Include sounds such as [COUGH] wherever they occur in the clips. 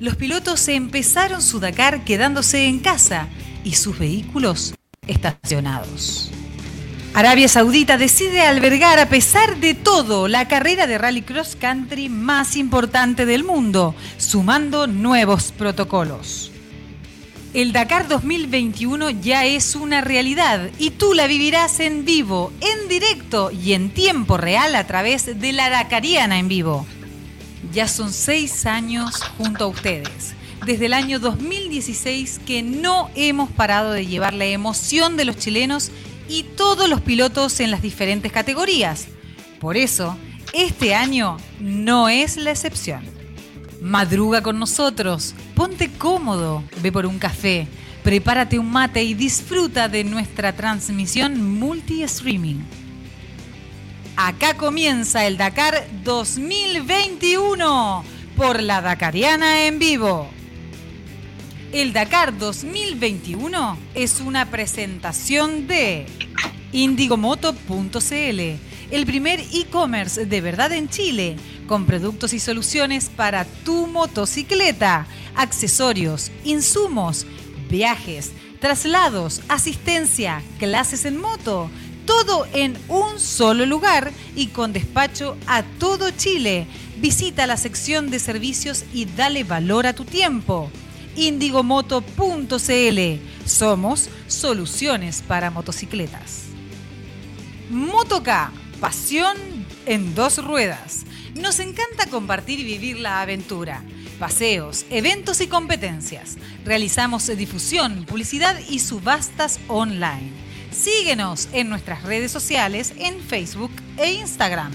Los pilotos empezaron su Dakar quedándose en casa y sus vehículos estacionados. Arabia Saudita decide albergar, a pesar de todo, la carrera de rally cross country más importante del mundo, sumando nuevos protocolos. El Dakar 2021 ya es una realidad y tú la vivirás en vivo, en directo y en tiempo real a través de la Dakariana en vivo. Ya son seis años junto a ustedes. Desde el año 2016 que no hemos parado de llevar la emoción de los chilenos y todos los pilotos en las diferentes categorías. Por eso, este año no es la excepción. Madruga con nosotros, ponte cómodo, ve por un café, prepárate un mate y disfruta de nuestra transmisión multi-streaming. Acá comienza el Dakar 2021 por la Dakariana en vivo. El Dakar 2021 es una presentación de Indigomoto.cl, el primer e-commerce de verdad en Chile, con productos y soluciones para tu motocicleta, accesorios, insumos, viajes, traslados, asistencia, clases en moto, todo en un solo lugar y con despacho a todo Chile. Visita la sección de servicios y dale valor a tu tiempo indigomoto.cl. Somos soluciones para motocicletas. Motoca, pasión en dos ruedas. Nos encanta compartir y vivir la aventura. Paseos, eventos y competencias. Realizamos difusión, publicidad y subastas online. Síguenos en nuestras redes sociales en Facebook e Instagram.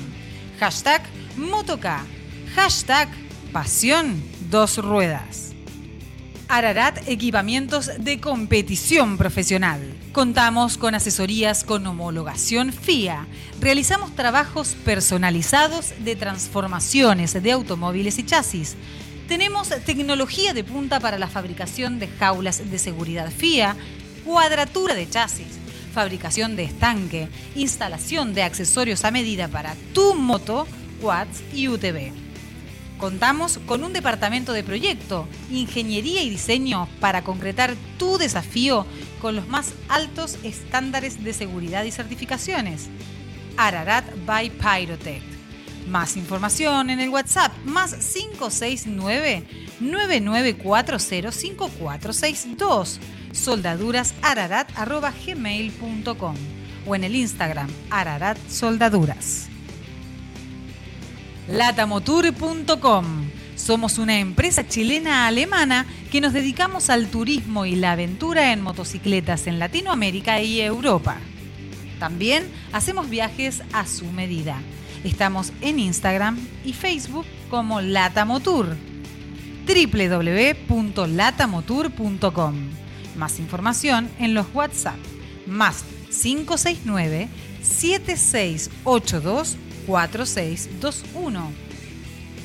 Hashtag Motoca. Hashtag Pasión Dos Ruedas. Ararat Equipamientos de Competición Profesional. Contamos con asesorías con homologación FIA. Realizamos trabajos personalizados de transformaciones de automóviles y chasis. Tenemos tecnología de punta para la fabricación de jaulas de seguridad FIA, cuadratura de chasis, fabricación de estanque, instalación de accesorios a medida para tu moto, quads y UTV. Contamos con un departamento de proyecto, ingeniería y diseño para concretar tu desafío con los más altos estándares de seguridad y certificaciones. Ararat by Pyrotech. Más información en el WhatsApp más 569 99405462 soldadurasararat.gmail.com o en el Instagram Ararat Soldaduras latamotour.com. Somos una empresa chilena alemana que nos dedicamos al turismo y la aventura en motocicletas en Latinoamérica y Europa. También hacemos viajes a su medida. Estamos en Instagram y Facebook como Latamotour. www.latamotour.com. Más información en los WhatsApp. Más 569 7682 4621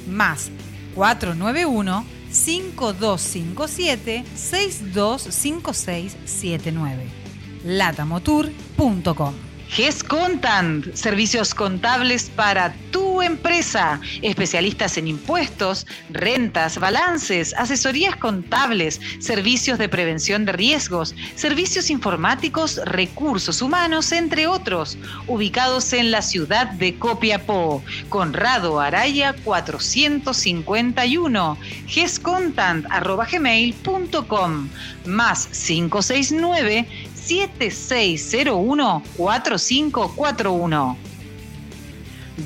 más 491 5257 625679 latamotour.com GESContant, servicios contables para tu empresa, especialistas en impuestos, rentas, balances, asesorías contables, servicios de prevención de riesgos, servicios informáticos, recursos humanos, entre otros, ubicados en la ciudad de Copiapó, Conrado Araya 451, gescontant.gmail.com, más 569 7601-4541.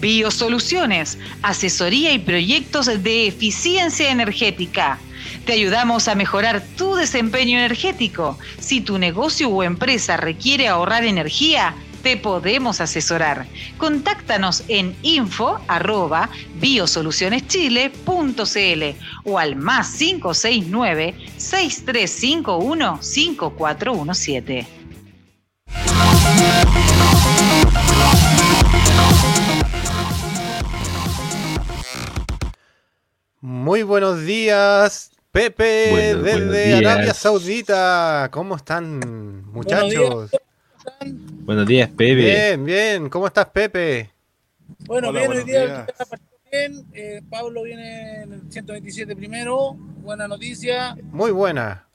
Biosoluciones, asesoría y proyectos de eficiencia energética. Te ayudamos a mejorar tu desempeño energético. Si tu negocio o empresa requiere ahorrar energía, te podemos asesorar. Contáctanos en info arroba biosolucioneschile.cl o al más 569 6351 5417. Muy buenos días, Pepe, desde Arabia Saudita. ¿Cómo están, muchachos? Buenos días, Pepe. Bien, bien. ¿Cómo estás, Pepe? Bueno, bien, hoy día bien. Eh, Pablo viene en el 127 primero. Buena noticia. Muy buena.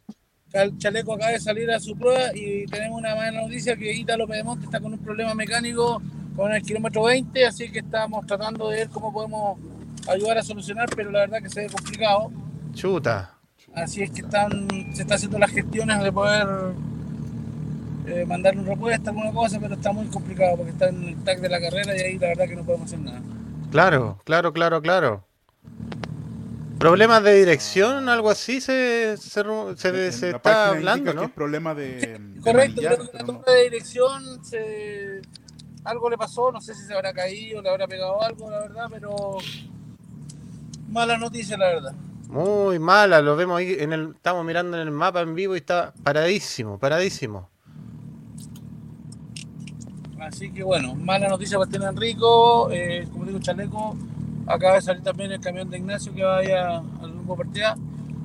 Chaleco acaba de salir a su prueba y tenemos una mala noticia que Ítalo Pedemonte está con un problema mecánico con el kilómetro 20, así que estamos tratando de ver cómo podemos ayudar a solucionar, pero la verdad que se ve complicado. Chuta. Así es que están, se están haciendo las gestiones de poder eh, mandarle un repuesto, alguna cosa, pero está muy complicado porque está en el tag de la carrera y ahí la verdad que no podemos hacer nada. Claro, claro, claro, claro. ¿Problemas de dirección, algo así se, se, se, está hablando, ¿no? problema de. correcto, creo que la toma de dirección algo le pasó, no sé si se habrá caído, le habrá pegado algo, la verdad, pero mala noticia, la verdad. Muy mala, lo vemos ahí, en el, estamos mirando en el mapa en vivo y está paradísimo, paradísimo. Así que bueno, mala noticia para Tener Enrico, eh, como digo, Chaleco, acaba de salir también el camión de Ignacio que vaya al grupo partida.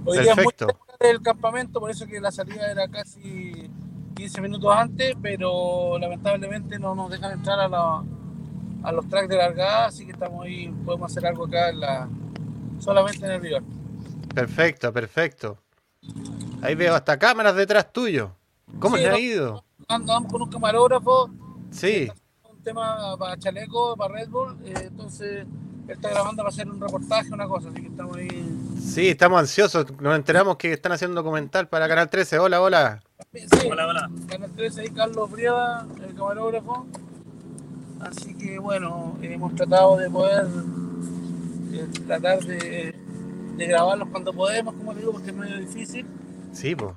Hoy día es muy el campamento, por eso que la salida era casi 15 minutos antes, pero lamentablemente no nos dejan entrar a, a los tracks de largada, así que estamos ahí, podemos hacer algo acá en la, solamente en el rival. Perfecto, perfecto. Ahí veo hasta cámaras detrás tuyo. ¿Cómo se ha ido? Andamos con un camarógrafo. Sí. Un tema para Chaleco, para Red Bull. Eh, entonces, él está grabando para hacer un reportaje, una cosa. Así que estamos ahí. Sí, estamos ansiosos. Nos enteramos que están haciendo documental para Canal 13. Hola, hola. Sí, hola, hola. Canal 13, ahí Carlos Brieva, el camarógrafo. Así que bueno, hemos tratado de poder eh, tratar de de grabarlos cuando podemos, como digo, porque es medio difícil. Sí, pues.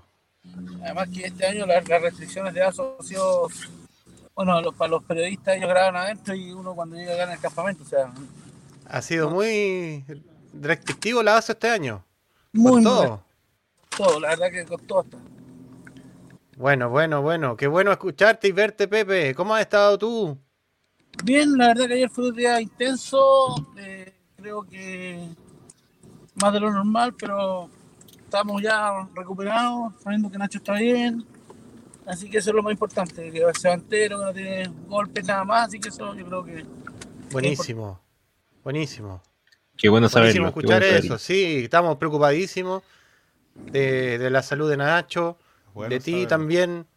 Además que este año las, restricciones de ASO han sido, bueno, los, para los periodistas ellos graban adentro y uno cuando llega acá en el campamento, o sea... Ha sido muy restrictivo la ASO este año. Muy, todo. todo, la verdad que con todo está. Bueno, bueno, bueno, qué bueno escucharte y verte, Pepe. ¿Cómo has estado tú? Bien, la verdad que ayer fue un día intenso. Eh, creo que más de lo normal, pero estamos ya recuperados, sabiendo que Nacho está bien. Así que eso es lo más importante, que va entero, que no tiene golpes nada más, así que eso yo creo que... Buenísimo, buenísimo. Qué bueno saber escuchar eso, sí, estamos preocupadísimos de, la salud de Nacho, de ti también,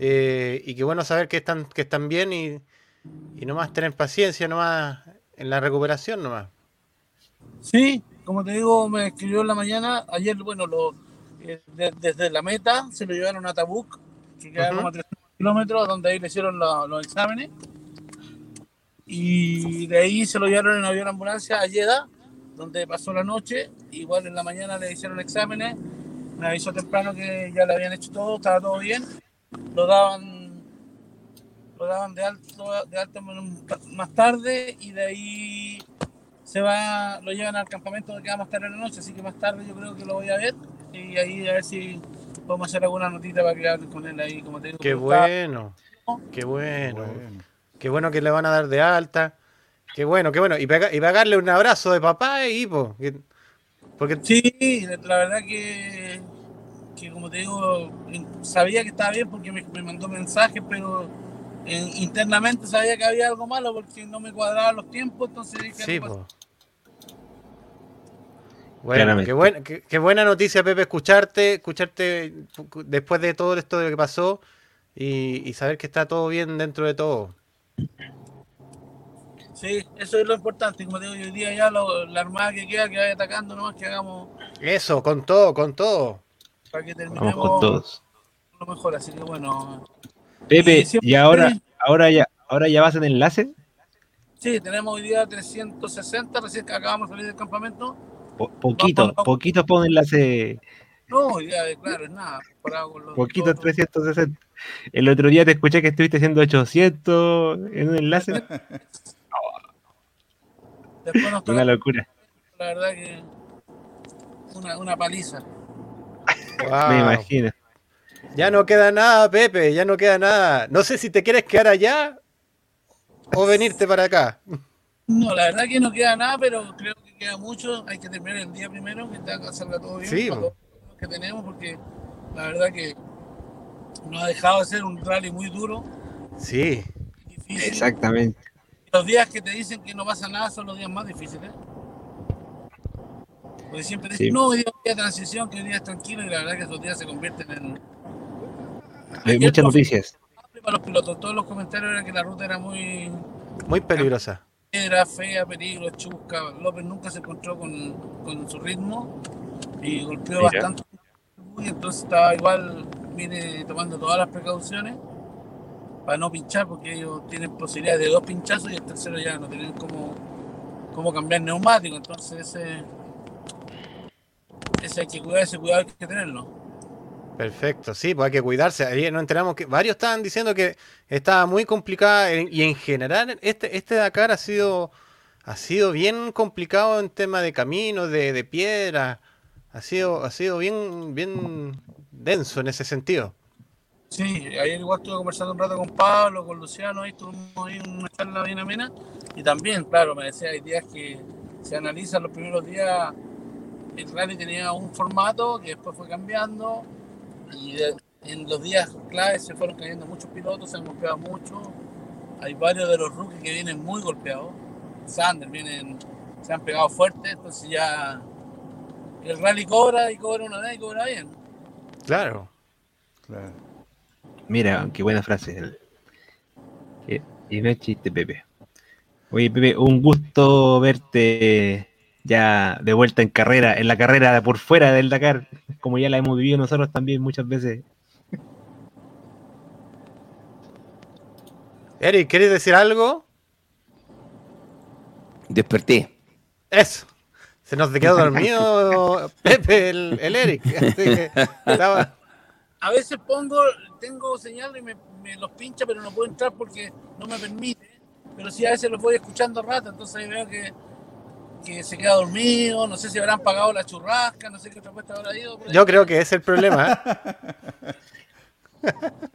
eh, y qué bueno saber que están, que están bien y, y nomás tener paciencia nomás en la recuperación nomás. Sí, como te digo, me escribió en la mañana, ayer, bueno, lo, eh, desde la meta se lo llevaron a Tabuk, que queda como a 300 kilómetros, donde ahí le hicieron los exámenes. Y de ahí se lo llevaron en avión ambulancia a Yeda, donde pasó la noche. Igual en la mañana le hicieron exámenes. Me avisó temprano que ya le habían hecho todo, estaba todo bien. Lo daban, lo daban de alto, de alto más tarde y de ahí se va, lo llevan al campamento que vamos a estar en la noche, así que más tarde yo creo que lo voy a ver y ahí a ver si podemos hacer alguna notita para que con él ahí, como te digo. Qué bueno, qué bueno, qué bueno que le van a dar de alta, qué bueno, qué bueno, y, y pegarle un abrazo de papá y po, porque... Sí, la verdad que, que como te digo, sabía que estaba bien porque me, mandó mensajes, pero eh, internamente sabía que había algo malo porque no me cuadraban los tiempos, entonces dije, sí, bueno, qué, buena, qué, buena noticia, Pepe, escucharte, escucharte después de todo esto de lo que pasó y, saber que está todo bien dentro de todo. Sí, eso es lo importante. Como digo, hoy día ya la armada que queda, que vaya atacando, nomás que hagamos. Eso, con todo, con todo. Para que terminemos Vamos con todos. lo mejor, así que bueno. Pepe, ¿y ahora, ahora, ya, ahora ya vas en enlace? Sí, tenemos hoy día 360, recién acabamos de salir del campamento poquito, poquito por enlace. No, ya, claro, es nada. Poquito 360. El otro día te escuché que estuviste haciendo 800 en un enlace. [LAUGHS] [LAUGHS] una locura. La verdad que una, una paliza. Me imagino. Ya no queda nada, Pepe, ya no queda nada. No sé si te quieres quedar allá o venirte para acá. No, la verdad que no queda nada, pero creo que queda mucho, hay que terminar el día primero, que salga todo bien sí, que tenemos, porque la verdad que nos ha dejado de ser un rally muy duro. Sí, exactamente. Los días que te dicen que no pasa nada son los días más difíciles. Porque siempre dicen, no, hoy día es transición, que hoy día es tranquilo, y la verdad que esos días se convierten en. Hay muchas noticias. Para los pilotos, todos los comentarios eran que la ruta era muy. Muy peligrosa. Era fea, peligro, chusca. López nunca se encontró con, con su ritmo y golpeó bastante. Y entonces estaba igual, viene tomando todas las precauciones para no pinchar, porque ellos tienen posibilidades de dos pinchazos y el tercero ya no tienen como, como cambiar neumático. Entonces ese, ese hay que cuidar, ese cuidado hay que tenerlo. Perfecto, sí, pues hay que cuidarse. Ayer nos enteramos que varios estaban diciendo que estaba muy complicada y en general este, este Dakar ha sido, ha sido bien complicado en tema de caminos, de, de piedra. Ha sido, ha sido bien, bien denso en ese sentido. Sí, ayer igual estuve conversando un rato con Pablo, con Luciano, ahí tuvimos ahí una charla bien amena. Y también, claro, me decía, hay días que se analizan los primeros días, el rally tenía un formato que después fue cambiando y en los días claves se fueron cayendo muchos pilotos, se han golpeado mucho. Hay varios de los rookies que vienen muy golpeados. Sander vienen, se han pegado fuerte, entonces ya el rally cobra y cobra una vez y cobra bien. Claro. claro. Mira, qué buena frase. Y no es chiste, Pepe. Oye, Pepe, un gusto verte ya de vuelta en carrera, en la carrera por fuera del Dakar, como ya la hemos vivido nosotros también muchas veces. Eric, ¿quieres decir algo? Desperté. Eso. Se nos quedó [LAUGHS] dormido Pepe, el, Eric. A veces pongo, tengo señal y me, los pincha, pero no puedo entrar porque no me permite. Pero sí a veces los voy escuchando rato, entonces ahí veo que que se queda dormido, no sé si habrán pagado la churrasca, no sé qué otra puesta habrá ido. Yo creo que es el problema. ¿eh? [LAUGHS]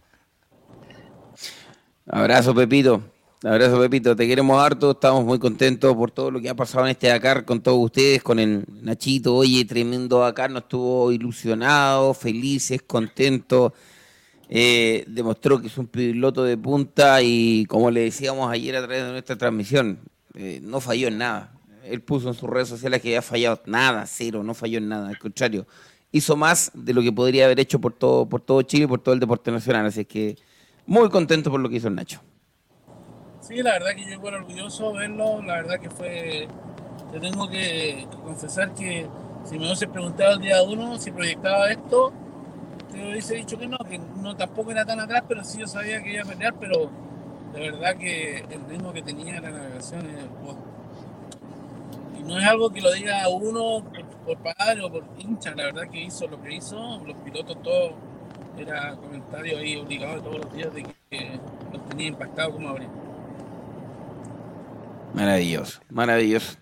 Abrazo, Pepito. Abrazo, Pepito. Te queremos harto. Estamos muy contentos por todo lo que ha pasado en este Dakar con todos ustedes, con el Nachito. Oye, tremendo Dakar. Nos estuvo ilusionado, felices, contentos. Eh, demostró que es un piloto de punta y, como le decíamos ayer a través de nuestra transmisión, eh, no falló en nada él puso en sus redes sociales que había fallado nada, cero, no falló en nada, al contrario, hizo más de lo que podría haber hecho por todo, por todo Chile y por todo el deporte nacional, así que muy contento por lo que hizo el Nacho. Sí, la verdad que yo igual orgulloso verlo, la verdad que fue, te tengo que confesar que si me hubiese preguntado el día uno si proyectaba esto, te hubiese dicho que no, que no tampoco era tan atrás, pero sí yo sabía que iba a pelear, pero de verdad que el ritmo que tenía la navegación es no es algo que lo diga uno por, padre o por hincha, la verdad que hizo lo que hizo, los pilotos todos, era comentario ahí obligado todos los días de que los tenía impactado como habría. Maravilloso, maravilloso.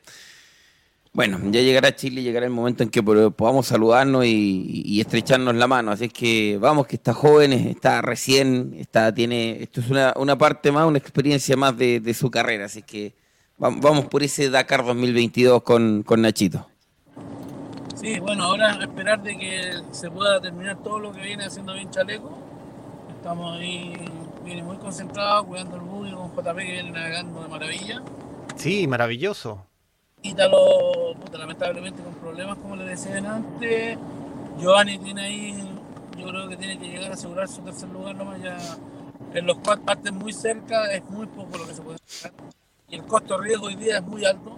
Bueno, ya llegará Chile, llegará el momento en que podamos saludarnos y, estrecharnos la mano. Así es que vamos, que está joven, está recién, está, tiene, esto es una, una parte más, una experiencia más de, de su carrera. Así que Vamos por ese Dakar 2022 con, con Nachito. Sí, bueno, ahora esperar de que se pueda terminar todo lo que viene haciendo bien Chaleco. Estamos ahí, viene muy concentrados, cuidando el buggy con JP que viene navegando de maravilla. Sí, maravilloso. Ítalo, puta, lamentablemente con problemas, como le decía antes. Giovanni tiene ahí, yo creo que tiene que llegar a asegurar su tercer lugar nomás ya. En los cuatro partes muy cerca es muy poco lo que se puede hacer y el costo de riesgo hoy día es muy alto.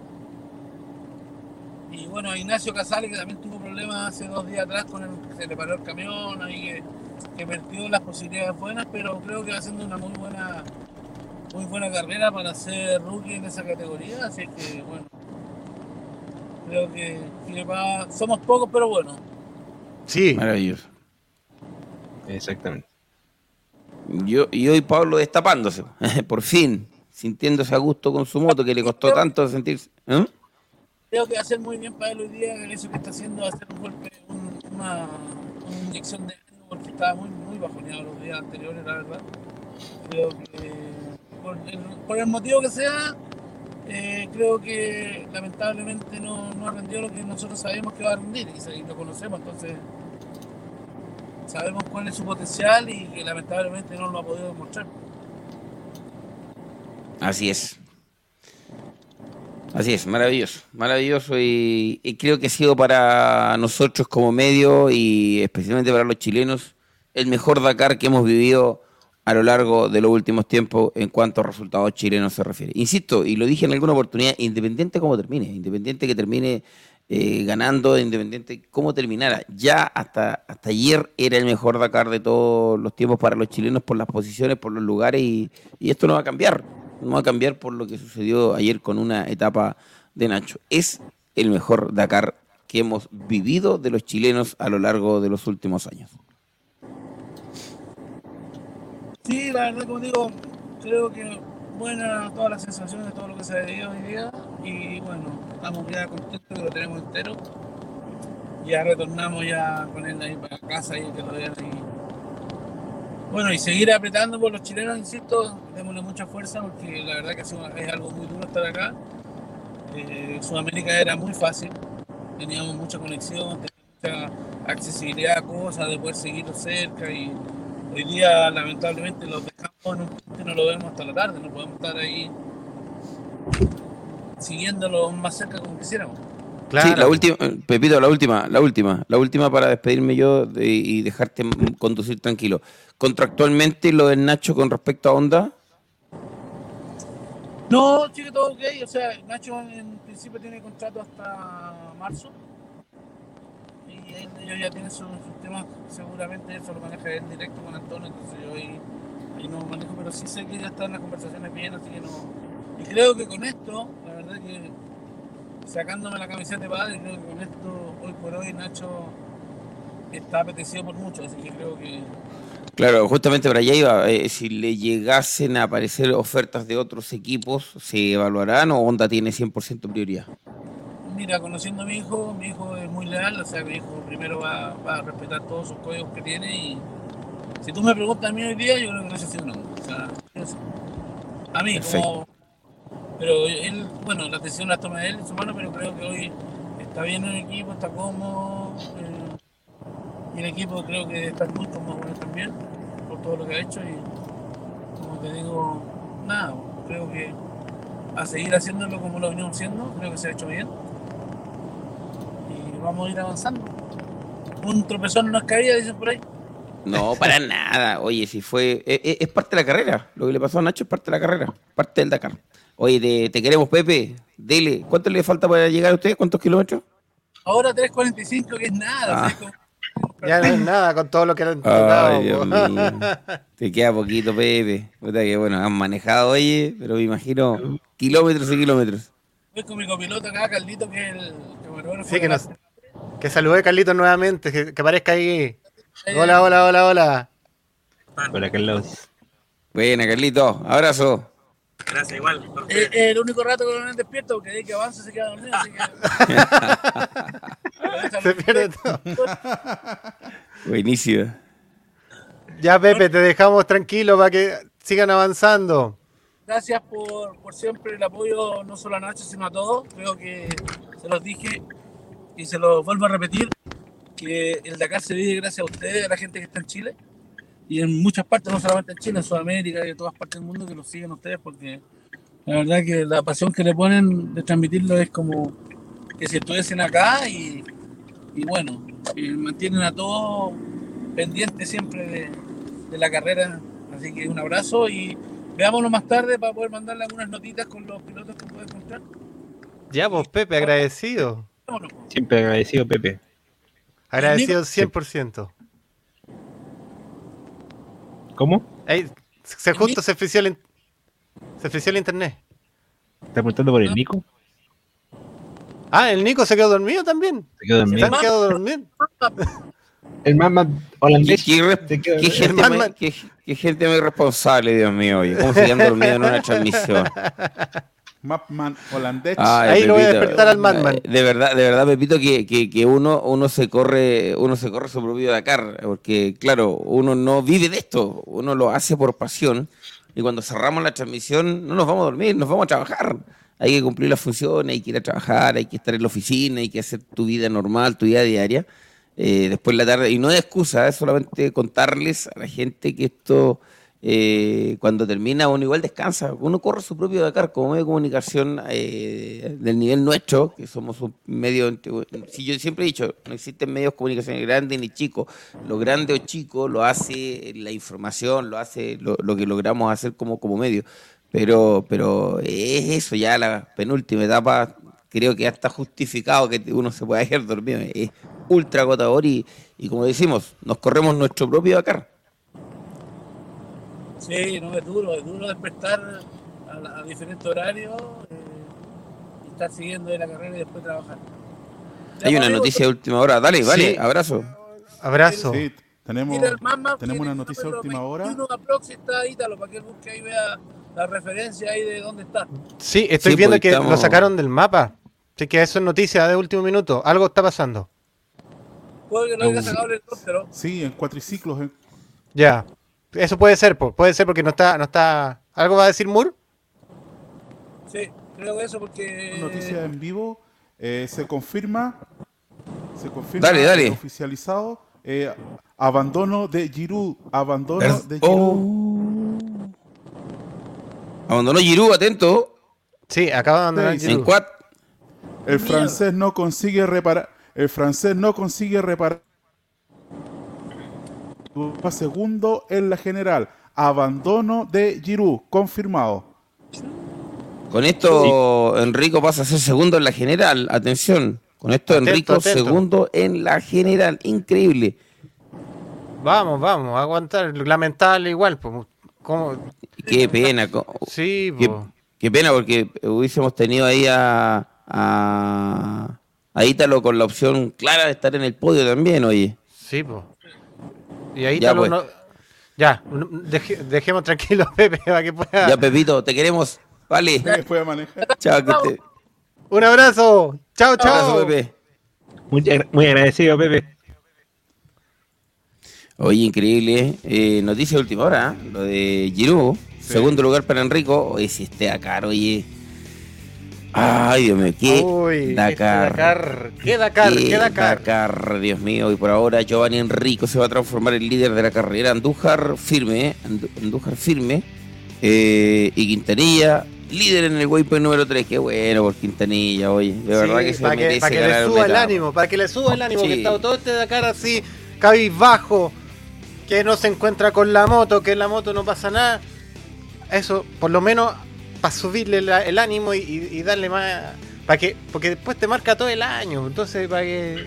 Y bueno, Ignacio Casale, que también tuvo problemas hace dos días atrás con el que se le paró el camión, ahí que, que perdió las posibilidades buenas, pero creo que va haciendo una muy buena muy buena carrera para ser rookie en esa categoría, así que bueno, creo que, somos pocos, pero bueno. Sí. Maravilloso. Exactamente. Yo, y hoy Pablo destapándose, [LAUGHS] por fin sintiéndose a gusto con su moto, que le costó tanto sentirse. ¿eh? Creo que va a ser muy bien para él hoy día, eso que está haciendo va a ser un golpe, una, inyección de ánimo, porque estaba muy, muy bajoneado los días anteriores, la verdad. Creo que, por el, motivo que sea, eh, creo que lamentablemente no, no ha rendido lo que nosotros sabemos que va a rendir y, lo conocemos, entonces sabemos cuál es su potencial y que lamentablemente no lo ha podido demostrar. Así es. Así es, maravilloso, maravilloso y, creo que ha sido para nosotros como medio y especialmente para los chilenos el mejor Dakar que hemos vivido a lo largo de los últimos tiempos en cuanto a resultados chilenos se refiere. Insisto, y lo dije en alguna oportunidad, independiente cómo termine, independiente que termine eh, ganando, independiente cómo terminara, ya hasta, hasta ayer era el mejor Dakar de todos los tiempos para los chilenos por las posiciones, por los lugares y esto no va a cambiar no va a cambiar por lo que sucedió ayer con una etapa de Nacho. Es el mejor Dakar que hemos vivido de los chilenos a lo largo de los últimos años. Sí, la verdad, como digo, creo que buenas todas las sensaciones de todo lo que se ha vivido hoy día y bueno, estamos ya contentos que lo tenemos entero. Ya retornamos ya con él ahí para casa y que lo vean ahí bueno, y seguir apretando por los chilenos, insisto, démosle mucha fuerza porque la verdad que es algo muy duro estar acá. Eh, Sudamérica era muy fácil, teníamos mucha conexión, teníamos mucha accesibilidad a cosas, de poder seguirlos cerca y hoy día lamentablemente los dejamos en no lo vemos hasta la tarde, no podemos estar ahí siguiéndolo más cerca como quisiéramos. Sí, la última, Pepito, la última, la última, la última para despedirme yo y dejarte conducir tranquilo. ¿Contractualmente lo del Nacho con respecto a Honda? No, sigue todo ok. O sea, Nacho en principio tiene contrato hasta marzo. Y ellos ya tienen sus, temas, seguramente eso lo maneja él directo con Antonio, entonces yo ahí, ahí no manejo, pero sí sé que ya están las conversaciones bien, así que no. Y creo que con esto, la verdad que sacándome la camiseta de padre, creo que con esto, hoy por hoy, Nacho está apetecido por mucho, así que creo que. Claro, justamente para allá iba. Eh, si le llegasen a aparecer ofertas de otros equipos, ¿se evaluarán o Honda tiene 100% prioridad? Mira, conociendo a mi hijo, mi hijo es muy leal, o sea, mi hijo primero va, a respetar todos sus códigos que tiene y si tú me preguntas a mí hoy día, yo creo que no sé si no. O sea, a mí, como pero él, bueno, la decisión la toma él en su mano, pero creo que hoy está bien en el equipo, está cómodo. Eh, y el equipo creo que está muy cómodo él también, por todo lo que ha hecho. Y como te digo, nada, creo que a seguir haciéndolo como lo venimos haciendo, creo que se ha hecho bien. Y vamos a ir avanzando. Un tropezón no es caída, dicen por ahí. No, para [LAUGHS] nada. Oye, si fue. Es, e, es, parte de la carrera. Lo que le pasó a Nacho es parte de la carrera. Parte del Dakar. Oye, te, queremos, Pepe. Dele. ¿Cuánto le falta para llegar a usted? ¿Cuántos kilómetros? Ahora 3.45, que es nada. Ah. Ya no es nada con todo lo que han mío. Te queda poquito, Pepe. Puta que bueno, han manejado, oye, pero me imagino kilómetros y kilómetros. Voy con mi copiloto acá, Carlito, que es el Sí, que, nos, que salude Carlito nuevamente, que, que aparezca ahí. Hola, hola, hola, hola. Hola, Carlos. Buena, Carlito. Abrazo. Gracias, igual. Eh, eh, el único rato que no me despierto, porque de que avanza se queda dormido, así que. [LAUGHS] se pierde [LAUGHS] todo. Buenísimo. Ya, Pepe, te dejamos tranquilo para que sigan avanzando. Gracias por, por siempre el apoyo, no solo a Nacho, sino a todos. Creo que se los dije y se los vuelvo a repetir, que el Dakar se vive gracias a ustedes, a la gente que está en Chile y en muchas partes, no solamente en Chile, en Sudamérica y en todas partes del mundo que lo siguen ustedes porque la verdad que la pasión que le ponen de transmitirlo es como que si estuviesen acá y, y bueno, y mantienen a todos pendientes siempre de, de, la carrera. Así que un abrazo y veámonos más tarde para poder mandarle algunas notitas con los pilotos que puedes contar. Ya, pues Pepe, agradecido. Siempre agradecido, Pepe. Agradecido 100%. ¿Cómo? se justo se frició el, se el internet. ¿Estás preguntando por el Nico? Ah, el Nico se quedó dormido también. Se quedó dormido. Se han quedado dormido. [LAUGHS] El Madman holandés. ¿Qué, qué, gente muy, qué, gente muy responsable, Dios mío. ¿Cómo se quedan dormidos en una transmisión? [LAUGHS] Mapman holandés. Ahí lo voy a despertar al Madman. De verdad, de verdad, Pepito, que, que, que, uno, uno se corre, uno se corre su propio Dakar, porque claro, uno no vive de esto, uno lo hace por pasión, y cuando cerramos la transmisión no nos vamos a dormir, nos vamos a trabajar. Hay que cumplir las funciones, hay que ir a trabajar, hay que estar en la oficina, hay que hacer tu vida normal, tu vida diaria. Eh, después la tarde, y no es excusa, es solamente contarles a la gente que esto eh, cuando termina uno igual descansa. Uno corre su propio Dakar como medio de comunicación eh, del nivel nuestro, que somos un medio... Si yo siempre he dicho, no existen medios de comunicación grandes ni chicos. Lo grande o chico lo hace la información, lo hace lo, que logramos hacer como, como medio. Pero, pero es eso, ya la penúltima etapa creo que ya está justificado que uno se pueda ir dormido. Es ultra agotador y, y como decimos, nos corremos nuestro propio Dakar. Sí, no, es duro, es duro despertar a, a diferentes horarios eh, y estar siguiendo de la carrera y después trabajar. Ya, Hay una noticia de última hora. Dale, vale, Sí. abrazo. Abrazo. Sí, tenemos, Mamma, tenemos una noticia de última hora. 21 aprox está Ítalo, para que él busque ahí vea la referencia ahí de dónde está. Sí, estoy Sí, viendo pues, que estamos- lo sacaron del mapa. Así que eso es noticia de último minuto. Algo está pasando. Puede que no haya sacado el helicóptero. Sí, en cuatriciclos. en- Ya. Eso puede ser, puede ser porque no está, no está. ¿Algo va a decir Moore? Sí, creo que eso porque. noticia en vivo. eh, se confirma. Se confirma. Dale, dale. Oficializado. eh, abandono de Giroud. Abandono de Giroud. Oh. Abandonó Giroud, atento. Sí, acaba de abandonar Sí, Giroud. El francés no consigue reparar. El francés no consigue reparar. Va segundo en la general. Abandono de Giroud. Confirmado. Con esto Enrico pasa a ser segundo en la general. Atención. Con esto Atento, Enrico atento. segundo en la general. Increíble. Vamos, vamos, aguantar. Lamentable igual. po. ¿Cómo? Qué pena. Sí, Qué, pena porque hubiésemos tenido ahí a, a, a Ítalo con la opción clara de estar en el podio también, oye. Sí, po. Y ahí Ya, pues. Ya, deje- dejemos tranquilo a [LAUGHS] Pepe para que pueda. Ya, Pepito, te queremos. Vale. Después de manejar. Chao, que te... Un abrazo. Chao, chao. Abrazo, Pepe. Muy, muy agradecido, Pepe. Oye, increíble. eh, noticia de última hora, ¿eh? lo de Giroud. Segundo lugar para Enrico. Oye, si esté Dakar, oye. Ay, Dios mío, qué Uy, este Dakar. Dakar. ¿Qué Dakar? Qué ¿Qué Dakar? Dakar, Dios mío. Y por ahora Giovanni Enrico se va a transformar en líder de la carrera. Andújar firme, ¿eh? Andú- Andújar firme. Eh, y Quintanilla, líder en el waypoint número 3. Qué bueno por Quintanilla, oye. De verdad que se para que, merece para que le suba el ánimo, para que le suba el ánimo, Sí. que está todo este Dakar así, cabizbajo, que no se encuentra con la moto, que en la moto no pasa nada. Eso, por lo menos, para subirle la- el ánimo y, y- y darle más. Para que, porque después te marca todo el año, entonces para que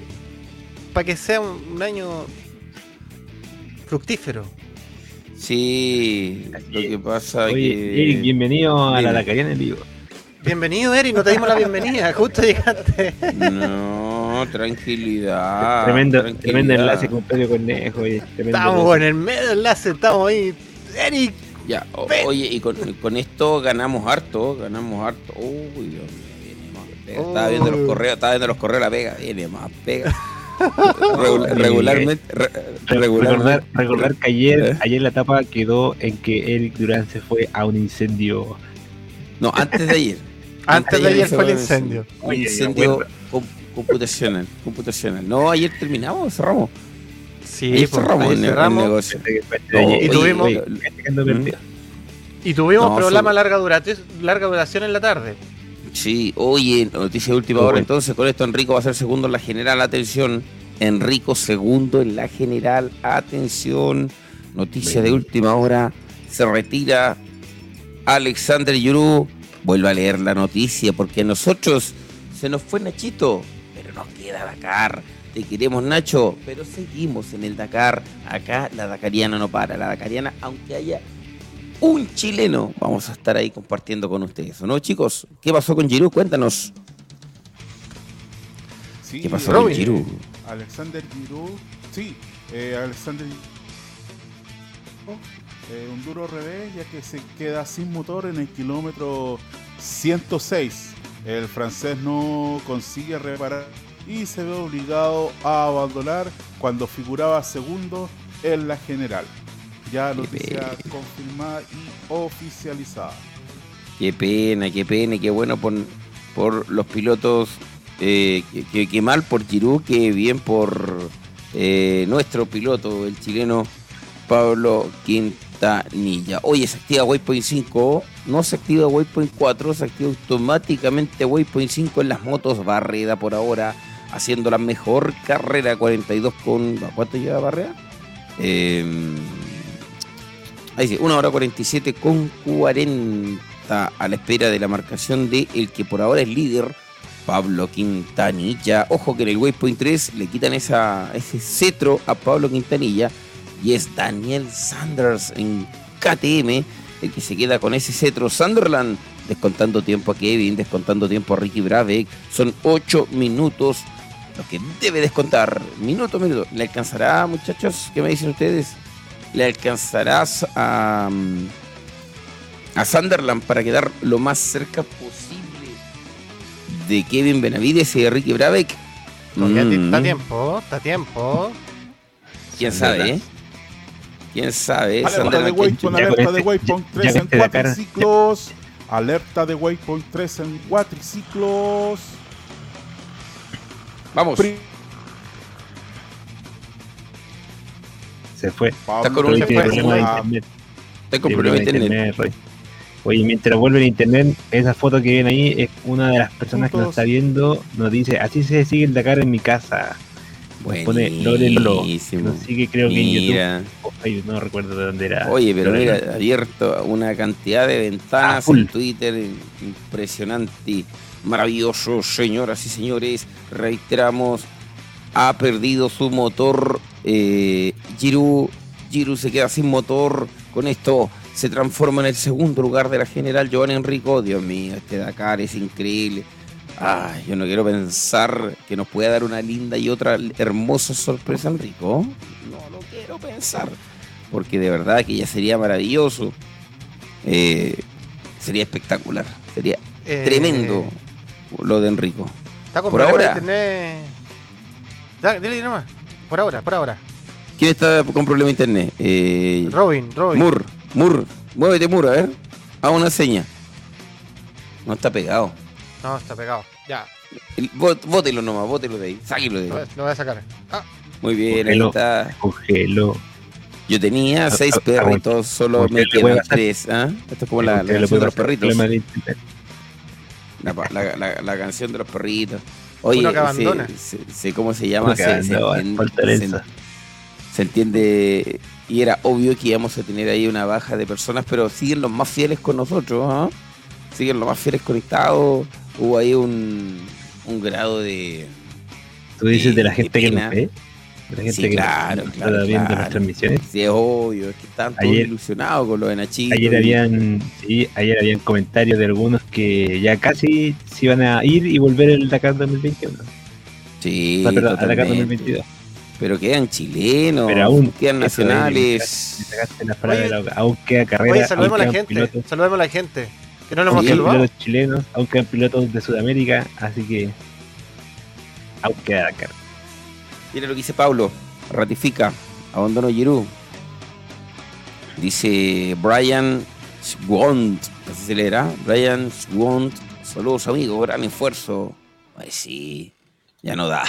para que sea un, un año fructífero. Sí, lo que pasa Oye, que... Eric, bienvenido a la Dime. Dakariana en vivo. Bienvenido, Eri, no te dimos la bienvenida, [LAUGHS] justo llegaste. No, tranquilidad. tremendo, tranquilidad. tremendo enlace con Pedro Cornejo. Oye, Estamos enlace. en el medio enlace, estamos ahí. Eric, Ya, o- oye, y con, con esto ganamos harto, ganamos harto. Uy, Dios mío, viene más pega. Estaba viendo los correos, estaba viendo los correos la pega, viene más pega. Regula- regularmente, re- Re- regularmente. Recordar, recordar que ayer, ¿Eh? ayer la etapa quedó en que Eric Durán se fue a un incendio. No, antes de ayer. Antes de ayer fue el un incendio. Un Oye, incendio computacional, computacional. No, ayer terminamos, cerramos. Sí, cerramos ahí el, el cerramos. negocio. Y, tuvimos- oye, Y tuvimos No, programa larga, durate- larga duración en la tarde. Sí, oye, noticia de última hora. bueno. Entonces, con esto Enrico va a ser segundo en la general. Atención, Enrico segundo en la general. Atención, noticia de última hora. Se retira Alexander Yuru. Vuelve a leer la noticia porque a nosotros se nos fue Nachito, pero nos queda Dakar. Te queremos, Nacho, pero seguimos en el Dakar. Acá la Dakariana no para. La Dakariana, aunque haya un chileno, vamos a estar ahí compartiendo con ustedes, ¿no, chicos? ¿Qué pasó con Giroud? Cuéntanos. Sí, ¿Qué pasó con. Giroud? Alexander Giroud, sí, eh, Alexander eh, un duro revés ya que se queda sin motor en el kilómetro 106. El francés no consigue reparar y se ve obligado a abandonar cuando figuraba segundo en la general. Ya noticia confirmada y oficializada. Qué pena, qué pena, y qué bueno por, por los pilotos. eh, que mal por Giroud, que bien por eh, nuestro piloto, el chileno Pablo Quintanilla. Quintanilla. Oye, se activa Waypoint 5, no se activa Waypoint 4, se activa automáticamente Waypoint 5 en las motos Barreda por ahora, haciendo la mejor carrera 42 con... ¿Cuánto lleva Barreda? Eh, ahí sí, 1 hora 47 con 40 a la espera de la marcación de el que por ahora es líder, Pablo Quintanilla. Ojo que en el Waypoint 3 le quitan esa, ese cetro a Pablo Quintanilla y es Daniel Sanders en KTM el que se queda con ese cetro. Sunderland descontando tiempo a Kevin, descontando tiempo a Ricky Brabeck. Son 8 minutos lo que debe descontar. Minuto a minuto. ¿Le alcanzará, muchachos? ¿Qué me dicen ustedes? ¿Le alcanzarás a, a Sunderland para quedar lo más cerca posible de Kevin Benavides y de Ricky Brabeck? Mm. Está a tiempo, está a tiempo. ¿Quién sabe, eh? ¿Quién sabe? Alerta de Waypoint, alerta de Waypoint ya 3 con en este Dakar- cuatriciclos. Alerta de Waypoint 3 en cuatriciclos. Vamos. Pri- Se fue. Pablo con un- problema internet. Oye, mientras vuelve el internet, esa foto que ven ahí es una de las personas que nos está viendo. Nos dice, así se sigue el Dakar en mi casa. Nos pone. Buenísimo. Nos sigue creo que en YouTube Mira. o Facebook, no recuerdo de dónde era. Oye, pero mira, abierto una cantidad de Ah, ventanas full. en Twitter impresionante, maravilloso, señoras y señores. Reiteramos, ha perdido su motor. Eh, Giru, Giru se queda sin motor. Con esto se transforma en el segundo lugar de la general Joan Enrico. Dios mío, este Dakar es increíble. Ay, yo no quiero pensar que nos pueda dar una linda y otra hermosa sorpresa, Enrico. No lo quiero pensar. Porque de verdad que ya sería maravilloso. Eh, sería espectacular. Sería Eh, tremendo lo de Enrico. Está con Por ahora. internet. Da- Dile nomás. Por ahora, por ahora. ¿Quién está con problema de internet? Eh, Robin, Robin. Mur, Mur, muévete Mur, a ver. Haz una seña. No está pegado. No, está pegado. Ya, El- bó- Bótelo nomás, bótelo de ahí. Sáquelo de lo, ahí. lo voy a sacar. Ah, Muy bien, ahí está. Congeló. Yo tenía Ah, seis ah, perritos, solo me quedan tres. ¿ah? Esto es como la, la de los perritos. La, pa- la- la- la canción de los perritos. Oye, Uno que se- abandona. se- se- ¿cómo se llama? Se, entiende- falta se- herencia. se entiende y era obvio que íbamos a tener ahí una baja de personas, pero siguen los más fieles con nosotros, ¿ah? siguen los más fieles conectados. Hubo ahí un, un grado de... Tú dices de la de gente que nos ve. La gente Sí, que claro, nos claro, está viendo claro. las transmisiones. Sí, es obvio, es que están todos Ayer- ilusionados con lo de Nachito. Ayer y- habían, sí, ayer habían comentarios de algunos que ya casi se iban a ir y volver el Dakar 2021. Sí, O sea, perdón, al Dakar totalmente. 2022. Pero quedan chilenos, Pero aún, quedan nacionales. Oye, de la. Aún queda carrera. Oye, saludemos a la gente. pilotos- Saludemos a la gente. Que no lo hemos saludado. pilotos chilenos, aún quedan pilotos de Sudamérica, así que aún queda Dakar. Mira lo que dice Pablo. Ratifica. Abandono Giroud. Dice Brian Swont. Así se leerá. Brian Swont. Saludos amigos. Gran esfuerzo. Ay, sí. Ya no da.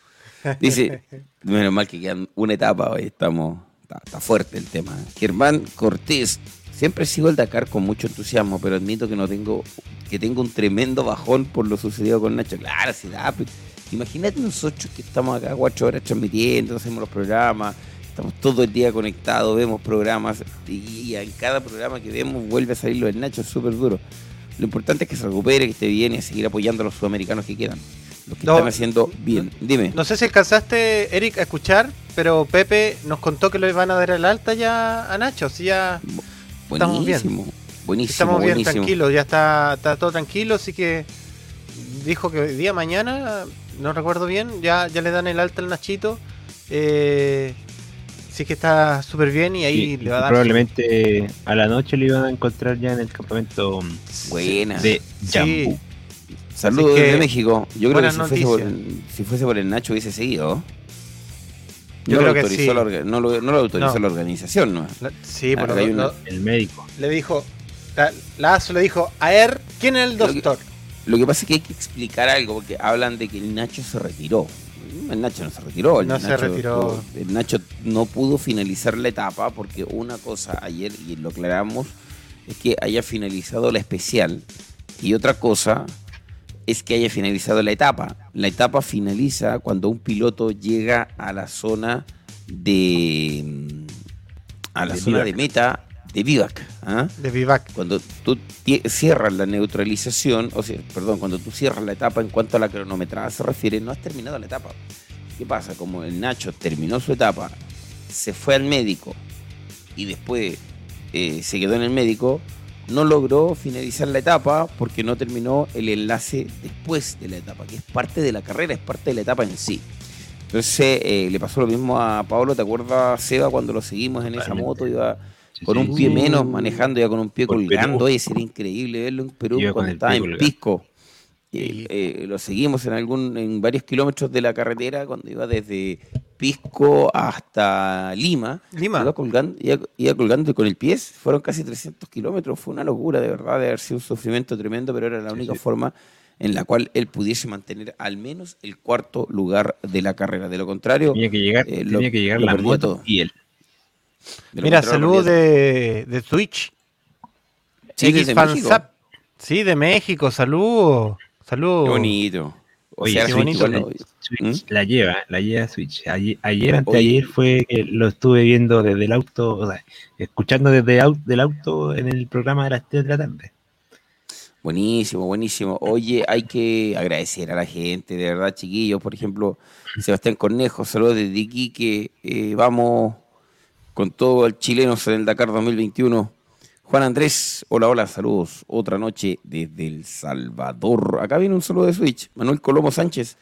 [LAUGHS] Dice. Menos mal que quedan una etapa hoy. Estamos. Está, está fuerte el tema. Germán Cortés. Siempre sigo el Dakar con mucho entusiasmo, pero admito que no tengo. Que tengo un tremendo bajón por lo sucedido con Nacho. Claro, sí da. Imagínate nosotros que estamos acá cuatro horas transmitiendo, hacemos los programas, estamos todo el día conectados, vemos programas y en cada programa que vemos vuelve a salir lo del Nacho, es súper duro. Lo importante es que se recupere, que esté bien y a seguir apoyando a los sudamericanos que quedan. Los que No, están haciendo bien. Dime. No sé si alcanzaste, Eric, a escuchar, pero Pepe nos contó que le van a dar el alta ya a Nacho. Si ya estamos bien. buenísimo. Buenísimo, estamos bien buenísimo. tranquilos, ya está, está todo tranquilo, así que dijo que hoy día mañana, no recuerdo bien, ya, ya le dan el alta al Nachito. Eh, sí que está súper bien y ahí le va a dar. probablemente a la noche lo iban a encontrar ya en el campamento Buena. de Sí. Jambu. Saludos Así que, desde México. Yo creo que si fuese, por, si fuese por el Nacho hubiese seguido. Yo no, creo lo que autorizó sí. la orga- no, lo, no lo autorizó No. la organización, ¿no? La- sí, Ah, una- no- El médico. le dijo, la, la ASO le dijo, a ver, ¿quién es el Lo que- doctor? Lo que pasa es que hay que explicar algo, porque hablan de que el Nacho se retiró. el Nacho no se retiró. El No se Nacho retiró. estuvo- el Nacho no pudo finalizar la etapa porque una cosa ayer, y lo aclaramos, es que haya finalizado la especial. Y otra cosa es que haya finalizado la etapa. La etapa finaliza cuando un piloto llega a la zona de. mm, a la De zona vivac. de meta de Vivac. ¿ah? De Vivac. Cuando tú cierras la neutralización, o sea, perdón, cuando tú cierras la etapa en cuanto a la cronometrada se refiere, no has terminado la etapa. ¿Qué pasa? Como el Nacho terminó su etapa, se fue al médico y después eh, se quedó en el médico, no logró finalizar la etapa porque no terminó el enlace después de la etapa, que es parte de la carrera, es parte de la etapa en sí. Entonces eh, le pasó lo mismo a Pablo, ¿te acuerdas, Seba, cuando lo seguimos en esa moto? Iba Sí, con sí, un sí. pie menos manejando, ya con un pie Por colgando. Oye, sería increíble verlo en Perú cuando el estaba en. Pisco. Y- Eh, eh, lo seguimos en algún en varios kilómetros de la carretera cuando iba desde Pisco hasta Lima. Lima. Iba colgando, iba, iba colgando con el pie. Fueron casi 300 kilómetros. Fue una locura, de verdad, de haber sido un sufrimiento tremendo, pero era la Sí, única sí. forma en la cual él pudiese mantener al menos el cuarto lugar de la carrera. De lo contrario, Tenía que llegar, Eh, lo- tenía que llegar la moto todo. y él. Mira, saludos de, de Twitch. Sí, desde. México. Sí, de México. Saludos. Saludos. Qué bonito. Oye, qué Switch bonito, Switch ¿Mm? la lleva, la lleva Switch. Ayer, ayer anteayer fue que lo estuve viendo desde el auto, o sea, escuchando desde del auto en el programa de las 3 de la tarde. Buenísimo, buenísimo. Oye, hay que agradecer a la gente, de verdad, chiquillos. Por ejemplo, Sebastián Cornejo, saludos desde Iquique. Eh, vamos con todo el chilenos en el Dakar 2021. Juan Andrés, hola, hola, saludos. Otra noche desde El Salvador. Acá viene un saludo de Switch. Manuel Colomo Sánchez.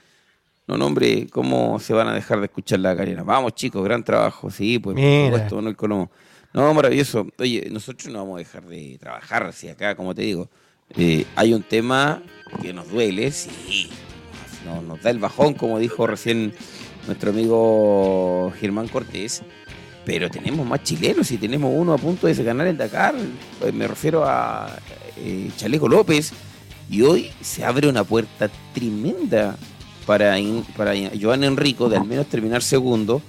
No, no, hombre, ¿cómo se van a dejar de escuchar la carrera? Vamos, chicos, gran trabajo. Sí, pues, por Mira. supuesto, Manuel Colomo. No, maravilloso. Oye, nosotros no vamos a dejar de trabajar, si acá, como te digo, eh, hay un tema que nos duele, sí, nos, nos da el bajón, como dijo recién nuestro amigo Germán Cortés, pero tenemos más chilenos y tenemos uno a punto de ganar el Dakar, eh, me refiero a eh, Chaleco López, y hoy se abre una puerta tremenda para, para Joan Enrico de al menos terminar segundo,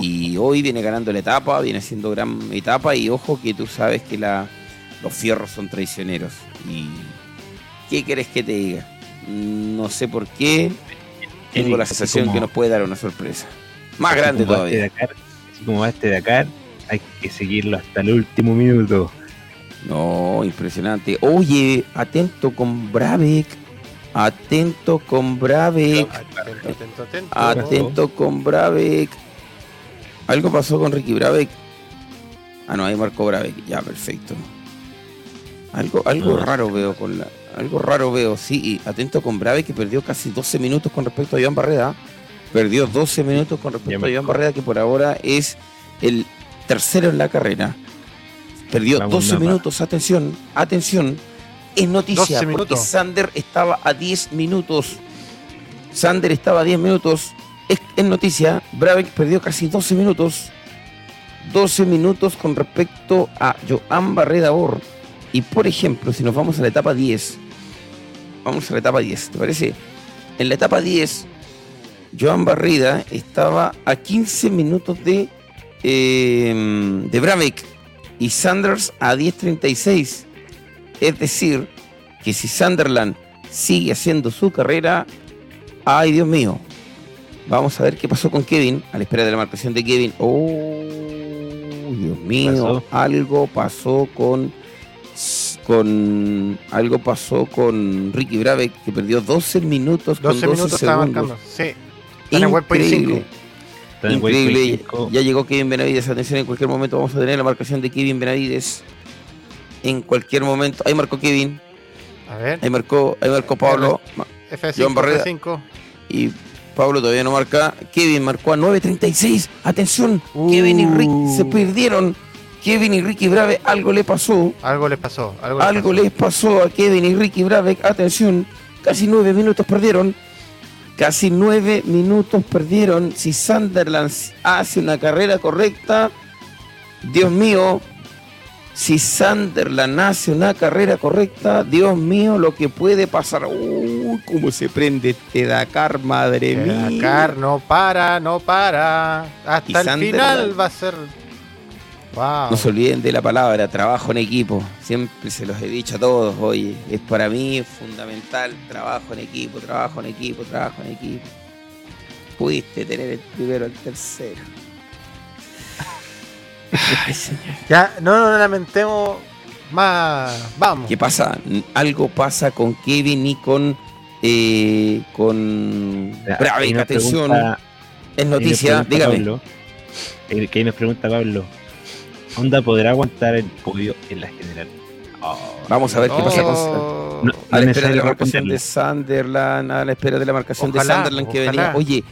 y hoy viene ganando la etapa, viene siendo gran etapa, y ojo que tú sabes que la, los fierros son traicioneros. ¿Y qué querés que te diga? No sé por qué. Tengo la sensación que nos puede dar una sorpresa. Más grande todavía. Así como va este Dakar, hay que seguirlo hasta el último minuto. No, impresionante. Oye, atento con Brabeck. Atento con Brabeck. Atento, atento, atento. Atento con Brabeck. Algo pasó con Ricky Brabeck. Ah, no, ahí marcó Brabeck. Ya, perfecto. Algo, algo Ah. raro veo con la. Algo raro veo, sí. Y atento con Brabeck que perdió casi 12 minutos con respecto a Iván Barreda. Perdió 12 minutos con respecto a. Iván Barreda, que por ahora es el tercero en la carrera. Perdió Vamos, 12 Napa. minutos. Atención, atención. Es noticia 12 porque. Sander estaba a 10 minutos. Sander estaba a 10 minutos. Es, es noticia. Brabeck perdió casi 12 minutos. 12 minutos con respecto a Joan Barreda Bor. Y por ejemplo, si nos vamos a la etapa 10, vamos a la etapa 10, ¿te parece? En la etapa 10, Joan Barreda estaba a 15 minutos de, eh, de Brabeck y Sanders a 10.36. Es decir, que si Sunderland sigue haciendo su carrera, ay Dios mío, vamos a ver qué pasó con Kevin, a la espera de la marcación de Kevin. Oh, Dios mío, pasó? algo pasó con con algo pasó con Ricky Brabeck que perdió 12 minutos 12 con 12 minutos estaba segundos. marcando. Sí. Increíble. 5. Está en el Increíble, ya llegó Kevin Benavides. Atención, en cualquier momento vamos a tener la marcación de Kevin Benavides. En cualquier momento, ahí marcó Kevin, A ver. ahí marcó, ahí marcó Pablo Ma- F5, Joan Barreda. F5. y Pablo todavía no marca. Kevin marcó a 9.36. Atención, Kevin y Rick Uh. se perdieron. Kevin y Ricky Brave, algo le pasó. Algo le pasó. Algo, le Algo pasó. les pasó a Kevin y Ricky Brave. Atención, casi nueve minutos perdieron. Casi nueve minutos perdieron. Si Sunderland hace una carrera correcta, Dios mío, si Sunderland hace una carrera correcta, Dios mío, lo que puede pasar. Uy, cómo se prende este Dakar, madre El mía. Dakar no para, no para. Y Hasta el Sunderland. final va a ser. Wow. No se olviden de la palabra trabajo en equipo. Siempre se los he dicho a todos, oye, es para mí fundamental trabajo en equipo, trabajo en equipo, trabajo en equipo. Pudiste tener el primero, el tercero. Ay, señor. Ya, no nos lamentemos más. Vamos. ¿Qué pasa? Algo pasa con Kevin y con eh, con Bravic, nos atención, pregunta- es noticia, dígame. Pablo, eh, que nos pregunta Pablo. ¿Honda podrá aguantar el podio en la general? Oh, Vamos a ver qué pasa con. No, a la espera de la marcación de. Sunderland, a la espera de la marcación Ojalá, de Sunderland que ojalá. venía. Oye,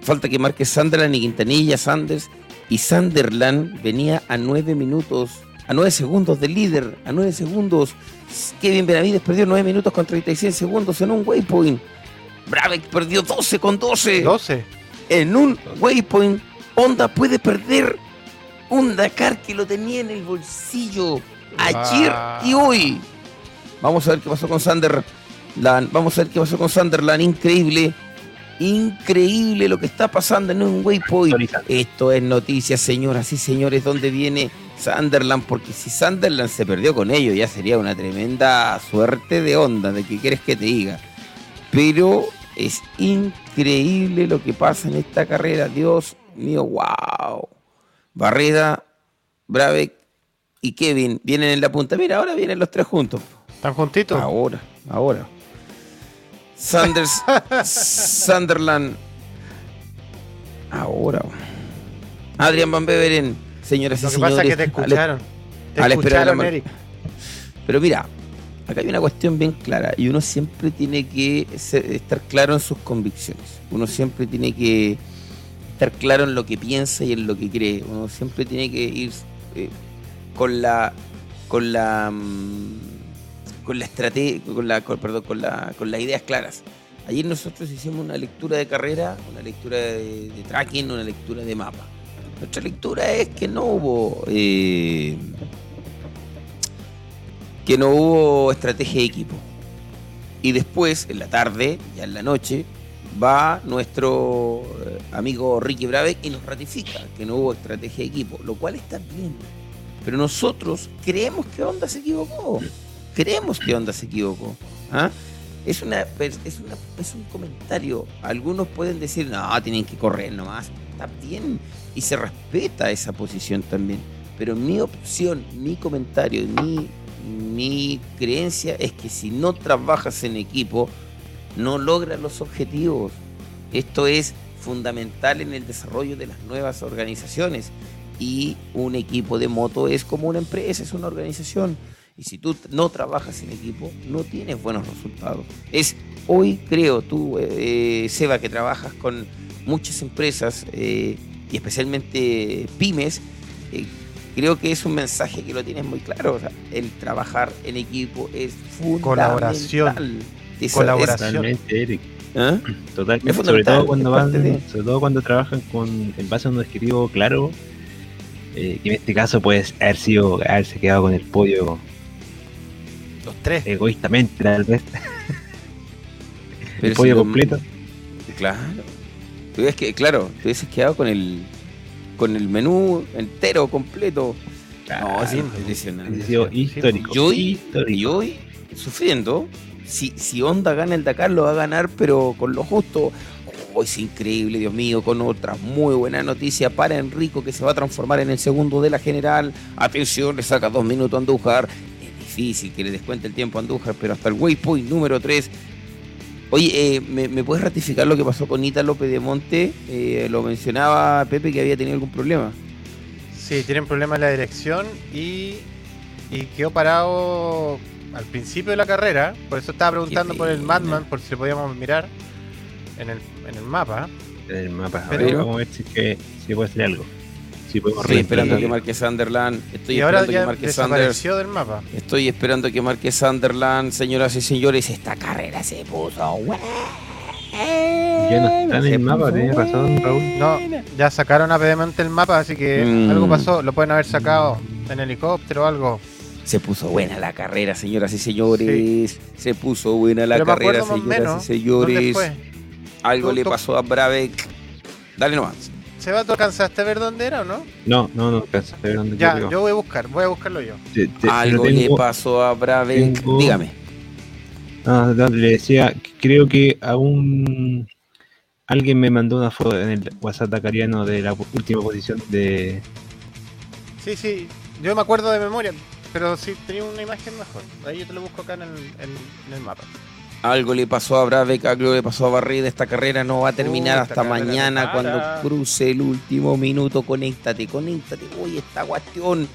falta que marque Sunderland y Quintanilla, Sanders. Y Sunderland venía a nueve minutos, a nueve segundos del líder, a nueve segundos. Kevin Benavides perdió nueve minutos con 36 segundos en un waypoint. Brabeck perdió 12 con 12. 12. En un waypoint, Honda puede perder un Dakar que lo tenía en el bolsillo ayer Ah. y hoy. Vamos a ver qué pasó con Sunderland. Vamos a ver qué pasó con Sunderland. Increíble. Increíble lo que está pasando en un waypoint. Esto es noticia, señoras y señores, ¿dónde viene Sunderland? Porque si Sunderland se perdió con ellos, ya sería una tremenda suerte de onda, de que quieres que te diga. Pero es increíble lo que pasa en esta carrera. Dios mío, wow. Barreda, Brabeck y Kevin vienen en la punta. Mira, ahora vienen los tres juntos. ¿Están juntitos? Ahora, ahora. Sanders, [LAUGHS] Sunderland. Ahora. Adrián Van Beveren, señoras Lo y que pasa es que te escucharon. Te escucharon, Eric. Pero mira, acá hay una cuestión bien clara y uno siempre tiene que ser- estar claro en sus convicciones. Uno siempre tiene que estar claro en lo que piensa y en lo que cree. Uno siempre tiene que ir eh, con la con la mm, con la estrategia, con la con- perdón, con la con las ideas claras. Ayer nosotros hicimos una lectura de carrera, una lectura de, tracking, una lectura de mapa. Nuestra lectura es que no hubo eh, que no hubo estrategia de equipo. Y después, en la tarde, ya en la noche, va nuestro eh, amigo Ricky Brabeck y nos ratifica que no hubo estrategia de equipo, lo cual está bien. Pero nosotros creemos que Honda se equivocó. Creemos que Honda se equivocó. ¿ah? Es, una, es, es un comentario. Algunos pueden decir, no, tienen que correr nomás. Está bien. Y se respeta esa posición también. Pero mi opción, mi comentario, mi, mi creencia es que si no trabajas en equipo, no logras los objetivos. Esto es fundamental en el desarrollo de las nuevas organizaciones. Y un equipo de moto es como una empresa, es una organización. Y si tú no trabajas en equipo, no tienes buenos resultados. Es hoy, creo, tú, eh, Seba, que trabajas con muchas empresas eh, y especialmente pymes, eh, creo que es un mensaje que lo tienes muy claro. O sea, el trabajar en equipo es fundamental. Colaboración. Esa- Colaboración. Totalmente, Eric. ¿Ah? Totalmente. Es sobre todo cuando van, de- sobre todo cuando trabajan con en base a un objetivo claro. eh, que en este caso puede haber sido haberse quedado con el podio Los tres. egoístamente tal vez. [LAUGHS] El si podio lo- completo. Claro. Tú ves que, claro, te hubieses quedado con el con el menú entero, completo. No, es Claro, impresionante. ha sido histórico. Y hoy, histórico. y hoy, sufriendo, si, si Honda gana el Dakar, lo va a ganar, pero con lo justo. Oh, es increíble, Dios mío, con otra muy buena noticia para Enrico, que se va a transformar en el segundo de la general. Atención, le saca dos minutos a Andújar. Es difícil que le descuente el tiempo a Andújar, pero hasta el waypoint número 3. Oye, eh, ¿me, puedes ratificar lo que pasó con Ita López de Monte? Eh, lo mencionaba Pepe que había tenido algún problema. Sí, tienen problemas en la dirección y, y quedó parado al principio de la carrera. Por eso estaba preguntando por el. Madman, por si lo podíamos mirar en el, en el mapa. en el mapa. A Pero- ver, vamos a ver si, es que, si puede hacer algo. Si podemos Estoy esperando que marque Sunderland. Estoy y ahora esperando que ya marque Sanders. desapareció del mapa. Estoy esperando que marque Sunderland, señoras y señores. Esta carrera se puso. buena. Ya no está en Se el mapa, puso razón, Raúl. No, ya sacaron a Pedemonte el mapa, así que Mm. algo pasó. Lo pueden haber sacado en helicóptero o algo. Se puso buena la carrera, señoras y señores. Se puso buena la Pero carrera, señoras menos y señores. Algo le pasó a Brabeck. Dale nomás. Seba, ¿tú alcanzaste a ver dónde era o no? No, no, no alcanzo a ver dónde Ya, yo voy a buscar, voy a buscarlo yo. Te- te- pero Algo le pasó a Brabeck. tengo- Dígame. Ah, no, le decía, creo que aún alguien me mandó una foto en el WhatsApp acariano de la última posición de. Sí, sí, yo me acuerdo de memoria, pero sí tenía una imagen mejor. Ahí yo te lo busco acá en el, en- en el mapa. Algo le pasó a Brabeck, algo le pasó a Barrida. Esta carrera no va a terminar Uh, esta hasta mañana cuando cruce el último minuto. Conéctate, conéctate. Uy, esta cuestión.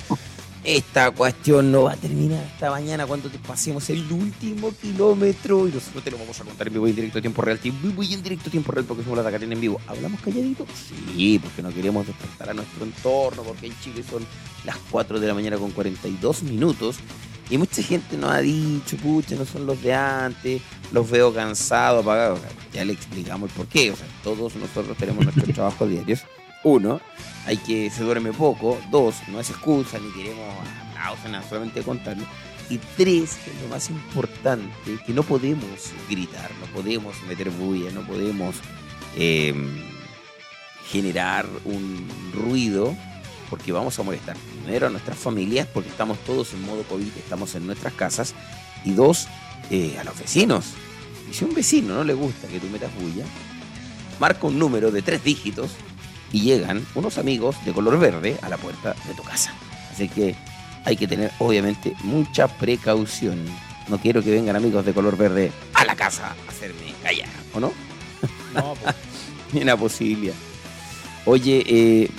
Esta cuestión no va a terminar hasta mañana cuando te pasemos el último kilómetro. Y nosotros te lo vamos a contar en vivo y en directo tiempo real. En vivo y en directo tiempo real porque somos la Tacarena en vivo. ¿Hablamos calladito? Sí, porque no queremos despertar a nuestro entorno. Porque en Chile son las 4 de la mañana con 42 minutos. Y mucha gente nos ha dicho, pucha, no son los de antes, los veo cansados, apagados. Ya le explicamos el por qué. O sea, todos nosotros tenemos nuestros [LAUGHS] trabajos diarios. Uno, hay que se duerme poco. Dos, no es excusa, ni queremos aplausos, solamente contarlo. Y tres, que es lo más importante, que no podemos gritar, no podemos meter bulla, no podemos eh, generar un ruido porque vamos a molestar primero a nuestras familias porque estamos todos en modo COVID, estamos en nuestras casas y dos, eh, a los vecinos. Y si a un vecino no le gusta que tú metas bulla, marca un número de tres dígitos y llegan unos amigos de color verde a la puerta de tu casa. Así que hay que tener obviamente mucha precaución. No quiero que vengan amigos de color verde a la casa a hacerme callar, ¿o no? No, pues, [LAUGHS] Ni una posibilidad. Oye, eh,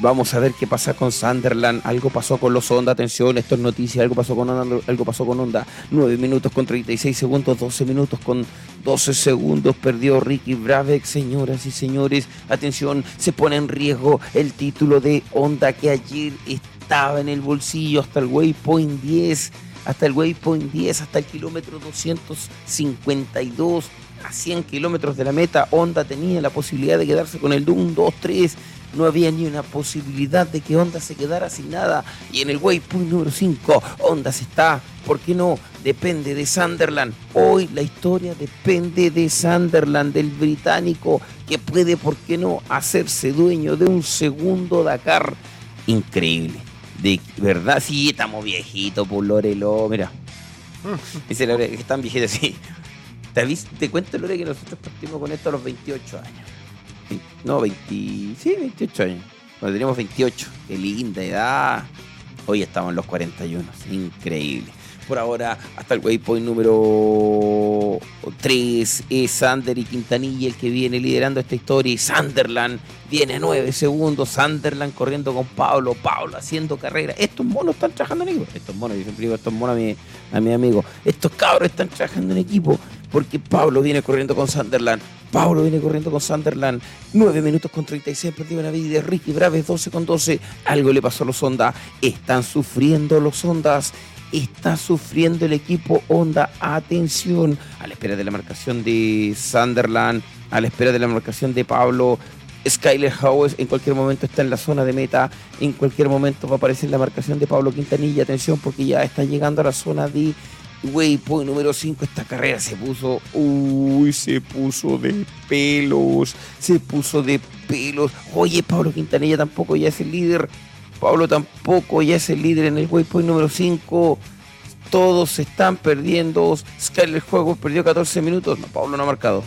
vamos a ver qué pasa con Sunderland. Algo pasó con los Honda. Atención, esto es noticia. Algo pasó con Honda. Algo pasó con Honda. 9 minutos con 36 segundos. 12 minutos con 12 segundos. Perdió Ricky Brabeck. Señoras y señores, atención. Se pone en riesgo el título de Honda que ayer estaba en el bolsillo hasta el waypoint 10. Hasta el waypoint 10, hasta el kilómetro 252 a 100 kilómetros de la meta, Honda tenía la posibilidad de quedarse con el Doom 2-3. No había ni una posibilidad de que Honda se quedara sin nada. Y en el waypoint número 5, Honda se está. ¿Por qué no? Depende de Sunderland. Hoy la historia depende de Sunderland, del británico, que puede, ¿por qué no?, hacerse dueño de un segundo Dakar. Increíble. De verdad, sí, estamos viejitos, por Lorelo. Mira. [LAUGHS] Dice Lore, que están viejitos, sí. Te, te cuento, Lore, que nosotros partimos con esto a los 28 años. No, 20, sí, 28 años. Cuando teníamos 28. Qué linda edad. Hoy estamos en los 41. Increíble. Por ahora, hasta el waypoint número 3 es Sander y Quintanilla el que viene liderando esta historia. Y Sunderland viene a 9 segundos. Sunderland corriendo con Pablo. Pablo haciendo carrera. Estos monos están trabajando en equipo. Estos monos, yo siempre digo estos monos a mi, a mi amigo. Estos cabros están trabajando en equipo porque Pablo viene corriendo con Sunderland. Pablo viene corriendo con Sunderland. 9 minutos con 36. Perdió Benavides. Ricky Braves 12 con 12. Algo le pasó a los Honda. Están sufriendo los Hondas. Está sufriendo el equipo Honda. Atención. A la espera de la marcación de Sunderland. A la espera de la marcación de Pablo. Skyler Howes en cualquier momento está en la zona de meta. En cualquier momento va a aparecer la marcación de Pablo Quintanilla. Atención porque ya está llegando a la zona de Waypoint número 5. Esta carrera se puso. Uy, se puso de pelos. Se puso de pelos. Oye, Pablo Quintanilla tampoco ya es el líder. Pablo tampoco ya es el líder en el Waypoint número 5. Todos están perdiendo. Skyler Juego perdió 14 minutos. No, Pablo no ha marcado.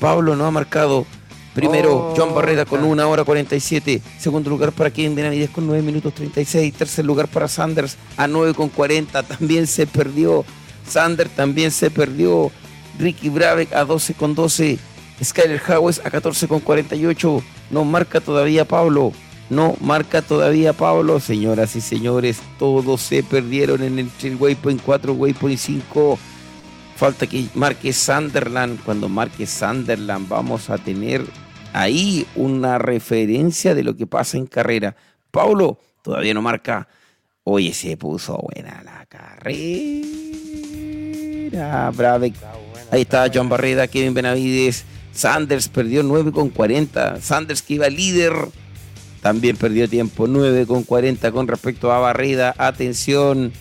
Pablo no ha marcado. Primero, Oh, John Barrera con ya. 1 hora 47. Segundo lugar para Kevin Benavides con 9 minutos 36. Tercer lugar para Sanders a 9 con 40. También se perdió. Sanders también se perdió. Ricky Brabeck a 12 con 12. Skyler Howes a 14 con 48. No marca todavía Pablo. No marca todavía Pablo. Señoras y señores, todos se perdieron en el, el Waypoint 4, Waypoint 5. Falta que marque Sunderland. Cuando marque Sunderland vamos a tener ahí una referencia de lo que pasa en carrera. Paulo todavía no marca. Oye, se puso buena la carrera. Brabeck. Ahí está John Barreda, Kevin Benavides. Sanders perdió 9 con 40. Sanders que iba líder. También perdió tiempo 9 con 40 con respecto a Barreda. Atención.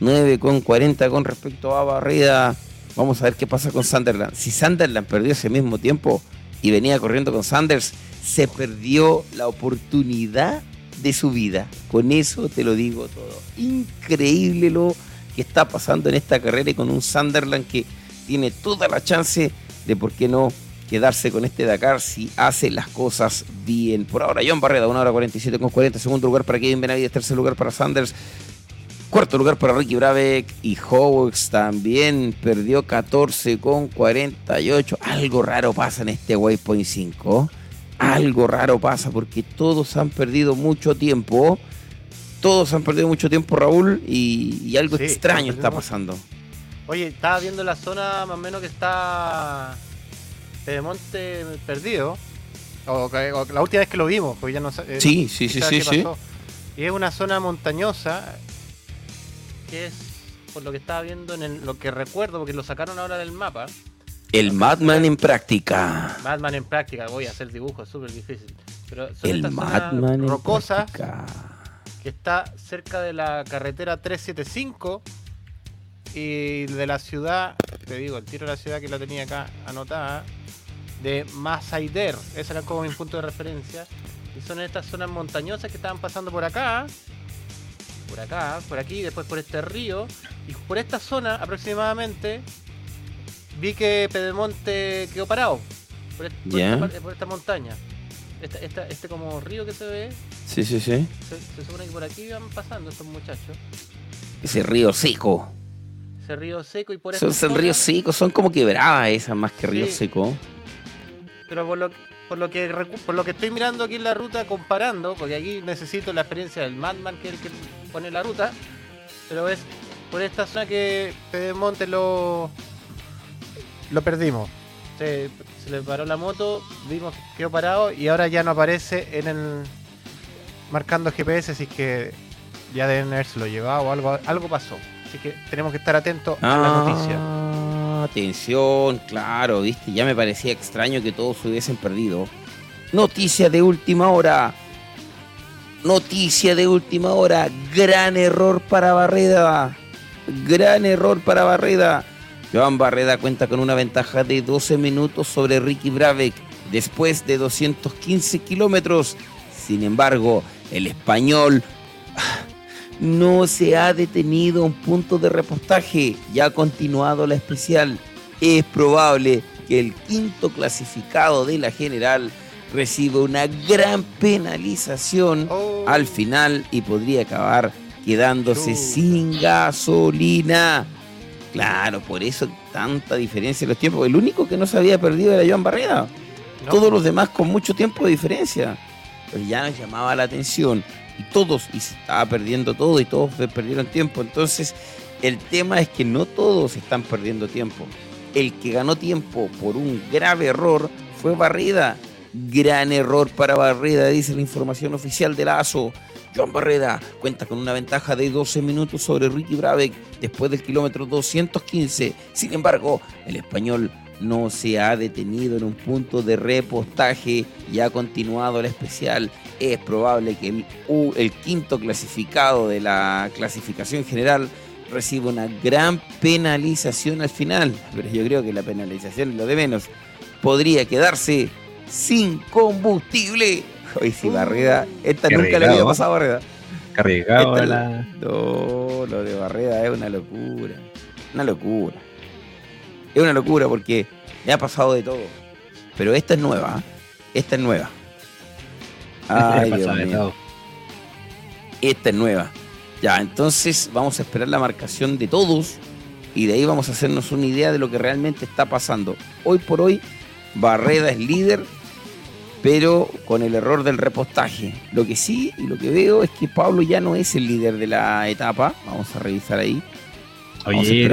9 con 40 con respecto a Barreda. Vamos a ver qué pasa con Sunderland. Si Sunderland perdió ese mismo tiempo y venía corriendo con Sanders, se perdió la oportunidad de su vida. Con eso te lo digo todo. Increíble lo que está pasando en esta carrera y con un Sunderland que tiene toda la chance de, ¿por qué no?, quedarse con este Dakar si hace las cosas bien. Por ahora, John Barreda, 1 hora 47 con 40. Segundo lugar para Kevin Benavides, tercer lugar para Sanders. Cuarto lugar para Ricky Brabeck y Howes también perdió 14 con 48. Algo raro pasa en este Waypoint 5. Algo raro pasa porque todos han perdido mucho tiempo. Todos han perdido mucho tiempo, Raúl, y, algo extraño está pasando. Oye, estaba viendo la zona más o menos que está Pedemonte perdido. O, la última vez que lo vimos, porque ya no eh, Sí, sí, sí, sí, sí. Y es una zona montañosa que es, por lo que estaba viendo, en lo que recuerdo, porque lo sacaron ahora del mapa. El Madman en práctica. Madman en práctica, voy a hacer dibujos, es súper difícil. Pero son el Madman rocosa que está cerca de la carretera 375 y de la ciudad, te digo, el tiro de la ciudad que la tenía acá anotada, de Masaider. Ese era como mi punto de referencia. Y son estas zonas montañosas que estaban pasando por acá por acá, por aquí, después por este río. Y por esta zona aproximadamente vi que Pedemonte quedó parado. Por, esta, montaña. este como río que se ve. Sí, sí, sí. Se, supone que por aquí van pasando estos muchachos. Ese río seco. Ese río seco y por eso. Son ríos secos, son como quebradas esas más que río seco. Pero por lo, por lo que por lo que estoy mirando aquí en la ruta comparando, porque aquí necesito la experiencia del Madman que es el que pone la ruta, pero es por esta zona que Pedemonte lo lo perdimos. Se, le paró la moto, vimos que quedó parado y ahora ya no aparece en el marcando GPS, así que ya deben haberse lo llevado o algo, algo pasó. Así que tenemos que estar atentos a la noticia. Atención, claro, viste, ya me parecía extraño que todos se hubiesen perdido. Noticia de última hora. Noticia de última hora. Gran error para Barreda. Gran error para Barreda. Joan Barreda cuenta con una ventaja de 12 minutos sobre Ricky Brabeck después de 215 kilómetros. Sin embargo, el español no se ha detenido un punto de repostaje, ya ha continuado la especial. Es probable que el quinto clasificado de la general reciba una gran penalización oh. al final y podría acabar quedándose sin gasolina. Claro, por eso tanta diferencia en los tiempos. El único que no se había perdido era Joan Barreda. Todos los demás con mucho tiempo de diferencia. Pero ya nos llamaba la atención y todos, y se estaba perdiendo todo y todos perdieron tiempo. Entonces, el tema es que no todos están perdiendo tiempo. El que ganó tiempo por un grave error fue Barreda. Gran error para Barreda, dice la información oficial de la ASO. Joan Barreda cuenta con una ventaja de 12 minutos sobre Ricky Brabeck después del kilómetro 215. Sin embargo, el español no se ha detenido en un punto de repostaje y ha continuado la especial. Es probable que el, el quinto clasificado de la clasificación general reciba una gran penalización al final, pero yo creo que la penalización es lo de menos. Podría quedarse sin combustible. Hoy si Barreda, esta nunca le había pasado a Barreda. Cargado No, lo de Barreda es una locura. Una locura. Es una locura porque me ha pasado de todo. Pero esta es nueva. ¿eh? Esta es nueva. [LAUGHS] Ay, Dios mío. Esta es nueva. Ya, entonces vamos a esperar la marcación de todos y de ahí vamos a hacernos una idea de lo que realmente está pasando. Hoy por hoy, Barreda es líder, pero con el error del repostaje. Lo que sí y lo que veo es que Pablo ya no es el líder de la etapa. Vamos a revisar ahí. Oye,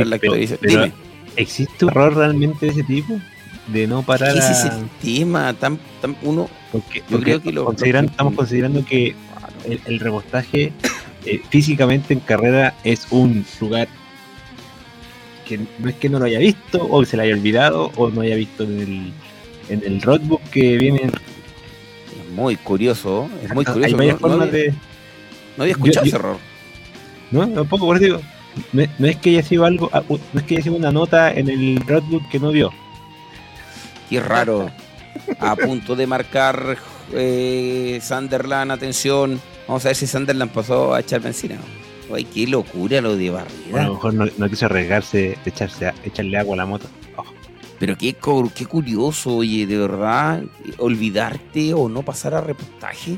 Dime. ¿Existe un error realmente de ese tipo? De no parar ¿Qué es ese tema? Tan, uno, porque, yo creo que lo, estamos considerando que el, el repostaje eh, físicamente en carrera es un lugar que no es que no lo haya visto o se lo haya olvidado o no haya visto en el, en el roadbook que viene. Muy curioso, es muy curioso. no, había, de... no había escuchado ese error. No, tampoco, por eso digo no, es- no es que haya sido algo, ah, no es que haya sido una nota en el roadbook que no vio. Qué raro. A punto de marcar eh, Sunderland, atención. Vamos a ver si Sunderland pasó a echar benzina. Ay, qué locura lo de Bueno, a lo mejor no, no quiso arriesgarse echarse a- echarle agua a la moto. Oh, Pero qué, qué curioso, oye, de verdad, olvidarte o no pasar a reportaje.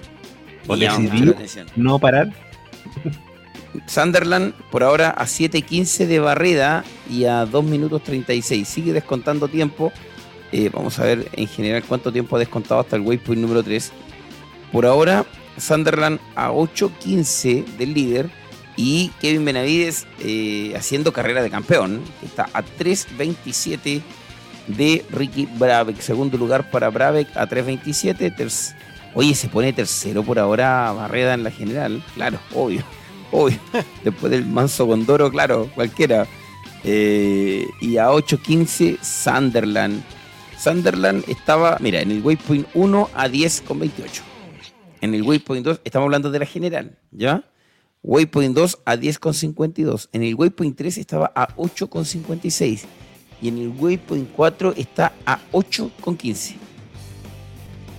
O decidir. no parar. Sunderland por ahora a 7.15 de barrida y a 2 minutos 36. Sigue descontando tiempo. Eh, vamos a ver en general cuánto tiempo ha descontado hasta el waypoint número 3. Por ahora, Sunderland a 8.15 del líder y Kevin Benavides eh, haciendo carrera de campeón. Está a 3.27 de Ricky Brabeck. Segundo lugar para Brabeck a 3.27. Terc- Oye, se pone tercero por ahora Barreda en la general. Claro, obvio. Obvio. [LAUGHS] Después del manso Gondoro, claro, cualquiera. Eh, y a 8.15 Sunderland. Sunderland estaba, mira, en el waypoint 1 a 10 con 28. En el waypoint 2, estamos hablando de la general, ¿ya? Waypoint 2 a 10 con 52. En el waypoint 3 estaba a 8 con 56. Y en el waypoint 4 está a 8 con 15.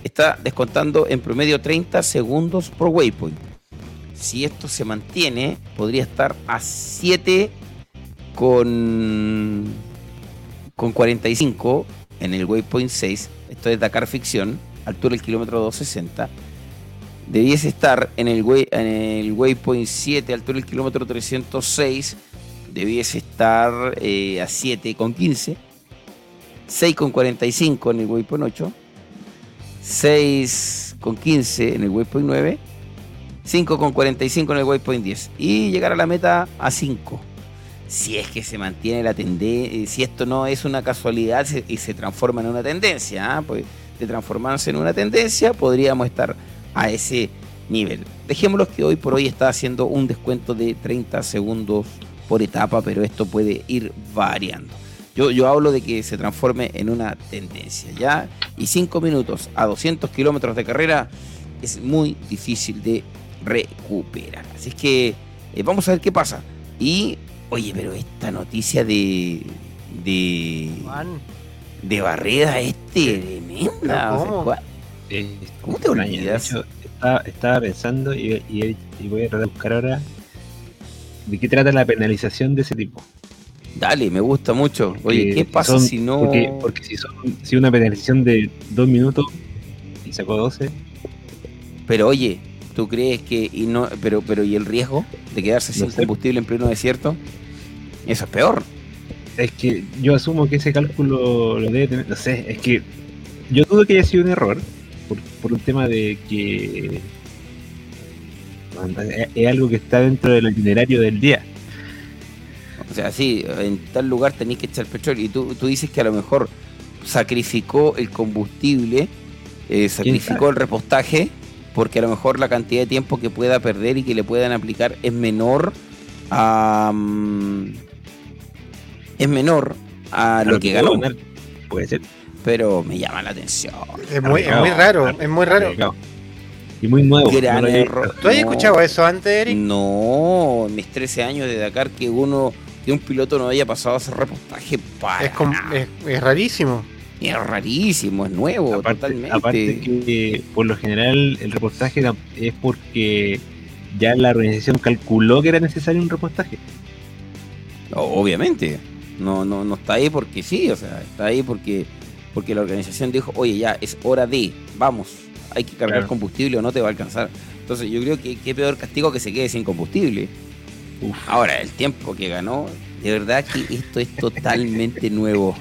Está descontando en promedio 30 segundos por waypoint. Si esto se mantiene, podría estar a 7 con, con 45 en el waypoint 6. Esto es Dakar Ficción, altura del kilómetro 260. Debiese estar en el, way- en el waypoint 7, altura del kilómetro 306. Debiese estar eh, a 7 con 15. 6 con 45 en el waypoint 8. 6 con 15 en el waypoint 9. 5 con 45 en el waypoint 10. Y llegar a la meta a 5. Si es que se mantiene la tendencia, si esto no es una casualidad y se transforma en una tendencia, ¿ah? pues de transformarse en una tendencia podríamos estar a ese nivel. Dejémoslo que hoy por hoy está haciendo un descuento de 30 segundos por etapa, pero esto puede ir variando. Yo, yo hablo de que se transforme en una tendencia, ¿ya? Y 5 minutos a 200 kilómetros de carrera es muy difícil de recuperar. Así es que eh, vamos a ver qué pasa. Y, oye, pero esta noticia de. de. Juan, de Barreda es tremenda. ¿Pero o sea, cómo? ¿cuál- Eh, ¿Cómo te olvidas? De hecho, estaba, estaba pensando y, y- y voy a tratar de buscar ahora de qué trata la penalización de ese tipo. Dale, me gusta mucho. Oye, ¿qué pasa son- si no.? Porque, porque si son si una penalización de dos minutos y sacó 12, Pero oye, ¿tú crees que.? Y no, pero, pero ¿y el riesgo de quedarse sin sé. combustible en pleno desierto? Eso es peor. es que yo asumo que ese cálculo lo debe tener. No sé, es que yo dudo que haya sido un error por, por un tema de que es- es algo que está dentro del itinerario del día. O sea, sí, en tal lugar tenéis que echar petróleo. Y tú, tú dices que a lo mejor sacrificó el combustible, eh, sacrificó el repostaje, porque a lo mejor la cantidad de tiempo que pueda perder y que le puedan aplicar es menor a. mm, es menor a lo que ganó. ganar. Puede ser. Pero me llama la atención. es muy, es muy raro, es muy raro. Y muy nuevo. Gran no error. ¿Tú has No. escuchado eso antes, Eric? No, en mis 13 años de Dakar que uno, que un piloto no haya pasado a hacer repostaje para Es, es, es rarísimo. Es rarísimo, es nuevo, Aparte, totalmente. aparte que por lo general el repostaje tam- es porque ya la organización calculó que era necesario un repostaje. Obviamente. No, no, no está ahí porque sí, o sea, está ahí porque, porque la organización dijo, oye, ya, es hora de, vamos, hay que cargar Claro. combustible o no te va a alcanzar. Entonces yo creo que qué peor castigo que se quede sin combustible. Uf. Ahora, el tiempo que ganó, de verdad que esto es totalmente nuevo.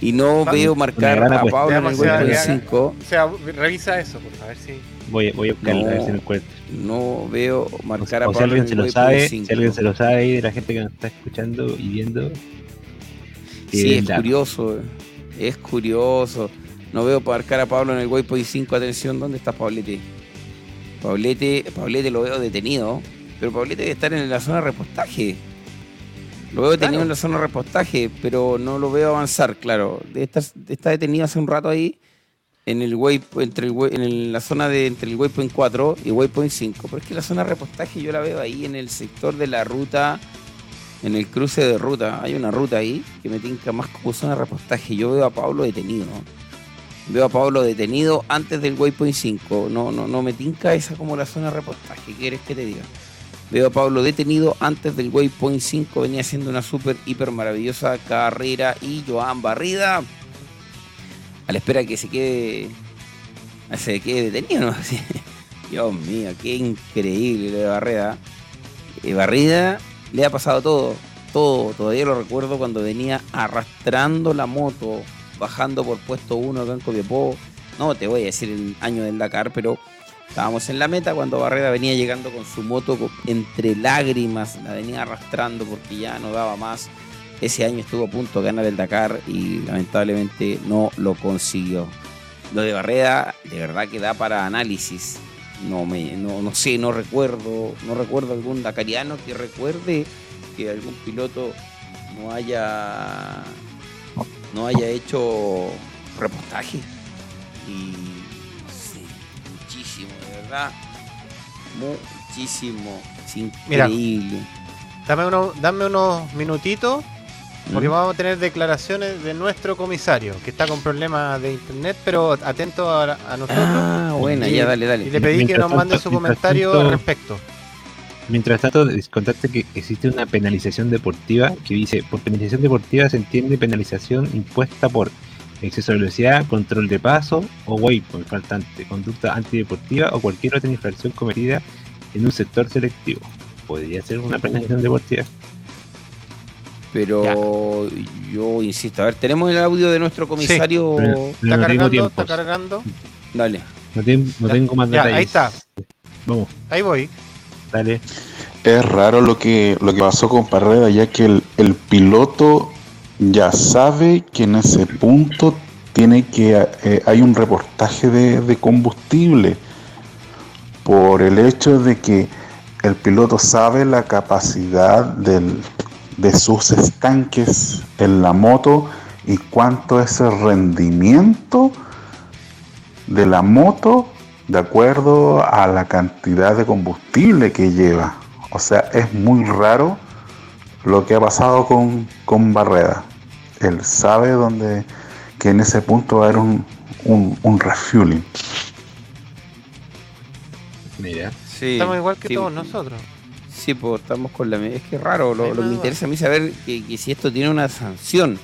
Y no Va- veo marcar a. Pablo en el haga- 5. O sea, revisa eso, por favor, si. Voy, a- voy a buscarlo a ver No. si lo encuentro. No veo O, marcar a o si Pablo en alguien el se lo waypoint sabe, 5. si alguien se lo sabe ahí de la gente que nos está escuchando y viendo. Sí, es la- curioso. Es curioso. No veo marcar a Pablo en el waypoint 5. Atención, ¿dónde está Pablete? Pablete, Pablete lo veo detenido. Pero Pablete debe estar en la zona de repostaje. Lo veo detenido Claro. en la zona de repostaje, pero no lo veo avanzar, claro. Está detenido hace un rato ahí. en el way, entre el, way- en el- la zona de entre el Waypoint 4 y Waypoint 5. Pero es que la zona de repostaje yo la veo ahí en el sector de la ruta, en el cruce de ruta. Hay una ruta ahí que me tinca más como zona de repostaje. Yo veo a Pablo detenido. Veo a Pablo detenido antes del Waypoint 5. No, no, no me tinca esa como la zona de repostaje. ¿Qué quieres que te diga? Veo a Pablo detenido antes del Waypoint 5. Venía haciendo una súper, hiper maravillosa carrera. Y Joan Barrida a la espera que se quede se quede detenido. [LAUGHS] Dios mío qué increíble lo de Barreda Eh, Barrida le ha pasado todo todo todavía lo recuerdo cuando venía arrastrando la moto bajando por puesto 1 acá en Copiapó no te voy a decir el año del Dakar pero estábamos en la meta cuando Barreda venía llegando con su moto entre lágrimas la venía arrastrando porque ya no daba más ese año estuvo a punto de ganar el Dakar y lamentablemente no lo consiguió. Lo de Barreda de verdad que da para análisis. No, me, no, no sé, no recuerdo, no recuerdo algún dakariano que recuerde que algún piloto no haya no haya hecho de verdad. Muchísimo. Es Mira. increíble. Dame, uno- dame unos minutitos, porque vamos a tener declaraciones de nuestro comisario, que está con problemas de internet, pero atento a, a nosotros. Ah, buena, Y- ya dale, Y dale. le pedí que nos mande tanto- su comentario tanto- al respecto. Mientras tanto, les contaste que existe una penalización deportiva que dice, por penalización deportiva se entiende penalización impuesta por exceso de velocidad, control de paso o waypoint faltante, conducta antideportiva o cualquier otra infracción cometida en un sector selectivo. Podría ser una penalización deportiva. Pero yo insisto, a ver, tenemos el audio de nuestro comisario. Pero- Está no cargando, tiempo. está cargando. Dale. No, ten- no Ya, tengo más Ya, detalles. ahí está, Vamos, ahí voy. dale. Es raro lo que, lo que pasó con Parreda, ya que el, el piloto ya sabe que en ese punto tiene que eh, hay un reportaje de, combustible por el hecho de que el piloto sabe la capacidad de sus estanques en la moto y cuánto es el rendimiento de la moto de acuerdo a la cantidad de combustible que lleva. O sea, es muy raro lo que ha pasado con, con Barreda. Él sabe dónde que en ese punto va a haber un, un, un refueling. Mira, Sí, Estamos igual que sí, todos nosotros. Sí, pues estamos con la. Es que es raro, lo, que me interesa a mí saber que, que si esto tiene una sanción.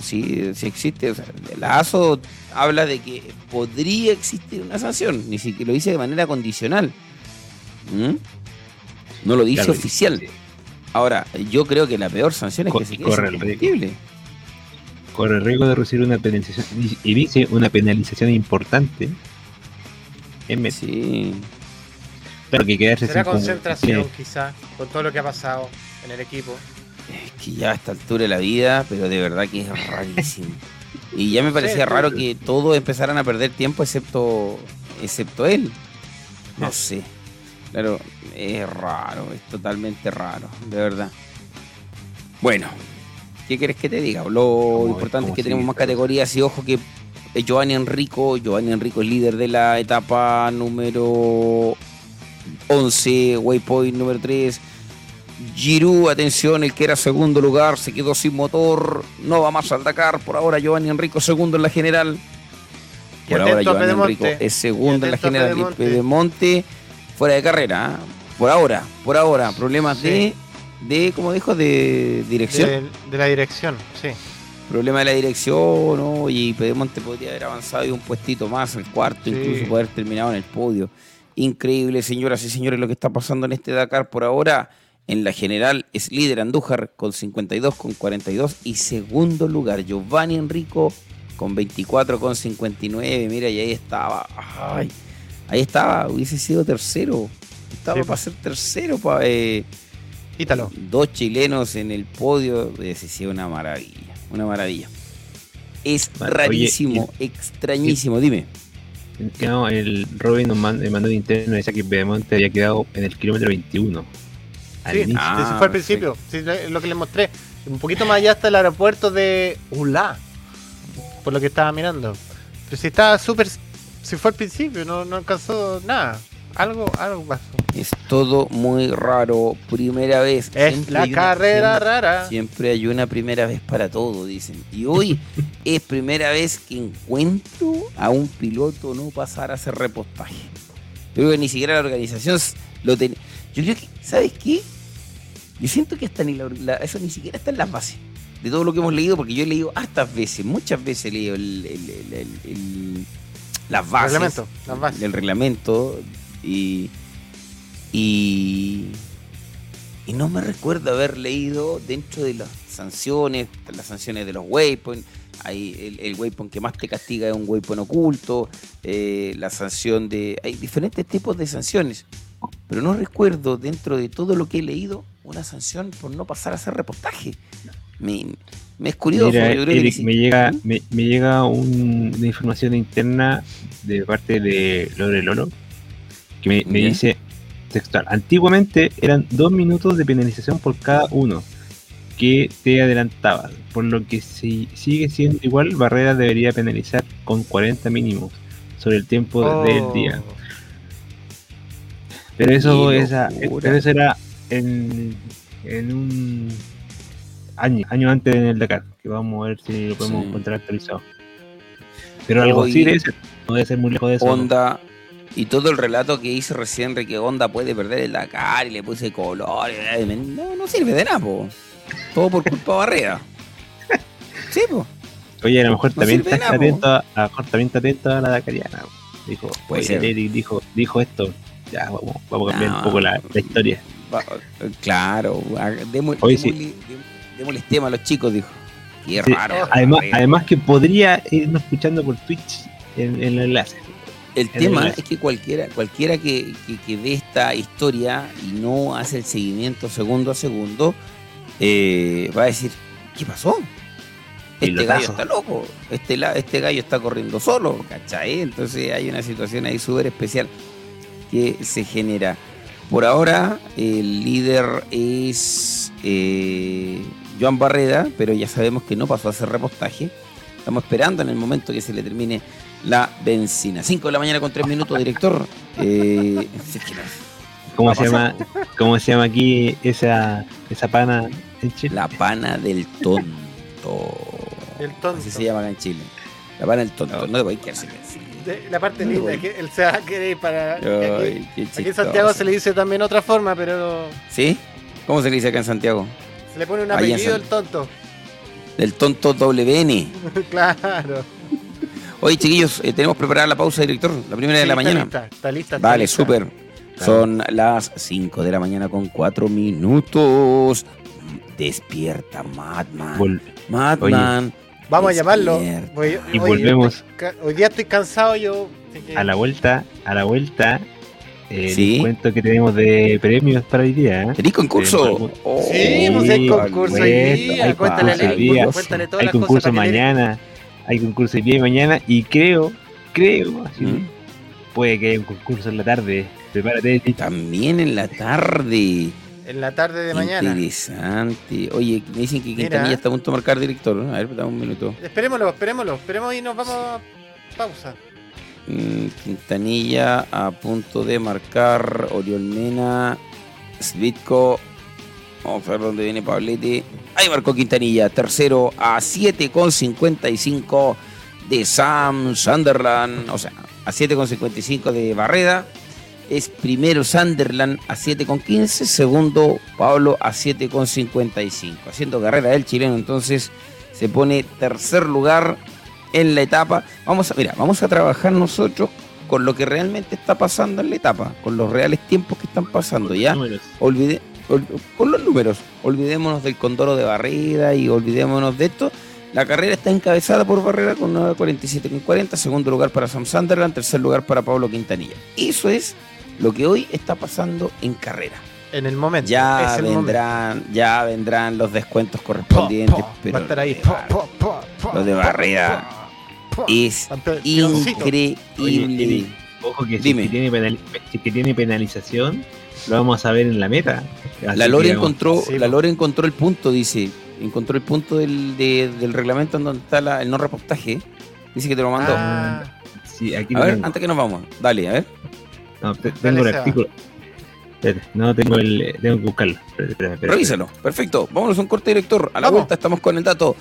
Si, si existe. O sea, la ASO habla de que podría existir una sanción, ni siquiera lo dice de manera condicional. ¿Mm? No lo dice Claro, oficial. sí. Ahora, yo creo que la peor sanción es Co- que se quede corre el riesgo. corre el riesgo de recibir una penalización, y- dice una penalización importante. En. Sí. Claro que quedarse Será sin concentración, combustible. quizá, con todo lo que ha pasado en el equipo. Es que ya a esta altura de la vida, pero de verdad que es rarísimo. Y ya me parecía Sí, raro sí. que todos empezaran a perder tiempo excepto excepto él. No sé. Claro, es raro, es totalmente raro, de verdad. Bueno, ¿qué quieres que te diga? Lo ¿Cómo- importante es que tenemos más categorías y ojo que eh, Giovanni Enrico, Giovanni Enrico es líder de la etapa número 11, Waypoint número 3. Giroud, atención, el que era segundo lugar, se quedó sin motor, no va más al Dakar. Por ahora Giovanni Enrico segundo en la general. Y Por ahora Giovanni. Enrico es segundo en la general. Pedemonte. Pedemonte fuera de carrera. ¿ah? Por ahora, por ahora. Problemas de, de, como dijo, de dirección. De, de la dirección, sí. Problema de la dirección, ¿no? y Pedemonte podría haber avanzado y un puestito más, el cuarto, Sí. incluso poder terminado en el podio. Increíble, señoras y señores, lo que está pasando en este Dakar por ahora. En la general es líder Andújar con 52 con 42 y segundo lugar Giovanni Enrico con 24 con 59. Mira, y ahí estaba. Ay, ahí estaba, hubiese sido tercero. Estaba Sí, para ser tercero, pa, eh, Ítalo. dos chilenos en el podio, hubiese sido una maravilla, una maravilla. Es rarísimo, extrañísimo, dime. No, el Robin nos manda, mandó de interno decía que Pedemonte había quedado en el kilómetro 21. Al Sí, inicio. Ah, ese fue al principio. Sí, es lo que les mostré. Un poquito más allá está el aeropuerto de Ula. Por lo que estaba mirando. Pero si estaba súper. Si fue al principio, no, no alcanzó nada. Algo, algo pasó. Es todo muy raro. Primera vez. Es Siempre la una- carrera rara. Siempre hay una primera vez para todo, dicen. Y hoy [LAUGHS] es primera vez que encuentro a un piloto no pasar a hacer repostaje. Creo que ni siquiera la organización lo tenía. Yo creo que, ¿sabes qué? Yo siento que hasta ni la- la- eso ni siquiera está en las bases de todo lo que hemos leído, porque yo he leído hartas veces, muchas veces he leído el- el- el- el- el- las bases Reglamento, las bases. del reglamento y, y, y no me recuerdo haber leído dentro de las sanciones, las sanciones de los waypoints, hay el, el waypoint que más te castiga es un waypoint oculto, eh, la sanción de... Hay diferentes tipos de sanciones, pero no recuerdo dentro de todo lo que he leído una sanción por no pasar a hacer reportaje. Me, me es curioso. Mira, yo creo que Eric, me llega, me, me llega un- una información interna de parte de Lore Lolo que me, dice textual. Antiguamente eran dos minutos de penalización por cada uno que te adelantaba, por lo que si sigue siendo igual, Barrera debería penalizar con 40 mínimos sobre el tiempo Oh. del día. Pero eso, esa, pero eso era en, en un año, año antes en el Dakar, que vamos a ver si lo podemos Sí. encontrar actualizado. Pero algo Hoy- así debe ser, no debe ser muy lejos de eso. ¿no? Honda y todo el relato que hice recién de que Honda puede perder el Dakar y le puse color. No, no sirve de nada, po. Todo por culpa de Barrera. [LAUGHS] Sí, po. Oye, a lo mejor No también de está nada, atento a, a lo mejor también está atento a la Dakariana. Dijo, oye. Eric dijo, dijo esto. Ya, vamos, vamos a cambiar No. un poco la, la historia. Va- Claro, démosle, Oye, sí. Démosles tema a los chicos, dijo. Qué Sí, raro. Además, además que podría irnos escuchando por Twitch en, en el enlace. El en tema el- es que cualquiera, cualquiera que, que- que ve esta historia y no hace el seguimiento segundo a segundo, eh, va a decir, ¿qué pasó? Este gallo está loco, este, la- este gallo está corriendo solo, ¿cachai? Entonces hay una situación ahí súper especial que se genera. Por ahora, el líder es eh, Joan Barreda, pero ya sabemos que no pasó a hacer repostaje. Estamos esperando en el momento que se le termine la benzina. 5 de la mañana con 3 minutos, director. [LAUGHS] Eh, si es que no- ¿Cómo se llama? ¿Cómo se llama aquí esa, esa pana en Chile? la pana del tonto. El tonto. Así se llama acá en Chile. La pana del tonto. No te voy a quedar sin la parte Muy linda que él se va a querer para. aquí, en. Santiago se le dice también otra forma, pero ¿Sí? ¿Cómo se le dice acá en Santiago? Se le pone un apellido el tonto. Del tonto WN. [LAUGHS] claro. Oye, chiquillos, eh, tenemos preparada la pausa, director. La primera de la está mañana. lista, está lista. está Vale, lista. súper. Son las 5 de la mañana con 4 minutos. Despierta, Madman. Vol- Madman. Vamos a llamarlo. Hoy, Y volvemos. hoy día estoy cansado yo. a la vuelta, a la vuelta, eh, Sí. les cuento que tenemos de premios para hoy día. ¿eh? ¿Tenéis concurso? Oh, Sí, pues hay concurso hoy Alberto, día. hay Cuéntale, concurso hoy día. cuéntale todas Hay las concurso mañana, hay concurso hoy día y mañana y creo, creo, así, ¿Mm? puede que haya un concurso en la tarde. Prepárate. También en la tarde. En la tarde de mañana. Interesante. Oye, me dicen que Mira. Quintanilla está a punto de marcar director. A ver, dame un minuto. Esperémoslo, esperémoslo. Esperemos y nos vamos a pausa. Quintanilla a punto de marcar. Oriol Mena. Svitko. Vamos a ver dónde viene Pablete. Ahí marcó Quintanilla. Tercero a 7,55 de Sam Sunderland. O sea, a 7,55 de Barreda. Es primero Sunderland a 7,15. Segundo Pablo a 7,55. Haciendo carrera el chileno. Entonces se pone tercer lugar en la etapa. Vamos a, mira, vamos a trabajar nosotros con lo que realmente está pasando en la etapa, con los reales tiempos que están pasando, ¿ya? Olvide, ol- con los números, olvidémonos del Condoro de Barrera y olvidémonos de esto. La carrera está encabezada por Barrera con 9.47 con 40, segundo lugar para Sam Sunderland, tercer lugar para Pablo Quintanilla. Eso es lo que hoy está pasando en carrera. En el momento. Ya es el momento. vendrán, ya vendrán los descuentos Po, correspondientes, po, pero a estar ahí. lo de Po, po, po, po, po, Barrera po, po. [LAUGHS] es. Oye, increíble. Ojo que si, Dime. tiene si es que tiene penalización, lo vamos a ver en la meta. Así La Lore encontró, Sí, la. Lore encontró el punto, dice, encontró el punto del, de- del reglamento en donde está la- el no repostaje Dice que te lo mandó. Ah, Sí, aquí a lo ver, tengo. antes que nos vamos. Dale, a ver. No, te- Dale, tengo el artículo. Espérate, no tengo el. Tengo que buscarlo. Espérate, espérate, espérate. Revísalo. Perfecto. Vámonos a un corte director. A la Vamos. vuelta estamos con el dato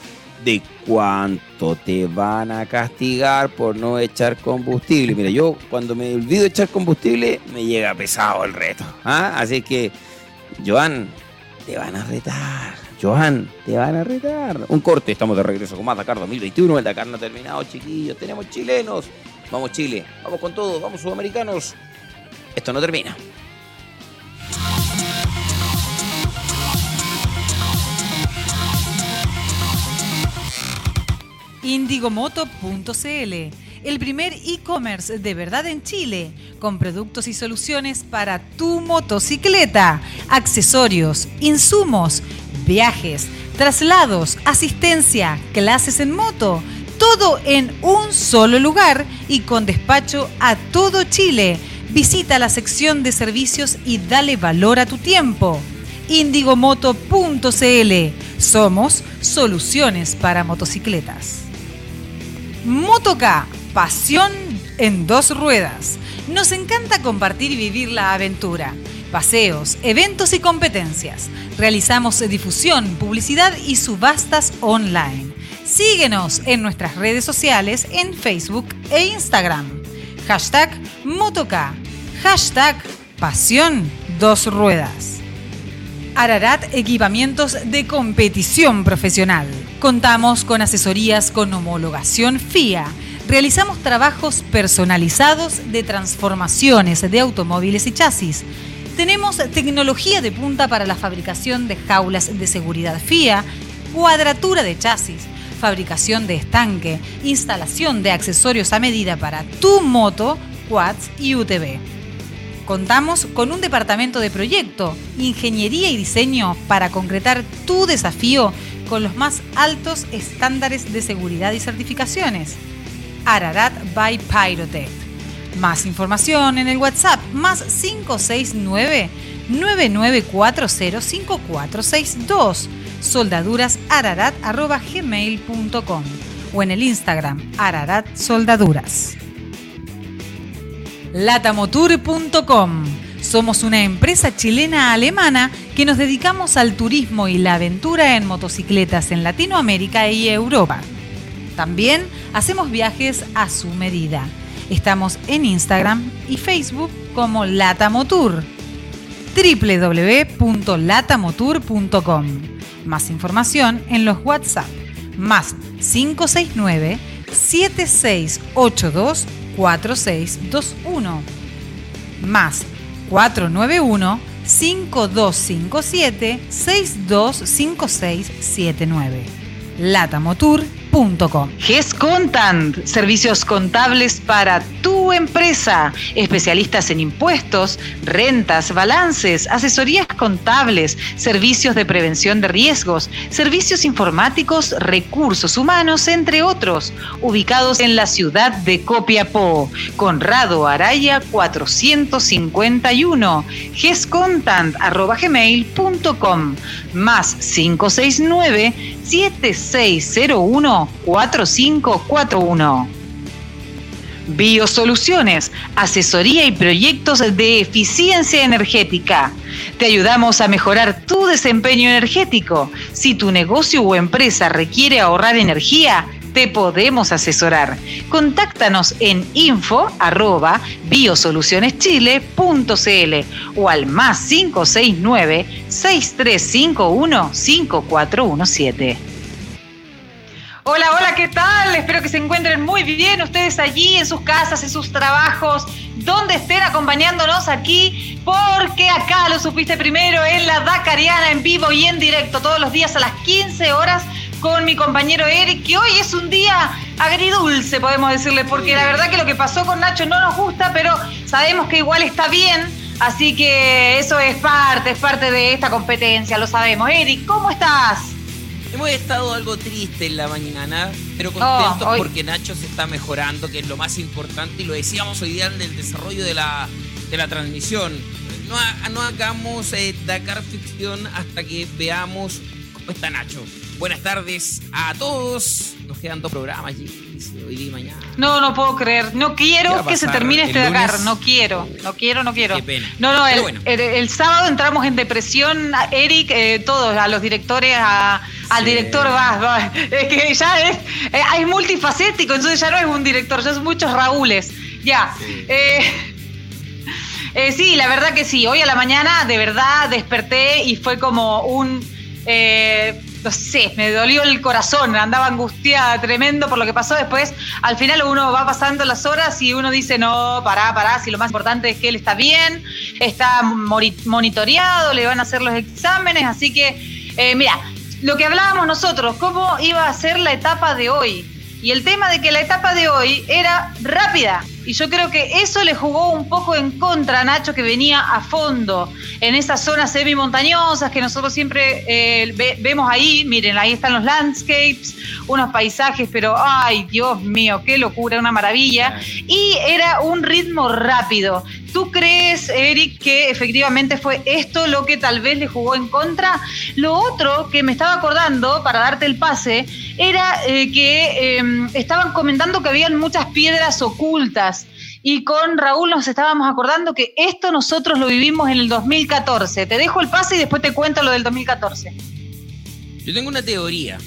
de cuánto te van a castigar por no echar combustible. Mira, yo cuando me olvido echar combustible me llega pesado el reto. ¿ah? Así que, Joan, te van a retar. Joan, te van a retar. Un corte, estamos de regreso con más Dakar 2021. El Dakar no ha terminado, chiquillos. Tenemos chilenos. Vamos Chile, vamos con todo, vamos sudamericanos. Esto no termina. Indigomoto.cl, el primer e-commerce de verdad en Chile, con productos y soluciones para tu motocicleta, accesorios, insumos, viajes, traslados, asistencia, clases en moto, todo en un solo lugar y con despacho a todo Chile. Visita la sección de servicios y dale valor a tu tiempo. Indigomoto.cl. Somos soluciones para motocicletas. Motoca, pasión en dos ruedas. Nos encanta compartir y vivir la aventura. Paseos, eventos y competencias. Realizamos difusión, publicidad y subastas online. Síguenos en nuestras redes sociales en Facebook e Instagram. Hashtag Motoca. Hashtag Pasión Dos Ruedas. Ararat Equipamientos de Competición Profesional. Contamos con asesorías con homologación FIA. Realizamos trabajos personalizados de transformaciones de automóviles y chasis. Tenemos tecnología de punta para la fabricación de jaulas de seguridad FIA, cuadratura de chasis, fabricación de estanque, instalación de accesorios a medida para tu moto, quads y UTV. Contamos con un departamento de proyecto, ingeniería y diseño para concretar tu desafío con los más altos estándares de seguridad y certificaciones. Ararat by Pyrotech. Más información en el WhatsApp más 569 99405462 soldadurasararat.gmail.com o en el Instagram Ararat Soldaduras. latamotour.com. Somos una empresa chilena-alemana que nos dedicamos al turismo y la aventura en motocicletas en Latinoamérica y Europa. También hacemos viajes a su medida. Estamos en Instagram y Facebook como Latamotour. www.latamotour.com. Más información en los WhatsApp más 569 7682 4621 más 491 5257 625679 latamotour.com GES Contant, servicios contables para tu empresa, especialistas en impuestos, rentas, balances, asesorías contables, servicios de prevención de riesgos, servicios informáticos, recursos humanos, entre otros, ubicados en la ciudad de Copiapó, Conrado Araya 451, gescontant.gmail.com, más 569 7601-4541. Biosoluciones, asesoría y proyectos de eficiencia energética. Te ayudamos a mejorar tu desempeño energético. Si tu negocio o empresa requiere ahorrar energía, te podemos asesorar. Contáctanos en info arroba biosolucioneschile.cl o al más 569 6351 5417. Hola, hola, ¿qué tal? Espero que se encuentren muy bien ustedes allí en sus casas, en sus trabajos, donde estén acompañándonos aquí, porque acá lo supiste primero en la Dakariana en vivo y en directo todos los días a las 15 horas con mi compañero Eric, que hoy es un día agridulce, podemos decirle, porque la verdad que lo que pasó con Nacho no nos gusta, pero sabemos que igual está bien, así que eso es parte, es parte de esta competencia, lo sabemos. Eric, ¿cómo estás? Hemos estado algo triste en la mañana, pero contentos Oh, hoy- porque Nacho se está mejorando, que es lo más importante, y lo decíamos hoy día en el desarrollo de la, de la transmisión. No, no hagamos eh, Dakar ficción hasta que veamos ¿Cómo está Nacho? Buenas tardes a todos. Nos quedan dos programas hoy día y mañana. No, no puedo creer. No quiero que se termine este Dakar. No quiero, no quiero, no quiero. Qué pena. No, no, el, sábado entramos en depresión, Eric, eh, todos, a los directores, al director, va, [LAUGHS] Es que ya es, eh, es multifacético, entonces ya no es un director, ya son muchos Raúles. Ya. Eh, [LAUGHS] eh, sí, la verdad que sí. Hoy a la mañana de verdad desperté y fue como un... Eh, no sé, me dolió el corazón, andaba angustiada tremendo por lo que pasó después. Al final uno va pasando las horas y uno dice, no, pará, pará, si lo más importante es que él está bien, está monitoreado, le van a hacer los exámenes, así que, eh, mira, lo que hablábamos nosotros, cómo iba a ser la etapa de hoy. Y el tema de que la etapa de hoy era rápida. Y yo creo que eso le jugó un poco en contra a Nacho, que venía a fondo en esas zonas semi-montañosas que nosotros siempre eh, vemos ahí. Miren, ahí están los landscapes, unos paisajes, pero ay, Dios mío, qué locura, una maravilla. Y era un ritmo rápido. ¿Tú crees, Eric, que efectivamente fue esto lo que tal vez le jugó en contra? Lo otro que me estaba acordando, para darte el pase, era eh, que em, estaban comentando que habían muchas piedras ocultas. Y con Raúl nos estábamos acordando que esto nosotros lo vivimos en el 2014. Te dejo el pase y después te cuento lo del 2014. Yo tengo una teoría.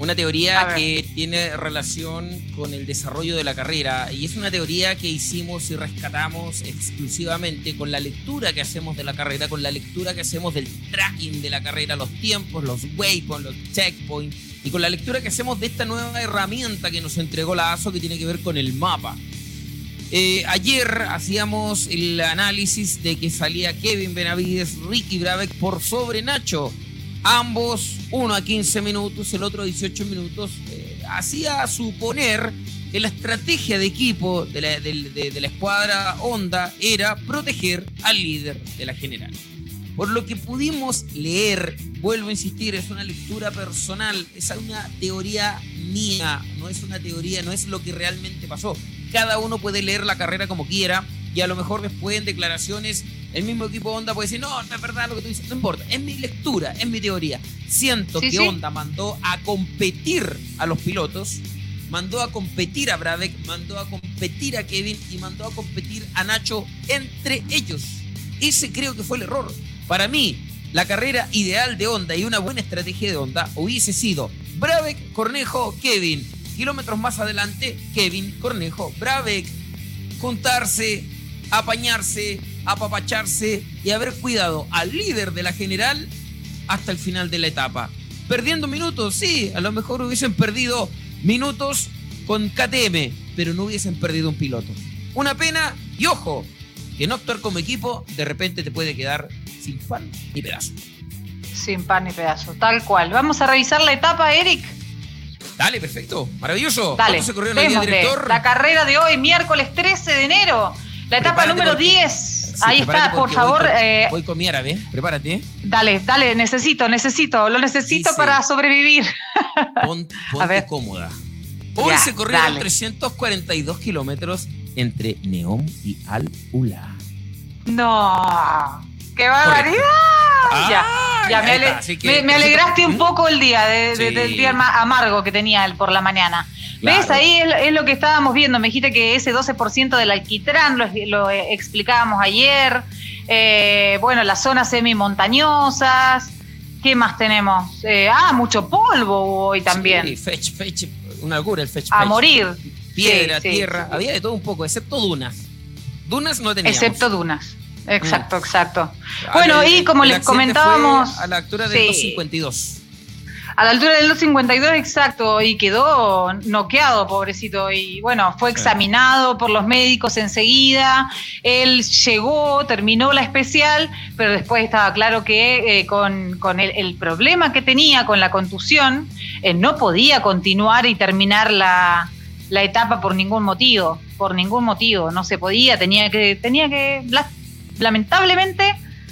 Una teoría que tiene relación con el desarrollo de la carrera y es una teoría que hicimos y rescatamos exclusivamente con la lectura que hacemos de la carrera, con la lectura que hacemos del tracking de la carrera, los tiempos, los waypoints, los checkpoints y con la lectura que hacemos de esta nueva herramienta que nos entregó la ASO que tiene que ver con el mapa. Eh, ayer hacíamos el análisis de que salía Kevin Benavides, Ricky Brabeck por sobre Nacho ambos, uno a 15 minutos, el otro a 18 minutos, eh, hacía suponer que la estrategia de equipo de la, escuadra Honda era proteger al líder de la general. Por lo que pudimos leer, vuelvo a insistir, es una lectura personal, es una teoría mía, no es una teoría, no es lo que realmente pasó. Cada uno puede leer la carrera como quiera y a lo mejor después en declaraciones el mismo equipo Honda puede decir, no, no es verdad lo que tú dices, no importa, es mi lectura, es mi teoría. Siento que Honda mandó a competir a los pilotos, mandó a competir a Brabeck, mandó a competir a Kevin y mandó a competir a Nacho entre ellos. Ese creo que fue el error. Para mí, la carrera ideal de Honda y una buena estrategia de Honda hubiese sido Brabeck, Cornejo, Kevin. Kilómetros más adelante, Kevin, Cornejo, Brabeck. Juntarse, apañarse, apapacharse y haber cuidado al líder de la general hasta el final de la etapa. Perdiendo minutos, sí, a lo mejor hubiesen perdido minutos con KTM, pero no hubiesen perdido un piloto. Una pena y ojo, que no actuar como equipo de repente te puede quedar sin pan ni pedazo. Sin pan ni pedazo, tal cual. Vamos a revisar la etapa, Eric. Dale, perfecto, maravilloso. Dale, se corrió director? La carrera de hoy, miércoles 13 de enero. La etapa número 10 Ahí está, por favor. Eh, voy con, mi árabe, prepárate. Dale, dale, necesito, necesito, lo necesito para sobrevivir. [LAUGHS] ponte cómoda. Hoy se corrieron 342 kilómetros entre Neón y Al-Ula. No, qué barbaridad. ya, ah, ya me, alegraste un ¿Mm? poco el día, del día amargo que tenía él por la mañana. ¿Ves? Ahí es, lo que estábamos viendo. Me dijiste que ese 12% del alquitrán lo, explicábamos ayer. Eh, bueno, las zonas semi-montañosas. ¿Qué más tenemos? Eh, ah, mucho polvo hoy también. Sí, fetch, fetch, una locura el fetch. A morir. Piedra, tierra, había de todo un poco, excepto dunas. Dunas no teníamos. Excepto dunas. Exacto, exacto. Bueno, y como les comentábamos. a la altura de 252 a la altura del 252 exacto y quedó noqueado, pobrecito. Y bueno, fue examinado por los médicos enseguida. Él llegó, terminó la especial, pero después estaba claro que eh, con, el, problema que tenía con la contusión, eh, no podía continuar y terminar la, la etapa por ningún motivo. Por ningún motivo, no se podía, tenía que, tenía que, lamentablemente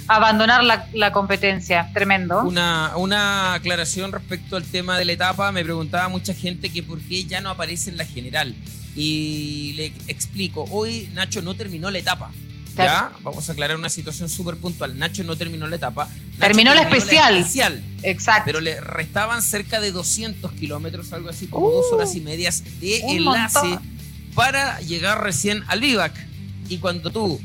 abandonar la, competencia. Tremendo. Una, una aclaración respecto al tema de la etapa. Me preguntaba mucha gente que por qué ya no aparece en la general. Y le explico, hoy Nacho no terminó la etapa. Ya, vamos a aclarar una situación súper puntual. Nacho no terminó la etapa. Terminó la especial. especial, Exacto. pero le restaban cerca de 200 kilómetros, algo así como Uh, dos horas y medias de enlace montón. para llegar recién al vivac. Y cuando tú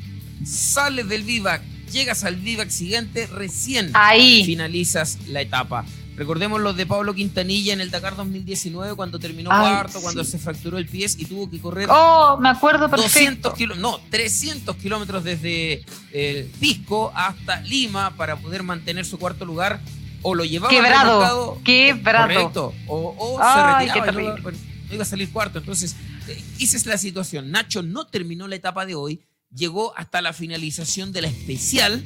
sales del vivac, llegas al vivac siguiente, recién Ahí. finalizas la etapa. Recordemos los de Pablo Quintanilla en el Dakar 2019 cuando terminó Ay, cuarto, cuando sí. se fracturó el pie y tuvo que correr Oh, me acuerdo 200 perfecto. kilómetros, no, 300 kilómetros desde el Pisco hasta Lima para poder mantener su cuarto lugar. O lo llevaba Quebrado, quebrado. Correcto. O, o Ay, se retiraba iba- no iba a salir cuarto. Entonces, eh, esa es la situación. Nacho no terminó la etapa de hoy, llegó hasta la finalización de la especial,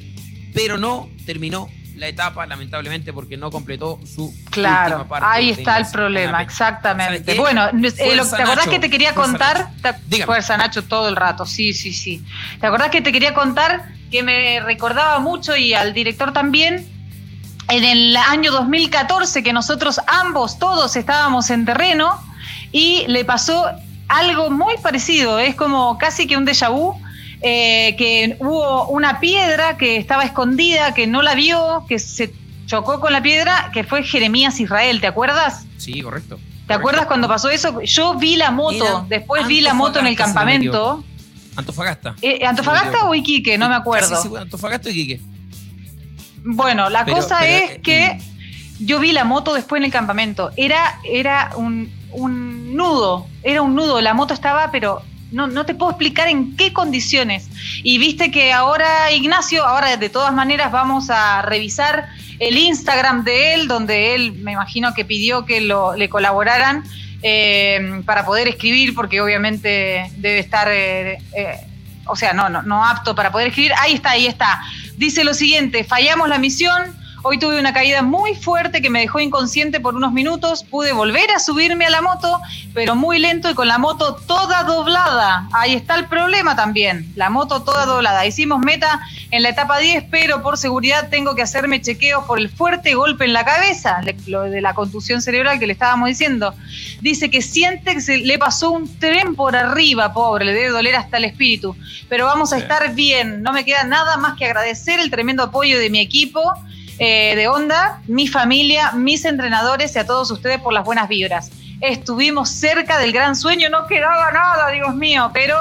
pero no terminó la etapa, lamentablemente, porque no completó su Claro, última parte ahí está el problema, Una pena. ¿Sabe exactamente. Bueno, eh, lo- ¿te acordás Nacho, que te quería fuerza, contar? Te-. Fuerza Nacho todo el rato, sí, sí, sí. ¿Te acordás que te quería contar que me recordaba mucho y al director también? En el año 2014 que nosotros ambos, todos estábamos en terreno y le pasó algo muy parecido, es como casi que un déjà vu, eh, que hubo una piedra que estaba escondida, que no la vio, que se chocó con la piedra, que fue Jeremías Israel, ¿te acuerdas? Sí, correcto. ¿Te Correcto. acuerdas cuando pasó eso? Yo vi la moto, Era después vi la moto en el Antofagasta, campamento. Antofagasta. Eh, ¿Antofagasta Sí, o Iquique? No me acuerdo. Casi Antofagasta y Quique. Bueno, la Pero- cosa pero, es eh, que yo vi la moto después en el campamento. Era, era un, un nudo, era un nudo. La moto estaba, pero no, no te puedo explicar en qué condiciones. Y viste que ahora, Ignacio, ahora de todas maneras vamos a revisar el Instagram de él, donde él me imagino que pidió que lo, le colaboraran eh, para poder escribir, porque obviamente debe estar... eh, eh, o sea, no, no, no apto para poder escribir. Ahí está, ahí está. Dice lo siguiente, fallamos la misión, hoy tuve una caída muy fuerte que me dejó inconsciente por unos minutos, pude volver a subirme a la moto, pero muy lento y con la moto toda doblada. Ahí está el problema también, la moto toda doblada. Hicimos meta en la etapa 10, pero por seguridad tengo que hacerme chequeos por el fuerte golpe en la cabeza, lo de la contusión cerebral que le estábamos diciendo. Dice que siente que se le pasó un tren por arriba, pobre, le debe doler hasta el espíritu. Pero vamos a estar bien. No me queda nada más que agradecer el tremendo apoyo de mi equipo eh, de Onda, mi familia, mis entrenadores y a todos ustedes por las buenas vibras. Estuvimos cerca del gran sueño, no quedaba nada, Dios mío, pero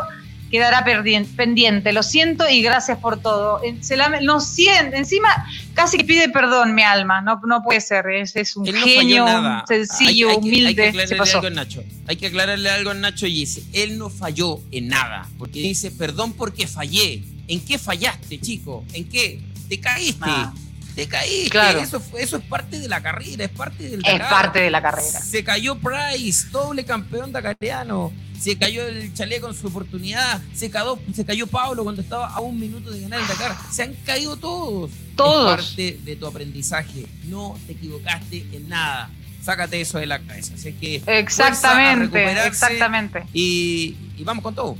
quedará pendiente. Lo siento y gracias por todo. Se la, no siente, encima casi que pide perdón mi alma. No, no puede ser, es, es un Él no genio, sencillo, Hay- hay que- humilde. Hay que aclararle pasó. algo a Nacho. Hay que aclararle algo a Nacho y dice, él no falló en nada. Porque dice, perdón porque fallé. ¿En qué fallaste, chico? ¿En qué? Te caíste. Ah. Te caíste. Claro. Eso, eso es parte de la carrera, es parte del Es Dakar. parte de la carrera. Se cayó Price, doble campeón dakariano. Se cayó el chaleco en su oportunidad. Se cayó, se cayó Pablo cuando estaba a un minuto de ganar el Dakar. Se han caído todos. Todos. Es parte de tu aprendizaje. No te equivocaste en nada. Sácate eso de la cabeza. Así que Exactamente, exactamente. Y, y vamos con todo.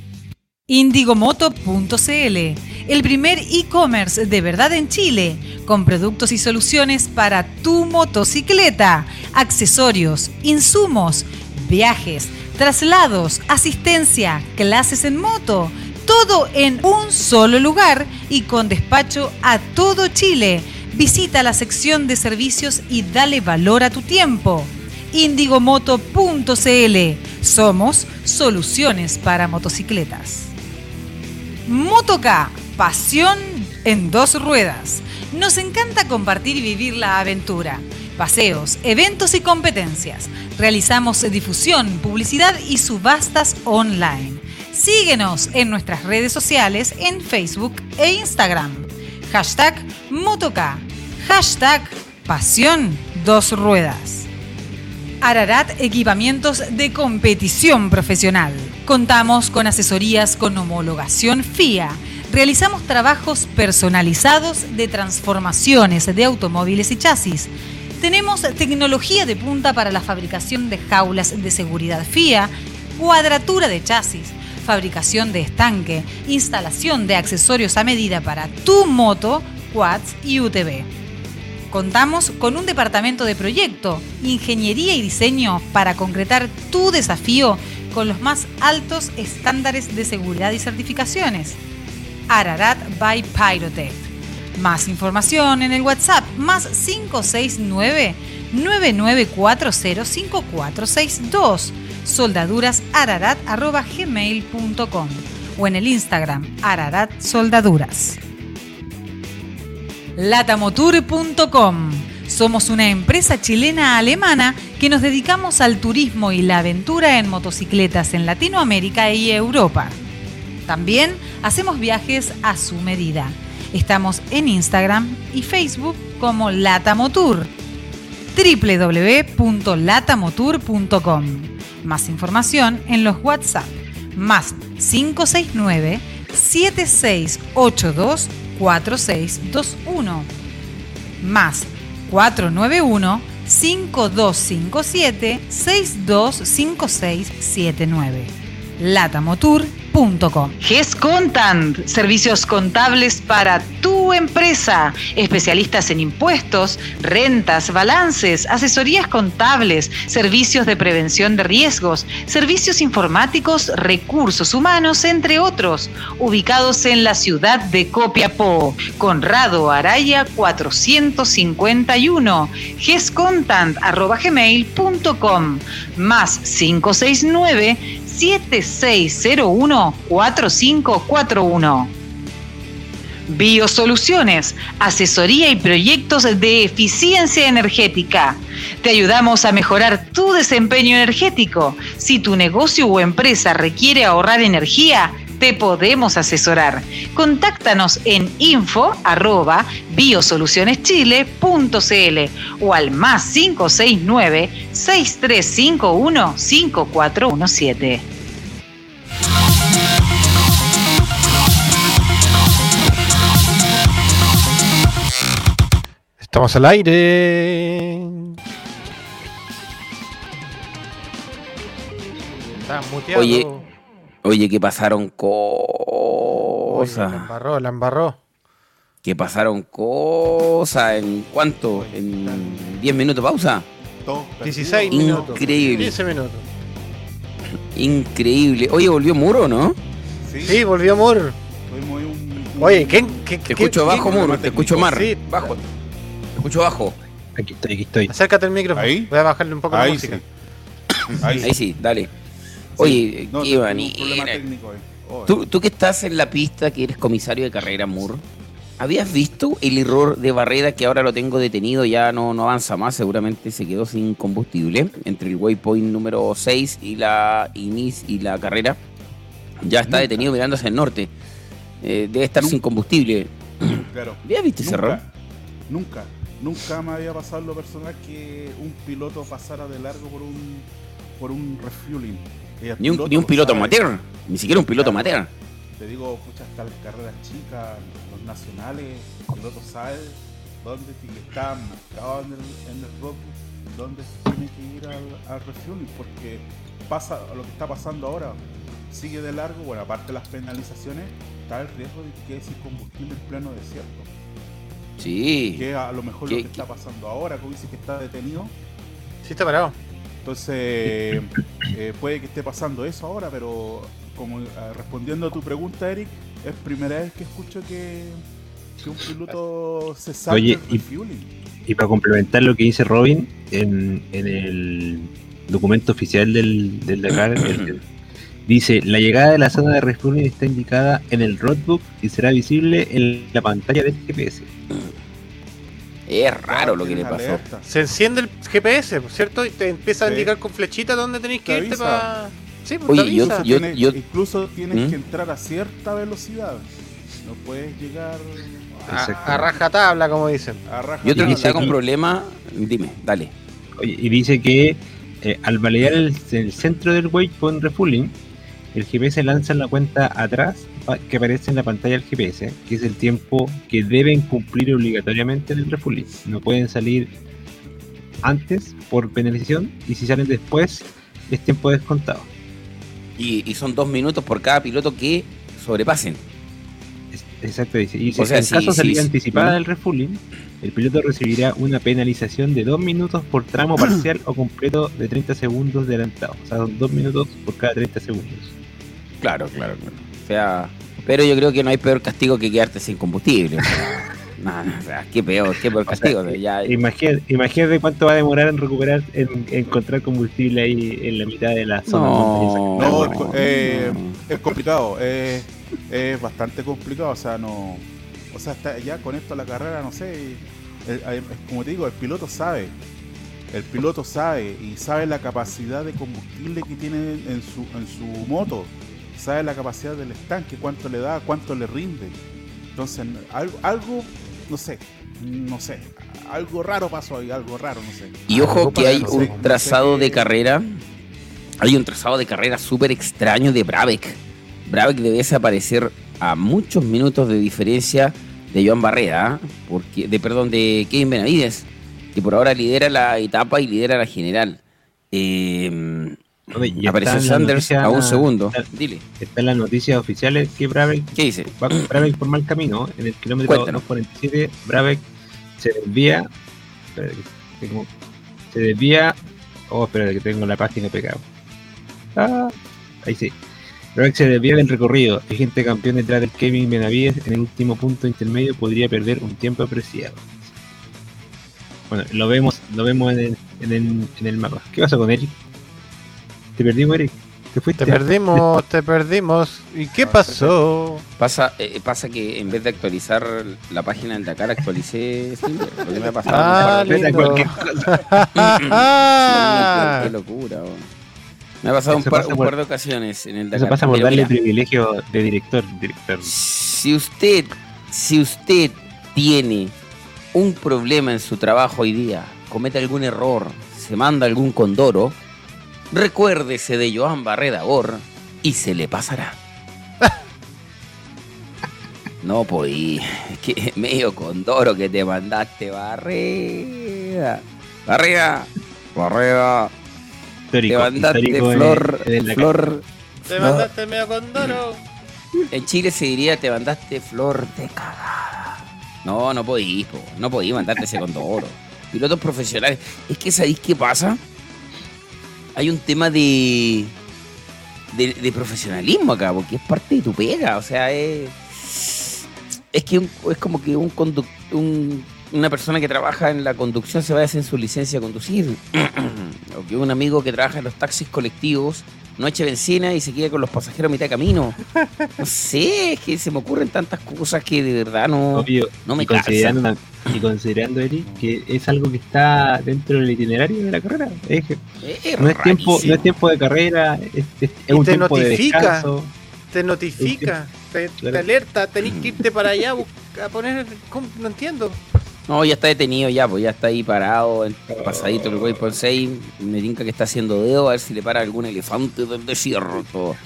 Indigomoto.cl, el primer e-commerce de verdad en Chile, con productos y soluciones para tu motocicleta, accesorios, insumos, viajes, traslados, asistencia, clases en moto, todo en un solo lugar y con despacho a todo Chile. Visita la sección de servicios y dale valor a tu tiempo. Indigomoto.cl. Somos soluciones para motocicletas. Motoca, pasión en dos ruedas. Nos encanta compartir y vivir la aventura. Paseos, eventos y competencias. Realizamos difusión, publicidad y subastas online. Síguenos en nuestras redes sociales en Facebook e Instagram. Hashtag Motoca. Hashtag Pasión Dos Ruedas. Ararat Equipamientos de Competición Profesional. Contamos con asesorías con homologación FIA. Realizamos trabajos personalizados de transformaciones de automóviles y chasis. Tenemos tecnología de punta para la fabricación de jaulas de seguridad FIA, cuadratura de chasis, fabricación de estanque, instalación de accesorios a medida para tu moto, quads y UTV. Contamos con un departamento de proyecto, ingeniería y diseño para concretar tu desafío con los más altos estándares de seguridad y certificaciones. Ararat by Pyrotech. Más información en el WhatsApp más 569 99405462 soldadurasararat.gmail.com o en el Instagram Ararat Soldaduras. Latamotour.com Somos una empresa chilena-alemana que nos dedicamos al turismo y la aventura en motocicletas en Latinoamérica y Europa. También hacemos viajes a su medida. Estamos en Instagram y Facebook como Latamotour www.latamotour.com. Más información en los WhatsApp más 569 7682 4621 más 491 5257 625679. Latamotour.com GES Contant, servicios contables para tu empresa. Especialistas en impuestos, rentas, balances, asesorías contables, servicios de prevención de riesgos, servicios informáticos, recursos humanos, entre otros. Ubicados en la ciudad de Copiapó. Conrado Araya 451. gescontant.gmail.com más 569 7601-4541. Biosoluciones, asesoría y proyectos de eficiencia energética. Te ayudamos a mejorar tu desempeño energético. Si tu negocio o empresa requiere ahorrar energía, te podemos asesorar. Contáctanos en info arroba biosolucioneschile.cl o al más 569 6351 5417. Estamos al aire. Está muteado. Oye, oye, que pasaron Oye, la cosas. embarró, la embarró. Que pasaron cosas. ¿En cuánto? ¿En 10 minutos pausa? Todo 16 perdido. minutos. Increíble. 15 minutos. Increíble. Oye, volvió Muro, ¿no? Sí, Sí, volvió un- Oye, ¿quién? qué- Te qué- escucho bajo, quién- Muro. Te escucho más. Sí. Bajo. Te escucho bajo. Aquí estoy, aquí estoy. Acércate al micrófono. Ahí. Voy a bajarle un poco la música. sí. Ahí Ahí sí, dale. Oye, No, qué manera. técnico. Oh, Tú, tú que estás en la pista, que eres comisario de carrera, Moore, ¿habías visto el error de Barreda que ahora lo tengo detenido? Ya no, no avanza más, seguramente se quedó sin combustible entre el waypoint número 6 y la Inis y la carrera. Ya está Nunca. detenido mirando hacia el norte. Eh, debe estar Nunca. sin combustible. Claro. ¿Habías visto ese error? Nunca, nunca, me había pasado lo personal que un piloto pasara de largo por un por un refueling. Ni un, ni un piloto sabe. amateur, ni siquiera un piloto Claro. amateur. Te digo, pucha, hasta las carreras chicas, los nacionales, el piloto sabe dónde tiene que estar marcado en el, en el roadbook, dónde tiene que ir al, al refueling, porque pasa lo que está pasando ahora, sigue de largo, bueno, aparte de las penalizaciones, está el riesgo de que sin combustible en pleno desierto. Sí. Que a lo mejor ¿Qué- lo que qué? está pasando ahora, como dice que está detenido, Sí, está parado. Entonces eh, puede que esté pasando eso ahora, pero como eh, respondiendo a tu pregunta, Eric, es primera vez que escucho que, que un piloto se salga Oye, refueling. Y para complementar lo que dice Robin, en, en el documento oficial del, del Dakar, el- dice, la llegada de la zona de refueling está indicada en el roadbook y será visible en la pantalla del GPS. Es raro lo que le pasó. alerta. Se enciende el GPS, ¿cierto? Y te empieza a Sí. indicar con flechita dónde tenéis que Te irte para. Sí, pues Oye, te yo- avisa. yo- Tienes- yo- incluso tienes ¿Mm? que entrar a cierta velocidad. No puedes llegar A, a rajatabla, como dicen. a raja. Y otro que está con problema, dime, dale. Oye, y dice que eh, al el, el centro del waypoint refueling, el GPS lanza la cuenta atrás que aparece en la pantalla del GPS, que es el tiempo que deben cumplir obligatoriamente en el refueling. No pueden salir antes por penalización y si salen después es tiempo descontado. Y, y son dos minutos por cada piloto que sobrepasen. Exacto, dice. Y si O sea, en sí, caso de sí, salida sí. anticipada ¿Mm? del refueling, el piloto recibirá una penalización de dos minutos por tramo parcial [CLEARS THROAT] o completo de 30 segundos de adelantado. O sea, son dos minutos por cada 30 segundos. Claro, claro, claro. O sea, Pero yo creo que no hay peor castigo que quedarte sin combustible. o sea, no, no, o sea, qué peor, qué peor castigo. o sea, ya- Imagínate, imagínate cuánto va a demorar en recuperar, en, encontrar combustible ahí en la mitad de la zona. no, eh, no. Es complicado, es, es bastante complicado, o sea, no... O sea, está ya con esto la carrera, no sé, y- el- el- como te digo, el piloto sabe, el piloto sabe y sabe la capacidad de combustible que tiene en su, en su moto, sabe la capacidad del estanque, cuánto le da, cuánto le rinde. Entonces, algo, algo no sé, no sé, algo raro pasó ahí, algo raro, no sé. Y ojo que hay no un sé, no trazado sé de carrera. Hay un trazado de carrera súper extraño de Brabeck. Brabeck debe desaparecer a muchos minutos de diferencia de Joan Barrera, ¿ah? porque, de perdón, de Kevin Benavides, que por ahora lidera la etapa y lidera la general. Eh, Oye, apareció Sanders a un segundo. está- Dile, Está en las noticias oficiales que Brabeck ¿qué dice? va Brabeck por mal camino. En el kilómetro Cuéntanos. 247, Brabeck se desvía. espérate que tengo- se desvía. Oh, espérate que tengo la página pegada. Ah, ahí sí. Brabeck se desvía del recorrido. El gente campeón detrás del Kevin Benavides en el último punto intermedio podría perder un tiempo apreciado. Bueno, lo vemos, lo vemos en el, en el, en el mapa. ¿Qué pasa con Eric? ¿Te perdimos, Eric? ¿Te fuiste? Te perdimos, te perdimos. ¿Y qué pasó? Pasa, eh, pasa que en vez de actualizar la página del Dakar, actualicé Steamer, lo que me ha pasado. Ah, Vete a lindo. cualquier [LAUGHS] cosa. Ah. qué locura, weón. Me ha pasado un par, pasa un par de ocasiones en el Dakar. Eso pasa por darle mira, privilegio de director. director. si usted, si usted tiene un problema en su trabajo hoy día, comete algún error, se manda algún condoro, recuérdese de Joan Barreda Bor y se le pasará. [LAUGHS] No podí, es que medio condoro que te mandaste, Barreda. Barreda, Barreda, te mandaste flor, Dakar. flor, Te flor. mandaste medio condoro. En Chile se diría te mandaste flor de cagada. No, no podí, po. no podí mandarte ese condoro. Pilotos profesionales. Es que ¿sabéis qué pasa? Hay un tema de, de, de profesionalismo acá, porque es parte de tu pega. O sea, es. Es que un- es como que un, un- una persona que trabaja en la conducción se va a hacer su licencia a conducir. [CLEARS THROAT] o que un amigo que trabaja en los taxis colectivos no eche benzina y se quede con los pasajeros a mitad de camino. [LAUGHS] No sé, es que se me ocurren tantas cosas que de verdad no, Obvio, no me y, considerando. Y considerando, Eric, que es algo que está dentro del itinerario de la carrera. Es no, es tiempo, rarísimo. no es tiempo de carrera, es, es- es Y un te tiempo notifica. de descanso. Te notifica, te, alerta, tenés que irte para allá a, poner. ¿cómo? No entiendo. No, ya está detenido ya, pues ya está ahí parado, pasadito el güey por 6. Me tinca que está haciendo dedo a ver si le para algún elefante del desierto.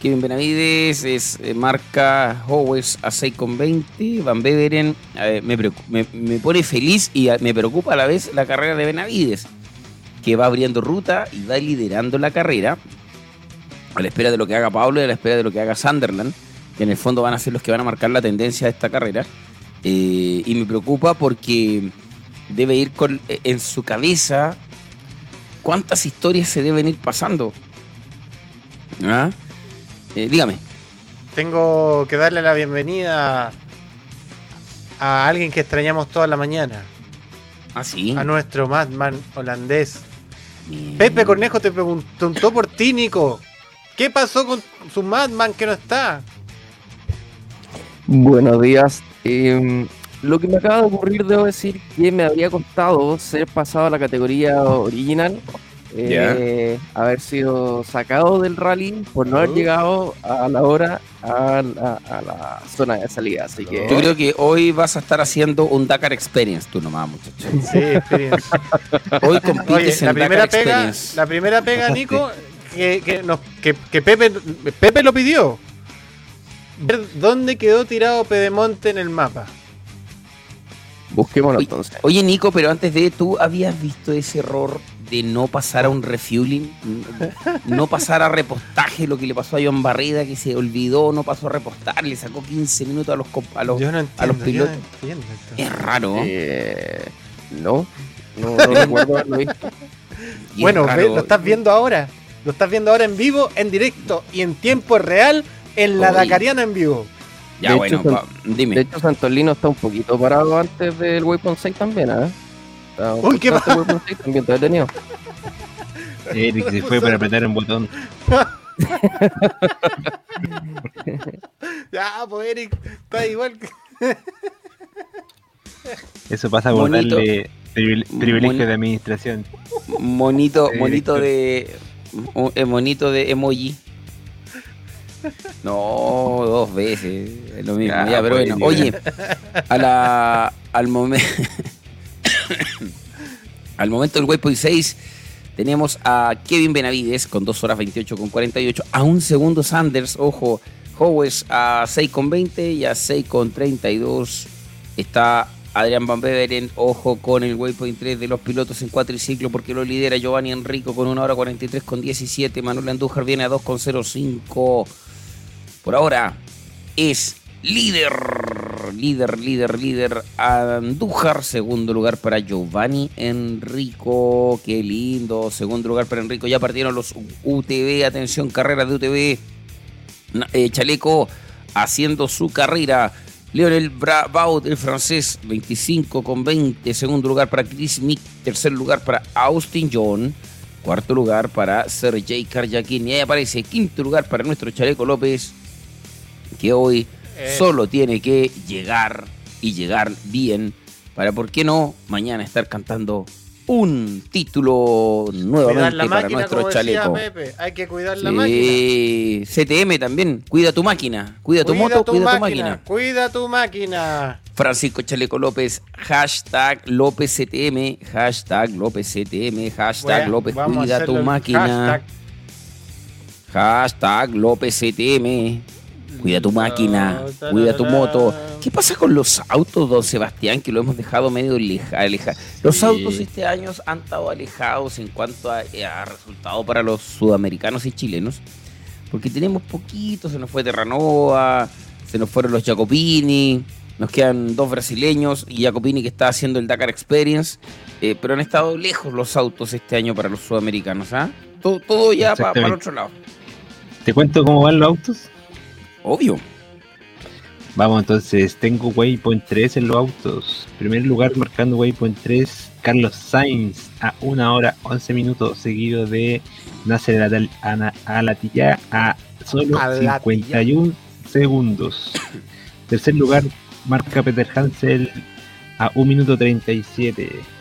Kevin Benavides es eh, marca Howes a 6,20. Van Beveren eh, me, me, pone feliz y me preocupa a la vez la carrera de Benavides, que va abriendo ruta y va liderando la carrera a la espera de lo que haga Pablo y a la espera de lo que haga Sunderland, que en el fondo van a ser los que van a marcar la tendencia de esta carrera. Eh, y me preocupa porque debe ir con, eh, en su cabeza cuántas historias se deben ir pasando. ¿Ah? Eh, dígame. Tengo que darle la bienvenida a alguien que extrañamos toda la mañana. Ah, sí. A nuestro Madman holandés. Bien. Pepe Cornejo te preguntó por ti, Nico. ¿Qué pasó con su Madman que no está? Buenos días. Eh, lo que me acaba de ocurrir, debo decir que me habría costado ser pasado a la categoría original, eh, haber sido sacado del rally por no haber Oh. llegado a la hora a la, a la zona de salida. Así que Yo creo que hoy vas a estar haciendo un Dakar Experience, tú nomás, muchacho. Sí, experience. Hoy Oye, compites la en primera Dakar pega, Experience. la primera pega, Nico, que, que, nos- que- que Pepe, Pepe lo pidió. Ver dónde quedó tirado Pedemonte en el mapa. busquémoslo entonces. Oye, Nico, pero antes de, ¿tú habías visto ese error de no pasar a un refueling? No pasar a repostaje, lo que le pasó a John Barreda, que se olvidó, no pasó a repostar, le sacó 15 minutos a los, a los, Yo no a los yo pilotos. no entiendo esto. Es raro. Eh, no, no, no [LAUGHS] recuerdo haberlo visto. es Bueno, ve, lo estás viendo ahora. Lo estás viendo ahora en vivo, en directo y en tiempo real en la Oye. Dakariana en vivo. Ya, De bueno, hecho, pa- dime. De hecho, Santolino está un poquito parado antes del Waypoint 6 también, ¿ah? Uy, ¿qué 6 también, está detenido. Eric se fue para apretar un botón. [LAUGHS] Ya, pues Eric, está igual que. Eso pasa por Monito. darle privile- privilegio Moni- de administración. Monito, monito de. un- eh, monito de emoji. No, dos veces. Es lo mismo. Ya, Ya, pero pues, bueno. Oye, a la, al momento. [LAUGHS] [COUGHS] al momento del Waypoint 6 tenemos a Kevin Benavides con 2 horas 28 con 48. A un segundo Sanders, ojo. Howes a 6 con 20 y a 6 con 32 está Adrián Van Beveren, ojo con el waypoint 3 de los pilotos en cuatriciclo porque lo lidera Giovanni Enrico con 1 hora 43 con 17. Manuel Andújar viene a 2 con 05. Por ahora es líder, líder, líder, líder Andújar. Segundo lugar para Giovanni Enrico. Qué lindo. Segundo lugar para Enrico. Ya partieron los UTV. Atención, carrera de UTV. Eh, Chaleco haciendo su carrera. Lionel Bravaud, el francés, 25 con 20. Segundo lugar para Chris Mick. Tercer lugar para Austin John. Cuarto lugar para Sergei Karjakin. Y ahí aparece quinto lugar para nuestro Chaleco López, que hoy Eh. solo tiene que llegar y llegar bien para, ¿por qué no? Mañana estar cantando un título nuevamente la para máquina, nuestro como decía chaleco. Pepe. Hay que cuidar la máquina. Sí, CTM también. Cuida tu máquina. Cuida tu moto, cuida tu máquina. Cuida tu máquina. Francisco Chaleco López, hashtag López CTM, hashtag López CTM, hashtag López Cuida tu máquina, hashtag. hashtag López CTM, Cuida tu máquina, cuida tu moto. ¿Qué pasa con los autos, don Sebastián, que lo hemos dejado medio aleja- alejados? Los Sí. autos este año han estado alejados en cuanto a, a resultado para los sudamericanos y chilenos, porque tenemos poquito, se nos fue Terranova, se nos fueron los Jacopini, nos quedan dos brasileños y Jacopini que está haciendo el Dakar Experience, eh, pero han estado lejos los autos este año para los sudamericanos, ¿ah? Todo, todo ya pa- para el otro lado. ¿Te cuento cómo van los autos? Obvio. Vamos entonces, tengo Waypoint 3 en los autos. Primer lugar marcando Waypoint 3, Carlos Sainz a 1 hora 11 minutos, seguido de Nasser Alatilla a solo Alatilla. 51 segundos. Tercer lugar marca Peter Hansel a 1 minuto 37.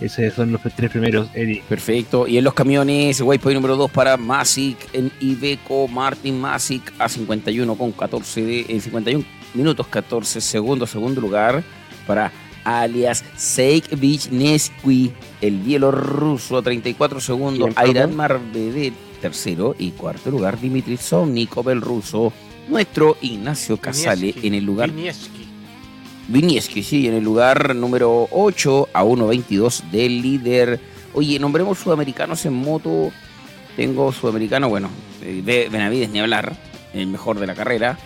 Esos son los tres primeros, Eddie. Perfecto. Y en los camiones, waypoint número 2 para Masic en Iveco, Martin Masic a 51 con 14 de, en 51 minutos 14 segundos, segundo lugar para alias Seik Nesqui, el bielorruso a 34 segundos. Airan Marbedet, tercero y cuarto lugar Dimitri Somnikov, el ruso, nuestro Ignacio Casale en el lugar Vinieski. Vinieski, sí, en el lugar número 8 a 1.22 del líder. Oye, nombremos sudamericanos en moto. Tengo sudamericano, bueno, eh, Be- Benavides ni hablar, el mejor de la carrera.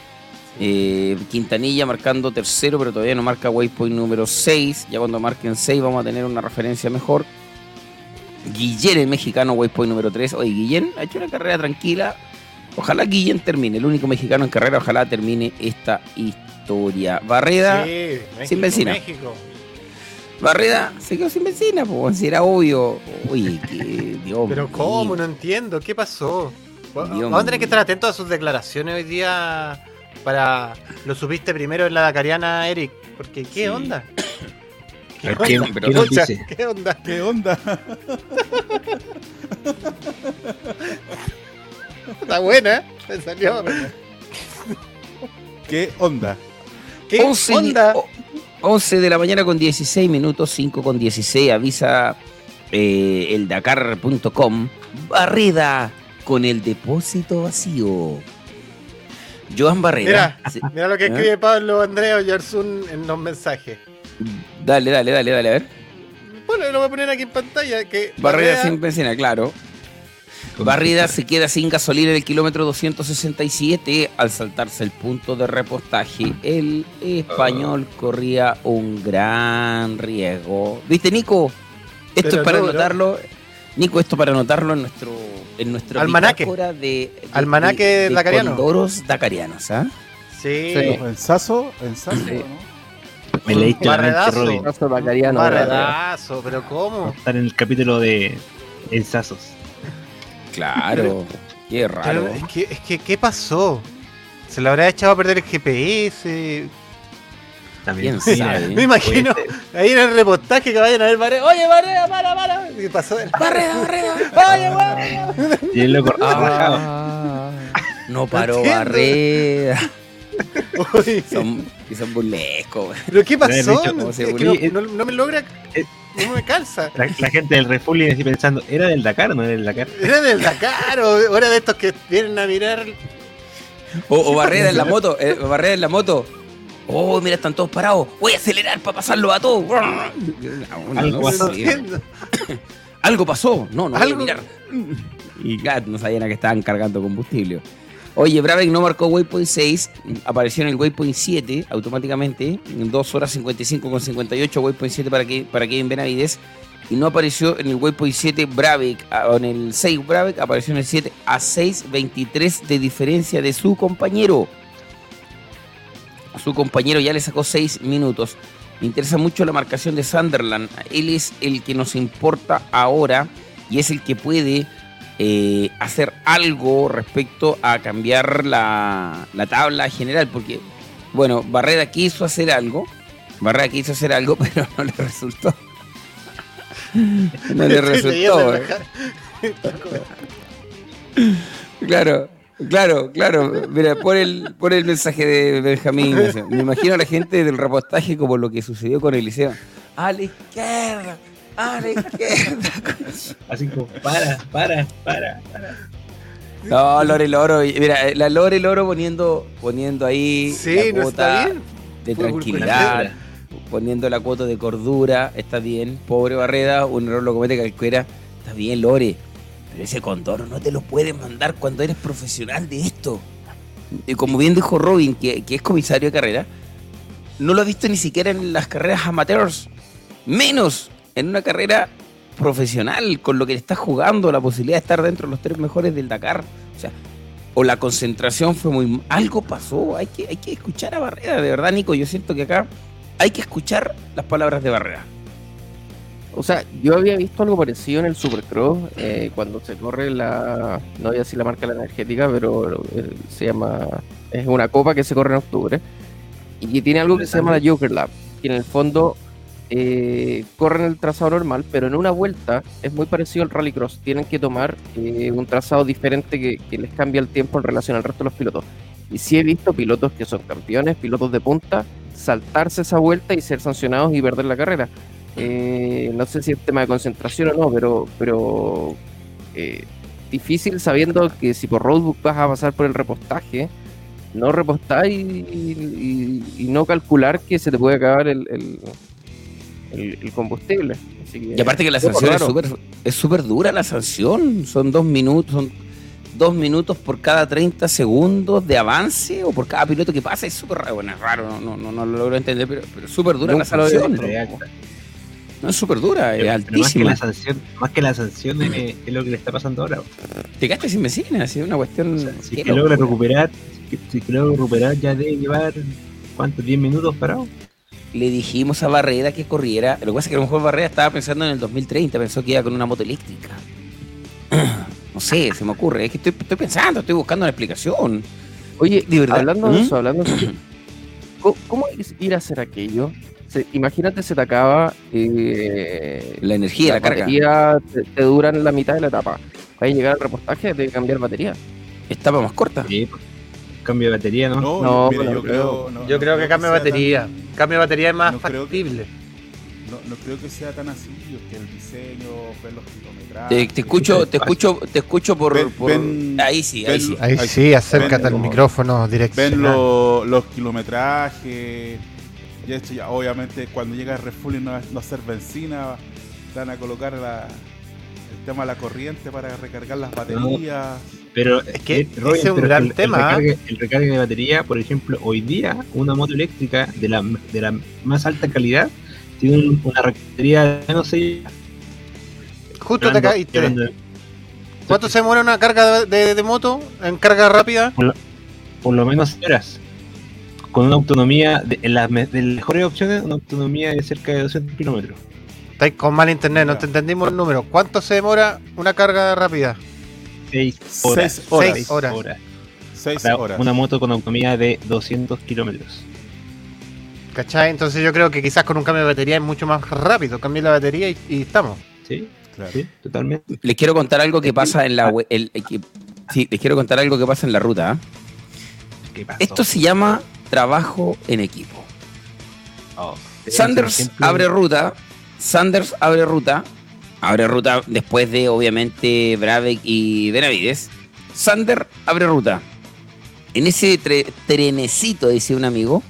Eh, Quintanilla marcando tercero, pero todavía no marca waypoint número 6. Ya cuando marquen 6 vamos a tener una referencia mejor. Guillén, el mexicano, waypoint número 3. Oye, Guillén ha hecho una carrera tranquila. Ojalá Guillén termine, el único mexicano en carrera, ojalá termine esta historia. Barreda, Sí, México, sin benzina. México. Barreda se quedó sin benzina, pues si era obvio. Oye, [LAUGHS] que Dios Pero mío. ¿cómo? No entiendo. ¿Qué pasó? Dios Vamos a tener que estar atentos a sus declaraciones hoy día para... Lo supiste primero en la Dakariana, Eric. Porque ¿qué Sí. onda? [COUGHS] A ver, ¿Qué, Pero- qué? ¿Qué onda? [LAUGHS] ¿Qué onda? Está buena, ¿eh? Me salió. ¿Qué onda? ¿Qué 11, onda? o- 11 de la mañana con 16 minutos, 5 con 16, avisa eh, el Dakar.com. Barreda con el depósito vacío. Joan Barreda. Mira, mira lo que ¿Eh? escribe Pablo Andrea Oyarsun en los mensajes. Dale, dale, dale, dale, a ver. Bueno, lo voy a poner aquí en pantalla. Que Barreda Barreda- sin benzina, claro. Barrida se queda sin gasolina en el kilómetro 267 al saltarse el punto de repostaje. El español corría un gran riesgo. ¿Viste, Nico? Esto Pero es para no, no. anotarlo. Nico, esto para anotarlo en nuestro en nuestro Almanaque. de, de- Almanaque de- de dacariano. condoros dacarianos, ¿ah? Sí. Sí. ¿En Saso? ¿En Saso? ¿no? Me leíste Barredazo. Barredazo, pero ¿cómo? Estar en el capítulo de ensazos. Claro. Qué raro. Pero es que, es que, ¿qué pasó? ¿Se le habrá echado a perder el GPS? También. ¿Quién Mira, sabe? Me imagino ahí en el reportaje que vayan a ver. Oye, Barreda, para, para. ¿Qué pasó? Barreda, Barreda. [LAUGHS] Oye, weón. Y él lo cortaba. rajado. Ah, No paró. [LAUGHS] Oye, Son, son burlescos. güey. ¿Pero qué pasó? No, me logra. No me calza. La, la gente del Refuli así pensando, ¿era del Dakar o no era del Dakar? Era del Dakar, o ahora de estos que vienen a mirar. O, o Barreda en la moto. eh, Barreda en la moto. Oh, mira, están todos parados. Voy a acelerar para pasarlo a todos. No, no Algo No pasó. Algo pasó. No, no voy a Algo- mirar. Y claro, no sabían a que estaban cargando combustible. Oye, Brabeck no marcó Waypoint 6, apareció en el Waypoint 7 automáticamente, en 2 horas 55 con 58, Waypoint 7 para, que, para Kevin Benavides, y no apareció en el Waypoint 7 Brabeck, en el 6 Brabeck, apareció en el 7 a 6.23 de diferencia de su compañero. Su compañero ya le sacó 6 minutos. Me interesa mucho la marcación de Sunderland. Él es el que nos importa ahora y es el que puede eh, hacer algo respecto a cambiar la, la tabla general. Porque, bueno, Barrera quiso hacer algo. Barrera quiso hacer algo, [LAUGHS] pero no le resultó. No le resultó. eh. Claro, claro, claro. Mira, por el, por el mensaje de Benjamín. Me imagino a la gente del reportaje como lo que sucedió con Eliseo. A la izquierda, a la izquierda. Así como, para, para, para, para. No, Lore Loro. Mira, la Lore Loro poniendo, poniendo ahí Sí, la no cuota de tranquilidad, poniendo la cuota de cordura. Está bien. Pobre Barreda, un error lo comete Calcuera. Está bien, Lore. Pero ese condoro no te lo puedes mandar cuando eres profesional de esto. Y como bien dijo Robin, que, que es comisario de carrera, no lo ha visto ni siquiera en las carreras amateurs. Menos en una carrera profesional, con lo que le está jugando, la posibilidad de estar dentro de los tres mejores del Dakar. O sea, o la concentración fue muy... Algo pasó, hay que, hay que escuchar a Barrera, de verdad, Nico. Yo siento que acá hay que escuchar las palabras de Barrera. O sea, yo había visto algo parecido en el Supercross, eh, cuando se corre la, no voy a decir la marca la energética, pero eh, se llama, es una copa que se corre en octubre, y tiene algo que se llama la Joker Lab, que en el fondo eh, corren el trazado normal, pero en una vuelta es muy parecido al Rallycross, tienen que tomar eh, un trazado diferente que, les cambia el tiempo en relación al resto de los pilotos. Y sí he visto pilotos que son campeones, pilotos de punta, saltarse esa vuelta y ser sancionados y perder la carrera. Eh, no sé si es tema de concentración o no, pero, pero eh, difícil sabiendo que si por roadbook vas a pasar por el repostaje, no repostar y, no calcular que se te puede acabar el, el- el combustible. Así que- Y aparte que la sanción es súper es súper dura la sanción. Son dos minutos, son dos minutos por cada 30 segundos de avance o por cada piloto que pasa. Es súper raro. Bueno, es raro, no, no, no, no lo logro entender, pero, pero súper dura la lo había sanción. No es súper dura, es Pero- pero más que altísima. la sanción, más que la sanción es, es lo que le está pasando ahora. Te quedaste sin benzina, es una cuestión. O sea, si que logra recuperar, si, si logra recuperar ya debe llevar ¿cuántos? 10 minutos parado. Le dijimos a Barrera que corriera. Lo que pasa es que a lo mejor Barrera estaba pensando en el 2030, pensó que iba con una moto eléctrica. [CLEARS THROAT] No sé, se me ocurre. Es que estoy, estoy pensando, estoy buscando una explicación. Oye, De verdad. hablando de ¿Mm? eso, hablando de eso, ¿cómo, cómo es ir a hacer aquello? Se- imagínate, se te acaba eh, La energía, la, carga. batería, te, te duran la mitad de la etapa. Vas a llegar al repostaje, de cambiar batería. Etapa más corta. Sí, cambio de batería, ¿no? No, No, yo creo. creo, no- Yo no creo que cambia sea batería. Cambio de batería es más no creo que- factible. tan- no, no creo que sea tan así, que el diseño, ver los kilometrajes. Te, te escucho, te escucho, te escucho por, Ven- por- ven- ahí sí, ahí ven- sí. Ahí sí, acércate Ven al micrófono Ven direccional. lo- los kilometrajes. Y esto ya, obviamente, cuando llega el refueling no va no va a ser benzina, van a colocar la- el tema de la corriente para recargar las baterías. Pero Es que Robin, ese es un gran el, tema, ¿ah? recargue, el recargue de batería, por ejemplo, hoy día una moto eléctrica de la, de la más alta calidad tiene un- una batería de menos 6 Justo te caíste. por, ¿Cuánto se demora una carga de, de- de moto en carga rápida? lo menos horas. con una autonomía, de, en las me- de las mejores opciones, una autonomía de cerca de 200 kilómetros. Estáis con mal internet, no te entendimos el número. ¿Cuánto se demora una carga rápida? 6 horas. Seis horas. Seis horas. Seis Para horas. Una moto con autonomía de 200 kilómetros. ¿Cachai? Entonces yo creo que quizás con un cambio de batería es mucho más rápido. Cambié la batería y, y estamos. ¿Sí? Claro. Sí, totalmente. Les quiero contar algo que pasa en la we- el- el- que- sí, les quiero contar algo que pasa en la ruta. ¿ah? Esto se llama trabajo en equipo. Oh. Sanders ejemplo, abre ruta. Sanders abre ruta. Abre ruta después de, obviamente, Brabeck y Benavides. Sanders abre ruta. En ese tre- trenecito, dice un amigo,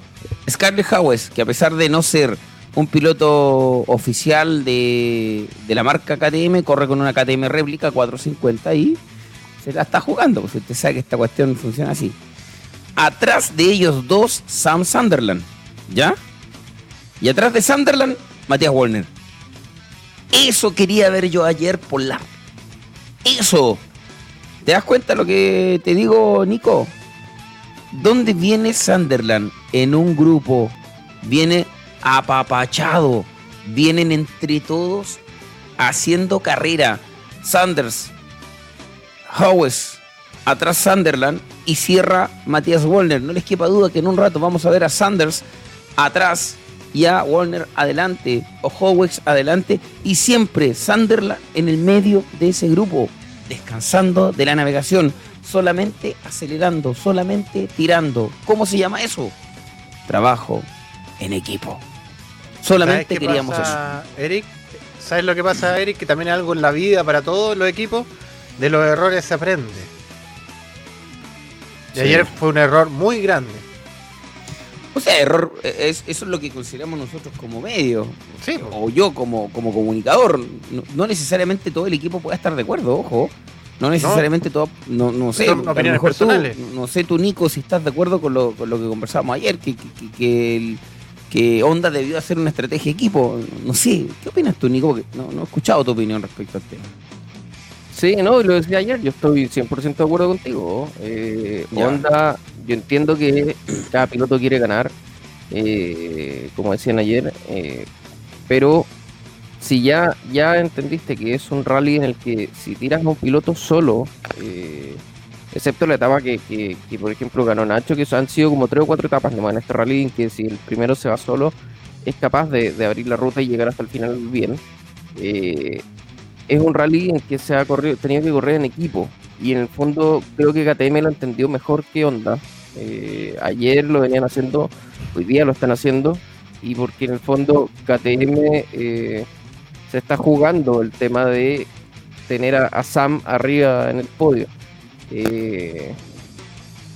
Scarlett Howes, que a pesar de no ser un piloto oficial de, la marca KTM, corre con una KTM réplica 450 y se la está jugando. Pues usted sabe que esta cuestión funciona así. Atrás de ellos dos, Sam Sunderland. ¿Ya? Y atrás de Sunderland, Matías Warner. Eso quería ver yo ayer por la. Eso. ¿Te das cuenta lo que te digo, Nico? ¿Dónde viene Sunderland? En un grupo. Viene apapachado. Vienen entre todos haciendo carrera. Sanders, Howes, atrás Sunderland y cierra Matías Warner. No les quepa duda que en un rato vamos a ver a Sanders atrás y a Warner adelante o Howes adelante y siempre Sunderland en el medio de ese grupo, descansando de la navegación, solamente acelerando, solamente tirando. ¿Cómo se llama eso? Trabajo en equipo. ¿Sabes Solamente queríamos eso. Eric? ¿Sabes lo que pasa, Eric? Que también es algo en la vida para todos los equipos. De los errores se aprende. Y Sí. ayer fue un error muy grande. O sea, error, eh, es, eso es lo que consideramos nosotros como medio. Sí, o yo como, como comunicador, no, no necesariamente todo el equipo pueda estar de acuerdo, ojo. No necesariamente todo, no, no sé, opiniones tú, personales. no sé tú Nico si estás de acuerdo con lo, con lo que conversábamos ayer, que, que, que- que el- que Honda debió hacer una estrategia de equipo. No sé, ¿qué opinas tú Nico? Porque no, no he escuchado tu opinión respecto al tema. Sí, no, lo decía ayer, yo estoy 100% de acuerdo contigo. Eh. Honda, yo entiendo que cada piloto quiere ganar, eh, como decían ayer, eh, pero si ya, ya entendiste que es un rally en el que si tiras a un piloto solo, eh, excepto la etapa que, que- que, por ejemplo ganó Nacho, que han sido como tres o cuatro etapas nomás en este rally en que si el primero se va solo, es capaz de, de abrir la ruta y llegar hasta el final bien. Eh, es un rally en que se ha corrido, tenía que correr en equipo. Y en el fondo creo que KTM lo entendió mejor que Honda. Eh, ayer lo venían haciendo, hoy día lo están haciendo. Y porque en el fondo KTM eh, se está jugando el tema de tener a, Sam arriba en el podio. Eh,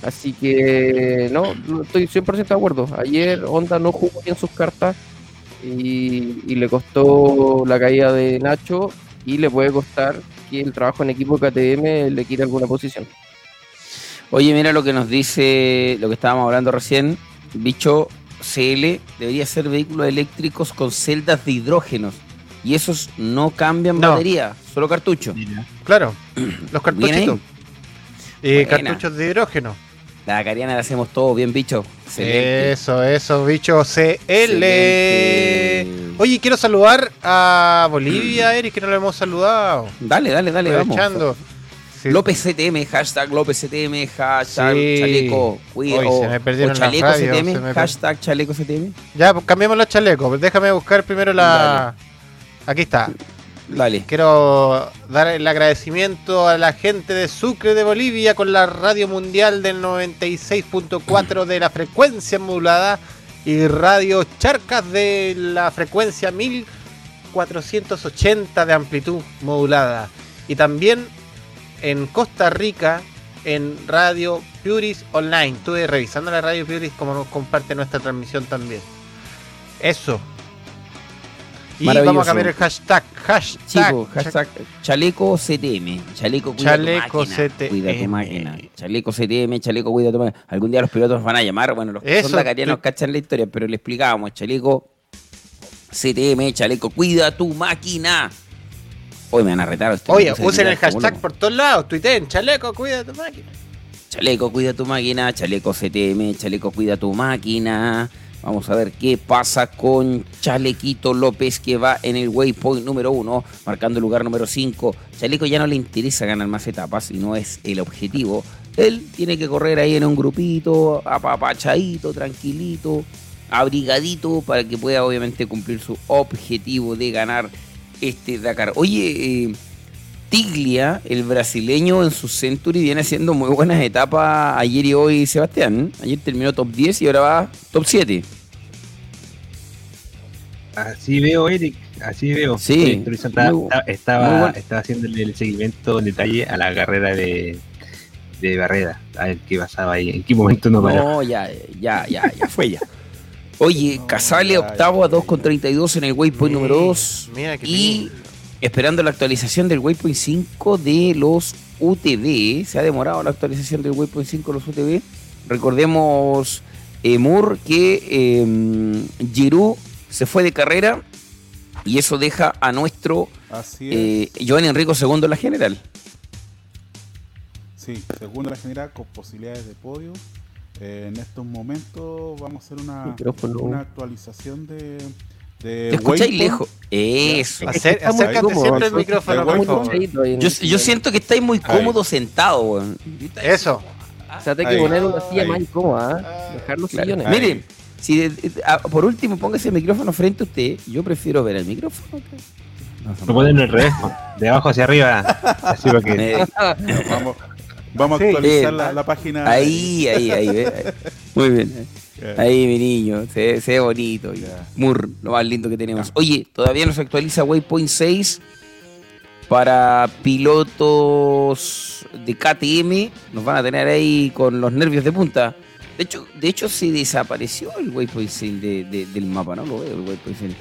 así que no, estoy 100% de acuerdo. Ayer Honda no jugó bien sus cartas y le costó la caída de Nacho y le puede costar que el trabajo en equipo de KTM le quite alguna posición. Oye, mira lo que nos dice, lo que estábamos hablando recién, bicho CL debería ser vehículos eléctricos con celdas de hidrógenos. Y esos no cambian No. batería, solo cartucho. Claro, los cartuchitos. Buena. cartuchos de hidrógeno. La cariana la hacemos todo bien, bicho. Excelente. Eso, eso, bicho CL. Excelente. Oye, quiero saludar a Bolivia, [CLEARS THROAT] Eric, que no lo hemos saludado. Dale, dale, dale, vamos. Aprovechando. Sí. López CTM, hashtag López CTM, hashtag Sí. chaleco, cuida, Hoy se me perdieron o chaleco CTM, se me per- hashtag chaleco CTM. Ya, pues, cambiemos los chalecos. Déjame buscar primero la. Aquí está. Dale. Quiero dar el agradecimiento a la gente de Sucre de Bolivia con la radio mundial del 96.4 de la frecuencia modulada y radio Charcas de la frecuencia 1480 de amplitud modulada. Y también en Costa Rica en Radio Puris Online. Estuve revisando la Radio Puris como nos comparte nuestra transmisión también. Eso. Y vamos a cambiar el hashtag. Hashtag. Chicos, hashtag chaleco CTM, chaleco cuida Chaleco tu máquina, CTM. cuida tu máquina, chaleco CTM, chaleco cuida tu máquina. Algún día los pilotos van a llamar, bueno, los que son dacarianos estoy- cachan la historia, pero le explicábamos, chaleco CTM, chaleco cuida tu máquina. Hoy me van a retar. Oye, usen el hashtag loco. por todos lados. Tuiteen, chaleco, cuida tu máquina. Chaleco, cuida tu máquina. Chaleco CTM, Chaleco, cuida tu máquina. Vamos a ver qué pasa con Chalequito López que va en el waypoint número uno, marcando el lugar número 5. Chaleco ya no le interesa ganar más etapas y no es el objetivo. Él tiene que correr ahí en un grupito, apapachadito, tranquilito, abrigadito, para que pueda obviamente cumplir su objetivo de ganar este Dakar. Oye, eh, Tiglia, el brasileño en su Century, viene haciendo muy buenas etapas ayer y hoy, Sebastián. Ayer terminó top 10 y ahora va top 7. Así veo, Eric, así veo. Sí. Estaba, Muy- estaba, muy bueno. estaba haciéndole el seguimiento en detalle a la carrera de, de Barreda. A ver qué pasaba ahí, en qué momento no paró. No, ya, ya, ya, ya fue ya. Oye, Casale ya, octavo a 2.32 en el waypoint número 2. Mira que Y esperando la actualización del waypoint 5 de los UTV. Se ha demorado la actualización del waypoint 5 de los UTV. Recordemos, eh, Moore, que eh, Giroud se fue de carrera y eso deja a nuestro Así es. eh, Joan Enrico segundo en la general. Sí, segundo la general con posibilidades de podio. Eh, en estos momentos vamos a hacer una, una actualización de, de ¿Te escucháis lejos? Eso. Acer- acércate cómodo, siempre sí. micrófono, por favor. Yo, el siento que estáis muy Ahí. cómodo sentado, weón. Eso. O sea, te hay que poner una silla Ahí. más incómoda, ¿eh? dejar los Claro. sillones. Ahí. Miren, si de- de- a- por último póngase el micrófono frente a usted, yo prefiero ver el micrófono. No, Lo ponen al revés, de abajo hacia arriba. Así para que. Eh, [LAUGHS] Vamos, vamos a actualizar Eh, la, la página. ahí, ahí, ahí, ve. Muy bien. Eh, Ahí, mi niño, se, ve- se ve bonito. Mur, lo más lindo que tenemos. Oye, todavía no se actualiza Waypoint 6 para pilotos de KTM. Nos van a tener ahí con los nervios de punta. De hecho, de hecho se desapareció el Waypoint 6 de- de- del mapa, no lo veo el Waypoint 6.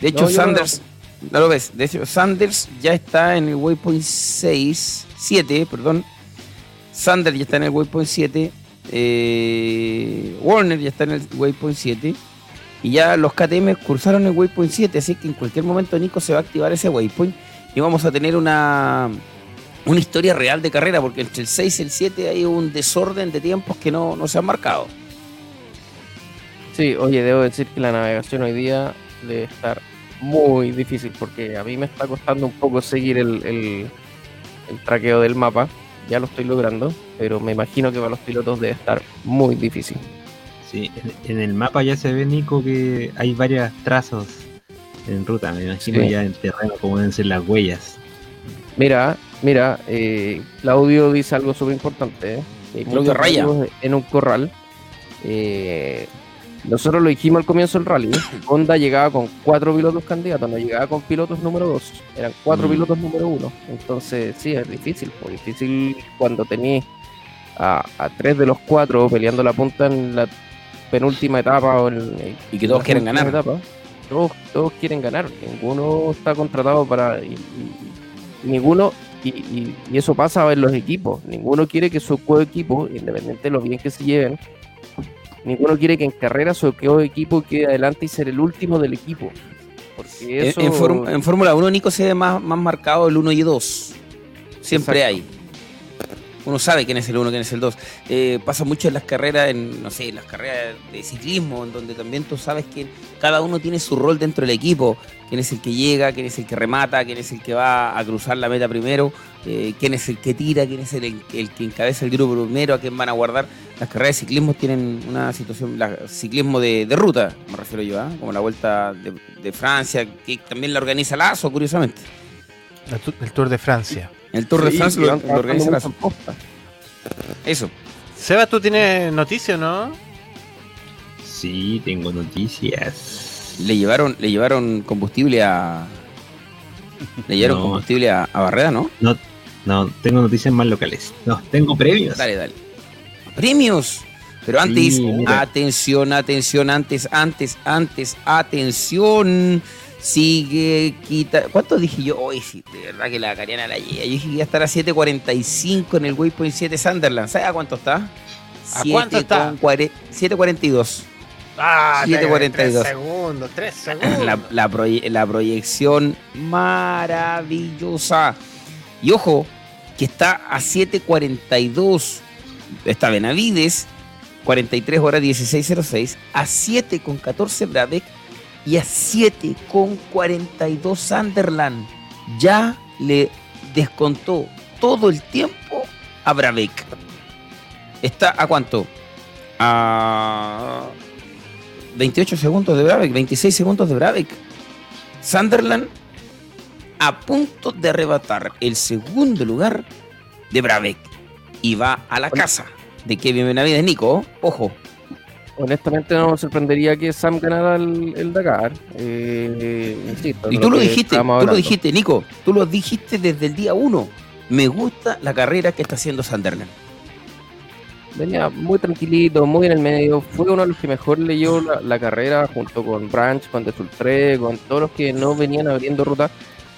De hecho, No, yo no Sanders, no lo ves. De hecho, Sanders ya está en el Waypoint 6, 7, perdón. Sanders ya está en el Waypoint 7. eh, Warner ya está en el Waypoint 7. Y ya los KTM cursaron el Waypoint 7. Así que en cualquier momento Nico se va a activar ese Waypoint. Y vamos a tener una, una historia real de carrera. Porque entre el 6 y el 7 hay un desorden de tiempos que no, no se han marcado. Sí, oye, debo decir que la navegación hoy día debe estar muy difícil porque a mí me está costando un poco seguir el, el, el traqueo del mapa. Ya lo estoy logrando, pero me imagino que para los pilotos debe estar muy difícil. Sí, en, el mapa ya se ve, Nico, que hay varios trazos en ruta. Me imagino Sí. ya en terreno cómo deben ser las huellas. Mira, mira, eh, Claudio dice algo súper importante. ¿eh? Claudio Raya. En un corral. Eh, nosotros lo dijimos al comienzo del rally. [COUGHS] Honda llegaba con cuatro pilotos candidatos, no llegaba con pilotos número dos. Eran cuatro Mm. pilotos número uno. Entonces, sí, es difícil. Pues, difícil cuando tenés a, a tres de los cuatro peleando la punta en la penúltima etapa o en, Y que todos quieren ganar. etapa. Todos, todos quieren ganar. Ninguno está contratado para. y- y- ninguno. Y, y- y eso pasa en los equipos. Ninguno quiere que su coequipo, independiente de lo bien que se lleven, ninguno quiere que en carrera su coequipo quede adelante y ser el último del equipo. Porque En- eso. En, Fórm- en Fórmula 1, Nico se ve más, más marcado el 1 y 2. Siempre Exacto. hay. Uno sabe quién es el 1, quién es el 2. Eh, pasa mucho en las carreras, en, no sé, las carreras de ciclismo, en donde también tú sabes que cada uno tiene su rol dentro del equipo. Quién es el que llega, quién es el que remata, quién es el que va a cruzar la meta primero, eh, quién es el que tira, quién es el, el que encabeza el grupo primero, a quién van a guardar. Las carreras de ciclismo tienen una situación, la, ciclismo de, ruta, me refiero yo, ¿ah? como la vuelta de, de Francia, que también la organiza Lazo, curiosamente. El el Tour de Francia. El Tour de Sí, France lo, organiza posta. Eso. Seba, ¿tú tienes noticias, no? Sí, tengo noticias. Le llevaron, le llevaron combustible a. Le llevaron No. combustible a, a Barreda, ¿no? No, no, tengo noticias más locales. No, tengo premios. Dale, dale. ¡Premios! Pero antes, Sí, atención, atención, antes, antes, antes, atención. Sigue, quita. ¿Cuánto dije yo? Hoy sí, de verdad que la cariana la llega. Yo dije que iba a estar a 7.45 en el Waypoint 7 Sunderland. ¿Sabes a cuánto está? ¿A cuánto está? 7.42. Ah, 7:42. Tres segundos, tres segundos. la, la proye- la proyección maravillosa. Y ojo, que está a 7.42 está Benavides, 43 horas 16.06, a 7 con 14 Brabeck y a 7 con 42 Sunderland. Ya le descontó todo el tiempo a Brabeck. ¿Está a cuánto? A 28 segundos de Brabeck, 26 segundos de Brabeck. Sunderland a punto de arrebatar el segundo lugar de Brabeck y va a la casa de Kevin Benavides. Nico, ojo. Honestamente no me sorprendería que Sam ganara el, Dakar. Eh, insisto, y tú lo dijiste, tú lo dijiste, Nico, tú lo dijiste desde el día uno. Me gusta la carrera que está haciendo Sunderland. Venía muy tranquilito, muy en el medio. Fue uno de los que mejor leyó la, carrera junto con Branch, con Desultre, con todos los que no venían abriendo ruta,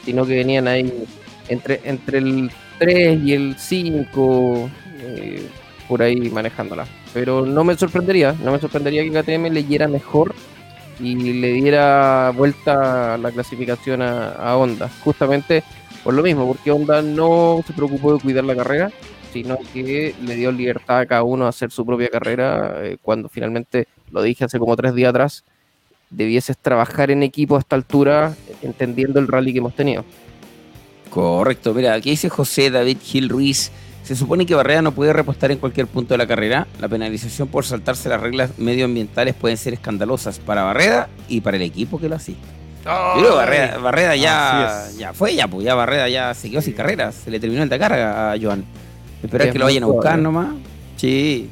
sino que venían ahí entre, entre el 3 y el 5, eh, por ahí manejándola. Pero no me sorprendería, no me sorprendería que KTM leyera mejor y le diera vuelta la clasificación a, Honda. Justamente por lo mismo, porque Honda no se preocupó de cuidar la carrera, sino que le dio libertad a cada uno a hacer su propia carrera. Eh, cuando finalmente, lo dije hace como tres días atrás, debieses trabajar en equipo a esta altura, entendiendo el rally que hemos tenido. Correcto, mira, aquí dice José David Gil Ruiz. Se supone que Barrera no puede repostar en cualquier punto de la carrera. La penalización por saltarse las reglas medioambientales pueden ser escandalosas para Barrera y para el equipo que lo asiste. Pero Barrera, ya, ya fue, ya, pues ya Barrera ya se quedó sin carrera. Se le terminó el Dakar a Joan. Esperar que lo vayan a buscar nomás. Sí.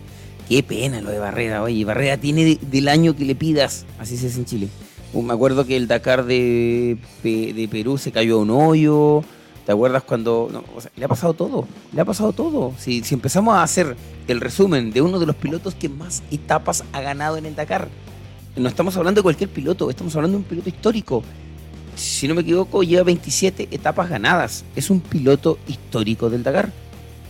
Qué pena lo de Barrera, oye. Barrera tiene del año que le pidas. Así se hace en Chile. Uh, me acuerdo que el Dakar de, de Perú se cayó a un hoyo. ¿Te acuerdas cuando.? le ha pasado todo. Le ha pasado todo. Si, si empezamos a hacer el resumen de uno de los pilotos que más etapas ha ganado en el Dakar, no estamos hablando de cualquier piloto, estamos hablando de un piloto histórico. Si no me equivoco, lleva 27 etapas ganadas. Es un piloto histórico del Dakar.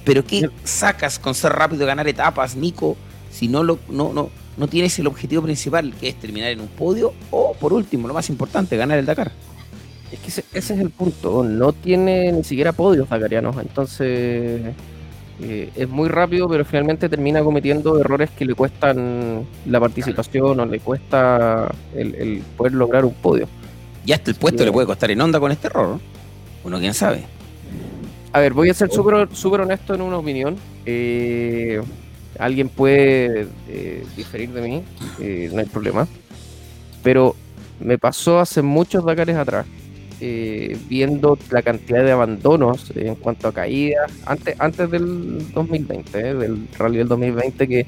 Pero ¿qué sacas con ser rápido y ganar etapas, Nico, si no, lo, no, no, no tienes el objetivo principal, que es terminar en un podio, o por último, lo más importante, ganar el Dakar? Es que ese, es el punto, no tiene ni siquiera podios dakarianos, entonces eh, es muy rápido, pero finalmente termina cometiendo errores que le cuestan la participación o le cuesta el, poder lograr un podio. Y hasta el puesto le puede costar en onda con este error, uno quién sabe. A ver, voy a ser súper super honesto en una opinión. Eh, alguien puede eh, diferir de mí, no hay problema. Pero me pasó hace muchos Dakares atrás eh, viendo la cantidad de abandonos en cuanto a caídas, antes, antes del 2020, eh, del rally del 2020, que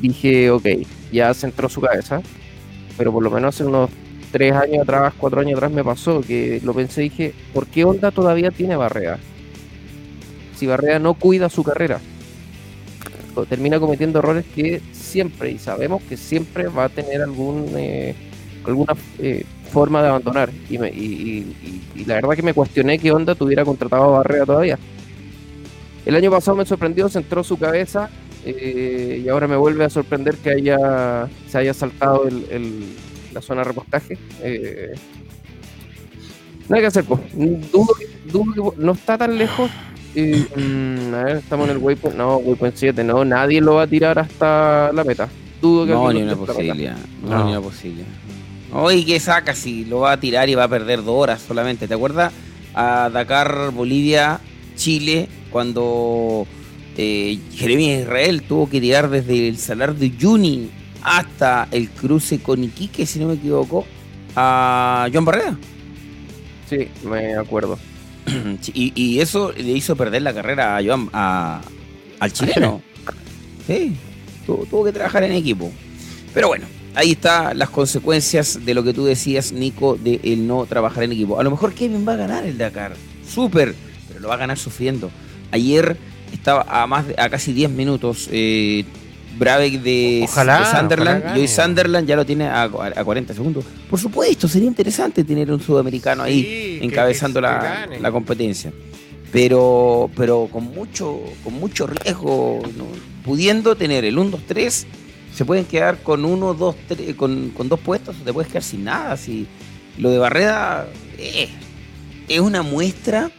dije, ok, ya centró su cabeza, pero por lo menos hace unos tres años atrás, cuatro años atrás me pasó, que lo pensé y dije, ¿por qué Honda todavía tiene Barrea? Si Barrea no cuida su carrera, termina cometiendo errores que siempre, y sabemos que siempre va a tener algún, eh, alguna forma de abandonar. Y, la verdad que me cuestioné que Honda tuviera contratado a Barrera todavía. El año pasado me sorprendió, centró su cabeza eh, y ahora me vuelve a sorprender que haya se haya saltado el, la zona de repostaje. Eh, no hay que hacer, pues. Dudo, no está tan lejos. Mm, a ver, estamos en el waypoint. No, waypoint 7, no, nadie lo va a tirar hasta la meta. Dudo que no, ni una posibilidad. No, ni una posibilidad. Oye, ¿qué saca si lo va a tirar y va a perder dos horas solamente? ¿Te acuerdas? A Dakar, Bolivia, Chile, cuando eh, Jeremías Israel tuvo que tirar desde el Salar de Juni hasta el cruce con Iquique, si no me equivoco, a John Barrera. Sí, me acuerdo. [CLEARS THROAT] y, eso le hizo perder la carrera a Joan, al chileno. [LAUGHS] sí, tuvo que trabajar en equipo. Pero bueno, ahí están las consecuencias de lo que tú decías, Nico, de el no trabajar en equipo. A lo mejor Kevin va a ganar el Dakar, súper, pero lo va a ganar sufriendo. Ayer estaba a más a casi 10 minutos eh, Brave de, Sunderland y hoy Sunderland ya lo tiene a, 40 segundos. Por supuesto, sería interesante tener un sudamericano ahí encabezando la, competencia. Pero, pero con mucho, con mucho riesgo, pudiendo tener el 1-2-3 se pueden quedar con uno, dos, tres, con, dos puestos, te puedes quedar sin nada. Si lo de Barreda eh, es una muestra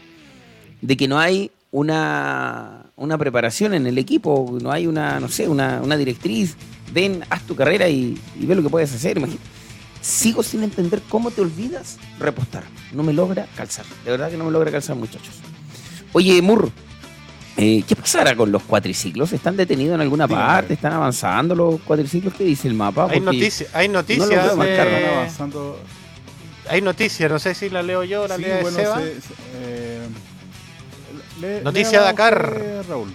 de que no hay una, una preparación en el equipo, no hay una, no sé, una, una directriz. Ven, haz tu carrera y, ve lo que puedes hacer. Imagínate. Sigo sin entender cómo te olvidas repostar. No me logra calzar. De verdad que no me logra calzar, muchachos. Oye, Mur, eh, ¿qué pasará con los cuatriciclos? ¿Están detenidos en alguna parte? ¿Están avanzando los cuatriciclos? ¿Qué dice el mapa? Hay Porque noticias, hay no noticias. de- ¿no? Avanzando. Hay noticias, no sé si la leo yo o la Sí, leo bueno, Seba. se- se- eh, le- Noticia Dakar. Raúl.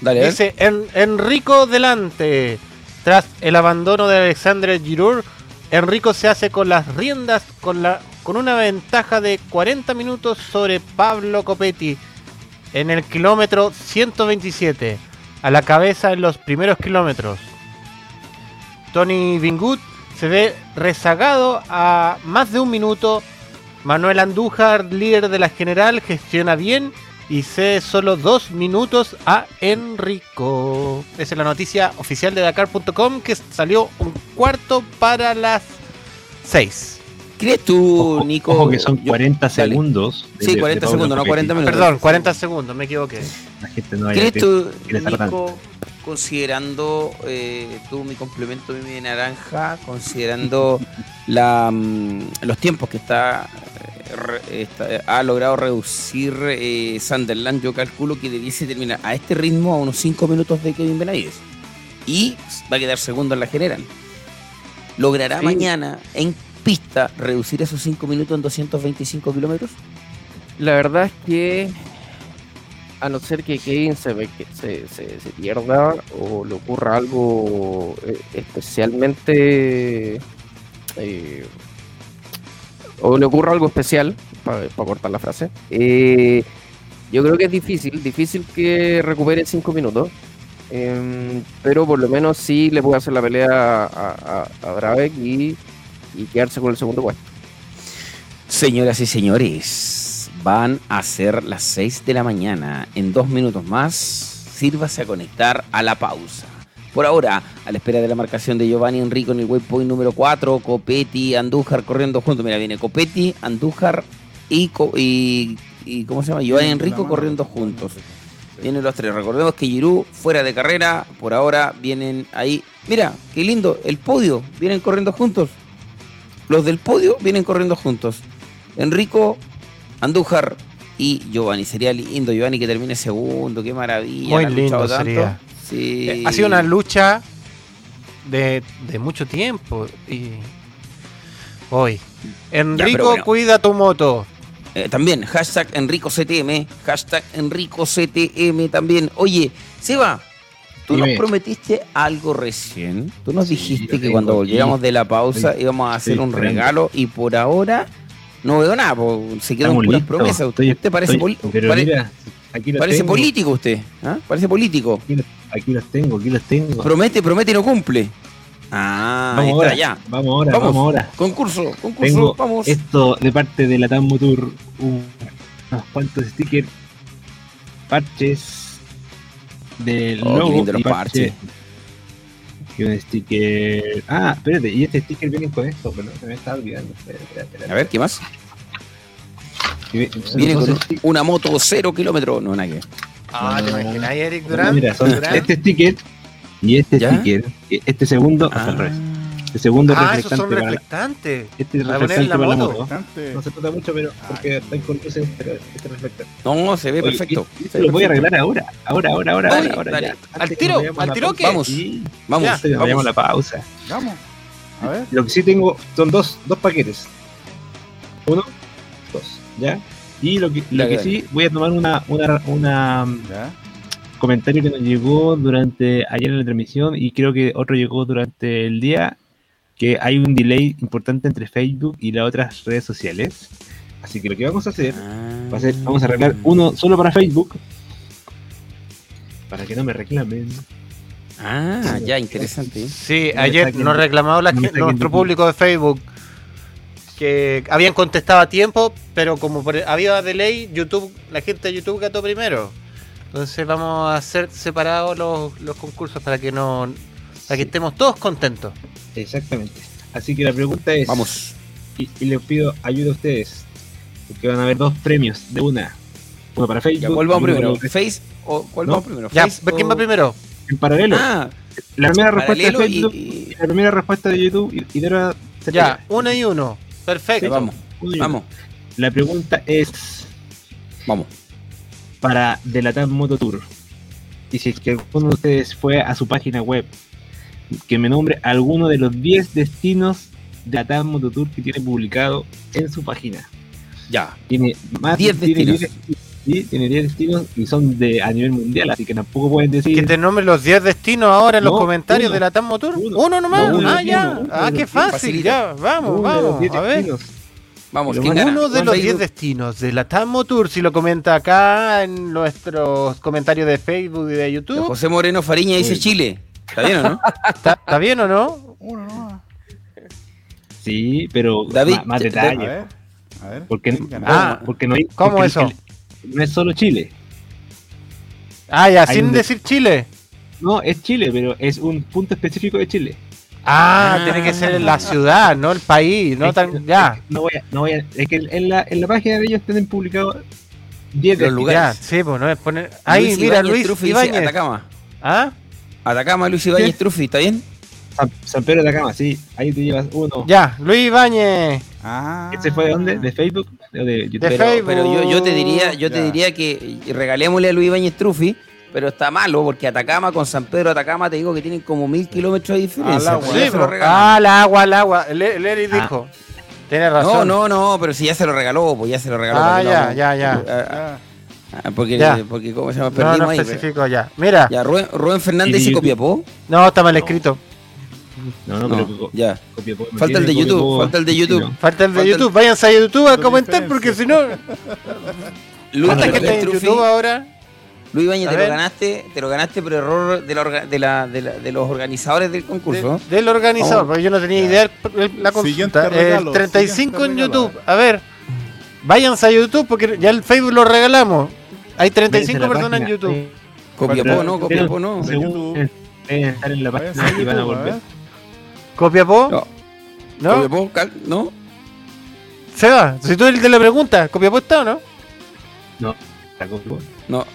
Dale. Dice En- Enrico delante. Tras el abandono de Alexandre Giroud, Enrico se hace con las riendas con, la, con una ventaja de 40 minutos sobre Pablo Copetti en el kilómetro 127, a la cabeza en los primeros kilómetros. Tony Vingut se ve rezagado a más de un minuto. Manuel Andújar, líder de la general, gestiona bien y cede solo dos minutos a Enrico. Esa es la noticia oficial de Dakar.com que salió un cuarto para las seis. ¿Crees tú, Nico? ojo que son yo- 40 dale. segundos. de- Sí, de 40 Pablo segundos, no Copetti. 40 minutos. Perdón, 40 segundos, me equivoqué. La gente no ¿Crees tú, Nico, considerando eh, tú mi complemento mi media naranja, considerando [LAUGHS] la, mm, los tiempos que está, eh, re- está- ha logrado reducir eh, Sunderland, yo calculo que debiese terminar a este ritmo a unos 5 minutos de Kevin Benavides. Y va a quedar segundo en la general. ¿Logrará Sí. mañana en pista reducir esos 5 minutos en 225 kilómetros? La verdad es que a no ser que Kevin se, ve que se, se- se pierda o le ocurra algo eh, especialmente eh, o le ocurra algo especial para cortar la frase eh, yo creo que es difícil difícil que recupere cinco minutos em, pero por lo menos sí le puede hacer la pelea a, a, y, y quedarse con el segundo puesto Señoras y señores, van a ser las 6 de la mañana. En dos minutos más, sírvase a conectar a la pausa. Por ahora, a la espera de la marcación de Giovanni Enrico en el waypoint número 4, Copetti, Andújar corriendo juntos. Mira, viene Copetti, Andújar y, y ¿cómo se llama? Giovanni Enrico corriendo juntos. Vienen los tres. Recordemos que Giroud fuera de carrera, por ahora vienen ahí. Mira, qué lindo, el podio, vienen corriendo juntos. Los del podio vienen corriendo juntos. Enrico, Andújar y Giovanni. Sería lindo, Giovanni, que termine segundo. Qué maravilla. Muy lindo sería. Sí. Eh, Ha sido una lucha de, de mucho tiempo. Y hoy. Enrico, bueno. cuida tu moto. Eh, también, hashtag Enrico CTM, hashtag Enrico CTM también. Oye, Seba, tú nos prometiste algo recién. Tú nos dijiste que cuando volviéramos de la pausa Estoy- íbamos a hacer un regalo y por ahora no veo nada, se quedan puras promesas. Estoy- ¿Usted parece, estoy- poli- pero pare- mira, aquí los parece político usted? ¿ah? Parece político. Aquí, los- aquí los tengo, aquí los tengo. Promete, promete y no cumple. Ah, vamos está, ahora, ya. vamos ahora, Vamos. vamos, ahora. Concurso, concurso, Tengo vamos. esto de parte de la TAM Motor, un- unos cuantos stickers, parches del Oh, logo lindo los parches. Y un sticker. Ah, espérate, y este sticker viene con esto, pero se me estaba olvidando. A ver, ¿qué más? Viene con una moto cero kilómetros. No, nada que ver. Ah, ¿te No, no, imaginas, Eric No, Durán? Mira, son Durán. este sticker y este ¿Ya? sticker. Este segundo, Ah. al revés. Este segundo Ah, esos reflectante son para la- reflectantes. Este es Para poner en reflectante la para la moto. moto. Bastante. No se nota mucho, pero porque está con luces, pero este reflector. No, se ve Oye, perfecto. y- y se lo voy a arreglar ahora. Ahora, ahora, ahora, Dale, ahora, dale. ya. Al tiro, al tiro que- Vamos. Sí, Vamos, antes que nos vayamos a vamos. la pausa. Vamos. A ver. Lo que sí tengo son dos, dos paquetes. Uno, dos, ¿ya? Y lo que, lo Dale, que sí, voy a tomar una, una, una Ya. comentario que nos llegó durante ayer en la transmisión y creo que otro llegó durante el día, que hay un delay importante entre Facebook y las otras redes sociales. Así que lo que vamos a hacer, Ah. va a ser, vamos a arreglar uno solo para Facebook, para que no me reclamen. Ah, ya, interesante. Sí, ayer nos reclamó la nuestro público de Facebook que habían contestado a tiempo, pero como por- había delay, YouTube, la gente de YouTube gató primero. Entonces vamos a hacer separados los, los concursos para que no para que estemos todos contentos. Exactamente. Así que la pregunta es, Vamos. y, y les pido ayuda a ustedes, porque van a haber dos premios de una. uno para Ya, Facebook. ¿Cuál uno primero? para- ¿Face o cuál No. vamos primero? Ya, ¿Face ¿quién o- va primero? En paralelo. Ah, la primera respuesta de y, Facebook y- la primera respuesta de YouTube y, y de ahora se Ya, uno y uno. Perfecto. vamos, Uno y uno. vamos, La pregunta es vamos. para Delatam Moto Tour. Y si es que alguno de ustedes fue a su página web, que me nombre alguno de los 10 destinos de Latam Moto Tour que tiene publicado en su página. Ya. Tiene más 10 tiene destinos. 10 sí, tiene 10 destinos y son de a nivel mundial, así que tampoco pueden Que decir te nombren los 10 destinos ahora en los comentarios uno. de la TAM Motor. Uno, Uno. nomás. No, uno, ah, ya. ah, qué fácil. Ya, vamos, uno de los vamos. 10 A ver. destinos. Vamos. Uno de ¿Juan los Facebook? 10 destinos de la TAM Motor, si lo comenta acá en nuestros comentarios de Facebook y de YouTube. José Moreno Fariña dice. Chile. ¿Está bien o no? ¿Está, está bien o no? Uno nomás. Sí, pero David, ma- más, ya- A detalles. ver. A ver. Porque. Ah, porque no hay- ¿cómo porque eso? no es solo Chile. Ah, ya, sin un- decir Chile. No, es Chile, pero es un punto específico de Chile. Ah, Ah. tiene que ser la ciudad, no el país, no tan. que- Ya, No voy a, no voy a, es que en la, en la página de ellos tienen publicado 10 Los destinos. lugares. ya, sí, pues no es poner. Ahí, Luis mira, Ibáñez Luis Ibáñez. Atacama. ¿Ah? Atacama, Luis Ibáñez Truffi, ¿está bien? San, San Pedro de Atacama, sí. Ahí te llevas uno. Ya, Luis Ibáñez. Ah. ¿Este fue de dónde? ¿De Facebook? ¿O de YouTube? De Pero, Facebook. pero yo, yo te diría, yo te diría que regalémosle a Luis Ibáñez Truffi, pero está malo porque Atacama con San Pedro de Atacama te digo que tienen como mil kilómetros de diferencia. Al agua. Sí. Ah, al agua, al agua. El, el Eric Ah. dijo. Tiene no, razón. no, no, pero si ya se lo regaló, pues ya se lo regaló. Ah, ¿para qué lo ya, ya, ya. Ah, porque, Ya. porque, ¿cómo se llama? No, Perdimos no ahí. pero- especifico ya. Mira, Ya, Rubén, Rubén Fernández Y YouTube. Copiapó. no, está mal escrito. No, no, No, pero ya. Copiapó no Falta el de YouTube, Copiapó. falta el de YouTube. No. Falta el de Falta el- YouTube. Váyanse a YouTube a comentar porque si no. Luis ¿Cuánta Ibáñez gente hay en YouTube ahora? Luis Ibáñez, A te ver. lo ganaste, te lo ganaste, pero error de, la orga- de, la, de, la- de los organizadores del concurso. De- del organizador, Oh. porque yo no tenía Ya. idea la Siguiente consulta. regalo, el 35 en YouTube. A ver, váyanse a YouTube porque ya el Facebook lo regalamos. Hay 35 Váyanse a la personas en YouTube. eh, Copiapó, no, Copiapó, no. Deben estar en la página y van a volver. ver. ¿Copiapó? No. ¿No? Copiapó, cal- ¿no? Seba, si tú eres el de la pregunta, ¿Copiapó está o no? La Copiapó. No.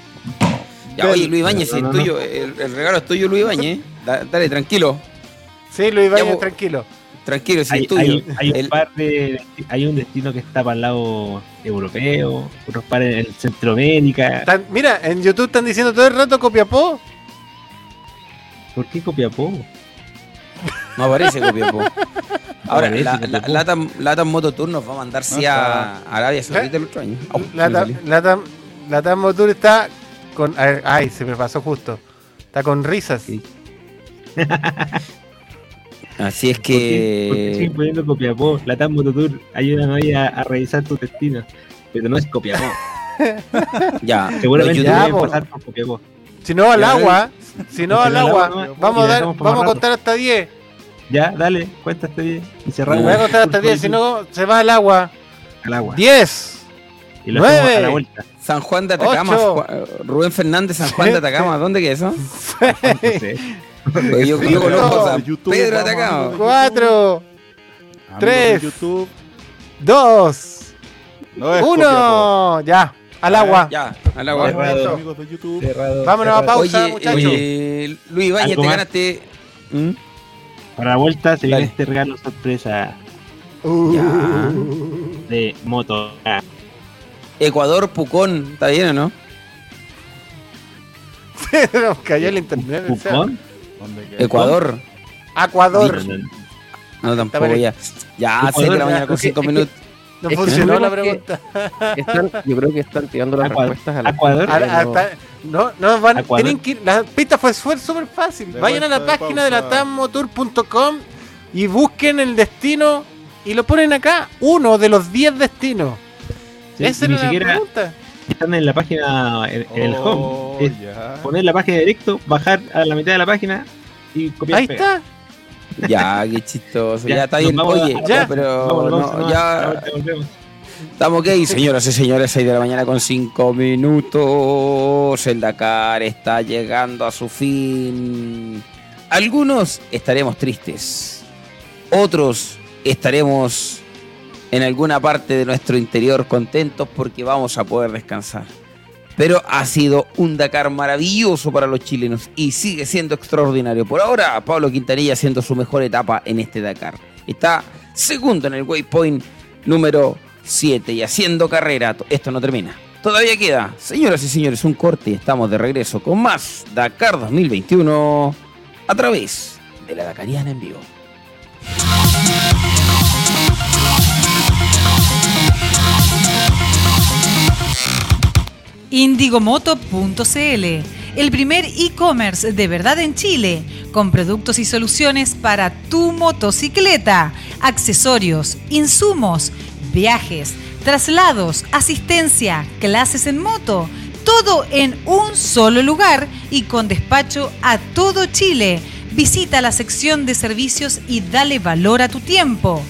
Ya, oye, Luis Ibáñez, si No, es no, tuyo, el, el regalo es tuyo, Luis Ibáñez. Da- dale, tranquilo, Sí, Luis Ibáñez, tranquilo. Tranquilo, si Hay, es tuyo. hay, hay un El- par de hay un destino que está para el lado europeo, otros para el Centroamérica. Tan- mira, en YouTube están diciendo todo el rato Copiapó. ¿Por qué Copiapó? No aparece Copiapó. [LAUGHS] Ahora, aparece la, Copiapó. la, Latam, Latam Moto Tour nos va a mandar sí a está. Arabia Saudita el otro año. Au, se La, me ta- salió. la, tam- la Tam Motor está con. a Ay, se me pasó justo. Está con risas. Sí. [LAUGHS] Así es ¿Por qué, por qué que. siguen poniendo Copiapó? La TAM Mototour ayudan ahí a, a revisar tu destino. Pero no es Copiapó. [LAUGHS] Ya, Seguramente Ya, deben po. pasar por Copiapó. Si no al Ya, agua, si no al agua, agua, no, vamos a dar, vamos a contar hasta 10. Ya, dale, cuenta este día. Y cerramos. Voy a contar hasta 10, si no se va al agua. Al agua. 10, Y lo hacemos nueve. a la vuelta. San Juan de Atacama, Ocho. Juan- Rubén Fernández, San Juan de Atacama, ¿dónde queda eso? No sé. Pues [LAUGHS] [LAUGHS] yo, yo conozco San YouTube, Pedro 4, Amigos Tres. de YouTube. 2, No es Copiapó. 1. Ya, al agua. Ya, al agua. Cerrado. Amigos de YouTube. Cerrado, Vámonos a pausa, Oye, muchachos. eh, Luis ¿Algo te ganaste. ¿Mm? Para la vuelta se viene este regalo sorpresa Uh. De moto. Ecuador, Pucón, ¿está bien o no? Nos [LAUGHS] cayó el internet. o sea. Ecuador. Acuador. No, tampoco ya. Ya, Ecuador, 6 de la mañana con es que- 5 es que- minutos. No Es que funcionó la pregunta. Están, yo creo que están tirando las Acuador. respuestas a la Acuador. Ahora, no- no, no, van, Acuador. tienen que ir, la pista fue súper fácil. De Vayan a la vuelta de página de la pausa. tammotour.com y busquen el destino y lo ponen acá, uno de los 10 destinos. Sí, Esa era la siquiera pregunta. Están en la página, en, en el Oh, home. Es ya. poner la página directo, bajar a la mitad de la página y copiar. Ahí pegar. está. Ya, qué chistoso. Ya, Ya, está bien. a- Oye, ya. pero Vamos, vamos, no, vamos, ya estamos ok, señoras y señores. 6 de la mañana con 5 minutos. El Dakar está llegando a su fin. Algunos estaremos tristes. Otros estaremos en alguna parte de nuestro interior contentos porque vamos a poder descansar. pero ha sido un Dakar maravilloso para los chilenos y sigue siendo extraordinario. Por ahora, Pablo Quintanilla haciendo su mejor etapa en este Dakar. Está segundo en el waypoint número 7 y haciendo carrera. Esto no termina. Todavía queda, señoras y señores, un corte y estamos de regreso con más Dakar 2021 a través de la Dakariana en vivo. Indigomoto.cl, el primer e-commerce de verdad en Chile, con productos y soluciones para tu motocicleta, accesorios, insumos, viajes, traslados, asistencia, clases en moto, todo en un solo lugar y con despacho a todo Chile. Visita la sección de servicios y dale valor a tu tiempo.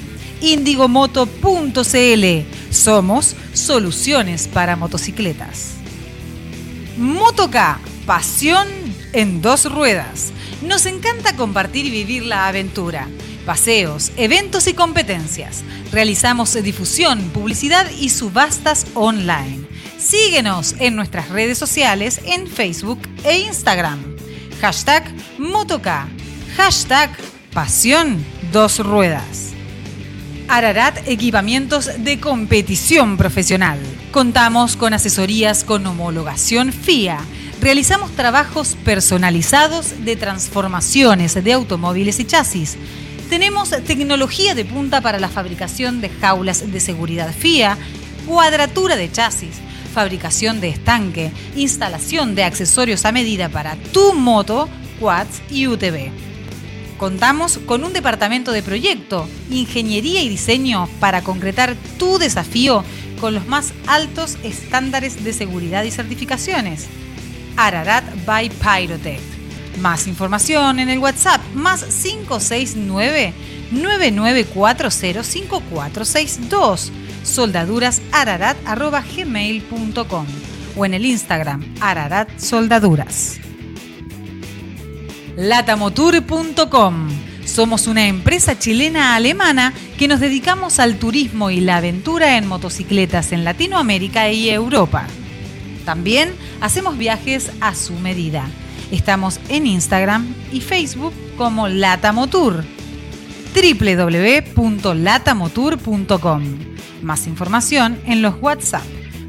Indigomoto.cl. Somos soluciones para motocicletas. Motoca, pasión en dos ruedas. Nos encanta compartir y vivir la aventura. Paseos, eventos y competencias. Realizamos difusión, publicidad y subastas online. Síguenos en nuestras redes sociales en Facebook e Instagram. Hashtag Motoca. Hashtag Pasión Dos Ruedas. Ararat Equipamientos de Competición Profesional. Contamos con asesorías con homologación FIA. Realizamos trabajos personalizados de transformaciones de automóviles y chasis. Tenemos tecnología de punta para la fabricación de jaulas de seguridad FIA, cuadratura de chasis, fabricación de estanque, instalación de accesorios a medida para tu moto, quads y UTV. Contamos con un departamento de proyecto, ingeniería y diseño para concretar tu desafío con los más altos estándares de seguridad y certificaciones. Ararat by Pyrotech. Más información en el WhatsApp más 569 99405462 soldadurasararat.gmail.com o en el Instagram Ararat Soldaduras latamotour.com. Somos una empresa chilena-alemana que nos dedicamos al turismo y la aventura en motocicletas en Latinoamérica y Europa. También hacemos viajes a su medida. Estamos en Instagram y Facebook como Latamotour. www.latamotour.com. Más información en los WhatsApp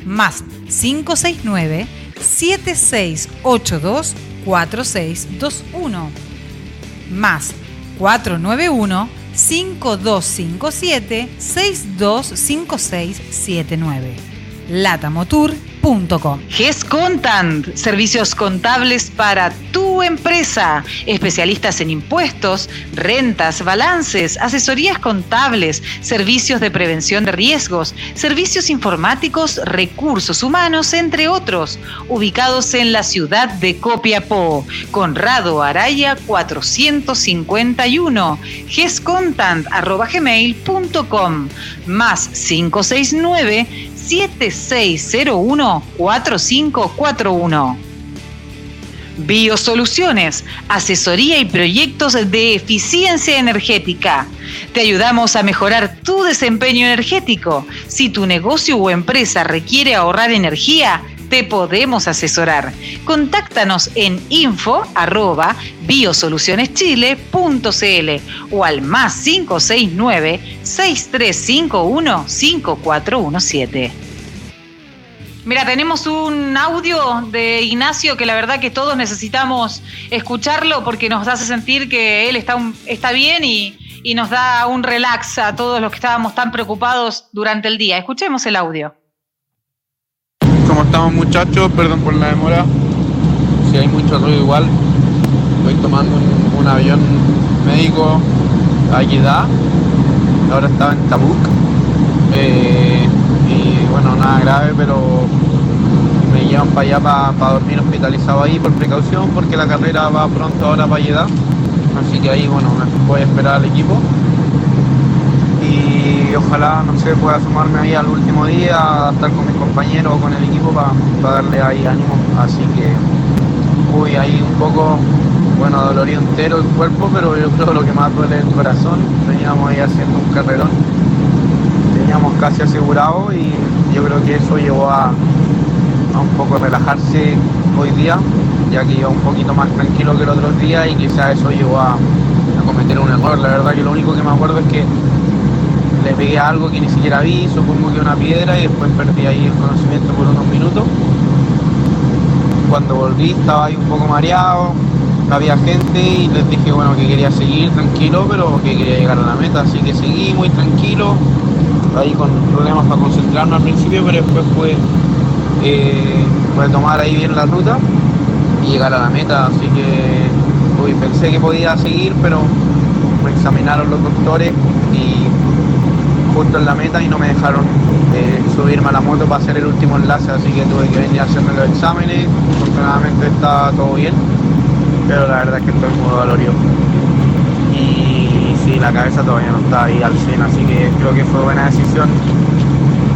más 569 7682 4621 más 491 5257 625679. GESContant, servicios contables para tu empresa, especialistas en impuestos, rentas, balances, asesorías contables, servicios de prevención de riesgos, servicios informáticos, recursos humanos, entre otros, ubicados en la ciudad de Copiapó, Conrado Araya 451, gescontant.gmail.com, más 569 7601-4541. Biosoluciones, asesoría y proyectos de eficiencia energética. Te ayudamos a mejorar tu desempeño energético. Si tu negocio o empresa requiere ahorrar energía, te podemos asesorar. Contáctanos en info arroba biosolucioneschile.cl o al más 569 6351 5417. Mira, tenemos un audio de Ignacio que la verdad que todos necesitamos escucharlo porque nos hace sentir que él está, bien y nos da un relax a todos los que estábamos tan preocupados durante el día. Escuchemos el audio. ¿Cómo estamos muchachos? Perdón por la demora. Si hay mucho ruido igual. Estoy tomando un, avión médico a Jeddah. Ahora estaba en Tabuk. Eh, y bueno, nada grave, pero me llevan para allá para, dormir hospitalizado ahí por precaución porque la carrera va pronto ahora para Jeddah. Así que ahí bueno, voy a esperar al equipo ojalá, no sé, pueda sumarme ahí al último día, estar con mis compañeros o con el equipo para darle ahí ánimo. Así que, uy, ahí un poco, bueno, dolorido entero el cuerpo, pero yo creo lo que más duele es el corazón. Veníamos ahí haciendo un carrerón, teníamos casi asegurado y yo creo que eso llevó a, a un poco relajarse hoy día, ya que iba un poquito más tranquilo que el otro día y quizás eso llevó a, a cometer un error. La verdad que lo único que me acuerdo es que le pegué algo que ni siquiera vi, supongo que una piedra, y después perdí ahí el conocimiento por unos minutos. Cuando volví estaba ahí un poco mareado, había gente y les dije bueno que quería seguir tranquilo, pero que quería llegar a la meta, así que seguí muy tranquilo, ahí con problemas para concentrarme al principio, pero después fue eh, retomar ahí bien la ruta y llegar a la meta, así que uy, pensé que podía seguir, pero me examinaron los doctores y justo en la meta y no me dejaron eh, subirme a la moto para hacer el último enlace, así que tuve que venir a hacerme los exámenes. Afortunadamente está todo bien, pero la verdad es que estoy muy dolorido. Y sí, la cabeza todavía no está ahí al 100, así que creo que fue buena decisión,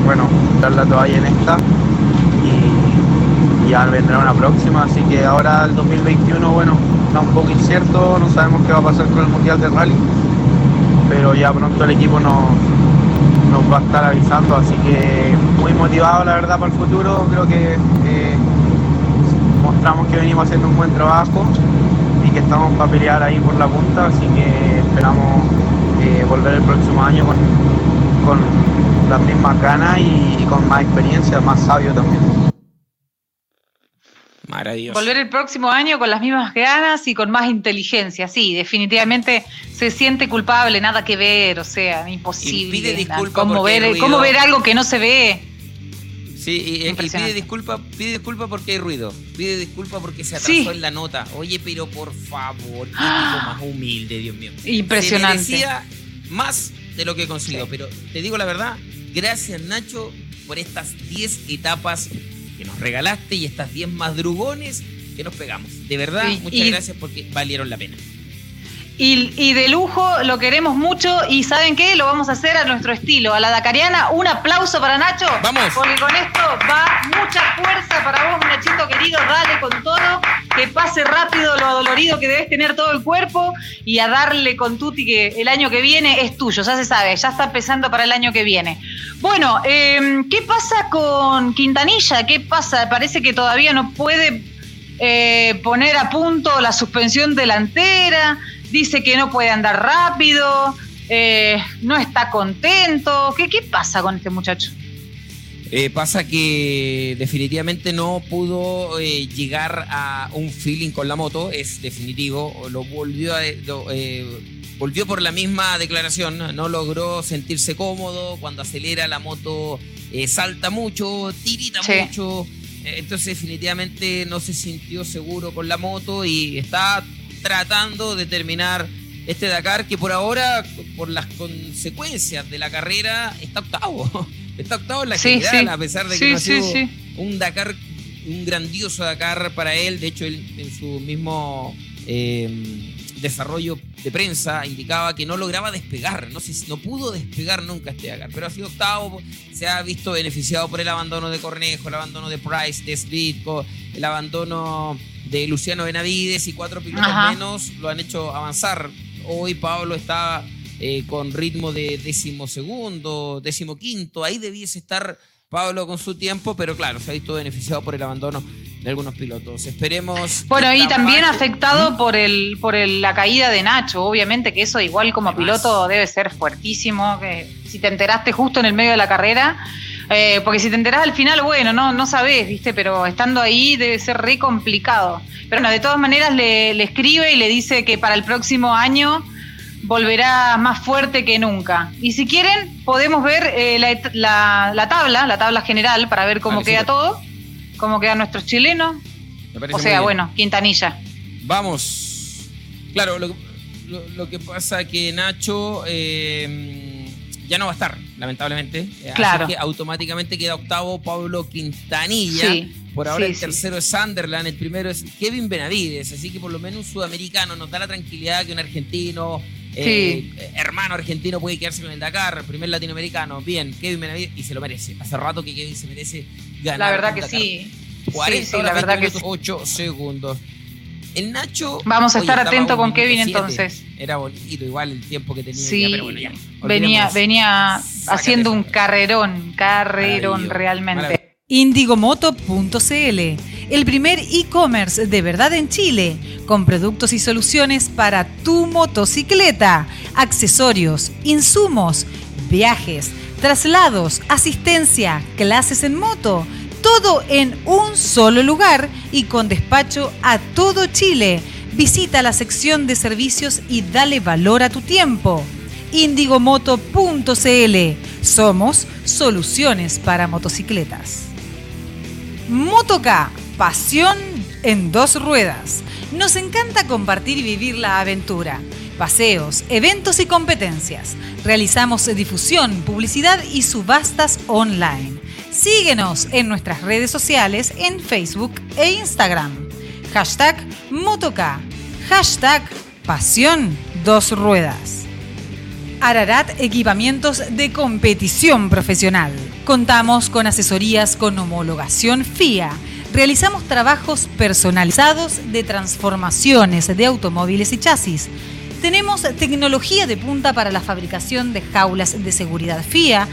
bueno, dar la toalla en esta y ya vendrá una próxima, así que ahora el 2021, bueno, está un poco incierto, no sabemos qué va a pasar con el Mundial de Rally, pero ya pronto el equipo nos, nos va a estar avisando, así que muy motivado la verdad para el futuro, creo que eh, mostramos que venimos haciendo un buen trabajo y que estamos para pelear ahí por la punta, así que esperamos eh, volver el próximo año con, con las mismas ganas y, y con más experiencia, más sabio también. Maravilloso. Volver el próximo año con las mismas ganas y con más inteligencia. Sí, definitivamente se siente culpable, nada que ver, o sea, imposible. Y pide disculpas ¿Cómo ver. ¿Cómo ver algo que no se ve? Sí, y- pide disculpas pide disculpa porque hay ruido. Pide disculpas porque se atrasó Sí. en la nota. Oye, pero por favor, qué tipo más humilde, Dios mío. Impresionante. Se merecía más de lo que consiguió. Pero te digo la verdad, gracias Nacho por estas 10 etapas que nos regalaste y estas 10 madrugones que nos pegamos. De verdad, muchas y- gracias porque valieron la pena. Y, y de lujo, lo queremos mucho y ¿saben qué? Lo vamos a hacer a nuestro estilo, a la Dacariana. Un aplauso para Nacho. Vamos. Porque con esto va mucha fuerza para vos, Nachito querido. Dale con todo, que pase rápido lo dolorido que debes tener todo el cuerpo y a darle con Tuti que el año que viene es tuyo, ya se sabe, ya está empezando para el año que viene. Bueno, eh, ¿qué pasa con Quintanilla? ¿Qué pasa? Parece que todavía no puede eh, poner a punto la suspensión delantera, dice que no puede andar rápido, eh, no está contento. ¿Qué, ¿Qué pasa con este muchacho? Eh, pasa que definitivamente no pudo eh, llegar a un feeling con la moto, es definitivo, lo volvió a, lo, volvió por la misma declaración, no, logró sentirse cómodo, cuando acelera la moto eh, salta mucho, tirita Sí. mucho, entonces definitivamente no se sintió seguro con la moto y está tratando de terminar este Dakar que por ahora, por las consecuencias de la carrera, está octavo. [LAUGHS] Está octavo en la Sí, general, sí. a pesar de que Sí, no ha sido un Dakar, un grandioso Dakar para él. De hecho, él en su mismo eh, desarrollo de prensa indicaba que no lograba despegar, no, si- no pudo despegar nunca este Dakar, pero ha sido octavo, se ha visto beneficiado por el abandono de Cornejo, el abandono de Price, de Slitko, el abandono de Luciano Benavides y cuatro pilotos Ajá. menos lo han hecho avanzar. Hoy Pablo está eh, con ritmo de décimo segundo, décimo quinto, ahí debiese estar Pablo con su tiempo, pero claro, se ha visto beneficiado por el abandono de algunos pilotos. Esperemos. Bueno, y también afectado por el por el- la caída de Nacho, obviamente que eso igual como Además. piloto debe ser fuertísimo, que si te enteraste justo en el medio de la carrera, eh, porque si te enterás al final, bueno, no, no sabés, viste, pero estando ahí debe ser re complicado. Pero bueno, de todas maneras le, le escribe y le dice que para el próximo año volverá más fuerte que nunca. Y si quieren, podemos ver eh, la, la- la tabla, la tabla general, para ver cómo Vale, queda todo, cómo quedan nuestros chilenos. O sea, bueno, Quintanilla. Vamos. Claro, lo, lo- lo que pasa que Nacho eh, ya no va a estar, lamentablemente. Eh, Claro. Así que automáticamente queda octavo Pablo Quintanilla. Sí, Por ahora sí, el sí. tercero es Sunderland, el primero es Kevin Benavides. Así que por lo menos un sudamericano nos da la tranquilidad que un argentino, eh, hermano argentino, puede quedarse con el Dakar. Primer latinoamericano. Bien, Kevin Benavides y se lo merece. Hace rato que Kevin se merece ganar. La verdad que Dakar. sí. 40 Sí, sí, horas, la verdad 20 que minutos, 8 segundos. El Nacho. Vamos a estar estaba atento un con Kevin entonces. Era bonito, igual el tiempo que tenía. Sí, ya, pero bueno, ya. venía, venía Sácate haciendo un carrerón, carrerón realmente. Indigomoto.cl, el primer e-commerce de verdad en Chile, con productos y soluciones para tu motocicleta, accesorios, insumos, viajes, traslados, asistencia, clases en moto, todo en un solo lugar y con despacho a todo Chile. Visita la sección de servicios y dale valor a tu tiempo. Indigomoto.cl. Somos soluciones para motocicletas. Motoca, pasión en dos ruedas. Nos encanta compartir y vivir la aventura. Paseos, eventos y competencias. Realizamos difusión, publicidad y subastas online. Síguenos en nuestras redes sociales en Facebook e Instagram. Hashtag Motoca. Hashtag Pasión Dos Ruedas. Ararat Equipamientos de Competición Profesional. Contamos con asesorías con homologación FIA. Realizamos trabajos personalizados de transformaciones de automóviles y chasis. Tenemos tecnología de punta para la fabricación de jaulas de seguridad FIA,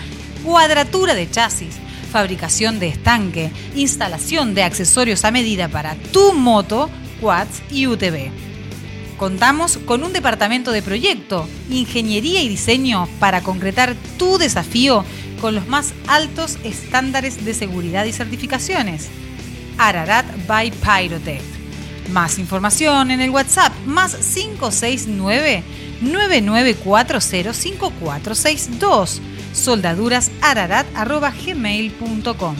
cuadratura de chasis, fabricación de estanque, instalación de accesorios a medida para tu moto, quads y UTV. Contamos con un departamento de proyecto, ingeniería y diseño para concretar tu desafío con los más altos estándares de seguridad y certificaciones. Ararat by Pyrotech. Más información en el WhatsApp más 569 99405462 soldadurasararat.gmail.com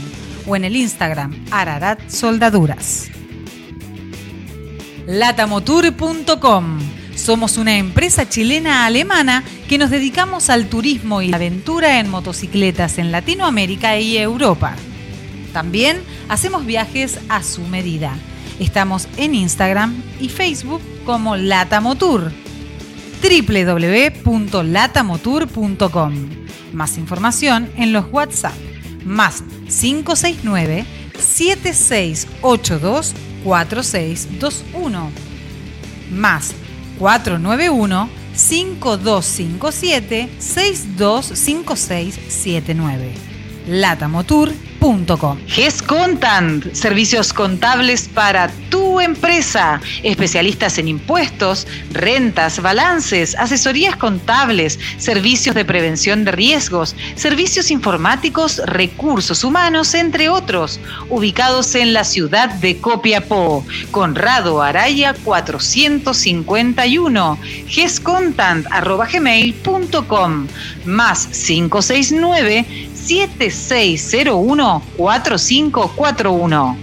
o en el Instagram Ararat Soldaduras. Somos una empresa chilena-alemana que nos dedicamos al turismo y la aventura en motocicletas en Latinoamérica y Europa. También hacemos viajes a su medida. Estamos en Instagram y Facebook como Latamotour www.latamotour.com Más información en los WhatsApp. Más 569 7682 4621 más 491 5257 625679 latamotour.com GESContant, servicios contables para tu empresa, especialistas en impuestos, rentas, balances, asesorías contables, servicios de prevención de riesgos, servicios informáticos, recursos humanos, entre otros, ubicados en la ciudad de Copiapó, Conrado Araya 451, gescontant.gmail.com, más 569 7601-4541.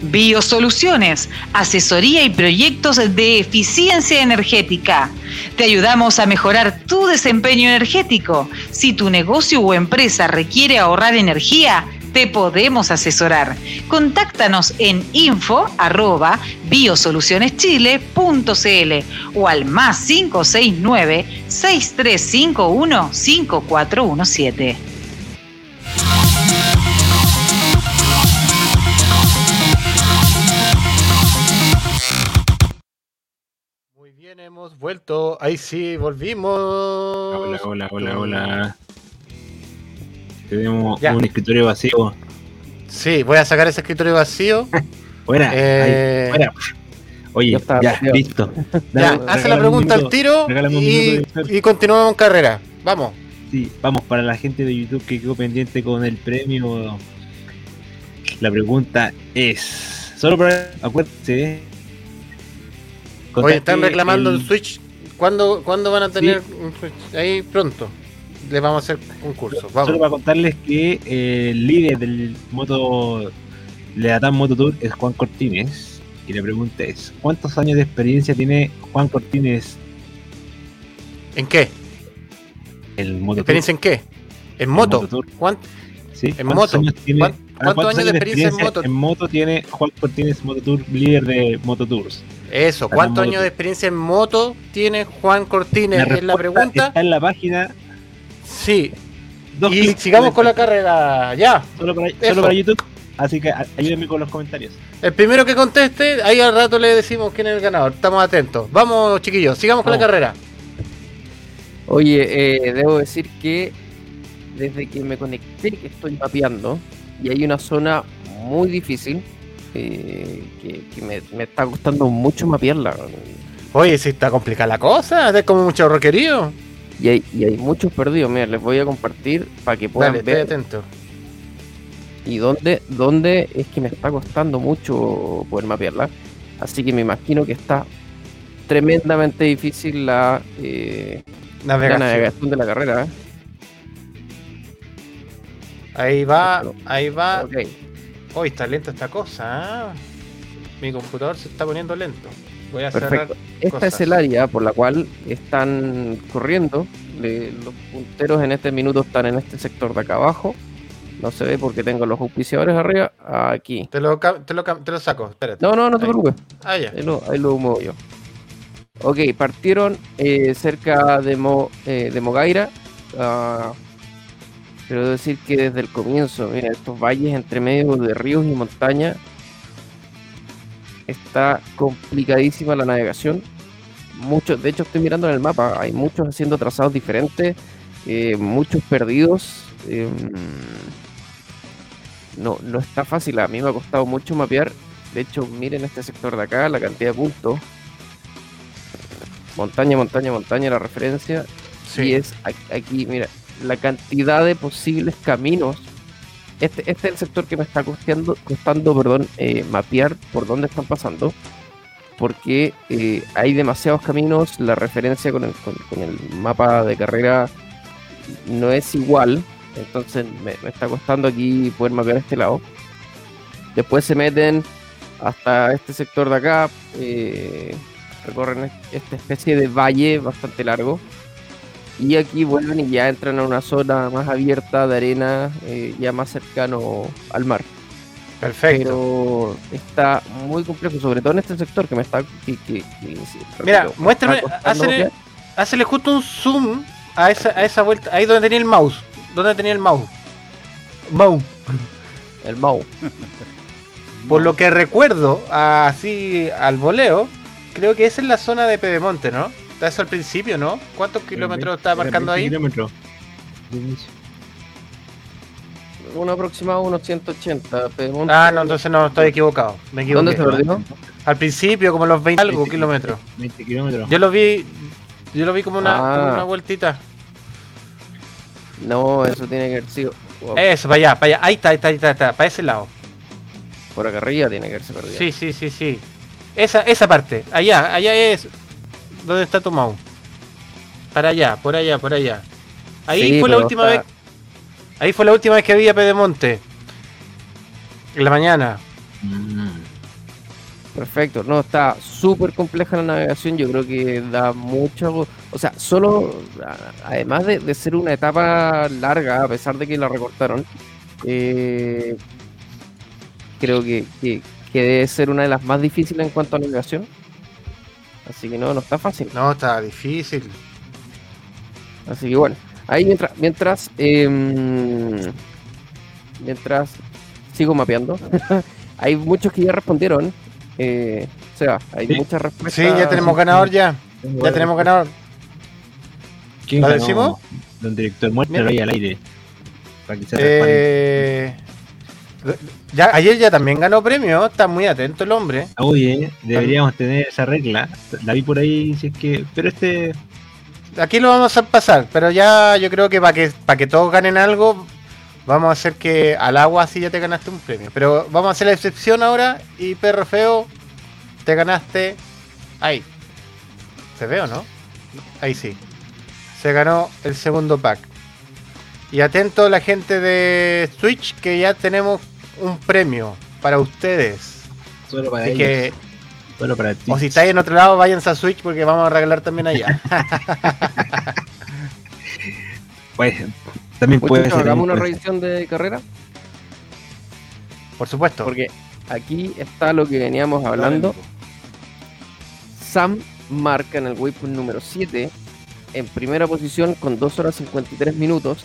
Biosoluciones, asesoría y proyectos de eficiencia energética. Te ayudamos a mejorar tu desempeño energético. Si tu negocio o empresa requiere ahorrar energía, te podemos asesorar. Contáctanos en info arroba biosolucioneschile.cl o al más 569 6351 5417. Muy bien, hemos vuelto. Ahí sí, volvimos. Hola, hola, hola, hola. Tenemos Ya. un escritorio vacío. Sí, voy a sacar ese escritorio vacío. [LAUGHS] Fuera, Eh, ahí, fuera. Oye, Ya ya, está, ya. listo. Ya, Dale, hace la pregunta al tiro y, continuamos con carrera. Vamos. Sí, vamos, para la gente de YouTube que quedó pendiente con el premio, la pregunta es, solo para, acuérdense, Oye, están reclamando el, el- Switch. ¿Cuándo, ¿Cuándo van a tener un Switch? Ahí pronto. Les vamos a hacer concurso. Solo Vamos. para contarles que eh, el líder del moto Leatán Moto Tour es Juan Cortines. Y la pregunta es, ¿cuántos años de experiencia tiene Juan Cortines ¿En qué? en el Moto Tour? ¿Experiencia en qué? ¿En moto? Moto Tour. ¿Cuán- Sí, en ¿cuántos moto? años tiene- ¿Cuán- ah, cuántos años de experiencia en moto? En moto tiene Juan Cortines Moto Tour, líder de Moto Tours. Eso, ¿cuántos años de experiencia en moto tiene Juan Cortines? es la pregunta. Está en la página. Sí. Dos Y clics sigamos con la carrera. Ya. Solo para, Eso. solo para YouTube. Así que ayúdenme con los comentarios. El primero que conteste, ahí al rato le decimos quién es el ganador. Estamos atentos. Vamos, chiquillos, sigamos con la carrera. Oye, eh, debo decir que desde que me conecté, que estoy mapeando, y hay una zona muy difícil eh, que, que me, me está costando mucho mapearla. Oye, si está complicada la cosa, es como mucho roquerío. Y hay, y hay muchos perdidos. Mira, les voy a compartir para que puedan Dale, ver atento. y dónde, dónde es que me está costando mucho poder mapearla. Así que me imagino que está tremendamente difícil la, eh, la Navegación. navegación de la carrera. ¿eh? Ahí va, ahí va. Hoy está lenta esta cosa, ¿ah? Mi computador se está poniendo lento. Voy a cerrar. Perfecto. Esta cosas. es el área por la cual están corriendo. Le- los punteros en este minuto están en este sector de acá abajo. No se ve porque tengo los auspiciadores arriba. Aquí. Te lo, te lo, te lo saco, espérate. No, no, no te Ahí. preocupes. Ah, ya. Ahí lo, ahí lo muevo yo. Ok, partieron eh, cerca de, Mo, eh, de Mogaira. ah, pero debo decir que desde el comienzo, mira, estos valles entre medio de ríos y montañas, está complicadísima la navegación. Muchos, de hecho, estoy mirando en el mapa, hay muchos haciendo trazados diferentes, eh, muchos perdidos. em, no, no está fácil, a mí me ha costado mucho mapear. De hecho, miren este sector de acá, la cantidad de puntos. Montaña, montaña, montaña, la referencia. Sí. Y es aquí, mira, la cantidad de posibles caminos. Este, este es el sector que me está costeando, costando perdón, eh, mapear por dónde están pasando. Porque eh, hay demasiados caminos, la referencia con el, con, el mapa de carrera no es igual. Entonces me, está costando aquí poder mapear este lado. Después se meten hasta este sector de acá. eh, recorren est- esta especie de valle bastante largo. Y aquí vuelven y ya entran a una zona más abierta de arena, eh, ya más cercano al mar. Perfecto. Pero está muy complejo, sobre todo en este sector que me está. Que, que- que, Mira, muéstrame, hácele, justo un zoom a esa, a esa vuelta, ahí donde tenía el mouse. ¿Dónde tenía el mouse? Mouse. El Mau. [LAUGHS] Por lo que recuerdo, así al voleo, creo que esa es la zona de Pedemonte, ¿no? Está eso al principio, ¿no? ¿Cuántos kilómetros está marcando ahí? Kilómetros. Un aproximado unos 180. Pedemonte. Ah, no, entonces no, estoy equivocado. Me equivoqué. ¿Dónde se perdió? Al principio, como los 20 algo kilómetros. 20 kilómetros. Yo lo vi, yo lo vi como una, Ah. como una vueltita. No, eso tiene que haber sido. wow, Eso, para allá, para allá. Ahí está, ahí está, ahí está, ahí está, para ese lado. por acá arriba tiene que haberse perdido. Sí, sí, sí, sí. Esa, esa parte, allá, allá es donde está tu mouse. Para allá, por allá, por allá. Ahí Sí, fue la última está- vez. Ahí fue la última vez que vi a Pedemonte. En la mañana. Mm. Perfecto, no, está súper compleja la navegación, yo creo que da mucho, o sea, solo, además de, de ser una etapa larga, a pesar de que la recortaron, eh, creo que, que, que debe ser una de las más difíciles en cuanto a navegación, así que no, no está fácil, No, está difícil. así que bueno, ahí mientras, mientras, em, mientras sigo mapeando, [LAUGHS] hay muchos que ya respondieron, eh, o sea, hay Sí. muchas respuestas. Sí, ya tenemos ganador ya. Ya tenemos ganador. ¿Quién decimos? Don director, muéstralo ahí al aire. Para que se Eh, ya, ayer ya también ganó premio. Está muy atento el hombre. Oye, deberíamos tener esa regla. La vi por ahí, si es que. Pero este. Aquí lo vamos a pasar, pero ya yo creo que para que para que todos ganen algo, vamos a hacer que al agua así ya te ganaste un premio. Pero vamos a hacer la excepción ahora y perro feo, te ganaste ahí. ¿Se ve o no? Ahí sí. Se ganó el segundo pack. Y atento la gente de Switch que ya tenemos un premio para ustedes. Solo para Así ellos. que, Solo para ti. o si estáis en otro lado, váyanse a Switch porque vamos a regalar también allá. [LAUGHS] Pues, también puede ser. hagamos una revisión de carrera, Por supuesto. porque aquí está lo que veníamos hablando. Sam marca en el waypoint número 7, en primera posición con 2 horas 53 minutos.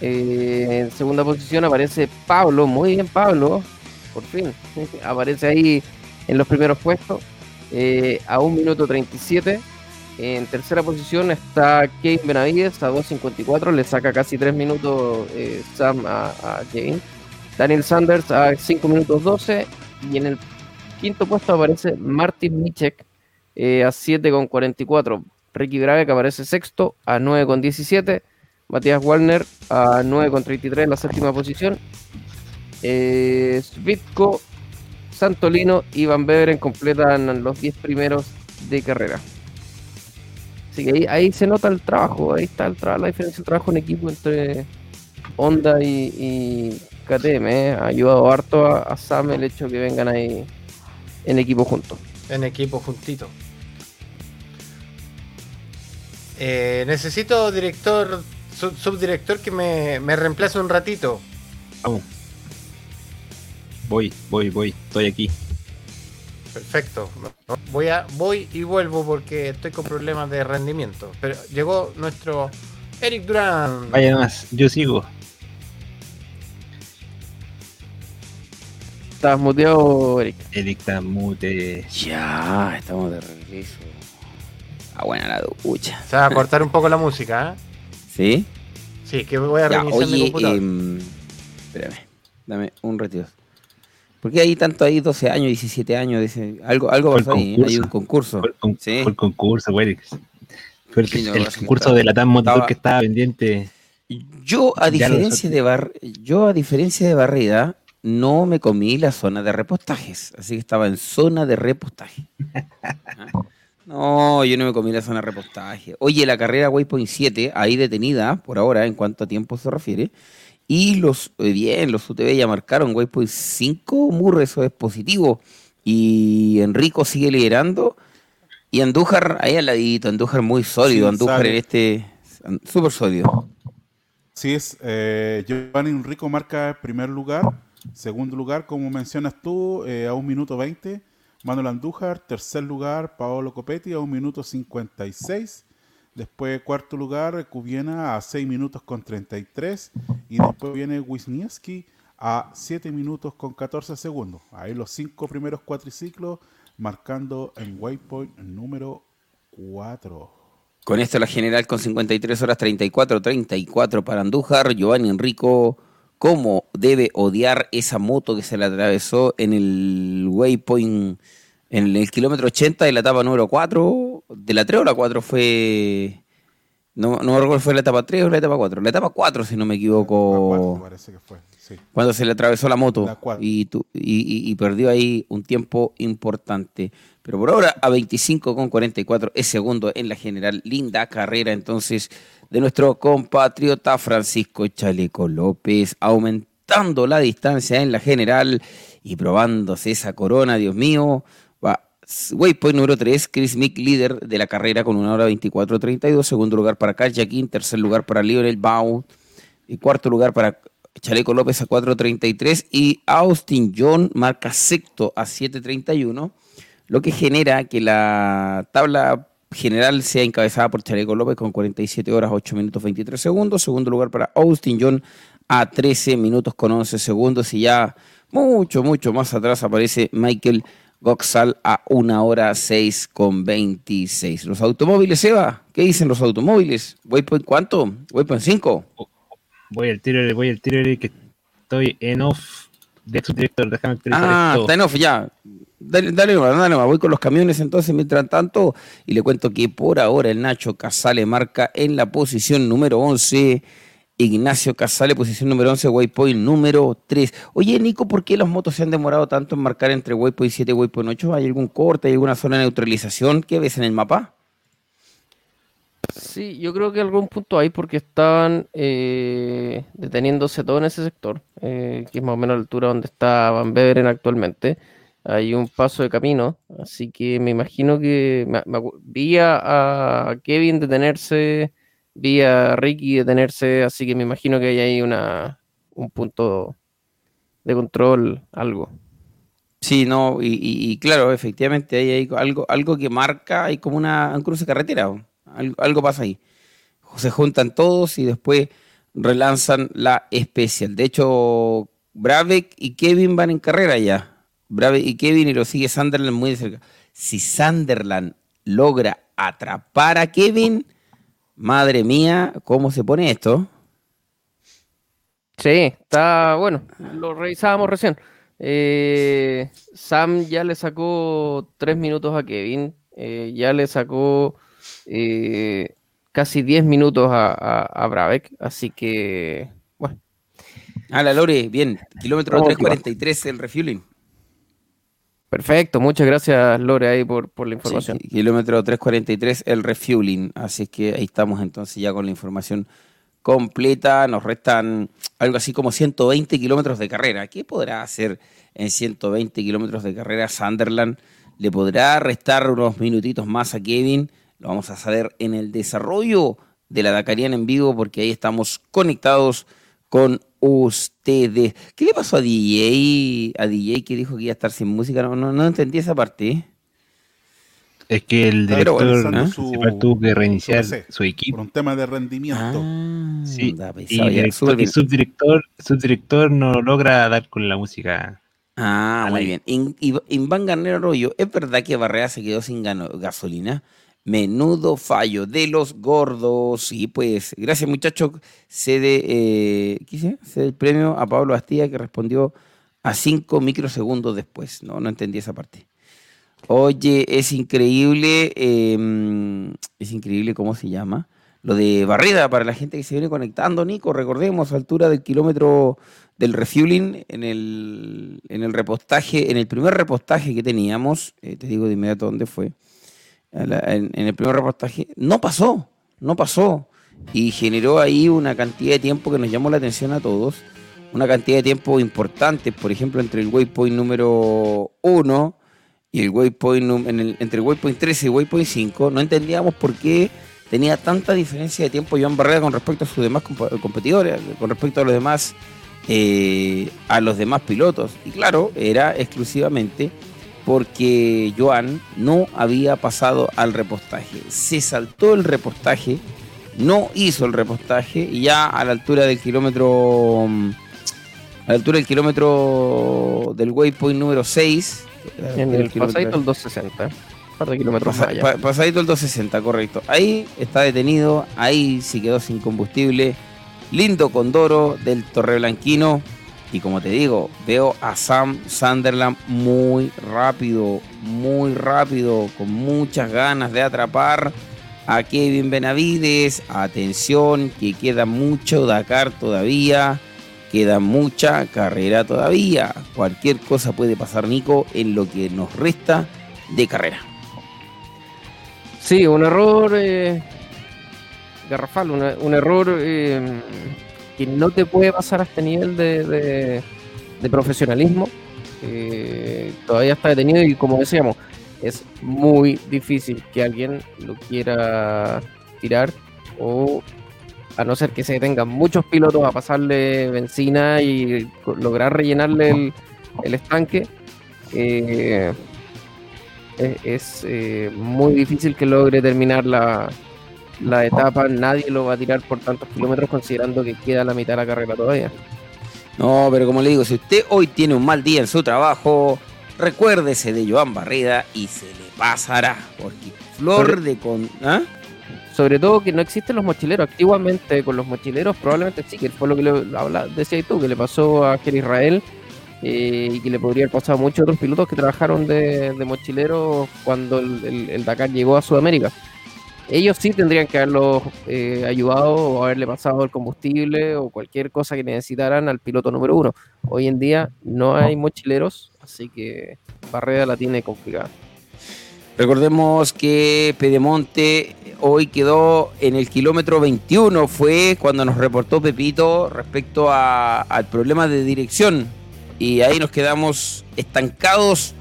Eh, en segunda posición aparece Pablo, muy bien Pablo, por fin, aparece ahí en los primeros puestos, eh, a 1 minuto 37. En tercera posición está Kevin Benavides a 2.54, le saca casi 3 minutos eh, Sam a, a. Daniel Sanders a 5 minutos 12 y en el quinto puesto aparece Martin Michek a 7 con 44. Ricky Grave que aparece sexto a 9 con 17. Matías Wallner a 9 con 33 en la séptima posición. Eh, Svitko, Santolino y Van Beveren completan los 10 primeros de carrera. Así que ahí, se nota el trabajo, ahí está el la diferencia del trabajo en equipo entre Honda y, KTM. ¿eh? Ha ayudado harto a, Sam el hecho que vengan ahí en equipo juntos. En equipo juntito. Eh, necesito director, subdirector que me, me reemplace un ratito. Vamos. Voy, voy, voy, estoy aquí. Perfecto. Voy a voy y vuelvo porque estoy con problemas de rendimiento. Pero llegó nuestro Eric Durán. Vaya más, yo sigo. ¿Estás muteado, Eric? Eric está mute. Ya, estamos de regreso. Ah, buena la ducha. Se va a cortar un poco la música, ¿eh? ¿Sí? Sí, que voy a reiniciar mi computador. Eh, espérame, dame un retiro. ¿Por qué hay tanto ahí 12 años, 17 años? Dice, algo algo pasó ahí, hay un concurso. Fue el, ¿Sí? fue el concurso, güey. Fue el, concurso de la TAM Motor que estaba pendiente. Yo a diferencia de Bar yo a diferencia de Barrida no me comí la zona de repostajes, así que estaba en zona de repostaje. [LAUGHS] No, yo no me comí la zona de repostaje. Oye, la carrera Waypoint 7, ahí detenida por ahora en cuanto a tiempo se refiere. Y los, eh, bien, los UTV ya marcaron Waypoint 5, Murre, eso es positivo. Y Enrico sigue liderando. Y Andújar ahí al ladito, Andújar muy sólido, Andújar en este, súper sólido. Sí, es, eh, Giovanni Enrico marca primer lugar, segundo lugar, como mencionas tú, eh, a un minuto 20. Manuel Andújar, tercer lugar, Paolo Copetti a un minuto 56. Después, cuarto lugar, Cubiena a 6 minutos con 33. Y después viene Wisniewski a 7 minutos con 14 segundos. Ahí los cinco primeros cuatriciclos marcando en waypoint número 4. Con esto la general con 53 horas 34, 34 para Andújar. Giovanni Enrico, ¿cómo debe odiar esa moto que se le atravesó en el waypoint en el kilómetro 80 de la etapa número 4, de la 3 o la 4 fue... No, no recuerdo fue la etapa 3 o la etapa 4. La etapa 4, si no me equivoco. parece que fue, sí. Cuando se le atravesó la moto y, y, y, perdió ahí un tiempo importante. Pero por ahora a 25 con 44 es segundo en la general. Linda carrera entonces de nuestro compatriota Francisco Chaleco López, aumentando la distancia en la general y probándose esa corona, Dios mío. Waypoint número 3, Chris Mick, líder de la carrera con una hora 24.32. Segundo lugar para Jaquín. Tercer lugar para Lionel Bau. Y cuarto lugar para Chaleco López a 4.33. Y Austin John marca sexto a 7.31. Lo que genera que la tabla general sea encabezada por Chaleco López con 47 horas 8 minutos 23 segundos. Segundo lugar para Austin John a 13 minutos con 11 segundos. Y ya mucho, mucho más atrás aparece Michael Goxal a una hora 6 con 26. Los automóviles, Eva, ¿qué dicen los automóviles? ¿Voy por cuánto? ¿Voy por 5? Voy al tiro, voy al tiro que estoy en off. De su director, déjame Ah, está en off ya. Dale, dale, dale, voy con los camiones entonces mientras tanto y le cuento que por ahora el Nacho Casale marca en la posición número 11 Ignacio Casale, posición número 11, Waypoint número 3. Oye, Nico, ¿por qué las motos se han demorado tanto en marcar entre Waypoint 7 y Waypoint 8? ¿Hay algún corte, hay alguna zona de neutralización que ves en el mapa? Sí, yo creo que algún punto hay porque estaban eh, deteniéndose todo en ese sector, eh, que es más o menos la altura donde está Van Beveren actualmente. Hay un paso de camino, así que me imagino que me, vi a Kevin detenerse vi a Ricky detenerse, así que me imagino que hay ahí una, un punto de control, algo. Sí, no, y, claro, efectivamente hay, algo, algo que marca, hay como una, un cruce carretera, algo, pasa ahí. Se juntan todos y después relanzan la especial. De hecho, Bravek y Kevin van en carrera ya. Bravek y Kevin y lo sigue Sunderland muy de cerca. Si Sunderland logra atrapar a Kevin, Madre mía, ¿cómo se pone esto? Sí, está bueno, lo revisábamos recién. Eh, Sam ya le sacó tres minutos a Kevin, eh, ya le sacó eh, casi 10 minutos a, a, a así que bueno. Ah, la Lore, bien, kilómetro Vamos, 343 el refueling. Perfecto, muchas gracias Lore ahí por, por la información. Sí, kilómetro 343 el refueling, así que ahí estamos entonces ya con la información completa, nos restan algo así como 120 kilómetros de carrera. ¿Qué podrá hacer en 120 kilómetros de carrera Sunderland? ¿Le podrá restar unos minutitos más a Kevin? Lo vamos a saber en el desarrollo de la Dakariana en vivo porque ahí estamos conectados con ustedes. ¿Qué le pasó a DJ? A DJ que dijo que iba a estar sin música. No, no, no entendí esa parte. Es que el director tuvo que reiniciar su PC, su equipo. Por un tema de rendimiento. Ah, Sí, y, ya, director- subdirector, subdirector no logra dar con la música. Ah, muy bien. In- Iv- Iván Garnero Arroyo, ¿es verdad que Barrea se quedó sin gano- gasolina? Menudo fallo de los gordos. Sí, pues, gracias muchachos. Cede, eh, ¿qué? Cede el premio a Pablo Bastilla que respondió a cinco microsegundos después. No, no entendí esa parte. Oye, es increíble, eh, es increíble cómo se llama. Lo de barrida para la gente que se viene conectando, Nico, recordemos, altura del kilómetro del refueling en el, en el repostaje, en el primer repostaje que teníamos, eh, te digo de inmediato dónde fue, en, el primer repostaje, no pasó, no pasó. Y generó ahí una cantidad de tiempo que nos llamó la atención a todos, una cantidad de tiempo importante, por ejemplo, entre el waypoint número 1 y el waypoint en el- entre el waypoint 13 y waypoint 5, no entendíamos por qué tenía tanta diferencia de tiempo Joan Barrera con respecto a sus demás comp- competidores, con respecto a los demás eh, a los demás pilotos. Y claro, era exclusivamente porque Joan no había pasado al repostaje. Se saltó el repostaje, no hizo el repostaje y ya a la altura del kilómetro mm, a la altura del kilómetro del waypoint número 6 En el pasadito el 260, un par de kilómetros Pasa- más allá. pa- pasadito el 260, correcto. Ahí está detenido, ahí sí quedó sin combustible. Lindo Condoro del Torreblanquino. Y como te digo, veo a Sam Sunderland muy rápido, muy rápido, con muchas ganas de atrapar a Kevin Benavides. Atención, que queda mucho Dakar todavía. Queda mucha carrera todavía. Cualquier cosa puede pasar, Nico, en lo que nos resta de carrera. Sí, un error eh, garrafal, un error eh, que no te puede pasar a este nivel de, de- profesionalismo. Eh, todavía está detenido y como decíamos, es muy difícil que alguien lo quiera tirar o a no ser que se detengan muchos pilotos a pasarle benzina y lograr rellenarle el, el estanque. eh, es, eh, muy difícil que logre terminar la, la etapa. Nadie lo va a tirar por tantos kilómetros considerando que queda la mitad de la carrera todavía. No, pero como le digo, si usted hoy tiene un mal día en su trabajo, recuérdese de Joan Barreda y se le pasará. Porque flor Sobre- de con. ¿Ah? Sobre todo que no existen los mochileros. Antiguamente con los mochileros probablemente sí, que fue lo que le habla, decías tú, que le pasó a Ger Israel eh, y que le podría haber pasado a muchos otros pilotos que trabajaron de, de mochileros cuando el, el- el Dakar llegó a Sudamérica. Ellos sí tendrían que haberlos eh, ayudado o haberle pasado el combustible o cualquier cosa que necesitaran al piloto número uno. Hoy en día no hay mochileros, así que Barrera la tiene complicada. Recordemos que Pedemonte hoy quedó en el kilómetro 21, fue cuando nos reportó Pepito respecto a- al problema de dirección. Y ahí nos quedamos estancados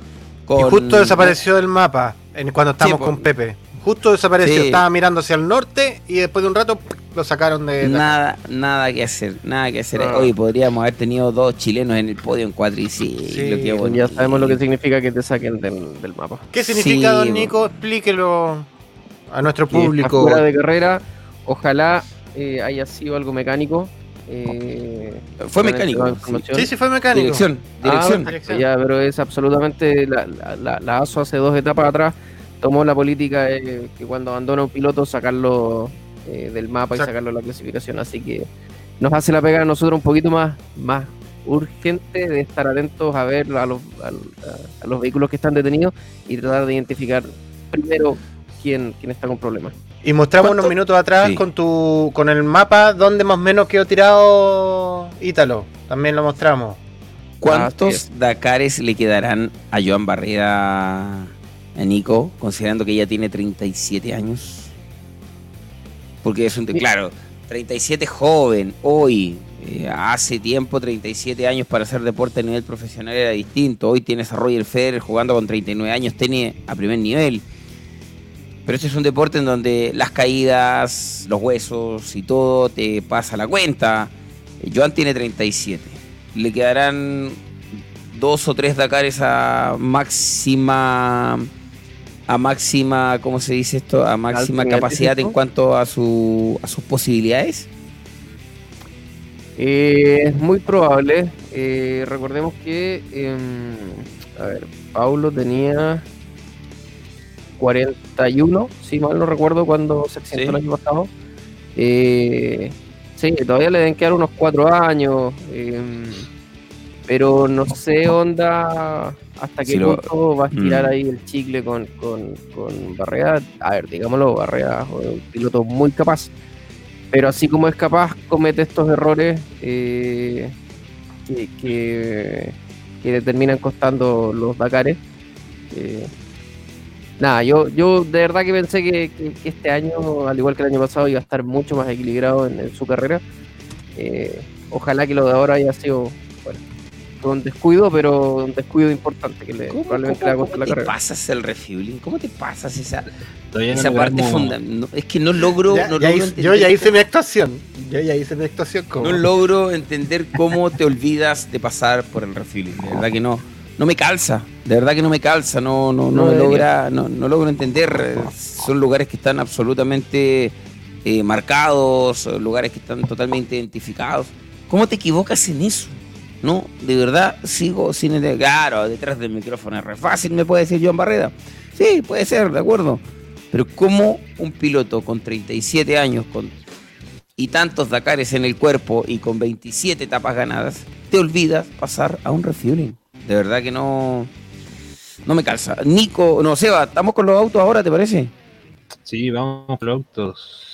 con. Y justo desapareció del mapa en, cuando estábamos Sí, con. Pepe. Justo desapareció. Sí. Estaba mirando hacia el norte y después de un rato lo sacaron de. Nada, nada que hacer, nada que hacer. Ah. Hoy podríamos haber tenido dos chilenos en el podio en cuatriciclo. Sí, qué Ya sabemos lo que significa que te saquen del, del mapa. ¿Qué significa, Sí, don. Nico? Explíquelo a nuestro público. fuera de carrera. Ojalá eh, haya sido algo mecánico. eh, Fue mecánico, sí. Sí, sí, fue mecánico. Dirección, Ah, dirección. perfecto, ya, pero es absolutamente. La, la, la- la ASO hace dos etapas atrás tomó la política de que cuando abandona un piloto sacarlo eh, del mapa y sacarlo de la clasificación. Así que nos hace la pega a nosotros un poquito más, más urgente de estar atentos a ver a los, a, los vehículos que están detenidos y tratar de identificar primero quién, quién está con problemas. Y mostramos unos minutos atrás con tu con el mapa donde más o menos quedó tirado Ítalo. También lo mostramos. ¿Cuántos Dakares le quedarán a Joan Barrera, a Nico, considerando que ella tiene 37 años? Porque es un... Claro, 37 joven, hoy, eh, hace tiempo, 37 años para hacer deporte a nivel profesional era distinto. Hoy tienes a Roger Federer jugando con 39 años, tiene a primer nivel. Pero este es un deporte en donde las caídas, los huesos y todo te pasa la cuenta. Joan tiene 37 le quedarán dos o tres Dakares a máxima a máxima, ¿cómo se dice esto? A máxima capacidad en cuanto a, su, a sus posibilidades. Eh, es muy probable. Eh, recordemos que, em, a ver, Paulo tenía 41, si mal no recuerdo, cuando se accidentó el año pasado. Eh, Sí, todavía le deben quedar unos cuatro años. Pero no sé, onda, hasta qué punto va a estirar mm. ahí el chicle con, con, con Barrea. A ver, digámoslo, Barrea es un piloto muy capaz. Pero así como es capaz, comete estos errores eh, que, que, le terminan costando los Dakares. Eh, nada, yo, yo de verdad que pensé que, este año, al igual que el año pasado, iba a estar mucho más equilibrado en, su carrera. Eh, ojalá que lo de ahora haya sido, un descuido, pero un descuido importante que le, probablemente le va a costar la carrera. ¿Cómo te pasas el refueling? ¿Cómo te pasas esa, esa parte fundamental? es que no logro. yo ya hice mi actuación. Yo ya hice mi actuación. No logro entender cómo te olvidas de pasar por el refueling. De verdad que no no me calza, de verdad que no me calza, no, no, no, me logra, no, no, logro entender. Son lugares que están absolutamente eh, marcados, lugares que están totalmente identificados. ¿Cómo te equivocas en eso? No, de verdad sigo sin el claro, detrás del micrófono es re fácil, me puede decir Joan Barreda. Sí, puede ser, de acuerdo. Pero ¿cómo un piloto con 37 años con, y tantos Dakares en el cuerpo y con 27 etapas ganadas, te olvidas pasar a un refueling? De verdad que no. No me calza. Nico, no, Seba, ¿estamos con los autos ahora, te parece? Sí, vamos con los autos.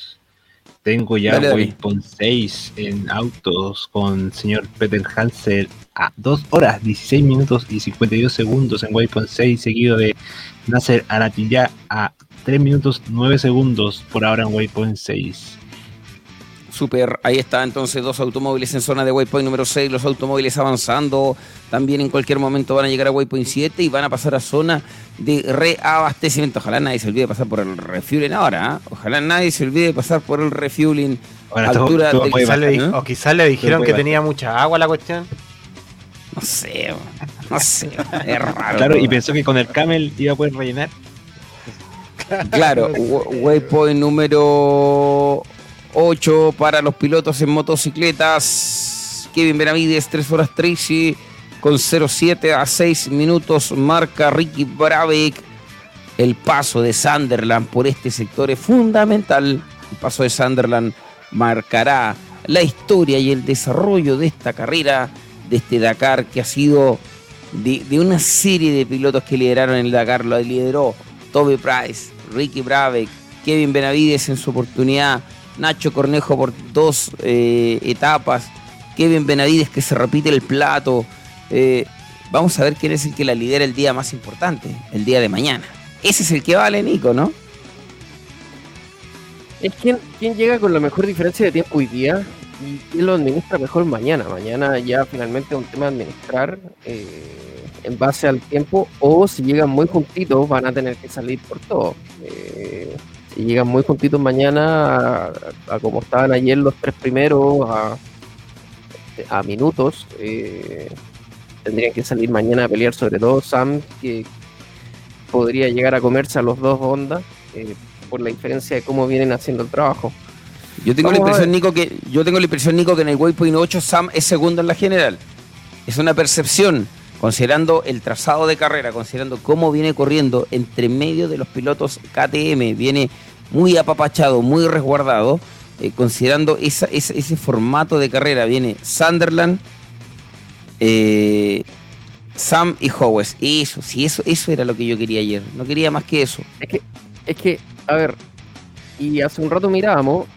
Tengo ya Waypoint 6 en autos con señor Peter Hansel a 2 horas 16 minutos y 52 segundos en Waypoint 6, seguido de Nasser Aratilla a 3 minutos 9 segundos por ahora en Waypoint 6. Super, ahí está entonces dos automóviles en zona de Waypoint número 6, los automóviles avanzando, también en cualquier momento van a llegar a Waypoint 7 y van a pasar a zona de reabastecimiento. Ojalá nadie se olvide de pasar por el refueling ahora, ¿eh? ojalá nadie se olvide de pasar por el refueling. altura de... O quizás le dijeron que tenía mucha agua la cuestión. No sé, no sé, es raro. Claro, y pensó que con el camel iba a poder rellenar. Claro, [LAUGHS] waypoint número 8 para los pilotos en motocicletas. Kevin Benavides, 3 horas 13 con 0.7 a 6 minutos. Marca Ricky Brabeck. El paso de Sunderland por este sector es fundamental. El paso de Sunderland marcará la historia y el desarrollo de esta carrera, de este Dakar que ha sido de, una serie de pilotos que lideraron el Dakar. Lo lideró Toby Price, Ricky Brabeck, Kevin Benavides en su oportunidad Nacho Cornejo por dos eh, etapas, Kevin Benavides que se repite el plato. Eh, vamos a ver quién es el que la lidera el día más importante, el día de mañana. Ese es el que vale, Nico, ¿no? Es quien, quien llega con la mejor diferencia de tiempo hoy día y quién lo administra mejor mañana. Mañana ya finalmente es un tema de administrar eh, en base al tiempo o si llegan muy juntitos van a tener que salir por todo y llegan muy juntitos mañana a, como estaban ayer los tres primeros, a, minutos. Eh, tendrían que salir mañana a pelear sobre todo Sam, que podría llegar a comerse a los dos ondas eh, por la diferencia de cómo vienen haciendo el trabajo. Yo tengo la impresión, Nico, que yo tengo la impresión, Nico, que en el Waypoint 8 Sam es segundo en la general. Es una percepción, considerando el trazado de carrera, considerando cómo viene corriendo entre medio de los pilotos KTM, viene muy apapachado, muy resguardado. eh, considerando ese, formato de carrera. Viene Sunderland, eh, Sam y Howes. Eso, sí, eso, eso era lo que yo quería ayer. No quería más que eso. Es que, es que, a ver, y hace un rato mirábamos,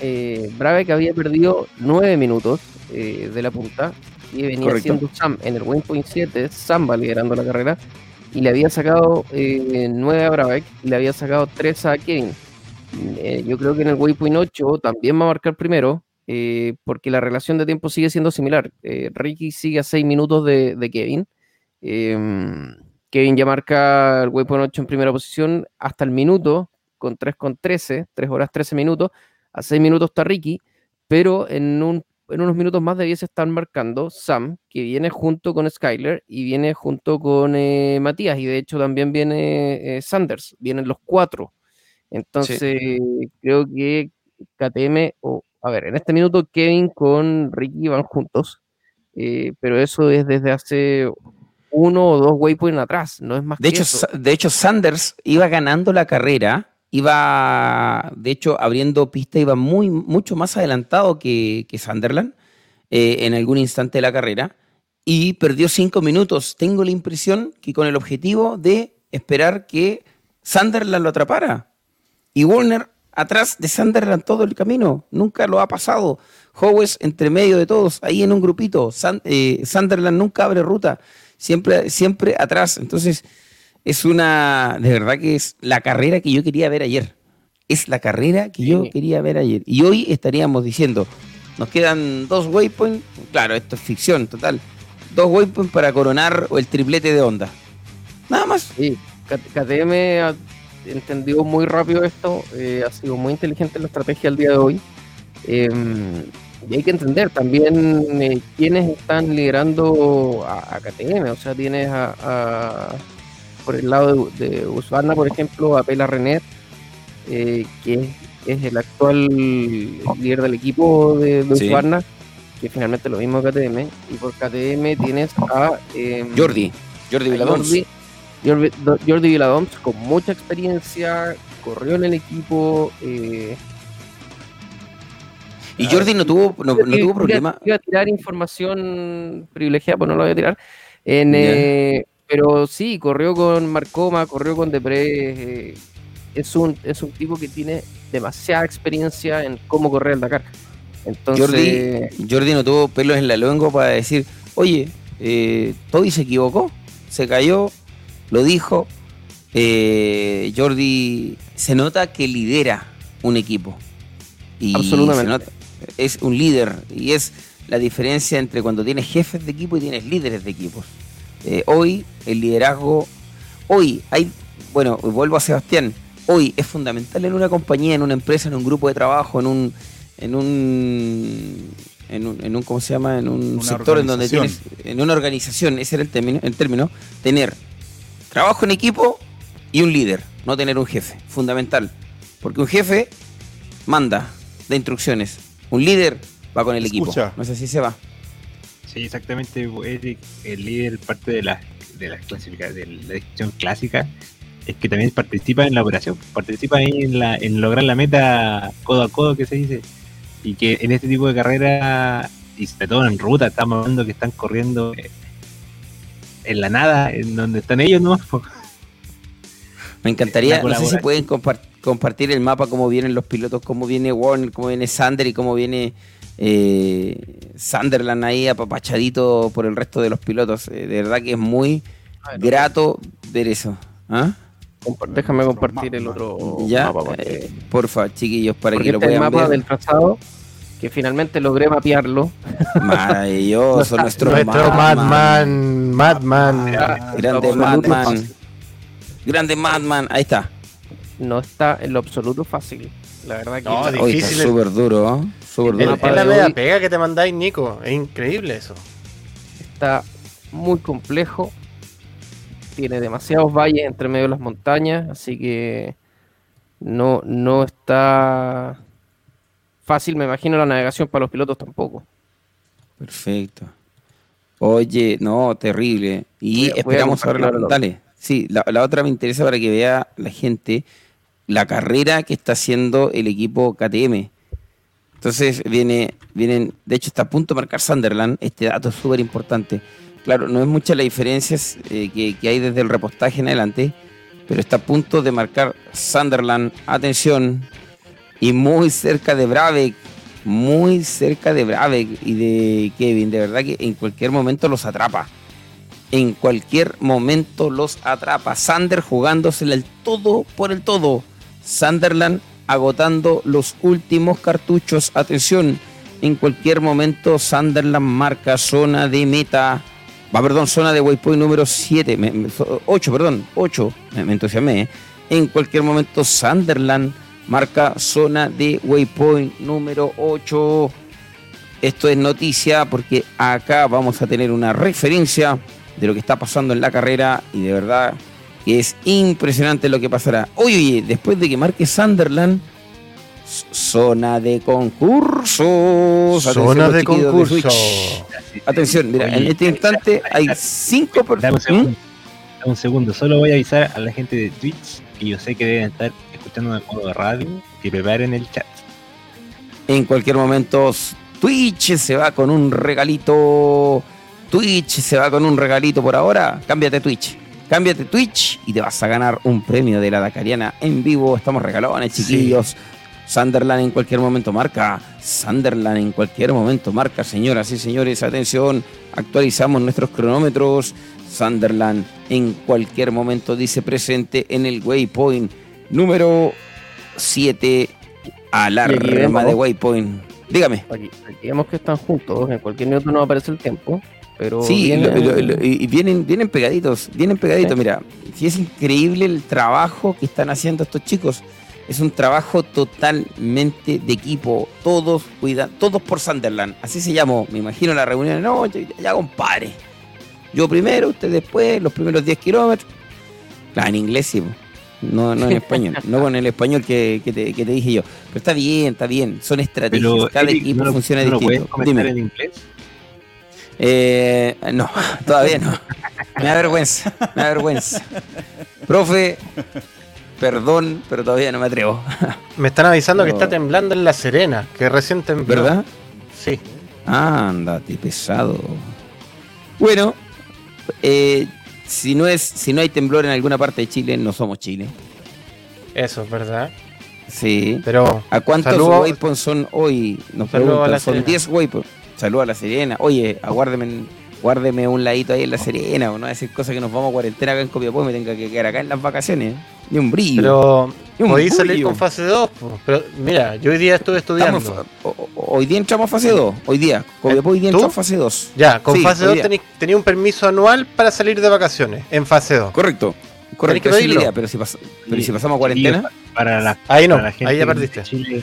eh, Brave que había perdido nueve minutos de la punta y venía Correcto. siendo Sam en el waypoint 7, Sam va liderando la carrera y le había sacado eh, 9 a Brabeck y le había sacado 3 a Kevin. Eh, yo creo que en el waypoint 8 también va a marcar primero eh, porque la relación de tiempo sigue siendo similar. Eh, Ricky sigue a 6 minutos de, de Kevin. Em, Kevin ya marca el waypoint 8 en primera posición hasta el minuto con 3 con 13, 3 horas 13 minutos. A 6 minutos está Ricky, pero en, un, en unos minutos más debiese estar marcando Sam, que viene junto con Skyler y viene junto con eh, Matías, y de hecho también viene eh, Sanders, vienen los cuatro. Entonces, creo que KTM, o a ver, en este minuto Kevin con Ricky van juntos, eh, pero eso es desde hace uno o dos waypoints atrás, no es más De que hecho, eso. De hecho, Sanders iba ganando la carrera, iba, de hecho, abriendo pista, iba muy, mucho más adelantado que, Sunderland eh, en algún instante de la carrera y perdió cinco minutos. Tengo la impresión que con el objetivo de esperar que Sunderland lo atrapara. Y Warner atrás de Sunderland todo el camino. Nunca lo ha pasado. Howes entre medio de todos, ahí en un grupito. Eh, Sunderland nunca abre ruta. Siempre, siempre atrás. Entonces, es una. De verdad que es la carrera que yo quería ver ayer. Es la carrera que yo quería ver ayer. Y hoy estaríamos diciendo: nos quedan dos waypoints. Claro, esto es ficción total. Dos waypoints para coronar el triplete de onda. Nada más. Sí, KTM ha entendido muy rápido esto, eh, ha sido muy inteligente en la estrategia al día de hoy. em, y hay que entender también eh, quiénes están liderando a, a KTM. O sea, tienes a, a- por el lado de, de Husqvarna, por ejemplo, a Pela Renet, eh, que es, es el actual líder del equipo de, de Sí. Que finalmente lo mismo que KTM. Y por KTM tienes a em, Jordi. Jordi a Viladons. Jordi, Jordi, Do- Jordi Viladoms con mucha experiencia, corrió en el equipo. eh, Y Jordi no tuvo, no, no tuvo problema. Iba a tirar información privilegiada, pues no lo voy a tirar. En, eh, pero sí, corrió con Marcoma, corrió con Depré. eh, es, un, es un tipo que tiene demasiada experiencia en cómo correr el Dakar. Entonces, Jordi, Jordi no tuvo pelos en la lengua para decir, oye, eh, Toby se equivocó, se cayó, lo dijo. Eh, Jordi se nota que lidera un equipo. Y Absolutamente. se nota- es un líder y es la diferencia entre cuando tienes jefes de equipo y tienes líderes de equipos. Eh, hoy el liderazgo, hoy hay, bueno, vuelvo a Sebastián, hoy es fundamental en una compañía, en una empresa, en un grupo de trabajo, en un, en un, en un, en un ¿cómo se llama? En un Una sector en donde tienes, en una organización, ese era el término, el término, tener trabajo en equipo y un líder, no tener un jefe, fundamental. Porque un jefe manda, da instrucciones, un líder va con el Escucha. equipo. No sé si se va. Sí, exactamente. Eric, el líder, parte de la, de la de la decisión clásica, es que también participa en la operación, participa ahí en, la, en lograr la meta codo a codo que se dice. Y que en este tipo de carrera, y sobre todo en ruta, estamos hablando que están corriendo en la nada, en donde están ellos, ¿no? Me encantaría, [LAUGHS] no sé si pueden compar- compartir el mapa, cómo vienen los pilotos, cómo viene Warner, cómo viene Sander y cómo viene eh, Sunderland ahí apapachadito por el resto de los pilotos. Eh, de verdad que es muy a ver, grato ver eso. ¿Ah? déjame compartir el otro Ya, mapa. para que- eh, porfa, chiquillos, para porque que lo este es el puedan mapa ver. del trazado que finalmente logré mapearlo. Maravilloso, [LAUGHS] nuestro, Nuestro Madman. Madman, Madman. Ah, Grande Madman. Grande Madman, ahí está. No está en lo absoluto fácil. La verdad que No, está- difícil. súper duro, ¿eh? Súper Es, la de media hoy. pega que te mandáis, Nico. Es increíble eso. está muy complejo. Tiene demasiados valles entre medio de las montañas, así que no, no está fácil, me imagino, la navegación para los pilotos tampoco. Perfecto. Oye, no, terrible. Y Voy a- voy a esperamos ahora. Dale. Sí, la, la otra me interesa para que vea la gente la carrera que está haciendo el equipo KTM. Entonces viene, vienen, de hecho está a punto de marcar Sunderland, este dato es súper importante. Claro, no es mucha la diferencia eh, que, hay desde el repostaje en adelante, pero está a punto de marcar Sunderland, atención, y muy cerca de Brabeck, muy cerca de Brabeck y de Kevin, de verdad que en cualquier momento los atrapa. En cualquier momento los atrapa. Sander jugándosele el todo por el todo. Sunderland agotando los últimos cartuchos. Atención, en cualquier momento Sunderland marca zona de meta. Va, perdón, zona de waypoint número 7, 8, perdón, 8, me, entusiasmé. En cualquier momento Sunderland marca zona de waypoint número 8. Esto es noticia porque acá vamos a tener una referencia de lo que está pasando en la carrera y de verdad que es impresionante lo que pasará. Oye, oye, después de que marque Sunderland, zona de concursos. Zona de concursos. Atención, mira, en este instante hay cinco personas. Un, un segundo, solo voy a avisar a la gente de Twitch que yo sé que deben estar escuchando en el modo de radio que preparen el chat. En cualquier momento, Twitch se va con un regalito. Twitch se va con un regalito por ahora. Cámbiate Twitch. Cámbiate Twitch y te vas a ganar un premio de la Dakariana en vivo. Estamos regalones, chiquillos. Sunderland en cualquier momento marca. Sunderland en cualquier momento marca, señoras y señores. Atención, actualizamos nuestros cronómetros. Sunderland en cualquier momento dice presente en el waypoint número 7 alarma de waypoint. Dígame. Aquí, vemos que están juntos, en cualquier minuto no aparece el tiempo. Pero sí, y vienen, vienen pegaditos, vienen pegaditos. Mira, si es increíble el trabajo que están haciendo estos chicos. Es un trabajo totalmente de equipo. Todos cuidan, todos por Sunderland. Así se llamó. Me imagino la reunión. No, ya, ya compadre. Yo primero, usted después, los primeros 10 kilómetros. Ah, en inglés sí. No, no en español, no con el español que, que, te, que, te, dije yo. Pero está bien, está bien. Son estrategias. Cada equipo funciona ¿no distinto. ¿Puedes Dime. en inglés? Eh, no, [LAUGHS] todavía no. Me da vergüenza, me da vergüenza. Profe, perdón, pero todavía no me atrevo. Me están avisando pero... que está temblando en La Serena, que recién tembló. ¿Verdad? Sí. Ándate, pesado. Bueno, eh, si no es, si no hay temblor en alguna parte de Chile, no somos Chile. Eso es verdad. Sí. Pero ¿a cuántos waypoints son hoy? Nos preguntan, son 10 waypoints. Saludos a la Serena. Oye, aguárdeme, guárdeme un ladito ahí en la Serena, o no decir cosas que nos vamos a cuarentena acá en Copiapó y me tenga que quedar acá en las vacaciones. Ni un brillo. Pero Ni un podéis salir con fase 2. Pero mira, yo hoy día estuve estudiando. Estamos- hoy día entramos a fase 2. Hoy día. Copiapó hoy día entramos a fase 2. Ya, con Sí, fase hoy 2 día. tenía, un permiso anual para salir de vacaciones en fase 2. Correcto. Correcto, que idea, pero si, pas- pero si pasamos a cuarentena. Para la, Ahí no, para la gente ahí ya perdiste. de Chile,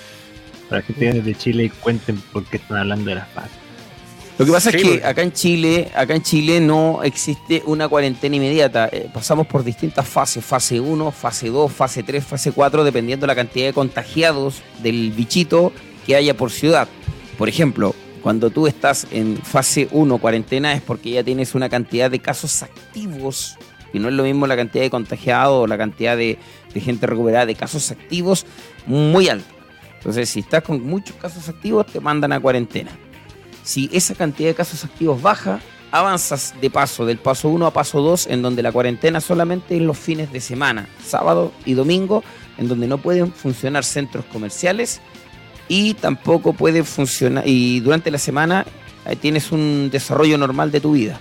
para la gente de Chile, cuenten por qué están hablando de las fases. Lo que pasa Sí, es que acá en Chile, acá en Chile no existe una cuarentena inmediata. Eh, pasamos por distintas fases, fase 1, fase 2, fase 3, fase 4, dependiendo de la cantidad de contagiados del bichito que haya por ciudad. Por ejemplo, cuando tú estás en fase 1 cuarentena es porque ya tienes una cantidad de casos activos, que no es lo mismo la cantidad de contagiados o la cantidad de, de gente recuperada de casos activos muy alta. Entonces, si estás con muchos casos activos, te mandan a cuarentena. Si esa cantidad de casos activos baja, avanzas de paso, del paso 1 a paso 2, en donde la cuarentena solamente es los fines de semana, sábado y domingo, en donde no pueden funcionar centros comerciales y tampoco puede funcionar, y durante la semana eh, tienes un desarrollo normal de tu vida.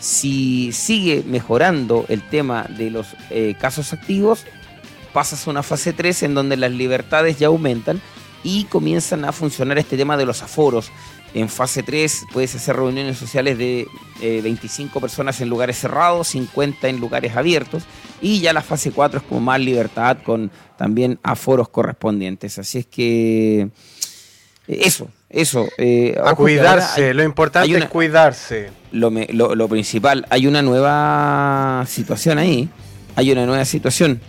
Si sigue mejorando el tema de los eh, casos activos, pasas a una fase 3 en donde las libertades ya aumentan y comienzan a funcionar este tema de los aforos. En fase 3 puedes hacer reuniones sociales de eh, 25 personas en lugares cerrados, 50 en lugares abiertos. Y ya la fase 4 es como más libertad con también aforos correspondientes. Así es que eh, eso, eso. eh, A cuidarse, hay- lo importante una- es cuidarse. lo, me- lo- lo principal, hay una nueva situación ahí, hay una nueva situación,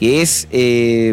que es eh,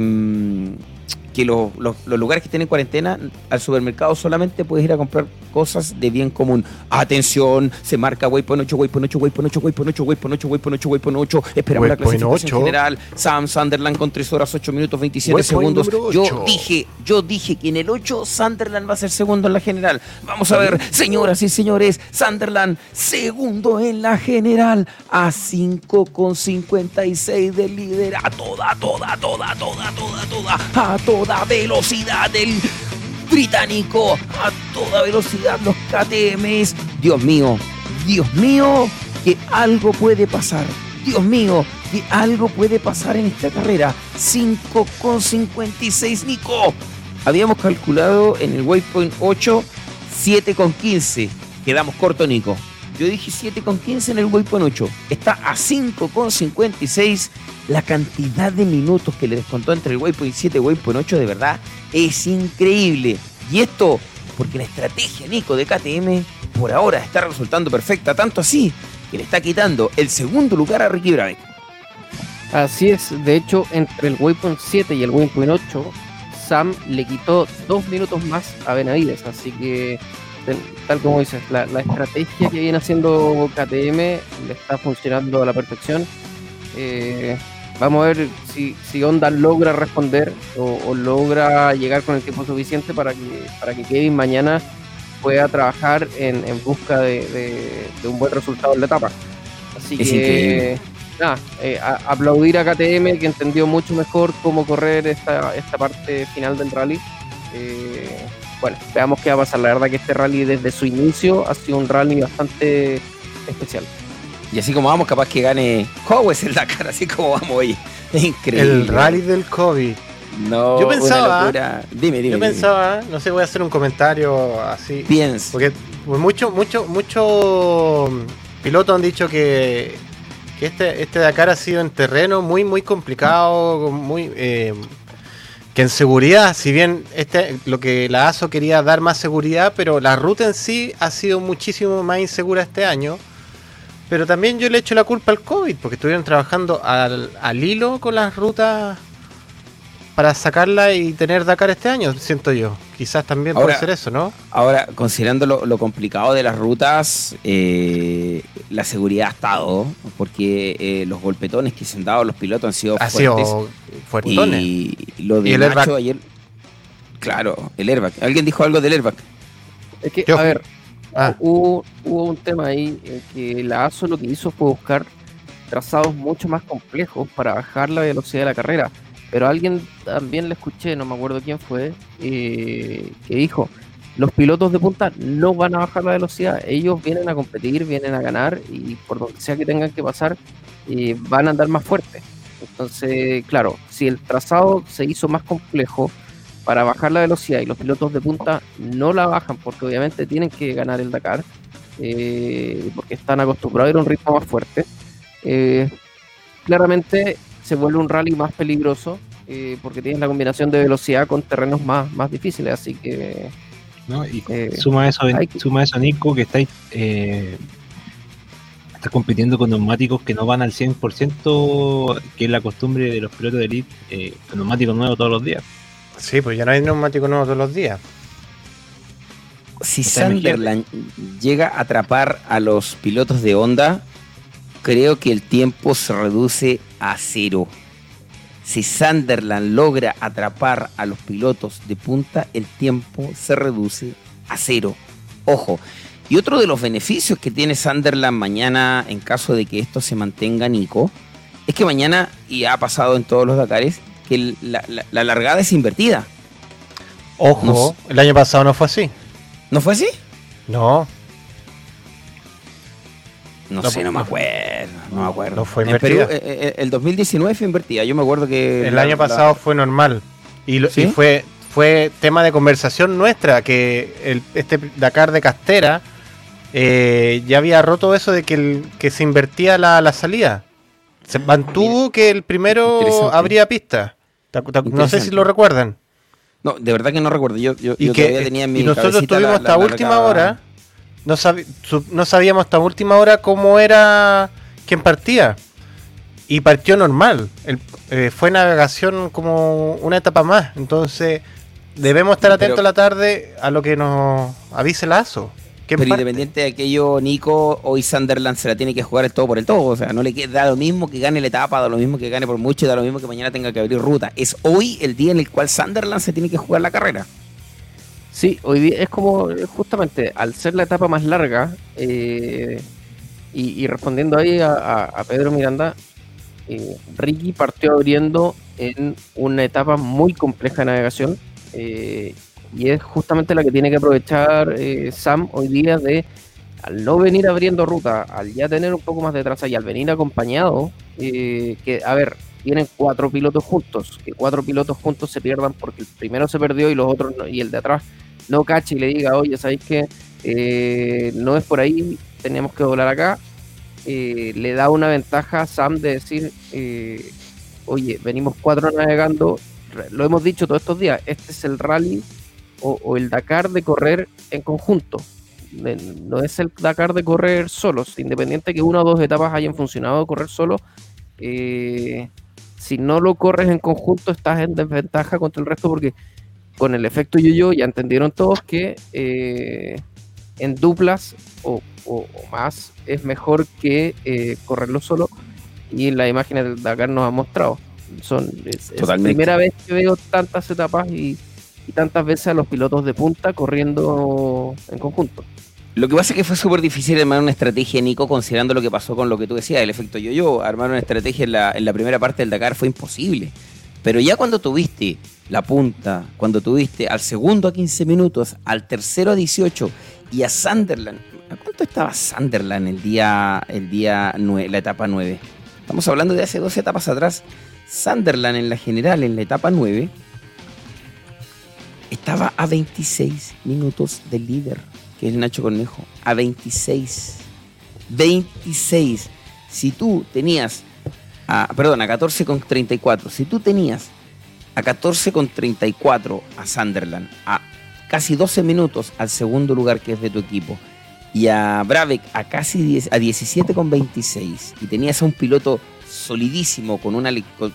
que los, los- los lugares que tienen cuarentena, al supermercado solamente puedes ir a comprar cosas de bien común. Atención, se marca Waypoint 8, Waypoint 8, Waypoint 8, Waypoint 8, Waypoint 8, Waypoint 8, Waypoint 8. Esperamos la clasificación 8. general. Sam Sunderland con 3 horas 8 minutos 27 Waypoint segundos. Yo 8. dije, yo dije que en el 8 Sunderland va a ser segundo en la general. Vamos a ver, señoras y señores, Sunderland segundo en la general a 5,56 del líder a toda, toda, toda, toda, toda, toda, a toda velocidad del británico, a toda velocidad los KTMs. Dios mío, Dios mío, que algo puede pasar. Dios mío, que algo puede pasar en esta carrera. 5,56 Nico. Habíamos calculado en el waypoint 8 7,15. Quedamos corto, Nico. Yo dije 7,15 en el waypoint 8. Está a 5,56. La cantidad de minutos que le descontó entre el waypoint 7 y waypoint 8 de verdad es increíble. Y esto porque la estrategia, Nico, de KTM por ahora está resultando perfecta. Tanto así que le está quitando el segundo lugar a Ricky Brabeck. Así es, de hecho, entre el Waypoint 7 y el Waypoint 8, Sam le quitó dos minutos más a Benavides. Así que, tal como dices, la, la estrategia que viene haciendo KTM le está funcionando a la perfección. Eh, vamos a ver si, si Honda logra responder o, o logra llegar con el tiempo suficiente para que, para que Kevin mañana pueda trabajar en, en busca de, de- de un buen resultado en la etapa. Así Es que nada, eh, a- aplaudir a KTM que entendió mucho mejor cómo correr esta, esta parte final del rally. Eh, bueno, veamos qué va a pasar. La verdad que este rally desde su inicio ha sido un rally bastante especial. Y así como vamos, capaz que gane Howes el Dakar, así como vamos hoy. Es increíble. El rally del COVID. No, Yo pensaba-. Dime, dime. Yo dime. pensaba, no sé, voy a hacer un comentario así. Piensa. Porque muchos mucho, mucho pilotos han dicho que, que este, este Dakar ha sido en terreno muy, muy complicado, muy eh, que en seguridad, si bien este lo que la ASO quería dar más seguridad, pero la ruta en sí ha sido muchísimo más insegura este año. Pero también yo le echo la culpa al COVID, porque estuvieron trabajando al, al hilo con las rutas para sacarla y tener Dakar este año, siento yo. Quizás también Ahora- puede ser eso, ¿no? Ahora, considerando lo, lo complicado de las rutas, eh, la seguridad ha estado, porque eh, los golpetones que se han dado a los pilotos han sido Ha fuertes. sido fuertones. Y lo de Y el Nacho airbag. ayer. Claro, el airbag. ¿Alguien dijo algo del airbag? Es que, Yo- a ver, Ah. hubo, hubo un tema ahí en que la ASO lo que hizo fue buscar trazados mucho más complejos para bajar la velocidad de la carrera. Pero alguien también le escuché, no me acuerdo quién fue, eh, que dijo, los pilotos de punta no van a bajar la velocidad, ellos vienen a competir, vienen a ganar y por donde sea que tengan que pasar, eh, van a andar más fuertes. Entonces, claro, si el trazado se hizo más complejo, para bajar la velocidad y los pilotos de punta no la bajan porque obviamente tienen que ganar el Dakar eh, porque están acostumbrados a ir a un ritmo más fuerte. claramente se vuelve un rally más peligroso eh, porque tienes la combinación de velocidad con terrenos más, más difíciles, así que ¿no? Y Eh, suma eso, que- suma eso, Nico, que estáis eh, estás compitiendo con neumáticos que no van al 100%, que es la costumbre de los pilotos de elite, eh, con neumáticos nuevos todos los días. Sí, pues ya no hay neumático nuevo todos los días. Si Sunderland llega a atrapar a los pilotos de Honda, creo que el tiempo se reduce a cero. Si Sunderland logra atrapar a los pilotos de punta, el tiempo se reduce a cero. Ojo. Y otro de los beneficios que tiene Sunderland mañana, en caso de que esto se mantenga, Nico, es que mañana, y ha pasado en todos los Dakares, que el- la, la- la largada es invertida. Ojo, el año pasado no fue así. ¿No fue así? No, No, No, sé, no me acuerdo. No me acuerdo. No fue En Perú, invertida. eh, eh, el 2019 fue invertida. Yo me acuerdo que. el la- año la- pasado fue normal. Y, lo- ¿Sí? y fue, fue tema de conversación nuestra, que el, este Dakar de Castera eh, ya había roto eso de que, el, que se invertía la, la salida. Se mantuvo que el primero abría pista. Ta- ta- No sé si lo recuerdan. No, de verdad que no recuerdo. Yo, yo, Y, yo que, todavía tenía en mi y nosotros tuvimos hasta última hora. No, sabi- no sabíamos hasta última hora cómo era quien partía. y partió normal. El- eh, fue navegación como una etapa más. Entonces, debemos estar Pero- atentos a la tarde a lo que nos avise en Pero parte- independiente de aquello, Nico, hoy Sunderland se la tiene que jugar el todo por el todo. O sea, no le queda, da lo mismo que gane la etapa, da lo mismo que gane por mucho, da lo mismo que mañana tenga que abrir ruta. Es hoy el día en el cual Sunderland se tiene que jugar la carrera. Sí, hoy día es como justamente al ser la etapa más larga eh, y, respondiendo ahí a, Pedro Miranda, eh, Ricky partió abriendo en una etapa muy compleja de navegación eh, y es justamente la que tiene que aprovechar eh, Sam hoy día de al no venir abriendo ruta, al ya tener un poco más de traza y al venir acompañado, que a ver, tienen cuatro pilotos juntos, que cuatro pilotos juntos se pierdan porque el primero se perdió y los otros no- y el de atrás no cache y le diga, oye, ¿sabéis que no es por ahí, tenemos que volar acá? eh, le da una ventaja a Sam de decir, eh, oye, venimos cuatro navegando, lo hemos dicho todos estos días, este es el rally o, el Dakar de correr en conjunto. No es el Dakar de correr solos, independiente que una o dos etapas hayan funcionado correr solo. eh, si no lo corres en conjunto, estás en desventaja contra el resto porque con el efecto yo-yo ya entendieron todos que eh, en duplas o, o- o más es mejor que eh, correrlo solo y las imágenes del Dakar nos ha mostrado. Son, es, es la primera vez que veo tantas etapas y, y tantas veces a los pilotos de punta corriendo en conjunto. Lo que pasa es que fue súper difícil armar una estrategia, Nico, considerando lo que pasó con lo que tú decías, el efecto yo-yo. Armar una estrategia en la, primera parte del Dakar fue imposible. Pero ya cuando tuviste la punta, cuando tuviste al segundo a 15 minutos, al tercero a 18 y a Sunderland, ¿a cuánto estaba Sunderland el día, el día nue- la etapa 9? Estamos hablando de hace dos etapas atrás. Sunderland en la general, en la etapa 9, estaba a 26 minutos del líder, que es Nacho Cornejo. A 26. 26. Si tú tenías, a, perdón, a 14 con 34. Si tú tenías a 14 con 34 a Sunderland, a casi 12 minutos al segundo lugar que es de tu equipo, y a Brabeck a casi 10, a 17 con 26, y tenías a un piloto solidísimo, con una,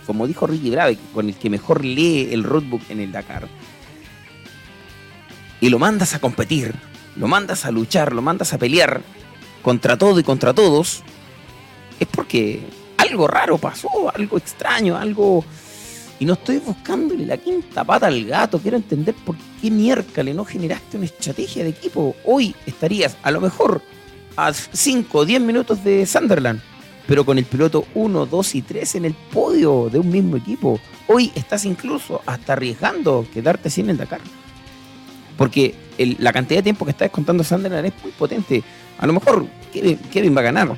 como dijo Ricky Brabeck, con el que mejor lee el roadbook en el Dakar, y lo mandas a competir, lo mandas a luchar, lo mandas a pelear contra todo y contra todos, es porque algo raro pasó, algo extraño, algo... Y no estoy buscándole la quinta pata al gato, quiero entender por qué miércoles no generaste una estrategia de equipo. Hoy estarías a lo mejor a 5 o 10 minutos de Sunderland, pero con el piloto 1, 2 y 3 en el podio de un mismo equipo. Hoy estás incluso hasta arriesgando quedarte sin el Dakar. Porque el- la cantidad de tiempo que está descontando Sunderland es muy potente. A lo mejor Kevin, Kevin va a ganar,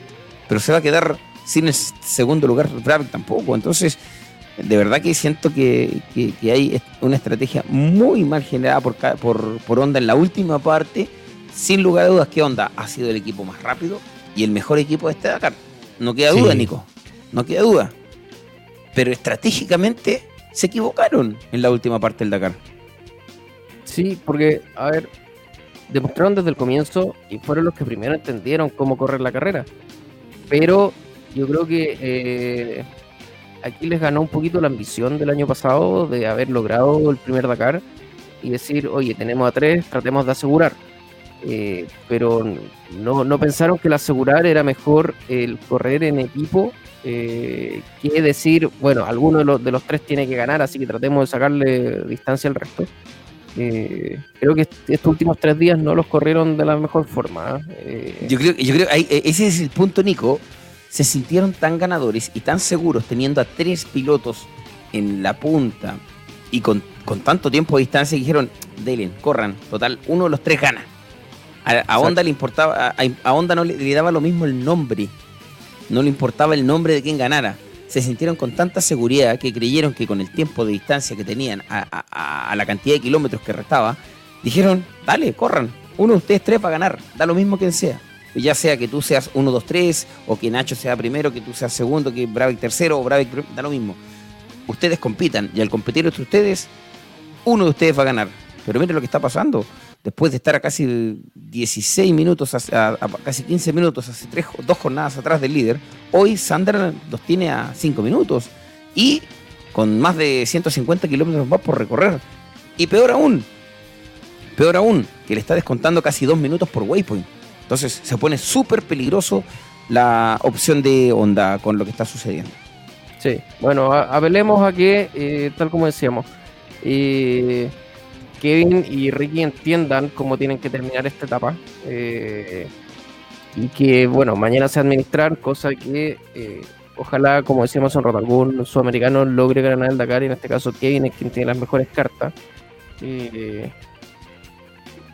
pero se va a quedar sin el segundo lugar Brabeck tampoco. Entonces, de verdad que siento que, que- que hay una estrategia muy mal generada por, por, por Honda en la última parte. Sin lugar a dudas que Honda ha sido el equipo más rápido y el mejor equipo de este Dakar. No queda Sí. duda, Nico. No queda duda. Pero estratégicamente se equivocaron en la última parte del Dakar. Sí, porque, a ver, demostraron desde el comienzo y fueron los que primero entendieron cómo correr la carrera. Pero yo creo que eh, aquí les ganó un poquito la ambición del año pasado de haber logrado el primer Dakar y decir, oye, tenemos a tres, tratemos de asegurar. Eh, pero no, no pensaron que el asegurar era mejor el correr en equipo eh, que decir, bueno, alguno de los, de los tres tiene que ganar, así que tratemos de sacarle distancia al resto. Eh, creo que est- estos últimos tres días no los corrieron de la mejor forma. eh. Yo creo, yo creo ahí, eh, ese es el punto, Nico. Se sintieron tan ganadores y tan seguros teniendo a tres pilotos en la punta y con, con tanto tiempo de distancia dijeron, Delen, corran, total, uno de los tres gana. A, a Honda le importaba, a, a Honda no le, le daba lo mismo el nombre, no le importaba el nombre de quien ganara. Se sintieron con tanta seguridad que creyeron que con el tiempo de distancia que tenían a, la cantidad de kilómetros que restaba, dijeron, dale, corran, uno de ustedes tres va a ganar, da lo mismo quien sea. Ya sea que tú seas 1, 2, 3, o que Nacho sea primero, que tú seas segundo, que Bravic tercero, o Bravic prim- da lo mismo. Ustedes compitan, y al competir entre ustedes, uno de ustedes va a ganar. Pero miren lo que está pasando. Después de estar a casi 16 minutos, a, casi 15 minutos, hace tres, dos jornadas atrás del líder, hoy Sander los tiene a 5 minutos y con más de 150 kilómetros más por recorrer. Y peor aún, peor aún, que le está descontando casi 2 minutos por waypoint. Entonces se pone súper peligroso la opción de Honda con lo que está sucediendo. Sí, bueno, apelemos a que, eh, tal como decíamos, eh, Kevin y Ricky entiendan cómo tienen que terminar esta etapa. eh, y que, bueno, mañana se administrar, cosa que eh, ojalá, como decíamos en rato, algún sudamericano logre ganar el Dakar. Y en este caso, Kevin es quien tiene las mejores cartas. eh,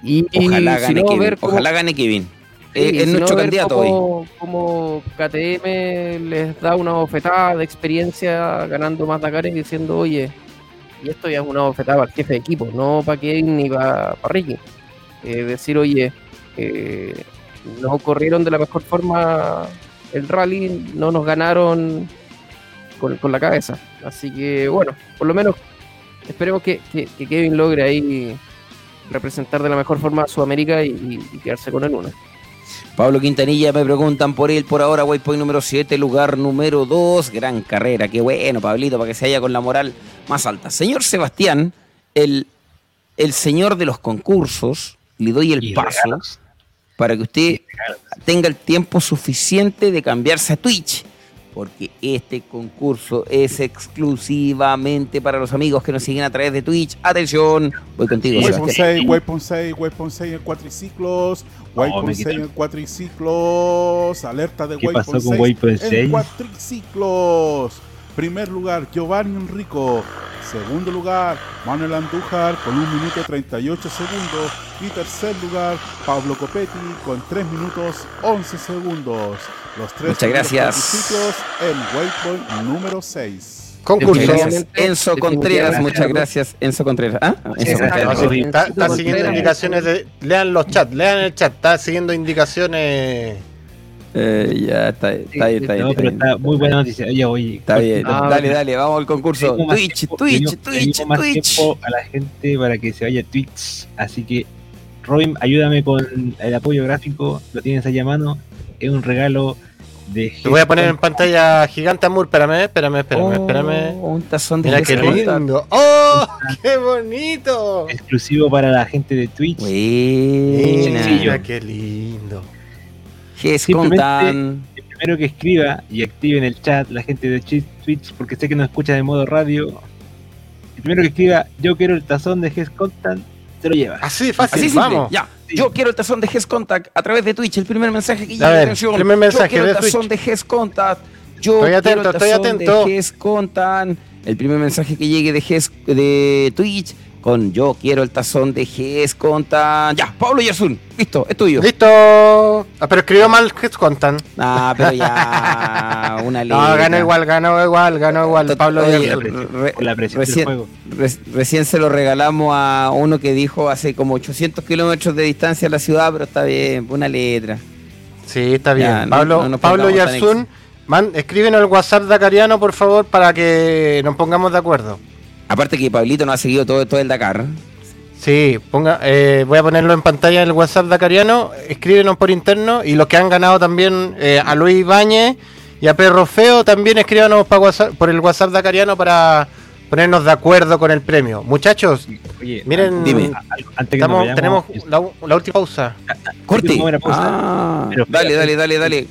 y, Ojalá si gane no, Kevin. ver cómo- Ojalá gane Kevin. Sí, es si nuestro no, candidato hoy. cómo KTM les da una bofetada de experiencia ganando más Dakar y diciendo, oye, y esto ya es una bofetada para el jefe de equipo, no para Kevin ni para Ricky. Eh, decir, oye, eh, no corrieron de la mejor forma el rally, no nos ganaron con, la cabeza. Así que, bueno, por lo menos esperemos que, Kevin logre ahí representar de la mejor forma a Sudamérica y, y- quedarse con el uno. Pablo Quintanilla me preguntan por él por ahora, waypoint número 7, lugar número 2, gran carrera, qué bueno, Pablito, para que se haya con la moral más alta. Señor Sebastián, el, el señor de los concursos, le doy el paso regalos. para que usted tenga el tiempo suficiente de cambiarse a Twitch, porque este concurso es exclusivamente para los amigos que nos siguen a través de Twitch. Atención, voy contigo, Waypoint Sebastián. 6, Waypoint 6, Waypoint 6 en cuatriciclos, 6 quitaron. en cuatriciclos, alerta de ¿Qué Waypoint pasó con 6 Waypoint en 6? cuatriciclos. Primer lugar, Giovanni Enrico. Segundo lugar, Manuel Andújar con 1 minuto 38 segundos. Y tercer lugar, Pablo Copetti con 3 minutos 11 segundos. Los tres Muchas gracias. en Waypoint número 6. Concurso. Enzo Contreras. Muchas gracias, Enzo Contreras. ¿Ah? Enzo. Contreras. Está, está siguiendo indicaciones de. Lean los chats, lean el chat, está siguiendo indicaciones. Eh, ya está, está bien, está bien. No, está pero está muy buena noticia. Oye, oye. Está bien. Ah, dale, bueno. dale, vamos al concurso. Twitch, tiempo- Twitch, Twitch, Twitch. tiempo a la gente para que se vaya a Twitch. Así que, Robin, ayúdame con el apoyo gráfico. Lo tienes ahí a mano. Es un regalo de. Te voy a poner en pantalla gigante Amur, espérame, espérame, espérame, Oh, espérame. un tazón de Mira qué lindo. ¡Oh! ¡Qué bonito! exclusivo para la gente de Twitch. Buena. Mira qué lindo. Hescontan. El primero que escriba y active en el chat la gente de Twitch, porque sé que nos escucha de modo radio. El primero que escriba, yo quiero el tazón de Ges Contant, se lo lleva. Así, fácil, Así simple, vamos. Ya. Yo quiero el tazón de Hescontact a través de Twitch. El primer mensaje que llega. atención. primer mensaje Yo quiero el tazón Twitch. de Hescontact. Yo Estoy quiero atento, el estoy tazón atento. de Hescontact. El primer mensaje que llegue de, Ges de Twitch con yo quiero el tazón de Hescontact. Ya, Pablo Yasun. Listo, es tuyo. Listo. Ah, pero escribió mal que contan. Ah, pero ya. [LAUGHS] Una No, letra. ganó igual, ganó igual, ganó igual. Pablo Oye, re- la presión recién, del juego. re- recién se lo regalamos a uno que dijo hace como 800 kilómetros de distancia a la ciudad, pero está bien, una letra. Sí, está bien. Ya, no- Pablo, no nos Pablo Yarzún, man, escríbenos al WhatsApp Dakariano, por favor, para que nos pongamos de acuerdo. Aparte que Pablito no ha seguido todo, todo el Dakar. Sí, ponga, eh, voy a ponerlo en pantalla en el WhatsApp Dakariano. Escríbenos por interno y los que han ganado también eh, a Luis Ibáñez y a Perro Feo también escríbanos WhatsApp- por el WhatsApp Dakariano para ponernos de acuerdo con el premio. Muchachos, Oye, miren, Dime. a- algo- antes que estamos, vayamos, tenemos la, última pausa. Corte. Pausa. Ah, Pero dale, dale, dale, dale.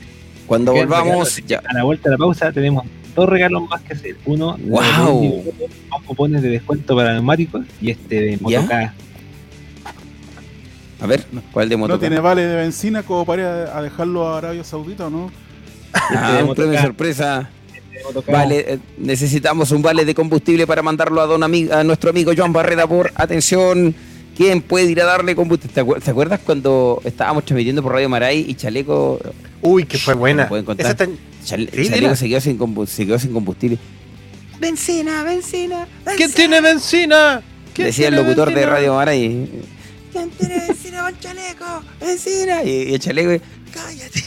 Cuando volvamos, ya. A la vuelta de la pausa tenemos dos regalos más que hacer. Uno, Guau. dos cupones de descuento para neumáticos y este de ¿Ya? motoca. A ver, ¿cuál de moto? ¿No tiene vale de benzina como para ir a dejarlo a Arabia Saudita o no? Ah, de un premio sorpresa. de motoca. Vale, eh, necesitamos un vale de combustible para mandarlo a, don ami- a nuestro amigo Joan Barrera por atención. ¿Quién puede ir a darle combustible? ¿Te, acuer- te acuerdas cuando estábamos transmitiendo por Radio Maray y Chaleco, Uy, que fue buena. pueden contar. Esa está- Chale- Sí, Chaleco se quedó, sin combu- se quedó sin combustible? Benzina, benzina. ¿Quién tiene benzina? ¿Quién Decía el locutor de benzina? Radio Maray. ¿Quién tiene benzina con Chaleco? Benzina. Y, y el Chaleco, cállate.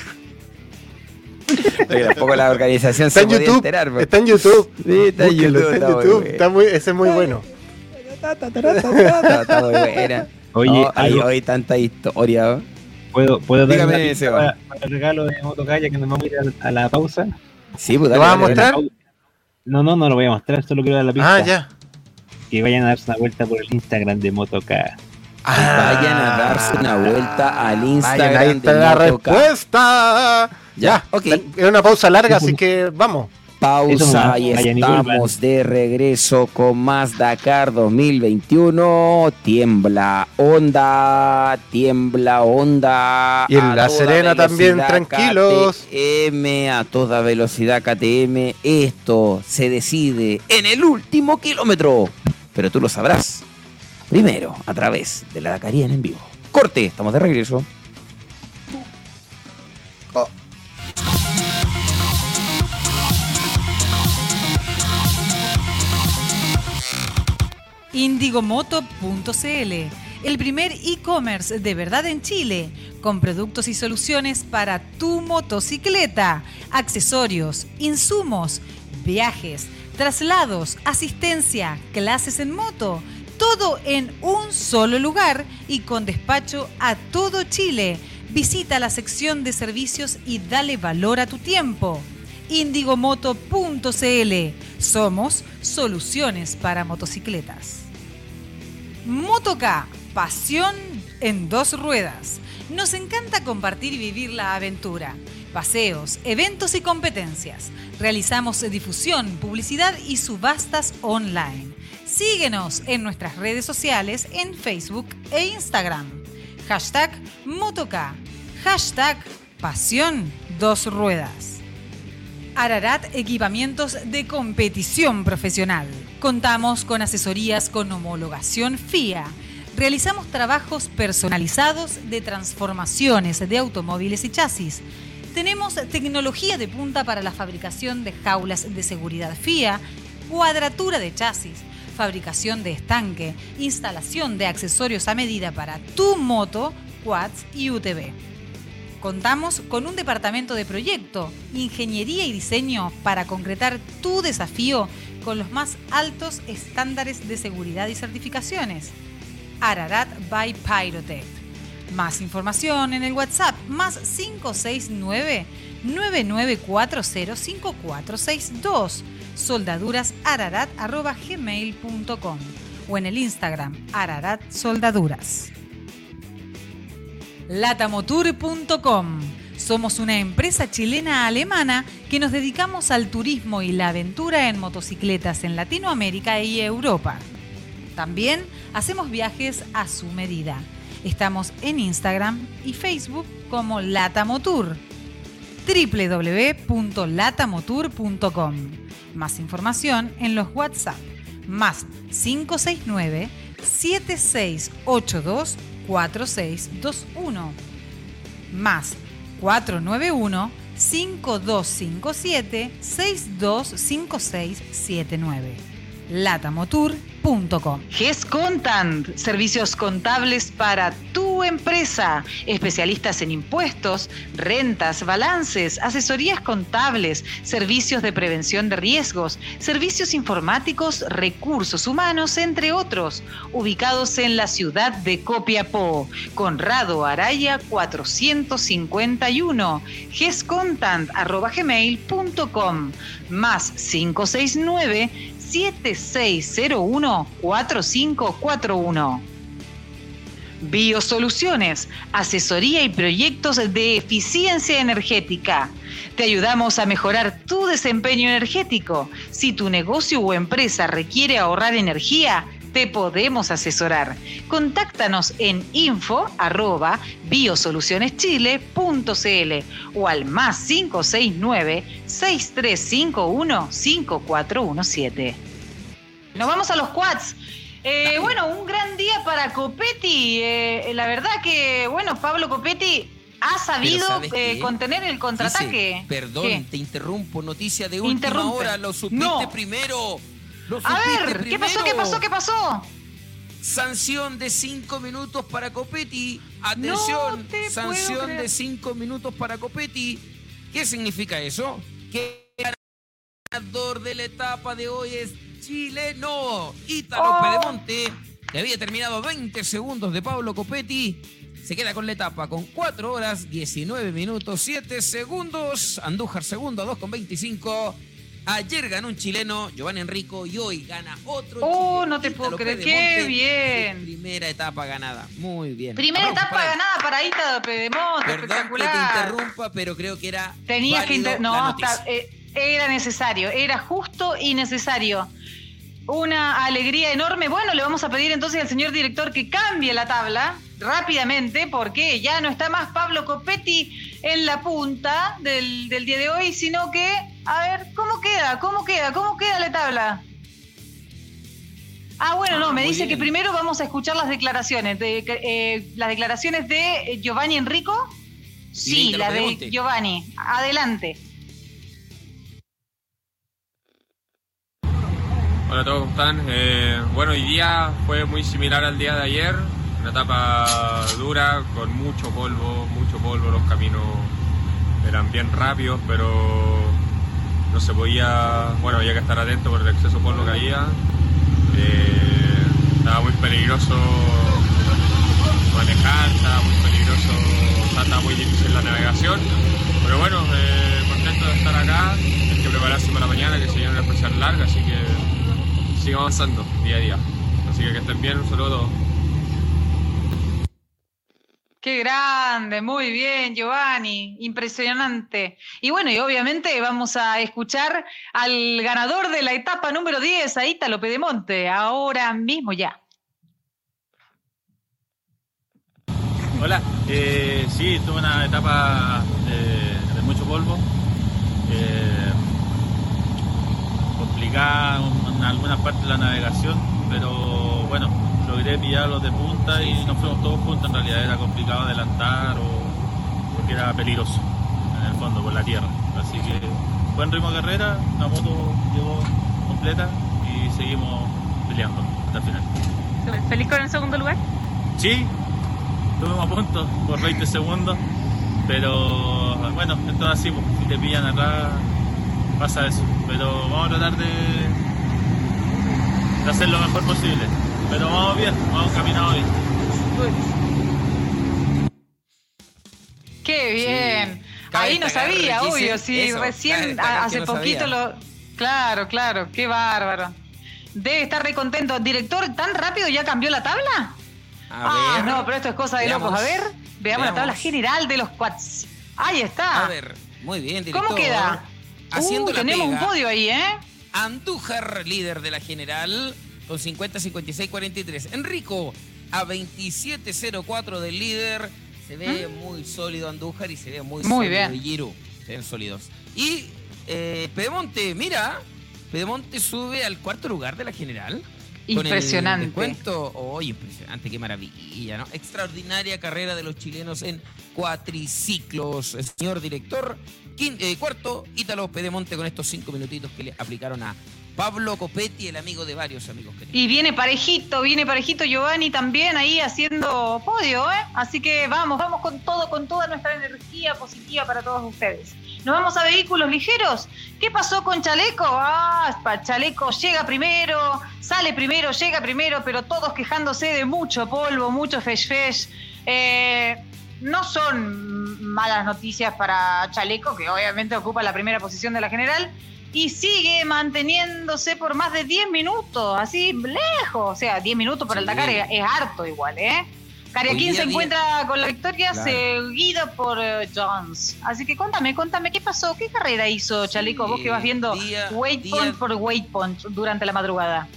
Oye, tampoco la organización Está se en podía YouTube. enterar. pero- Está en YouTube. Sí, está en Búsquenlo, YouTube. Está en está YouTube. Está muy, ese es muy bueno. Está muy buena. Oye, No, hay, algo- tanta historia. ¿puedo, puedo dar Dígame, una pista Seba. para, para el regalo de Motocaya que nos vamos a ir a, a la pausa? Sí, pues ¿Lo vas a mostrar? No, no, no lo voy a mostrar, solo quiero dar la pista. Ah, ya. Que vayan a darse una vuelta por el Instagram de Motoca. Vayan a darse una vuelta al Instagram Vayan, ahí de la respuesta. Ya, ok. Es una pausa larga, así que vamos. Pausa y estamos de regreso con más Dakar 2021. Tiembla onda, tiembla onda. Y en La Serena también, tranquilos. KTM, a toda velocidad KTM. Esto se decide en el último kilómetro. Pero tú lo sabrás. Primero, a través de la Dakariana en vivo. Corte, estamos de regreso. Indigomoto.cl, el primer e-commerce de verdad en Chile, con productos y soluciones para tu motocicleta, accesorios, insumos, viajes, traslados, asistencia, clases en moto, todo en un solo lugar y con despacho a todo Chile. Visita la sección de servicios y dale valor a tu tiempo. Indigomoto.cl. Somos soluciones para motocicletas. Motoca, pasión en dos ruedas. Nos encanta compartir y vivir la aventura. Paseos, eventos y competencias. Realizamos difusión, publicidad y subastas online. Síguenos en nuestras redes sociales en Facebook e Instagram. Hashtag Motoca. Hashtag Pasión Dos Ruedas. Ararat Equipamientos de Competición Profesional. Contamos con asesorías con homologación FIA. Realizamos trabajos personalizados de transformaciones de automóviles y chasis. Tenemos tecnología de punta para la fabricación de jaulas de seguridad FIA, cuadratura de chasis, fabricación de estanque, instalación de accesorios a medida para tu moto, quads y UTV. Contamos con un departamento de proyecto, ingeniería y diseño para concretar tu desafío con los más altos estándares de seguridad y certificaciones. Ararat by Pyrotech. Más información en el WhatsApp más 569 99405462 soldadurasararat.gmail.com o en el Instagram Ararat Soldaduras. Somos una empresa chilena-alemana que nos dedicamos al turismo y la aventura en motocicletas en Latinoamérica y Europa. También hacemos viajes a su medida. Estamos en Instagram y Facebook como Latamotour. www.latamotour.com. Más información en los WhatsApp más 569 7682 4621 más 491-5257-625679. latamotour.com. GES Contant, servicios contables para tu empresa, especialistas en impuestos, rentas, balances, asesorías contables, servicios de prevención de riesgos, servicios informáticos, recursos humanos, entre otros, ubicados en la ciudad de Copiapó, Conrado Araya 451, gescontant@gmail.com, más 569 7601-4541. Biosoluciones, asesoría y proyectos de eficiencia energética. Te ayudamos a mejorar tu desempeño energético. Si tu negocio o empresa requiere ahorrar energía, te podemos asesorar. Contáctanos en info arroba biosolucioneschile.cl o al más 569 6351 5417. Nos vamos a los quads. Eh, bueno, un gran día para Copetti. Eh, la verdad que, bueno, Pablo Copetti ha sabido ¿sabes eh, contener el contraataque. Dice, perdón, ¿Qué? te interrumpo. Noticia de última Interrumpe. hora. Lo supiste No. primero. A ver, ¿qué pasó? ¿Qué pasó? ¿Qué pasó? Sanción de 5 minutos para Copetti. Atención, No sanción de 5 minutos para Copetti. ¿Qué significa eso? Que el ganador de la etapa de hoy es chileno. Ítalo Oh. Pedemonte. que había terminado 20 segundos de Pablo Copetti, se queda con la etapa con 4 horas, 19 minutos, 7 segundos. Andújar segundo, 2 con 25. Ayer ganó un chileno, Giovanni Enrico, y hoy gana otro. Oh, no te puedo creer. Qué bien. Primera etapa ganada. Muy bien. Primera etapa ganada para Ita Pedemonte. Perdón espectacular. que te interrumpa, pero creo que era. Tenías que inter- No, eh, era necesario, era justo y necesario. Una alegría enorme. Bueno, le vamos a pedir entonces al señor director que cambie la tabla rápidamente, porque ya no está más Pablo Copetti en la punta del, del día de hoy, sino que, a ver, ¿cómo queda? ¿Cómo queda? ¿Cómo queda la tabla? Ah, bueno, Ah, no, me muy dice que primero vamos a escuchar las declaraciones. De, eh, las declaraciones de eh, Giovanni Enrico. Sí, la de. Giovanni. Adelante. Hola a todos, ¿cómo están? Eh, bueno, hoy día fue muy similar al día de ayer, una etapa dura, con mucho polvo, mucho polvo, los caminos eran bien rápidos, pero no se podía, bueno, había que estar atento por el exceso de polvo que había. Eh, estaba muy peligroso manejar, estaba muy peligroso, o sea, estaba muy difícil la navegación, pero bueno, eh, contento de estar acá, hay que prepararse para mañana, que se una especial larga, así que sigue avanzando día a día. Así que que estén bien, un saludo. Qué grande, muy bien, Giovanni, impresionante. Y bueno, y obviamente vamos a escuchar al ganador de la etapa número 10, a Ítalo Pedemonte, ahora mismo ya. Hola, eh, sí, tuve una etapa de, de mucho polvo, eh, complicada en, algunas partes la navegación, pero bueno, logré pillarlos de punta y nos fuimos todos juntos, en realidad era complicado adelantar o porque era peligroso en el fondo por la tierra, así que buen ritmo de carrera, la moto llegó completa y seguimos peleando hasta el final. ¿Feliz con el segundo lugar? Sí, estuvimos a punto por 20 segundos, pero bueno, esto es así, pues, si te pillan atrás pasa eso, pero vamos a tratar de, de hacer lo mejor posible, pero vamos bien, vamos caminando bien. Qué bien. Ahí no sabía, obvio, sí, eso, recién hace no poquito sabía. lo... Claro, claro, qué bárbaro. Debe estar re contento. Director, ¿tan rápido ya cambió la tabla? A ah, ver. no, pero esto es cosa de Veamos. locos. A ver, veamos, la tabla general de los quads. Ahí está. A ver, muy bien, director. ¿Cómo queda? Haciendo Uh, la tenemos pega. un podio ahí, ¿eh? Andújar, líder de la general, con 50, 56, 43. Enrico, a 27.04 del líder. Se ve muy sólido Andújar y se ve muy, Mm. Muy sólido bien. Se ven sólidos. Y eh, Pedemonte, mira, Pedemonte sube al cuarto lugar de la general. Con Impresionante. el descuento, oh, impresionante, qué maravilla, ¿no? Extraordinaria carrera de los chilenos en cuatriciclos. El señor director, quin- eh, cuarto, Ítalo Pedemonte con estos cinco minutitos que le aplicaron a Pablo Copetti, el amigo de varios amigos que Y viene parejito, viene parejito Giovanni también ahí haciendo podio, ¿eh? Así que vamos, vamos con todo, con toda nuestra energía positiva para todos ustedes. Nos vamos a vehículos ligeros. ¿Qué pasó con Chaleco? Ah, Chaleco llega primero, sale primero, llega primero, pero todos quejándose de mucho polvo, mucho fesh fesh. Eh, no son malas noticias para Chaleco, que obviamente ocupa la primera posición de la general, y sigue manteniéndose por más de 10 minutos, así lejos. O sea, 10 minutos para el Sí. Dakar es, es harto igual, ¿eh? Cariaquín se encuentra con la victoria Claro. seguido por eh, Jones. Así que contame, contame, ¿qué pasó? ¿Qué carrera hizo Chaleco? Vos que vas viendo día- por waypoint durante la madrugada.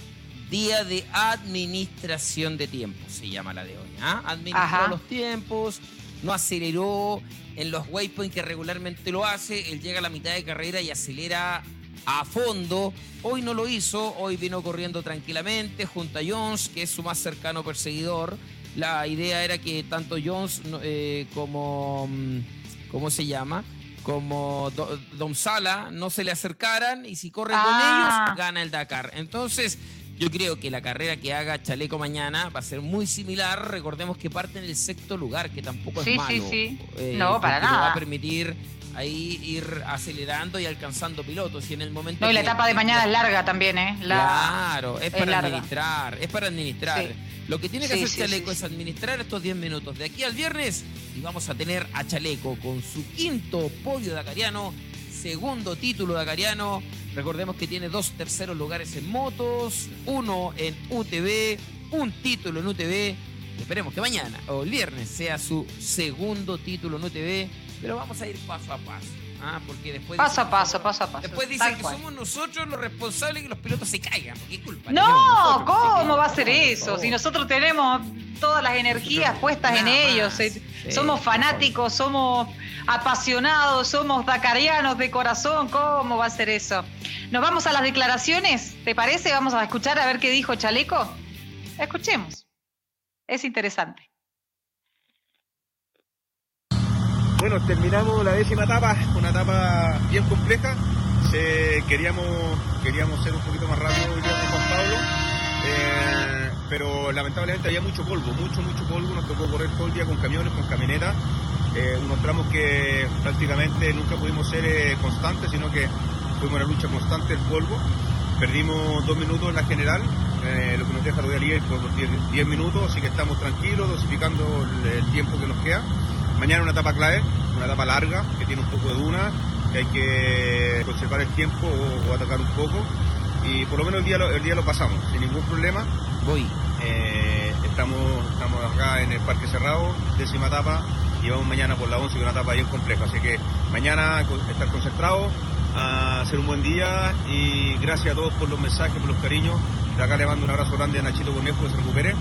Día de administración de tiempo, se llama la de hoy. ¿ah? Administró Ajá. los tiempos, no aceleró en los waypoints que regularmente lo hace. Él llega a la mitad de carrera y acelera a fondo. Hoy no lo hizo, hoy vino corriendo tranquilamente junto a Jones, que es su más cercano perseguidor. La idea era que tanto Jones eh, como. mm, ¿Cómo se llama? Como Do- Dom Sala no se le acercaran y si corre Ah. con ellos, gana el Dakar. Entonces, Yo creo que la carrera que haga Chaleco mañana va a ser muy similar. Recordemos que parte en el sexto lugar, que tampoco Sí, es sí, malo. sí. Eh, No, para le va nada. a permitir ahí ir acelerando y alcanzando pilotos. Y en el momento No, y la que- etapa de mañana es larga también, ¿eh? La- Claro, es es para larga. administrar, es para administrar. Sí. Lo que tiene que Sí, hacer sí, Chaleco es administrar estos 10 minutos de aquí al viernes y vamos a tener a Chaleco con su quinto podio dakariano, segundo título dakariano. Recordemos que tiene dos terceros lugares en motos, uno en UTV, un título en UTV. Esperemos que mañana o el viernes sea su segundo título en UTV, pero vamos a ir paso a paso. Ah, porque después Paso a paso, paso a paso. Después dicen Tal que cual. somos nosotros los responsables que los pilotos se caigan. ¿Por qué culpa? No, Nosotros, ¿cómo va a ser eso? Si nosotros tenemos todas las energías puestas en ellos, eh, Sí, somos fanáticos, somos apasionados, somos dacarianos de corazón, ¿cómo va a ser eso? Nos vamos a las declaraciones, ¿te parece? Vamos a escuchar a ver qué dijo Chaleco. Escuchemos. Es interesante. Bueno, terminamos la décima etapa, una etapa bien compleja. Queríamos, queríamos ser un poquito más rápido hoy día con Juan Pablo, eh, pero lamentablemente había mucho polvo, mucho, mucho polvo. Nos tocó correr todo el día con camiones, con camionetas. Eh, unos tramos que prácticamente nunca pudimos ser eh, constantes, sino que fuimos una lucha constante del polvo. Perdimos dos minutos en la general, eh, lo que nos deja todavía libre por 10 10 minutos, así que estamos tranquilos, dosificando el, el tiempo que nos queda. Mañana una etapa clave, una etapa larga, que tiene un poco de duna, que hay que conservar el tiempo o, o atacar un poco. Y por lo menos el día lo, el día lo pasamos, sin ningún problema. Voy. Eh, estamos, estamos acá en el Parque Cerrado, décima etapa, y vamos mañana por la 11, que es una etapa bien compleja. Así que mañana estar concentrados, a hacer un buen día y gracias a todos por los mensajes, por los cariños. De acá le mando un abrazo grande a Nachito Conejo, que se recupere.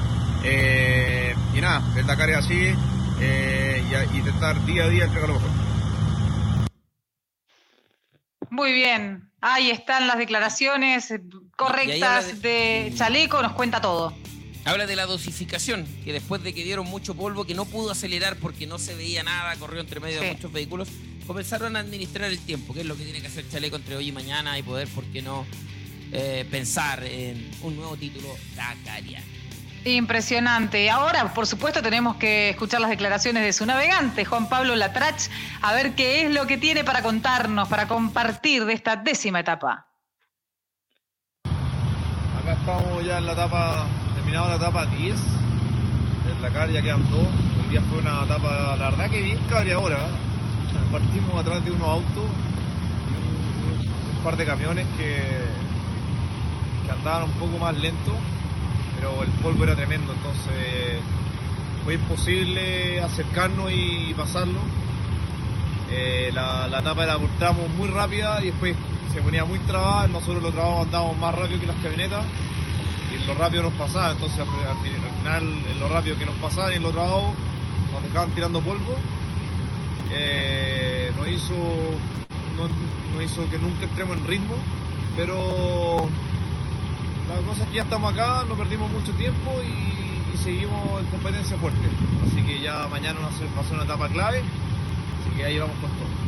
Eh, y nada, el Dakar es así eh, y, a- y intentar día a día entregar lo mejor. Muy bien, ahí están las declaraciones eh, correctas de Chaleco, nos cuenta todo. Habla de la dosificación, que después de que dieron mucho polvo, que no pudo acelerar porque no se veía nada, corrió entre medio de muchos vehículos, comenzaron a administrar el tiempo, que es lo que tiene que hacer Chaleco entre hoy y mañana y poder, ¿por qué no?, eh, pensar en un nuevo título Dakariano. Impresionante. Ahora, por supuesto, tenemos que escuchar las declaraciones de su navegante, Juan Pablo Latrach, a ver qué es lo que tiene para contarnos, para compartir de esta décima etapa. Acá estamos ya en la etapa, terminado la etapa 10 del Dakar, ya quedan dos. El día fue una etapa, la verdad que bien cabreadora. Partimos atrás de unos autos y un, par de camiones que, que andaban un poco más lento, pero el polvo era tremendo, entonces fue imposible acercarnos y pasarlo. Eh, la, la etapa era por tramos muy rápida y después se ponía muy trabada, nosotros los trabajos andábamos más rápido que las camionetas y lo rápido nos pasaba, entonces al, al- al final en lo rápido que nos pasaba y en los trabajos nos dejaban tirando polvo, eh, nos hizo no- nos hizo que nunca entremos en ritmo, pero la cosa es que ya estamos acá, no perdimos mucho tiempo y, y seguimos en competencia fuerte, así que ya mañana va a ser, va a ser una etapa clave, así que ahí vamos con todo.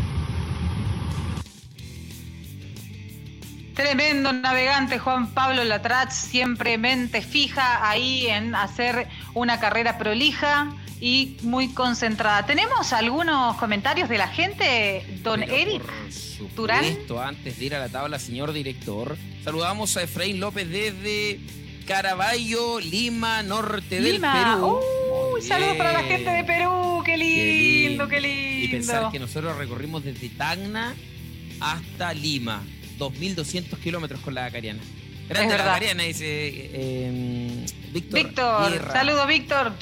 Tremendo navegante Juan Pablo Latrach, siempre mente fija ahí en hacer una carrera prolija y muy concentrada. ¿Tenemos algunos comentarios de la gente, don Pero Eric? por. Supuesto, antes de ir a la tabla, señor director, saludamos a Efraín López desde Caraballo, Lima, norte Lima. del Perú. Uy, saludos para la gente de Perú, qué lindo, qué lindo. Y pensar que nosotros recorrimos desde Tacna hasta Lima, 2.200 kilómetros con la Dakariana. Grande la. Dakariana, dice eh, Víctor. Víctor, saludos Víctor.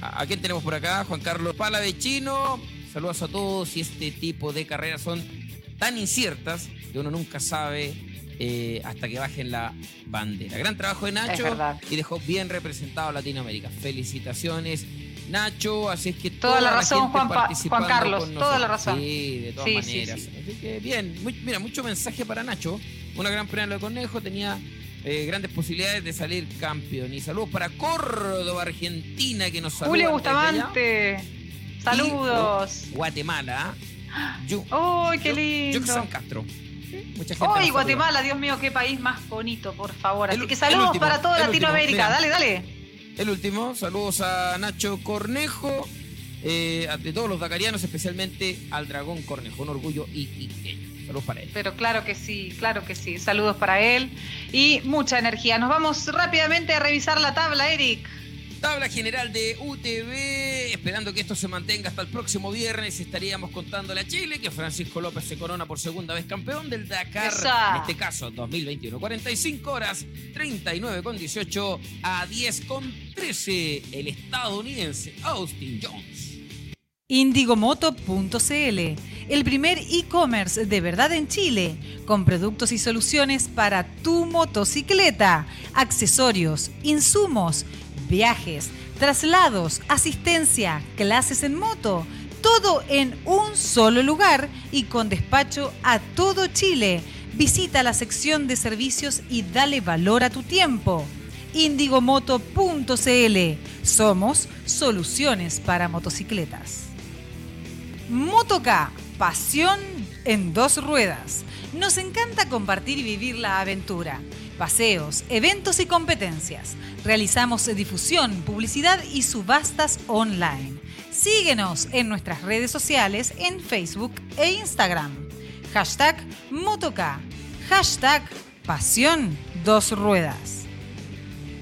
¿A a quién tenemos por acá? Juan Carlos Pala de Chino. Saludos a todos. Y este tipo de carreras son tan inciertas que uno nunca sabe eh, hasta que bajen la bandera. Gran trabajo de Nacho y dejó bien representado a Latinoamérica. Felicitaciones, Nacho. Así es que Toda la razón, gente Juan Juan Carlos, toda la razón. Sí, de todas Sí, maneras. sí. Así que bien. Muy- mira, mucho mensaje para Nacho. Una gran prueba de conejo. Tenía eh, grandes posibilidades de salir campeón. Y saludos para Córdoba, Argentina, que nos saluda. Julio. Bustamante. Saludos. Guatemala. Yu- ¡Uy, qué lindo! Yuxan Castro. mucha gente. ¡Ay, Guatemala! Dios mío, qué país más bonito, por favor. Así El- que saludos último, para toda último, Latinoamérica. Dale, dale. El último, saludos a Nacho Cornejo, eh, a- de todos los dacarianos, especialmente al Dragón Cornejo, un orgullo iquiqueño. Saludos para él. Pero claro que sí, claro que sí. Saludos para él y mucha energía. Nos vamos rápidamente a revisar la tabla, Eric. Tabla general de UTV, esperando que esto se mantenga hasta el próximo viernes. Estaríamos contándole a Chile que Francisco López se corona por segunda vez campeón del Dakar. Esa. En este caso, 2021. 45 horas, 39 con 18 a 10 con 13. El estadounidense Austin Jones. Indigomoto.cl, el primer e-commerce de verdad en Chile, con productos y soluciones para tu motocicleta, accesorios, insumos, viajes, traslados, asistencia, clases en moto, todo en un solo lugar y con despacho a todo Chile. Visita la sección de servicios y dale valor a tu tiempo. Indigomoto.cl. Somos soluciones para motocicletas. Motoca, pasión en dos ruedas. Nos encanta compartir y vivir la aventura. Paseos, eventos y competencias. Realizamos difusión, publicidad y subastas online. Síguenos en nuestras redes sociales en Facebook e Instagram. Hashtag Motoca. Hashtag Pasión Dos Ruedas.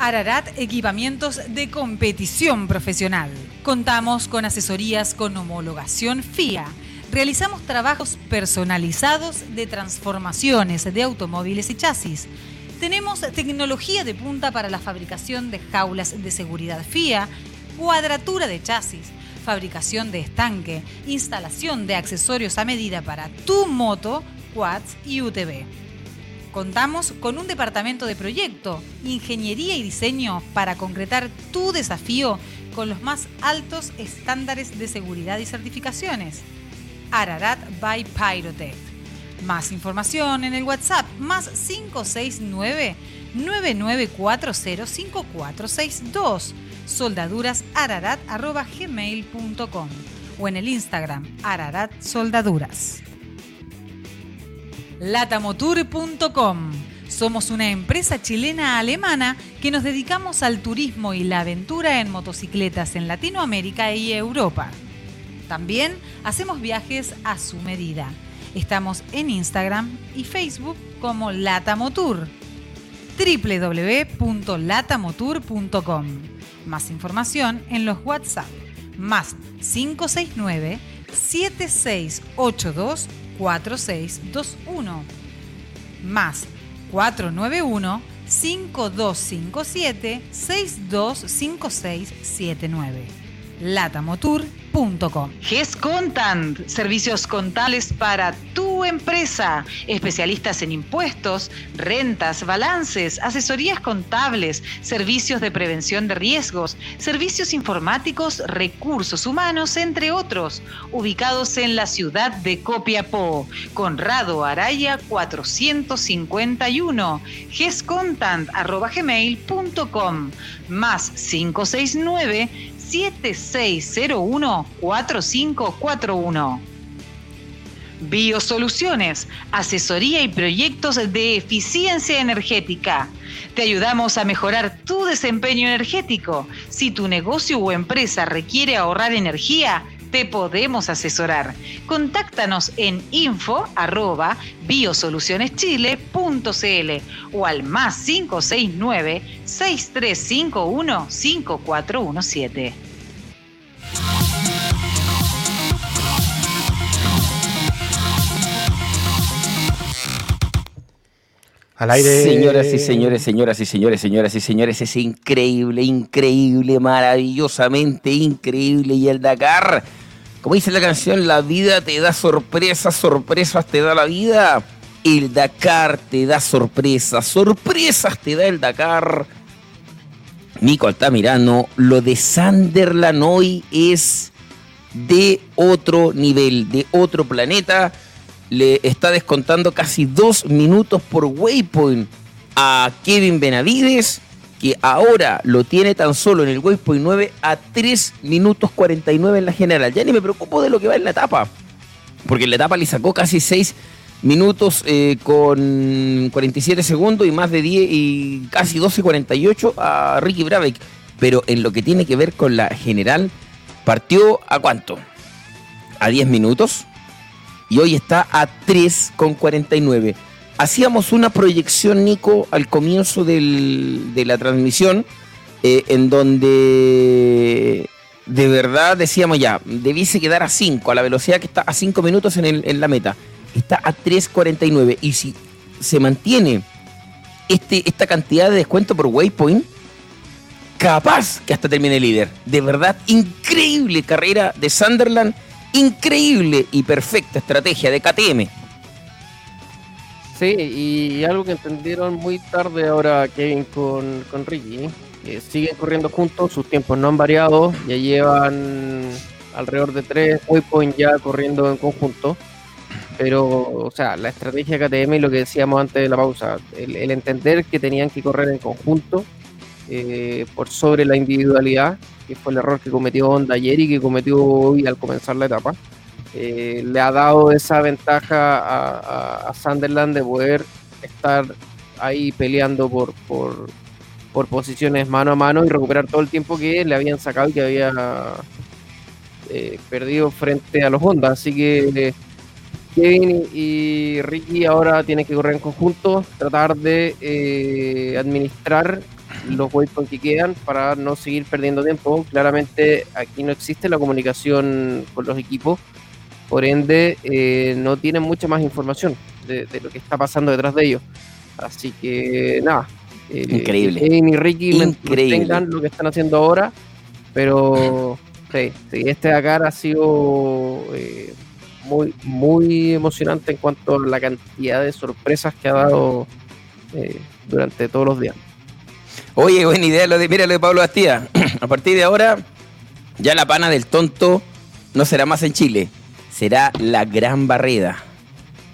Ararat Equipamientos de Competición Profesional. Contamos con asesorías con homologación FIA. Realizamos trabajos personalizados de transformaciones de automóviles y chasis. Tenemos tecnología de punta para la fabricación de jaulas de seguridad FIA, cuadratura de chasis, fabricación de estanque, instalación de accesorios a medida para tu moto, quads y UTV. Contamos con un departamento de proyecto, ingeniería y diseño para concretar tu desafío con los más altos estándares de seguridad y certificaciones. Ararat by Pyrotech. Más información en el WhatsApp más 569 99405462 soldadurasararat.gmail.com o en el Instagram ararat soldaduras. Latamotour.com. Somos una empresa chilena-alemana que nos dedicamos al turismo y la aventura en motocicletas en Latinoamérica y Europa. También hacemos viajes a su medida. Estamos en Instagram y Facebook como Latamotour. www.latamotour.com. Más información en los WhatsApp más 569 7682 4621 más 491 5257 625679 latamotour.com GES Contant, servicios contables para tu empresa, especialistas en impuestos, rentas, balances, asesorías contables, servicios de prevención de riesgos, servicios informáticos, recursos humanos, entre otros, ubicados en la ciudad de Copiapó, Conrado Araya 451, gescontant.gmail.com, más 569 7601-4541. Biosoluciones, asesoría y proyectos de eficiencia energética. Te ayudamos a mejorar tu desempeño energético. Si tu negocio o empresa requiere ahorrar energía, te podemos asesorar. Contáctanos en info arroba biosolucioneschile.cl o al más 569 6351 5417. Señoras y señores, señoras y señores, señoras y señores, es increíble, increíble, maravillosamente increíble. Y el Dakar, como dice la canción, la vida te da sorpresas, sorpresas te da la vida. El Dakar te da sorpresas, sorpresas te da el Dakar. Nico Altamirano, lo de Sunderland hoy es de otro nivel, de otro planeta le está descontando casi dos minutos por waypoint a Kevin Benavides, que ahora lo tiene tan solo en el waypoint 9 a 3 minutos 49 en la general. Ya ni me preocupo de lo que va en la etapa, porque en la etapa le sacó casi 6 minutos eh, con 47 segundos y más de 10 y casi 12.48 a Ricky Brabeck. Pero en lo que tiene que ver con la general, partió a cuánto? A 10 minutos y hoy está a 3,49. Hacíamos una proyección, Nico, al comienzo de la transmisión, eh, en donde de verdad decíamos ya, debiese quedar a 5, a la velocidad que está a 5 minutos en, el- en la meta. Está a 3.49. Y si se mantiene este, esta cantidad de descuento por Waypoint, capaz que hasta termine líder. De verdad, increíble carrera de Sunderland, increíble y perfecta estrategia de KTM. Sí, y algo que entendieron muy tarde ahora Kevin con, con Ricky, que siguen corriendo juntos, sus tiempos no han variado, ya llevan alrededor de tres waypoints ya corriendo en conjunto, pero, o sea, la estrategia KTM y lo que decíamos antes de la pausa, el, entender que tenían que correr en conjunto eh, por sobre la individualidad, que fue el error que cometió Honda ayer y que cometió hoy al comenzar la etapa eh, le ha dado esa ventaja a, Sunderland de poder estar ahí peleando por, por, posiciones mano a mano y recuperar todo el tiempo que le habían sacado y que había eh, perdido frente a los Honda. Así que eh, Kevin y y Ricky ahora tienen que correr en conjunto, tratar de eh, administrar los waypoints que quedan para no seguir perdiendo tiempo. Claramente aquí no existe la comunicación con los equipos, por ende eh, no tienen mucha más información de, de lo que está pasando detrás de ellos. Así que nada. eh, Increíble. Kevin y Ricky Increíble. mantengan lo que están haciendo ahora, pero [LAUGHS] sí, sí, este Dakar ha sido eh, muy, muy emocionante en cuanto a la cantidad de sorpresas que ha dado eh, durante todos los días. Oye, buena idea lo de, mira lo de Pablo Bastía. [CLEARS THROAT] A partir de ahora, ya la pana del tonto no será más en Chile, será la gran barreda.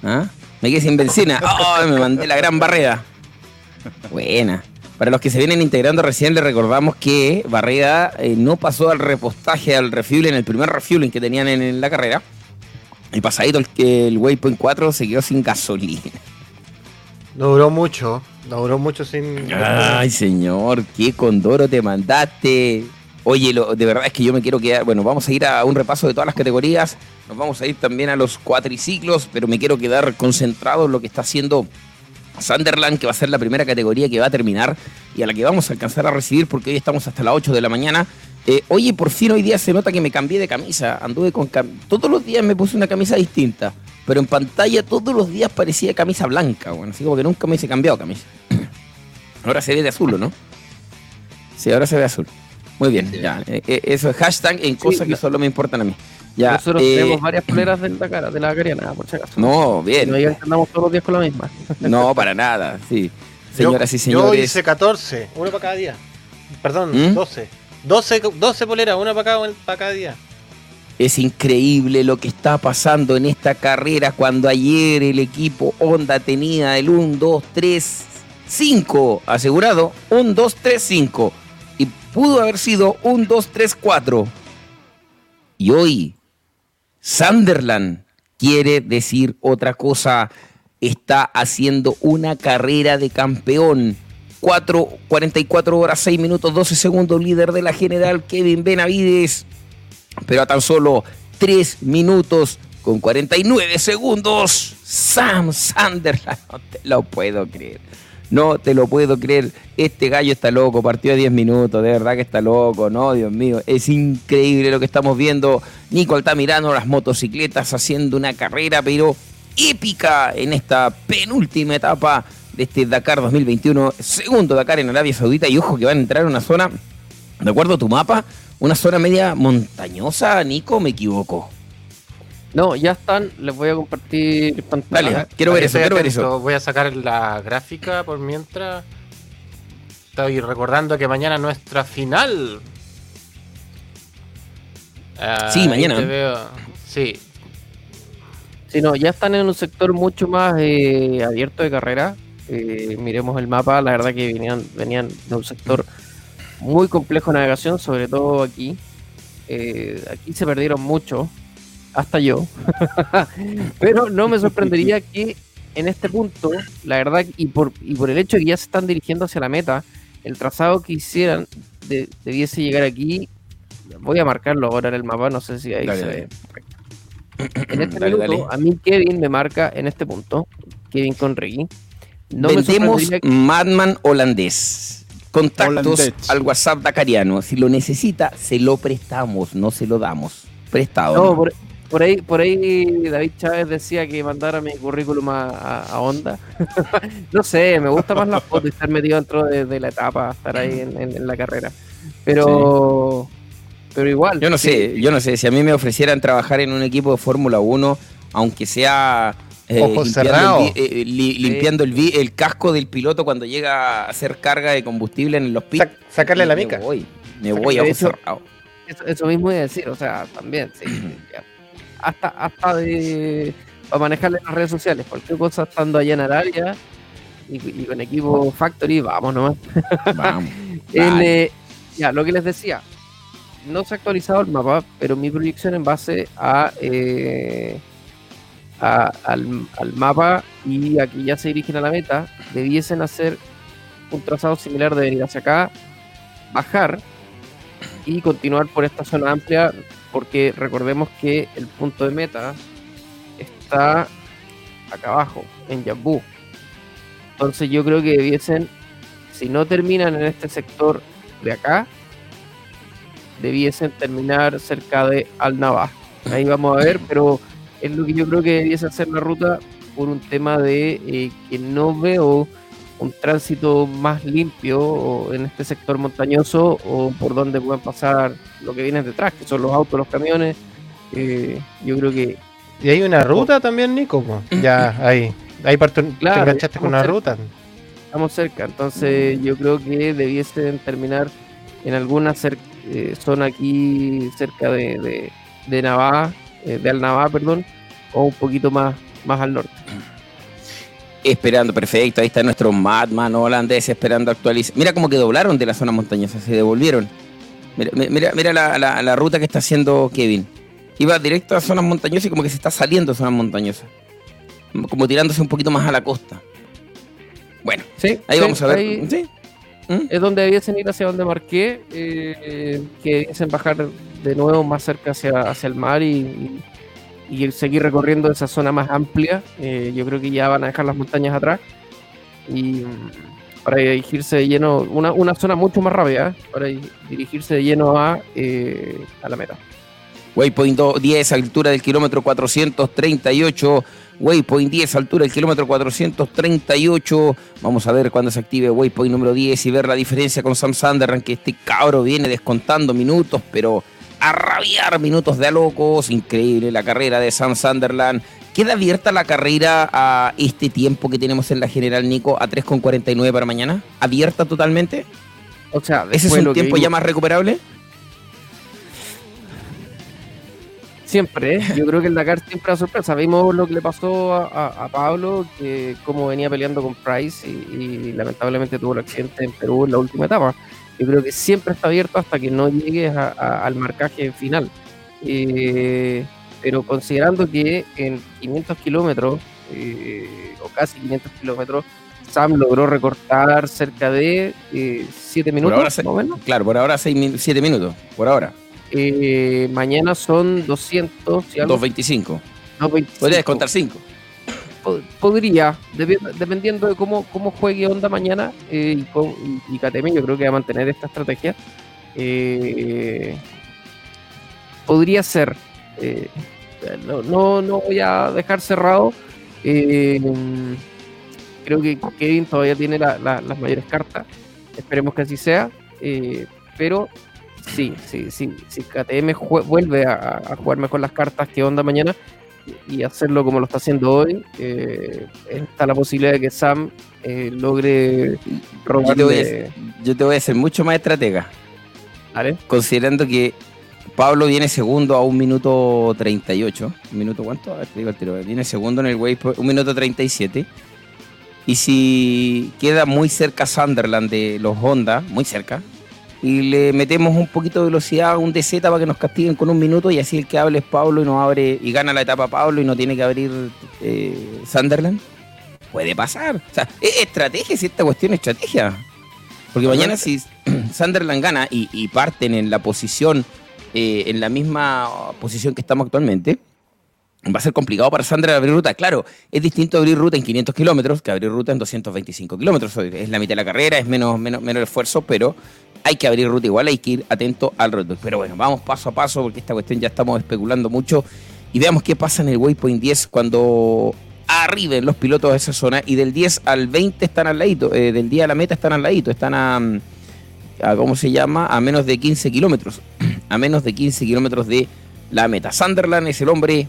¿Ah? Me quedé sin benzina. [LAUGHS] ¡Oh! Me mandé la gran barreda. Buena. Para los que se vienen integrando recién, les recordamos que Barreda eh, no pasó al repostaje, al refuel, en el primer refueling que tenían en, en la carrera. Y pasadito el, el Waypoint 4 se quedó sin gasolina. No duró mucho, no duró mucho sin... Ay, señor, qué condoro te mandaste. Oye, lo- de verdad es que yo me quiero quedar. Bueno, vamos a ir a un repaso de todas las categorías. Nos vamos a ir también a los cuatriciclos, pero me quiero quedar concentrado en lo que está haciendo Sunderland, que va a ser la primera categoría que va a terminar y a la que vamos a alcanzar a recibir porque hoy estamos hasta las 8 de la mañana. Eh, oye, por fin hoy día se nota que me cambié de camisa. Anduve con cam- todos los días me puse una camisa distinta, pero en pantalla todos los días parecía camisa blanca, bueno, así como que nunca me hubiese cambiado camisa. [CLEARS THROAT] Ahora se ve de azul, ¿o no? Sí, ahora se ve azul. Muy bien, ya. eh, eh, eso es hashtag en cosas que solo me importan a mí. Ya, Nosotros eh, tenemos varias poleras del Dakar, de la Cariana, por si acaso. No, bien. No andamos todos los días con la misma. No, para nada, sí. Yo- Señoras y Yo señores. hice 14, uno para cada día. Perdón, ¿Mm? 12. 12. 12 poleras, una para cada, para cada día. Es increíble lo que está pasando en esta carrera cuando ayer el equipo Honda tenía el 1, 2, 3, 5 asegurado. 1, 2, 3, 5. Y pudo haber sido 1, 2, 3, 4. Y hoy Sunderland quiere decir otra cosa. Está haciendo una carrera de campeón. 4, 44 horas, 6 minutos, 12 segundos, líder de la general Kevin Benavides pero a tan solo 3 minutos con 49 segundos. Sam Sunderland, [LAUGHS] no te lo puedo creer. No te lo puedo creer. Este gallo está loco, partió a 10 minutos, de verdad que está loco, no, Dios mío. Es increíble lo que estamos viendo. Nico Altamirano, las motocicletas haciendo una carrera, pero épica en esta penúltima etapa de este Dakar 2021. Segundo Dakar en Arabia Saudita y ojo que van a entrar a una zona, de acuerdo a tu mapa, una zona media montañosa, Nico, me equivoco. No, ya están, les voy a compartir pantalla. Dale, quiero ver eso, quiero ver eso. Voy a sacar la gráfica por mientras. Estoy recordando que mañana nuestra final. Ah, Sí, mañana. te veo. Sí, Sí, no, ya están en un sector mucho más eh, abierto de carrera. Eh, miremos el mapa, la verdad que venían, venían de un sector muy complejo de navegación, sobre todo aquí. Eh, aquí se perdieron mucho. Hasta yo. [LAUGHS] Pero no me sorprendería que en este punto, la verdad, y por, y por el hecho de que ya se están dirigiendo hacia la meta, el trazado que hicieran de- debiese llegar aquí. Voy a marcarlo ahora en el mapa, no sé si ahí Dale, se dale. ve. En este [CLEARS THROAT] Dale, minuto, dale. a mí Kevin me marca en este punto, Kevin con Reggie. No me Vendemos Madman holandés. Contactos Holandés. al WhatsApp dacariano. Si lo necesita, se lo prestamos, no se lo damos. Prestado. No, ¿no? por, por ahí, por ahí David Chávez decía que mandara mi currículum a, a- a Honda. [LAUGHS] no sé, me gusta más la foto y estar metido dentro de, de la etapa, estar ahí en, en- en la carrera. Pero, pero igual. Yo no sí. sé, yo no sé, si a mí me ofrecieran trabajar en un equipo de Fórmula 1, aunque sea eh, Ojos limpiando, cerrados. el, eh, li- limpiando el, el casco del piloto cuando llega a hacer carga de combustible en los pits, Sac- sacarle la me mica. voy, me voy a. Eso, eso mismo iba a decir, o sea, también, sí. sí, [CLEARS THROAT] ya. Hasta, hasta de. Para manejarle las redes sociales, cualquier cosa estando allá en Arabia y, y con equipo Factory, vamos nomás. Vamos. [LAUGHS] Eh, ya, lo que les decía, no se ha actualizado el mapa, pero mi proyección en base a, eh, a- al, al mapa y a que ya se dirigen a la meta, debiesen hacer un trazado similar de venir hacia acá, bajar y continuar por esta zona amplia, porque recordemos que el punto de meta está acá abajo, en Yambú. Entonces yo creo que debiesen, si no terminan en este sector de acá, debiesen terminar cerca de Al Navá. Ahí vamos a ver, pero es lo que yo creo que debiese hacer la ruta por un tema de eh, que no veo un tránsito más limpio o en este sector montañoso o por donde puedan pasar lo que viene detrás, que son los autos, los camiones. Eh, yo creo que Y hay una ruta también, Nico. po. Ya, ahí. Ahí parto- te Claro, enganchaste con una ruta. estamos cerca, entonces yo creo que debiesen terminar en alguna cer- eh, zona aquí cerca de, de, de Navá, eh, de Alnavá, perdón, o un poquito más, más al norte. Esperando, perfecto. Ahí está nuestro Madman holandés esperando actualizar. Mira cómo que doblaron de la zona montañosa, se devolvieron. Mira, mi- mira, mira la, la- la ruta que está haciendo Kevin. Iba directo a zonas montañosas y como que se está saliendo de zonas montañosas. Como tirándose un poquito más a la costa. Bueno, Sí, ahí sí, vamos a ver. ahí Sí. ¿Mm? Es donde debiesen ir hacia donde marqué, eh, que debiesen bajar de nuevo más cerca hacia, hacia el mar y, y- y seguir recorriendo esa zona más amplia. Eh, yo creo que ya van a dejar las montañas atrás y mm, para dirigirse de lleno, una, una zona mucho más rápida, ¿eh? para di- dirigirse de lleno a, eh, a la meta. Waypoint do- 10, altura del kilómetro 438. Waypoint 10, altura del kilómetro 438. Vamos a ver cuándo se active Waypoint número 10 y ver la diferencia con Sam Sunderland, que este cabro viene descontando minutos, pero a rabiar minutos de a locos. Increíble la carrera de Sam Sunderland. ¿Queda abierta la carrera a este tiempo que tenemos en la general, Nico, a 3,49 para mañana? ¿Abierta totalmente? O sea, ¿Ese es un tiempo ya más recuperable? Siempre, ¿eh? yo creo que el Dakar siempre da sorpresa. Vimos lo que le pasó a, a- a Pablo, que como venía peleando con Price y, y lamentablemente tuvo el accidente en Perú en la última etapa. Yo creo que siempre está abierto hasta que no llegues a- a- al marcaje final. Eh, pero considerando que en 500 kilómetros, eh, o casi 500 kilómetros, Sam logró recortar cerca de 7 minutos, Por ahora, más o menos. claro, por ahora 7 minutos, por ahora. Eh, mañana son 200 y algo. 2.25. 2.25. Podría descontar 5. Po- Podría, dependiendo de cómo, cómo juegue Onda mañana eh, y, con- yo creo que va a mantener esta estrategia. Eh, podría ser. eh, no, no, no voy a dejar cerrado. creo que Kevin todavía tiene la- la- las mayores cartas. Esperemos que así sea. pero sí, sí, sí, si KTM vuelve a, a jugar mejor las cartas que Onda mañana y hacerlo como lo está haciendo hoy, eh, está la posibilidad de que Sam eh, logre Yo robarle. te, voy a, yo te voy a hacer mucho más estratega. ¿Vale? Considerando que Pablo viene segundo a un minuto 38. ¿Un minuto cuánto? A ver, te digo el tiro. Viene segundo en el waypoint, un minuto 37. Y si queda muy cerca Sunderland de los Honda, muy cerca, y le metemos un poquito de velocidad a un DZ para que nos castiguen con un minuto y así el que hable es Pablo y nos abre y gana la etapa Pablo y no tiene que abrir eh, Sunderland. Puede pasar. O sea, es estrategia, si esta cuestión es estrategia. Porque mañana si [CLEARS THROAT] Sunderland gana y, y parten en la posición, eh, en la misma posición que estamos actualmente, va a ser complicado para Sandra abrir ruta. Claro, es distinto abrir ruta en 500 kilómetros que abrir ruta en 225 kilómetros. Es la mitad de la carrera, es menos, menos, menos esfuerzo, pero hay que abrir ruta igual, hay que ir atento al roadbook. Pero bueno, vamos paso a paso porque esta cuestión ya estamos especulando mucho y veamos qué pasa en el Waypoint 10 cuando arriben los pilotos de esa zona y del 10 al 20 están al ladito, eh, del día a la meta están al ladito, están a, a, ¿cómo se llama? A menos de 15 kilómetros, [CLEARS THROAT] a menos de 15 kilómetros de la meta. Sunderland es el hombre,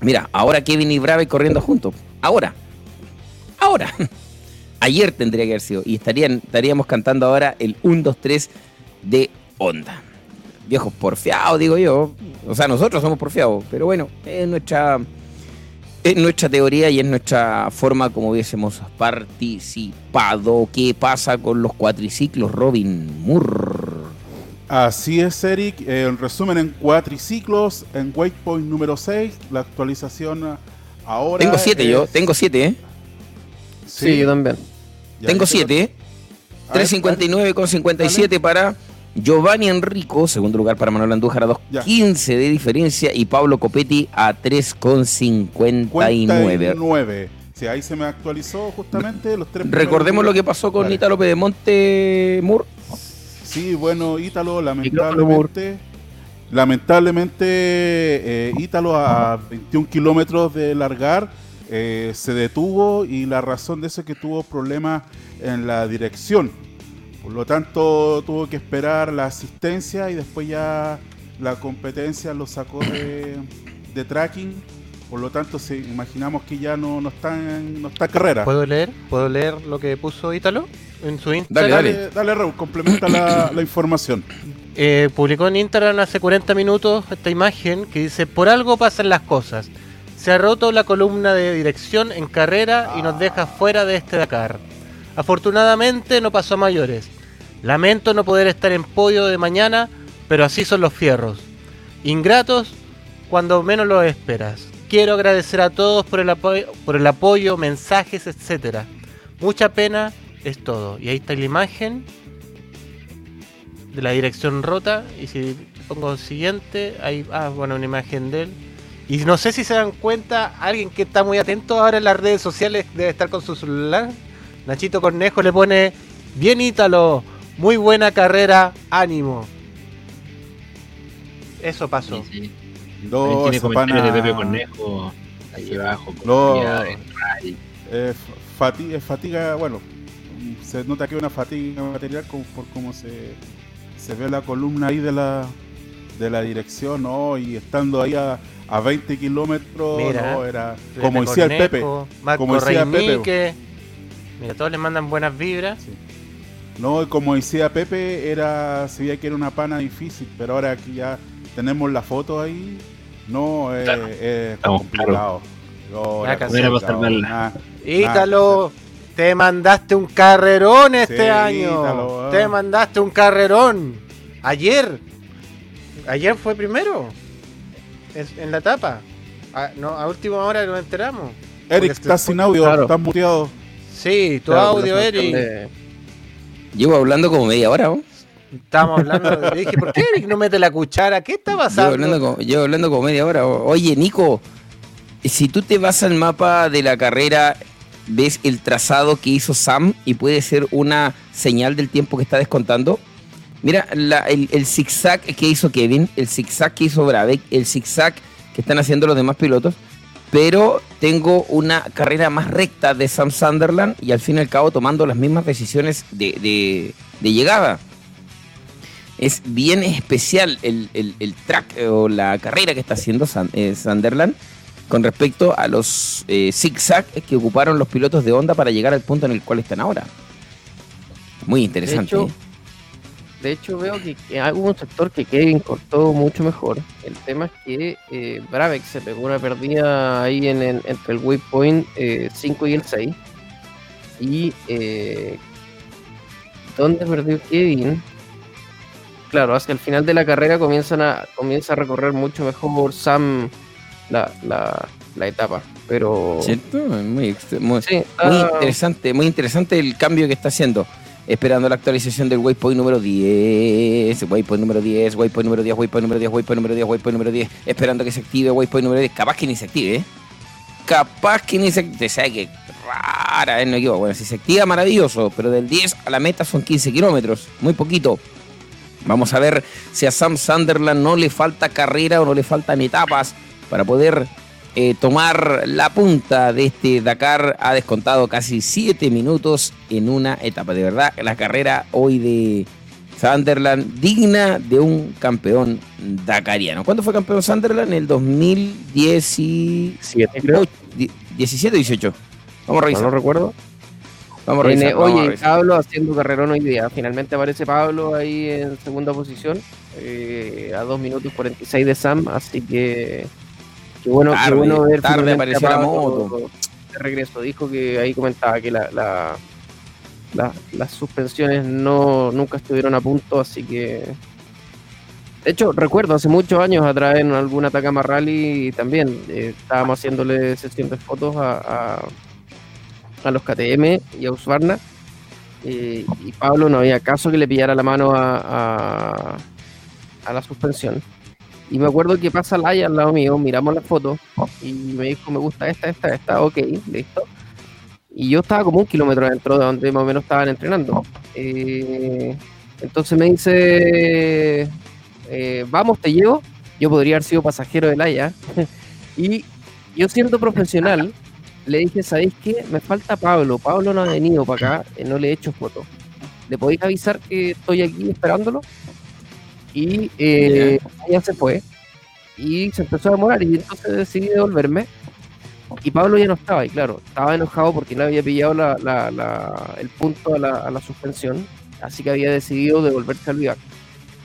mira, ahora Kevin y Brave corriendo juntos, ahora, ahora. [LAUGHS] Ayer tendría que haber sido. Y estarían, estaríamos cantando ahora el 1, 2, 3 de Onda. Viejos porfiados, digo yo. O sea, nosotros somos porfiados. Pero bueno, es nuestra, es nuestra teoría y es nuestra forma como hubiésemos participado. ¿Qué pasa con los cuatriciclos, Robin Moore? Así es, Eric. Eh, en resumen, en cuatriciclos, en Waypoint número 6, la actualización ahora. Tengo 7 es- yo, tengo 7, ¿eh? Sí, yo también. Ya, Tengo dice- 7, ¿eh? 3.59 con 57 para Giovanni Enrico, segundo lugar para Manuel Andújar a 2.15 de diferencia y Pablo Copetti a 3.59. 59. Sí, ahí se me actualizó justamente los tres. Recordemos lo que pasó con Vale. Ítalo Pedemonte Moore. Sí, bueno, Ítalo, lamentablemente. Lamentablemente, eh, Ítalo a 21 kilómetros de largar eh, se detuvo y la razón de eso es que tuvo problemas en la dirección. Por lo tanto, tuvo que esperar la asistencia y después ya la competencia lo sacó de, de tracking. Por lo tanto, sí, imaginamos que ya no, no, está, en, no está en carrera. ¿Puedo leer? ¿Puedo leer lo que puso Ítalo en su Instagram? Dale, dale, Raúl, complementa la, [CLEARS THROAT] la información. Eh, publicó en Instagram hace 40 minutos esta imagen que dice, por algo pasan las cosas. Se ha roto la columna de dirección en carrera y nos deja fuera de este Dakar. Afortunadamente no pasó a mayores. Lamento no poder estar en podio de mañana, pero así son los fierros. Ingratos cuando menos lo esperas. Quiero agradecer a todos por el, apoyo, por el apoyo, mensajes, etcétera. Mucha pena es todo. Y ahí está la imagen de la dirección rota y si pongo siguiente, ahí, ah, bueno, una imagen de él. Y no sé si se dan cuenta, alguien que está muy atento ahora en las redes sociales debe estar con su celular. Nachito Cornejo le pone, bien Ítalo, muy buena carrera, ánimo. Eso pasó. Tiene ese comentarios pana- de Pepe Cornejo ahí abajo. No, Ray. eh, fatiga, fatiga, bueno, se nota que hay una fatiga material como, por cómo se, se ve la columna ahí de la, de la dirección, ¿no? Y estando ahí a, a 20 kilómetros, Mira, ¿no? Era como decía el Pepe. Marco Como decía Pepe. Mira, todos le mandan buenas vibras. No, como decía Pepe, era, se veía que era una pana difícil, pero ahora que ya tenemos la foto ahí, no, Claro. eh, está Estamos complicado. No, era nada- Ítalo, te mandaste un carrerón este Sí, año. Ah. Te mandaste un carrerón. Ayer. Ayer fue primero. Es- en la etapa. A, no, a última hora nos enteramos. Eric, estás se- sin audio, Claro. estás muteado. Sí, tu Claro, audio, Eric. de- Llevo hablando como media hora, ¿no? Estamos hablando. de- [LAUGHS] dije, ¿por qué Eric no mete la cuchara? ¿Qué está Llevo pasando? hablando, como, llevo hablando como media hora. Oye, Nico, si tú te vas al mapa de la carrera, ves el trazado que hizo Sam y puede ser una señal del tiempo que está descontando. Mira, el, zigzag que hizo Kevin, el zigzag que hizo Bravek, el zigzag que están haciendo los demás pilotos. Pero tengo una carrera más recta de Sam Sunderland y al fin y al cabo tomando las mismas decisiones de, llegada es bien especial el track eh, o la carrera que está haciendo San- eh, Sunderland con respecto a los eh, zigzag que ocuparon los pilotos de Honda para llegar al punto en el cual están ahora. Muy interesante. De hecho, ¿eh? De hecho, veo que, que hay un sector que Kevin cortó mucho mejor. El tema es que eh, Bravex se pegó una perdida ahí en, entre el waypoint eh, 5 y el 6. Y eh, ¿dónde perdió Kevin? claro, hacia el final de la carrera comienzan a, comienza a recorrer mucho mejor Sam la, la, la etapa. Pero. ¿Cierto? Muy, muy- Sí, muy ah. interesante, muy interesante el cambio que está haciendo. Esperando la actualización del waypoint número 10, waypoint número 10, waypoint número 10, waypoint número 10, waypoint número 10, waypoint número 10. Esperando que se active waypoint número 10. Capaz que ni se active, ¿eh? Capaz que ni se active. Sea que rara, ¿eh? No equivoco. Bueno, si se activa, maravilloso. Pero del 10 a la meta son 15 kilómetros. Muy poquito. Vamos a ver si a Sam Sunderland no le falta carrera o no le faltan etapas para poder eh, tomar la punta de este Dakar. Ha descontado casi 7 minutos en una etapa. De verdad, la carrera hoy de Sunderland digna de un campeón dakariano. ¿Cuándo fue campeón Sunderland? En el 2017, creo. 17 18. Vamos a revisar. No lo recuerdo. Vamos a revisar. Tiene- vamos a oye, revisar. Pablo haciendo carrerón hoy día. Finalmente aparece Pablo ahí en segunda posición. eh, a 2 minutos 46 de Sam. Así que. Qué bueno, qué bueno ver tarde apareció la moto. De regreso. Dijo que ahí comentaba que la, la- la- las suspensiones no nunca estuvieron a punto. Así que. De hecho, recuerdo hace muchos años atrás en algún Atacama Rally también eh, estábamos haciéndole sesión de fotos a, a- a los KTM y a Usbarna. eh, y Pablo no había caso que le pillara la mano a, a, a la suspensión. Y me acuerdo que pasa Laia al lado mío, miramos la foto y me dijo, me gusta esta, esta, esta, ok, listo. Y yo estaba como un kilómetro dentro de donde más o menos estaban entrenando. Eh, entonces me dice, eh, vamos, te llevo. Yo podría haber sido pasajero de Laia. [LAUGHS] y yo siendo profesional, le dije, ¿sabéis qué? Me falta Pablo. Pablo no ha venido para acá, eh, no le he hecho foto. ¿Le podéis avisar que estoy aquí esperándolo? Y eh, ella se fue. Y se empezó a demorar y entonces decidí devolverme. Y Pablo ya no estaba, y claro, estaba enojado porque no había pillado la- la- la- el punto a la, a la suspensión. Así que había decidido devolverse al vivac.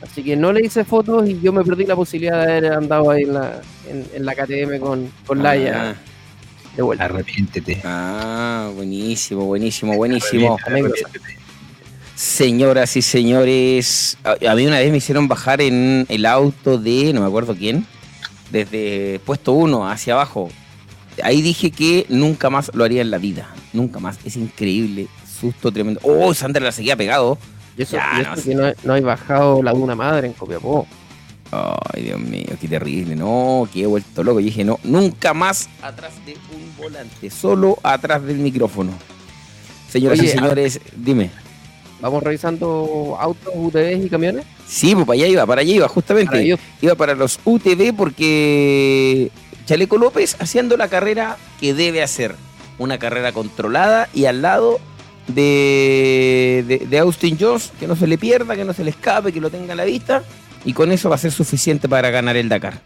Así que no le hice fotos y yo me perdí la posibilidad de haber andado ahí en la, en, en la KTM con, con Laia Ah. de vuelta. Arrepiéntete. Ah, buenísimo, buenísimo, buenísimo. Señoras y señores, a, a mí una vez me hicieron bajar en el auto de, no me acuerdo quién, desde puesto 1 hacia abajo. Ahí dije que nunca más lo haría en la vida. Nunca más. Es increíble. Susto tremendo. Oh, Sander la seguía pegado. Y eso, Ya, y no eso que no, no hay bajado la Duna Madre en Copiapó. Ay, Dios mío, qué terrible. No, que he vuelto loco. Yo dije, no, nunca más atrás de un volante. Solo atrás del micrófono. Señoras Oye, y señores, dime. Vamos revisando autos, UTVs y camiones. Sí, pues para allá iba, para allá iba, justamente. Para ellos. Iba para los UTV porque Chaleco López haciendo la carrera que debe hacer. Una carrera controlada y al lado de, de, de Austin Jones, que no se le pierda, que no se le escape, que lo tenga a la vista. Y con eso va a ser suficiente para ganar el Dakar.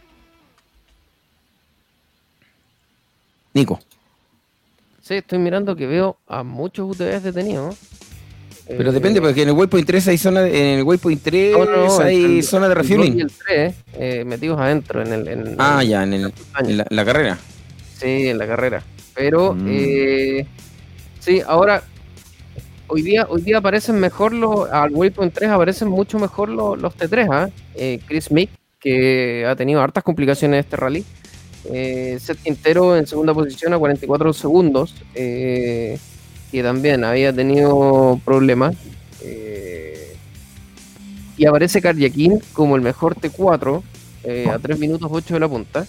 Nico. Sí, estoy mirando que veo a muchos UTVs detenidos. Pero Eh, depende, porque en el Waypoint 3 hay zona, de- en el Waypoint 3 no, no, hay el- zona de refueling. Y el 3, eh, metidos adentro en el. en- Ah, en- ya, en, el- en la, la carrera. Sí, en la carrera. Pero, Mm. eh, sí, ahora, hoy día, hoy día aparecen mejor los, al Waypoint 3 aparecen mucho mejor los, los T3, ¿ah? Eh, Chris Mick, que ha tenido hartas complicaciones en este rally. Eh, Seth Quintero en segunda posición a 44 segundos, eh, que también había tenido problemas. Eh, y aparece Karjakin como el mejor T4 eh, a 3 minutos 8 de la punta.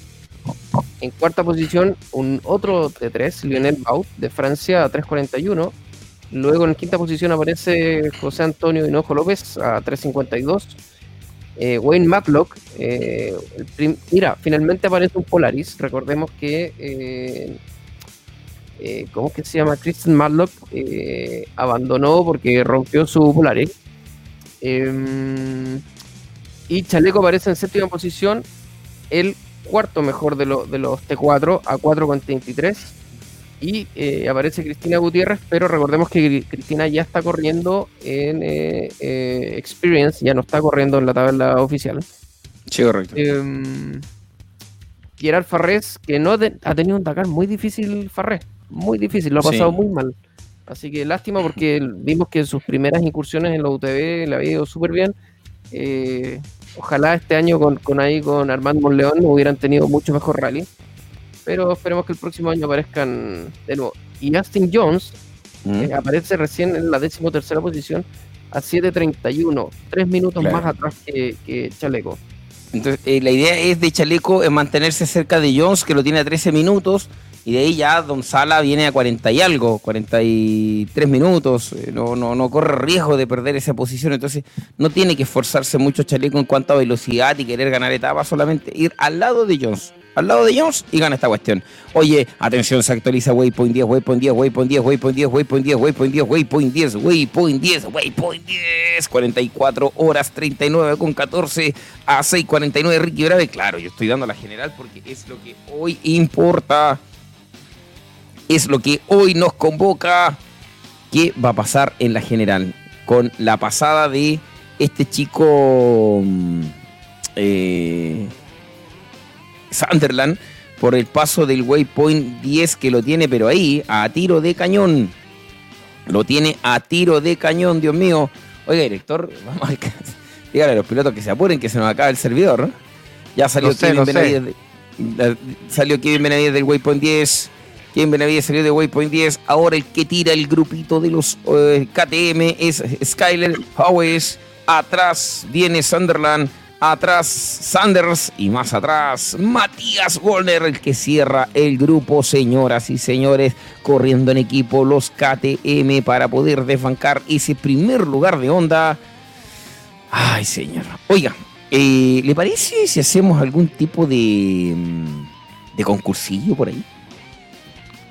En cuarta posición, un otro T3, Lionel Baut, de Francia a 3.41. Luego en quinta posición aparece José Antonio Hinojo López a 3.52. Eh, Wayne Matlock, eh, mira, finalmente aparece un Polaris. Recordemos que, eh, eh, ¿cómo es que se llama? Christian Matlock eh, abandonó porque rompió su Polaris. Em, y Chaleco aparece en séptima posición, el cuarto mejor de, lo- de los T4 a 4.33. Y eh, aparece Cristina Gutiérrez, pero recordemos que Cri- Cristina ya está corriendo en eh, eh, Experience, ya no está corriendo en la tabla oficial. Sí, correcto. Em, Gerard Farrés, que no ha tenido un Dakar muy difícil, Farrés, muy difícil, lo ha Sí. pasado muy mal. Así que lástima porque vimos que en sus primeras incursiones en la UTV le había ido súper bien Eh, ojalá este año con, con ahí con Armando Monleón hubieran tenido mucho mejor rally. Pero esperemos que el próximo año aparezcan de nuevo. Y Austin Jones Mm. eh, aparece recién en la décimo tercera posición a 7.31, tres minutos Claro. más atrás que, que Chaleco. Entonces, eh, la idea es de Chaleco es mantenerse cerca de Jones, que lo tiene a 13 minutos, y de ahí ya Don Sala viene a 40 y algo, 43 minutos, eh, no, no, no corre riesgo de perder esa posición, entonces no tiene que esforzarse mucho Chaleco en cuanto a velocidad y querer ganar etapas, solamente ir al lado de Jones. Al lado de Jones y gana esta cuestión. Oye, atención, se actualiza Waypoint 10, Waypoint 10, Waypoint 10, Waypoint 10, Waypoint 10, Waypoint 10, Waypoint 10, Waypoint 10, Waypoint 10, 44 horas 39 con 14 a 6.49 Ricky Brave. Claro, yo estoy dando la general porque es lo que hoy importa. Es lo que hoy nos convoca. ¿Qué va a pasar en la general? Con la pasada de este chico mm, eh, Sunderland por el paso del waypoint 10 que lo tiene, pero ahí, a tiro de cañón. Lo tiene a tiro de cañón, Dios mío. Oiga, director, [LAUGHS] vamos a dígale a los pilotos que se apuren, que se nos acaba el servidor. Ya salió sé, Kevin. Benavides. de- salió Kevin Benavides del waypoint 10. Kevin Benavides salió de waypoint 10. Ahora el que tira el grupito de los eh, KTM es Skyler Howes. Atrás viene Sunderland. Atrás Sanders y más atrás Matías Wolner, el que cierra el grupo, señoras y señores, corriendo en equipo los KTM para poder desbancar ese primer lugar de onda. Ay, señor. Oiga, eh, ¿le parece si hacemos algún tipo de, mm, de concursillo por ahí?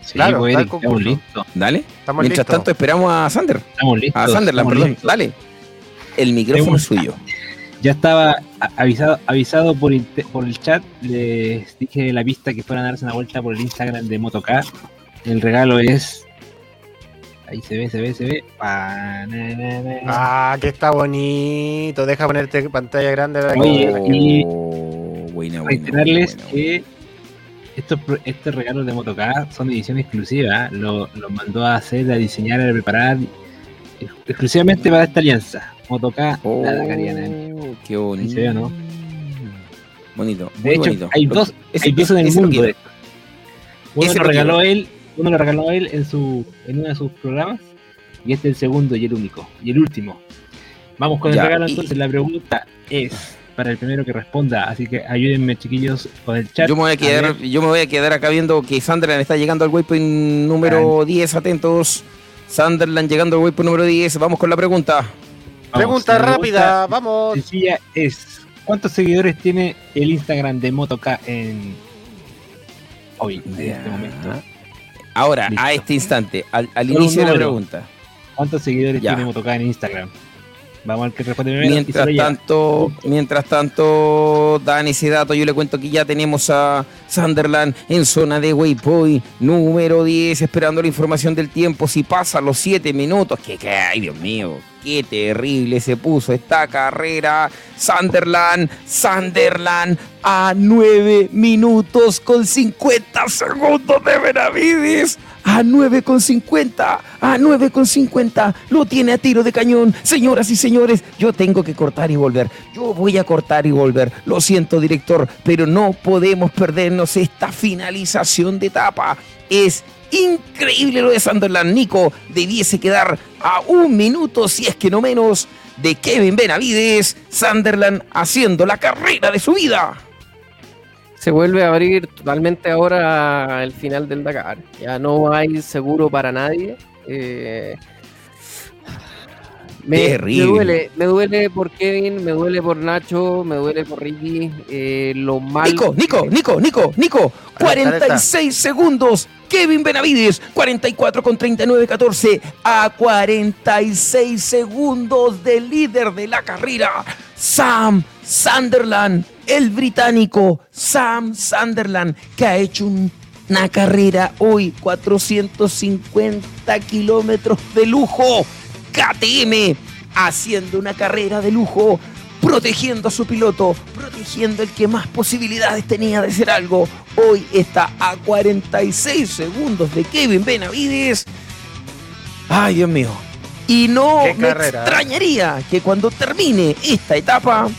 Sí, Claro, pues, Eric, estamos listos. Dale. Estamos Mientras listos. tanto esperamos a Sander. Estamos listos. A Sunderland, estamos perdón. listos. Dale. El micrófono es suyo. Ya estaba avisado, avisado por, el chat. Les dije la pista que fueran a darse una vuelta por el Instagram de Motocar. El regalo es. Ahí se ve, se ve, se ve. Ah, que está bonito. Deja ponerte pantalla grande. de aquí. Oye, y Oh, buena, buena, reiterarles buena, buena. que estos, estos regalos de Motocar son de edición exclusiva. ¿eh? Lo- Los mandó a hacer, a diseñar, a preparar ex- exclusivamente para esta alianza. Motocar, Oh, la Dakariana. qué bonito. se ve o no? Bonito. De hecho, bonito. hay dos, ese- hay dos en el ese mundo. de estos. Uno Ese lo regaló él, uno lo regaló él en su, en uno de sus programas, y este es el segundo y el único, y el último. Vamos con Ya, el regalo y- entonces, la pregunta es para el primero que responda, así que ayúdenme chiquillos con el chat. Yo me voy a quedar, yo me voy a quedar acá viendo que Sunderland está llegando al waypoint número 10, atentos. Sunderland llegando al waypoint número 10. Vamos con la pregunta. vamos, Pregunta la rápida, vamos. sencilla es ¿cuántos seguidores tiene el Instagram de Motoka en hoy, en este momento? Ahora, Listo. a este instante, al, inicio de la pregunta. ¿Cuántos seguidores Ya. tiene Motoka en Instagram? Vamos al que responde primero. y se Mientras tanto, mientras tanto, dan ese dato, yo le cuento que ya tenemos a Sunderland en zona de Waypoint número 10, esperando la información del tiempo. Si pasa los 7 minutos, que, que, ay Dios mío, qué terrible se puso esta carrera. Sunderland, Sunderland a 9 minutos con 50 segundos de Benavides. A 9 con 50, a 9 con 50, lo tiene a tiro de cañón. Señoras y señores, yo tengo que cortar y volver. Yo voy a cortar y volver. Lo siento, director, pero no podemos perdernos esta finalización de etapa. Es increíble lo de Sunderland. Nico debiese quedar a un minuto, si es que no menos, de Kevin Benavides. Sunderland haciendo la carrera de su vida. Se vuelve a abrir totalmente ahora el final del Dakar. Ya no hay seguro para nadie. Eh, me, Terrible. me duele, me duele por Kevin, me duele por Nacho, me duele por Ricky. eh, lo mal. Nico, Nico, Nico, Nico, Nico. Ahí está, ahí está. 46 segundos. Kevin Benavides, 44 con 39, 14 a 46 segundos del líder de la carrera, Sam Sunderland, el británico Sam Sunderland, que ha hecho un- una carrera hoy, 450 kilómetros de lujo. KTM haciendo una carrera de lujo, protegiendo a su piloto, protegiendo el que más posibilidades tenía de ser algo. Hoy está a 46 segundos de Kevin Benavides. Ay, Dios mío. Y no me ¿eh? extrañaría que cuando termine esta etapa,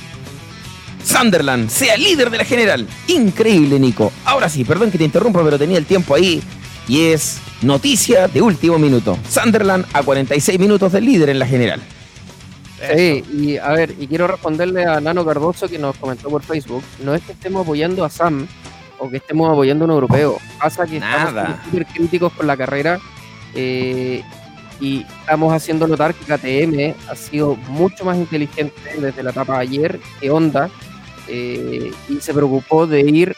Sunderland sea líder de la general. Increíble, Nico. Ahora sí, perdón que te interrumpa, pero tenía el tiempo ahí. Y es noticia de último minuto. Sunderland a 46 minutos del líder en la general. Sí, y a ver, y quiero responderle a Nano Cardoso que nos comentó por Facebook. No es que estemos apoyando a Sam o que estemos apoyando a un europeo. Pasa que Nada. estamos súper críticos con la carrera eh, y estamos haciendo notar que KTM ha sido mucho más inteligente desde la etapa de ayer que Honda eh, y se preocupó de ir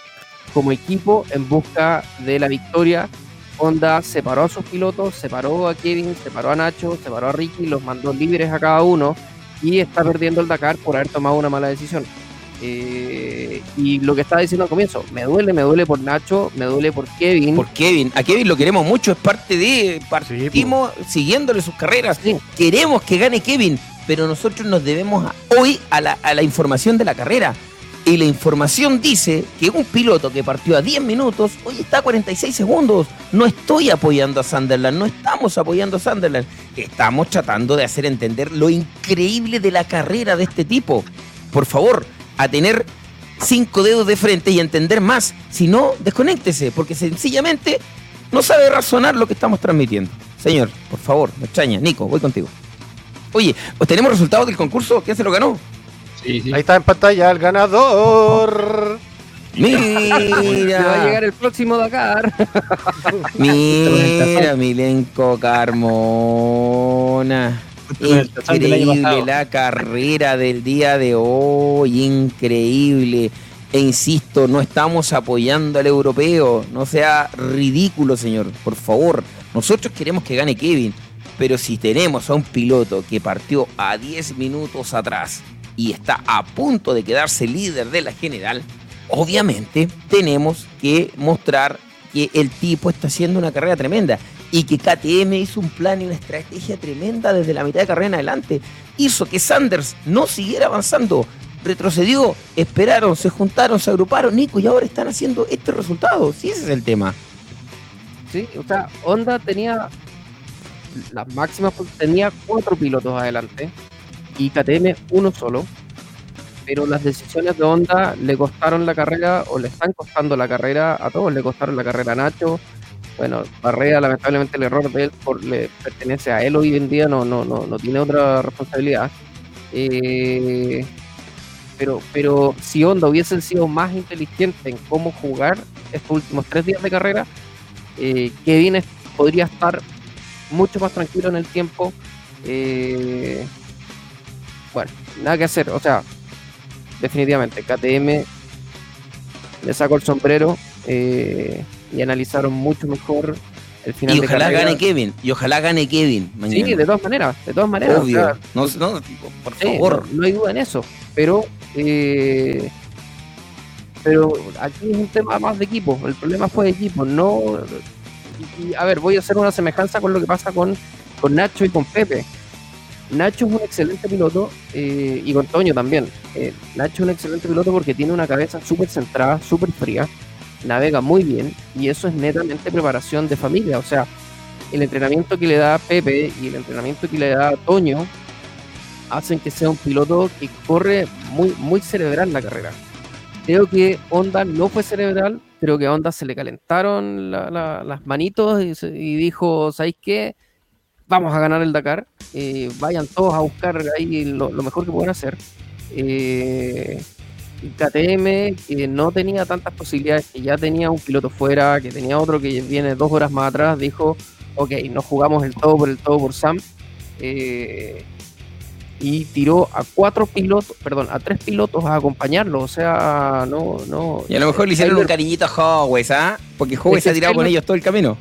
como equipo en busca de la victoria. Honda separó a sus pilotos, separó a Kevin, separó a Nacho, separó a Ricky, los mandó libres a cada uno y está perdiendo el Dakar por haber tomado una mala decisión. Eh, y lo que estaba diciendo al comienzo, me duele, me duele por Nacho, me duele por Kevin. Por Kevin. A Kevin lo queremos mucho, es parte de. Partimos siguiéndole sus carreras. Queremos que gane Kevin, pero nosotros nos debemos a- hoy a la, a la información de la carrera. Y la información dice que un piloto que partió a 10 minutos, hoy está a 46 segundos. No estoy apoyando a Sunderland, no estamos apoyando a Sunderland. Estamos tratando de hacer entender lo increíble de la carrera de este tipo. Por favor, a tener cinco dedos de frente y entender más. Si no, desconéctese, porque sencillamente no sabe razonar lo que estamos transmitiendo. Señor, por favor, me extraña. Nico, voy contigo. Oye, ¿pues ¿tenemos resultados del concurso? ¿Quién se lo ganó? Ahí está en pantalla el ganador. Se va a llegar Mira, el próximo Dakar. [LAUGHS] mira, Milenko Carmona. Increíble la carrera del día de hoy, increíble. E insisto, no estamos apoyando al europeo. No sea ridículo, señor. Por favor, nosotros queremos que gane Kevin. Pero si tenemos a un piloto que partió a 10 minutos atrás y está a punto de quedarse líder de la general, obviamente tenemos que mostrar que el tipo está haciendo una carrera tremenda y que KTM hizo un plan y una estrategia tremenda desde la mitad de carrera en adelante. Hizo que Sanders no siguiera avanzando, retrocedió, esperaron, se juntaron, se agruparon, Nico, y ahora están haciendo este resultado. Sí, ese es el tema. Sí, o sea, Honda tenía las máximas, tenía cuatro pilotos adelante y KTM uno solo, pero las decisiones de Honda le costaron la carrera o le están costando la carrera a todos, le costaron la carrera a Nacho. Bueno, Barrea, lamentablemente el error de él por, le pertenece a él hoy en día, no, no, no, no tiene otra responsabilidad. Eh, pero, pero si Honda hubiesen sido más inteligente en cómo jugar estos últimos tres días de carrera, eh, Kevin podría estar mucho más tranquilo en el tiempo. eh, bueno, nada que hacer. O sea, definitivamente, KTM le sacó el sombrero eh, y analizaron mucho mejor el final Y ojalá gane Kevin, y ojalá gane Kevin mañana. Sí, de todas maneras, de todas maneras. o Obvio. sea, No, no, por Sí, favor. no, no hay duda en eso. Pero, eh, pero aquí es un tema más de equipo. El problema fue de equipo. No, y, y, a ver, voy a hacer una semejanza con lo que pasa con, con Nacho y con Pepe. Nacho es un excelente piloto eh, y con Toño también. Eh, Nacho es un excelente piloto porque tiene una cabeza súper centrada, súper fría, navega muy bien y eso es netamente preparación de familia. O sea, el entrenamiento que le da Pepe y el entrenamiento que le da Toño hacen que sea un piloto que corre muy, muy cerebral la carrera. Creo que Honda no fue cerebral, creo que a Honda se le calentaron la- la- las manitos y, y dijo, ¿sabéis qué? Vamos a ganar el Dakar, eh, vayan todos a buscar ahí lo, lo mejor que puedan hacer. Eh, KTM, que no tenía tantas posibilidades, que ya tenía un piloto fuera, que tenía otro que viene dos horas más atrás, dijo, ok, no jugamos el todo por el todo por Sam. eh, y tiró a cuatro pilotos, perdón, a tres pilotos a acompañarlo. O sea, no, no. Y a lo mejor le hicieron un cariñito a Howes, ¿ah? Porque Howes se ha tirado con ellos todo el camino.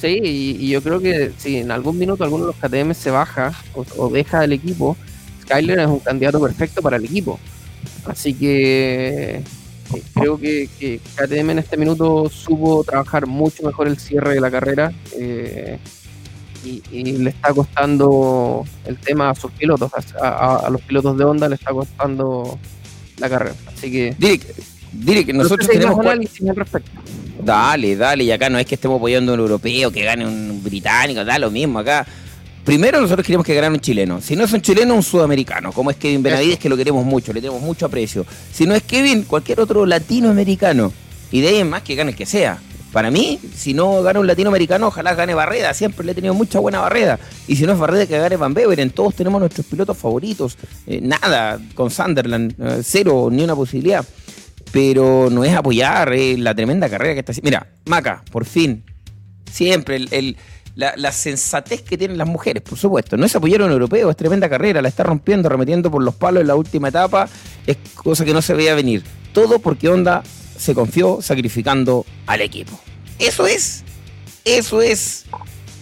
Sí, y, y yo creo que si en algún minuto alguno de los KTM se baja o, deja del equipo, Skyler es un candidato perfecto para el equipo. Así que eh, creo que, KTM en este minuto supo trabajar mucho mejor el cierre de la carrera eh, y, le está costando el tema a sus pilotos, a, los pilotos de Honda le está costando la carrera. Así que... Que- dile que nosotros tenemos... análisis al respecto. Dale, dale, y acá no es que estemos apoyando a un europeo, que gane un británico, da lo mismo acá. primero nosotros queremos que gane un chileno. Si no es un chileno, un sudamericano, como es Kevin Benavides, que lo queremos mucho, le tenemos mucho aprecio. Si no es Kevin, cualquier otro latinoamericano. Y de ahí en más que gane el que sea. Para mí, si no gana un latinoamericano, ojalá gane Barreda. Siempre le he tenido mucha buena Barreda. Y si no es Barreda, que gane Van Beveren. Todos tenemos nuestros pilotos favoritos. Eh, nada, con Sunderland, eh, cero, ni una posibilidad. Pero no es apoyar la tremenda carrera que está haciendo. Mira, Maca, por fin. Siempre el, la, la, sensatez que tienen las mujeres, por supuesto. No es apoyar a un europeo, es tremenda carrera. La está rompiendo, remetiendo por los palos en la última etapa. Es cosa que no se veía venir. Todo porque Honda se confió sacrificando al equipo. Eso es. Eso es.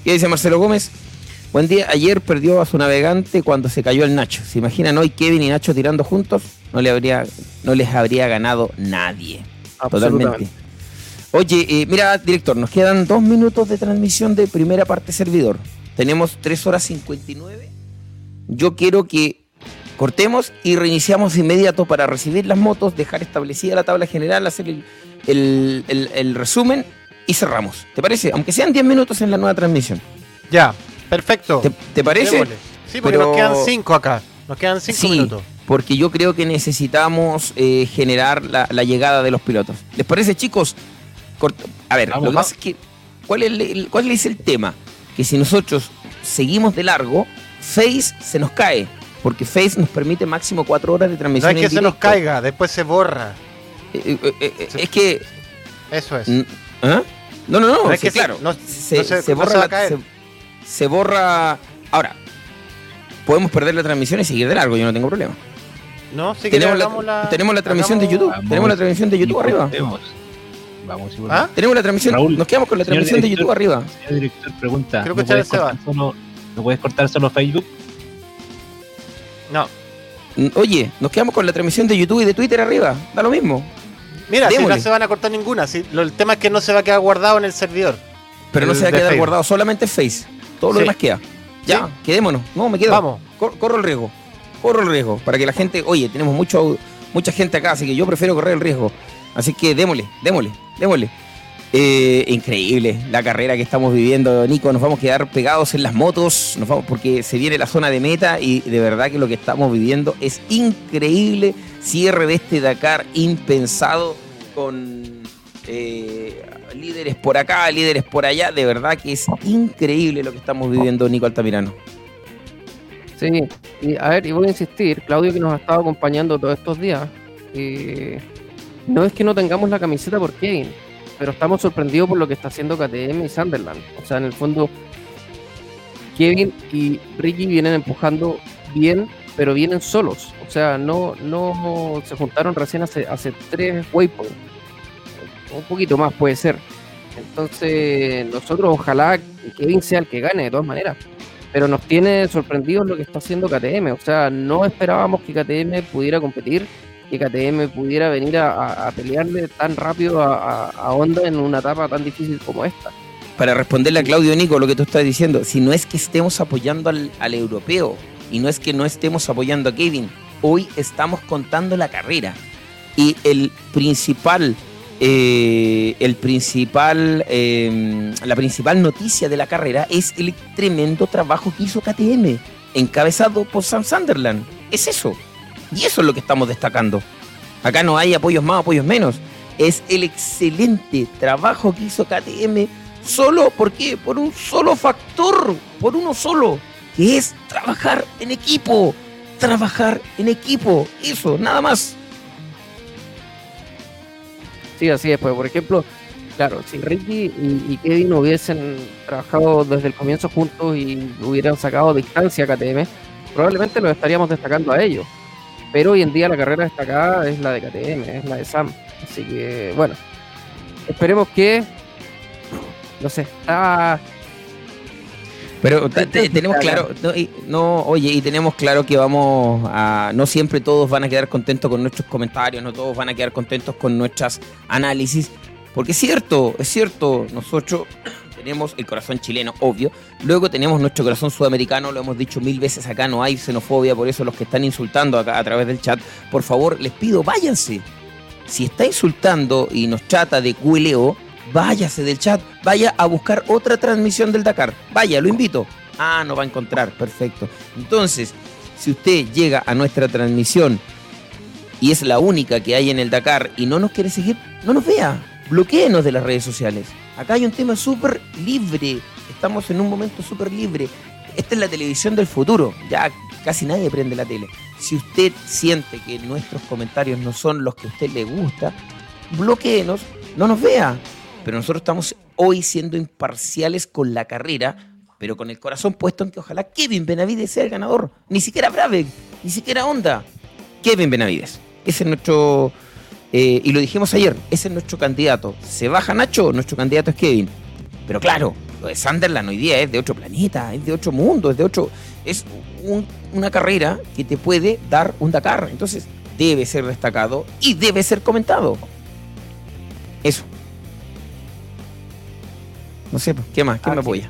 ¿Qué dice Marcelo Gómez? Buen día. Ayer perdió a su navegante cuando se cayó el Nacho. ¿Se imaginan hoy Kevin y Nacho tirando juntos? No, le habría, no les habría ganado nadie. Totalmente. Oye, eh, mira, director, nos quedan dos minutos de transmisión de primera parte servidor. Tenemos tres horas 59. Yo quiero que cortemos y reiniciamos de inmediato para recibir las motos, dejar establecida la tabla general, hacer el, el, el, el resumen y cerramos. ¿Te parece? Aunque sean 10 minutos en la nueva transmisión. Ya, perfecto. ¿Te, te parece? Démosle. Sí, porque Pero- nos quedan 5 acá. Nos quedan 5 Sí, minutos. porque yo creo que necesitamos eh, generar la, la llegada de los pilotos. ¿Les parece, chicos? Cort- A ver, Vamos, lo pasa es que, ¿cuál es, el, ¿cuál es el tema? Que si nosotros seguimos de largo, Face se nos cae. Porque Face nos permite máximo 4 horas de No transmisión. es que en se nos caiga, después se borra. Eh, eh, es que. Eso es. ¿Ah? No, no, no, No es sí, que se- claro. no- se, no se- se no borra se va a la-. Se- borra. Ahora, podemos perder la transmisión y seguir de largo, yo no tengo problema. No, sí que tenemos, la, tenemos la transmisión de YouTube. Vamos. Tenemos la transmisión de YouTube arriba. Vamos y volvemos. ¿Ah? Tenemos la transmisión. Raúl, nos quedamos con la transmisión de YouTube arriba. Señor director pregunta, ¿no puedes, cortar solo, ¿no puedes cortar solo Facebook? No. Oye, nos quedamos con la transmisión de YouTube y de Twitter arriba. Da lo mismo. Mira, si no se van a cortar ninguna. si- lo- el tema es que no se va a quedar guardado en el servidor. Pero no se va a quedar Facebook. guardado solamente Face. Todo lo Sí. demás queda. Ya, Sí. quedémonos. No, me quedo. Vamos. Cor- corro el riesgo. Corro el riesgo. Para que la gente. Oye, tenemos mucho, mucha gente acá, así que yo prefiero correr el riesgo. Así que démosle, démosle, démosle. Eh, increíble la carrera que estamos viviendo, Nico. Nos vamos a quedar pegados en las motos, nos vamos porque se viene la zona de meta y de verdad que lo que estamos viviendo es increíble. Cierre de este Dakar impensado con eh, líderes por acá, líderes por allá. De verdad que es increíble lo que estamos viviendo, Nico Altamirano. Sí, y a ver, y voy a insistir, Claudio que nos ha estado acompañando todos estos días, no es que no tengamos la camiseta por Kevin, pero estamos sorprendidos por lo que está haciendo KTM y Sunderland. O sea, en el fondo, Kevin y Ricky vienen empujando bien, pero vienen solos. O sea, no, no se juntaron recién hace, hace tres waypoints. Un poquito más puede ser. Entonces, nosotros ojalá Kevin sea el que gane de todas maneras pero nos tiene sorprendidos lo que está haciendo KTM. O sea, no esperábamos que KTM pudiera competir, que KTM pudiera venir a, pelearle tan rápido a, a- a Honda en una etapa tan difícil como esta. Para responderle a Claudio Nico lo que tú estás diciendo, si no es que estemos apoyando al, al europeo y no es que no estemos apoyando a Kevin, hoy estamos contando la carrera. Y el principal, eh, el principal, eh, la principal noticia de la carrera es el tremendo trabajo que hizo KTM, encabezado por Sam Sunderland. Es eso. Y eso es lo que estamos destacando. Acá no hay apoyos más, apoyos menos. Es el excelente trabajo que hizo KTM solo, ¿por qué? Por un solo factor, por uno solo, que es trabajar en equipo. Trabajar en equipo, eso, nada más. Sí, así es. Pues, por ejemplo, claro, si Ricky y, y Kevin hubiesen trabajado desde el comienzo juntos y hubieran sacado distancia a KTM, probablemente los estaríamos destacando a ellos. Pero hoy en día la carrera destacada es la de KTM, es la de Sam. Así que, bueno, esperemos que. No sé, está. Pero [LAUGHS] te- te- tenemos claro, no, y- no, oye, y tenemos claro que vamos a, no siempre todos van a quedar contentos con nuestros comentarios, no todos van a quedar contentos con nuestras análisis, porque es cierto, es cierto, nosotros tenemos el corazón chileno, obvio, luego tenemos nuestro corazón sudamericano, lo hemos dicho mil veces acá, no hay xenofobia, por eso los que están insultando acá a través del chat, por favor, les pido, váyanse. Si está insultando y nos trata de cueleo, váyase del chat, vaya a buscar otra transmisión del Dakar. Vaya, lo invito. Ah, no va a encontrar, perfecto. Entonces, si usted llega a nuestra transmisión y es la única que hay en el Dakar y no nos quiere seguir, no nos vea. Bloquéenos de las redes sociales. Acá hay un tema súper libre. Estamos en un momento súper libre. Esta es la televisión del futuro. Ya casi nadie prende la tele. Si usted siente que nuestros comentarios no son los que a usted le gusta, bloqueenos, no nos vea. Pero nosotros estamos hoy siendo imparciales con la carrera, pero con el corazón puesto en que ojalá Kevin Benavides sea el ganador. Ni siquiera Brabeck, ni siquiera Honda. Kevin Benavides. Ese es nuestro. eh, y lo dijimos ayer, ese es nuestro candidato. Se baja Nacho, nuestro candidato es Kevin. Pero claro, lo de Sunderland hoy día es de otro planeta, es de otro mundo, es de otro. Es un- una carrera que te puede dar un Dakar. Entonces, debe ser destacado y debe ser comentado. Eso. No sé, ¿qué más? ¿Quién me apoya?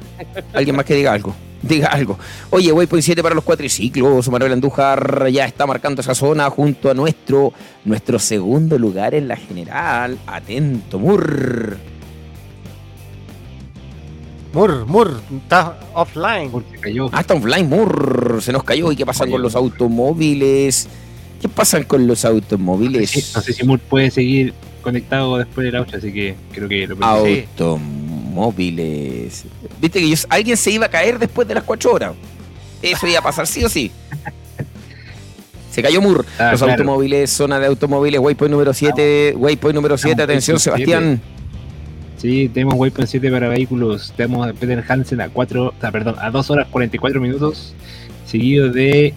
Alguien más que diga algo. [LAUGHS] Diga algo. Oye, Waypoint 7 para los cuatriciclos. Manuel Andújar ya está marcando esa zona junto a nuestro, nuestro segundo lugar en la general. Atento, Mur. Mur, Mur, está offline. se cayó. Ah, está offline, Mur. Se nos cayó. ¿Y qué pasa con los automóviles? ¿Qué pasa con los automóviles? No sé si Moore puede seguir conectado después de la 8, así que creo que lo perdí. Automóviles. Viste que yo- alguien se iba a caer después de las 4 horas. Eso iba a pasar sí o sí. Se cayó Mur. Ah, Los claro. automóviles, zona de automóviles, waypoint número 7. Waypoint número 7, Estamos atención Sebastián. Sí, tenemos Waypoint 7 para vehículos. Tenemos a Peter Hansen a 4, ah, perdón, a 2 horas 44 minutos. Seguido de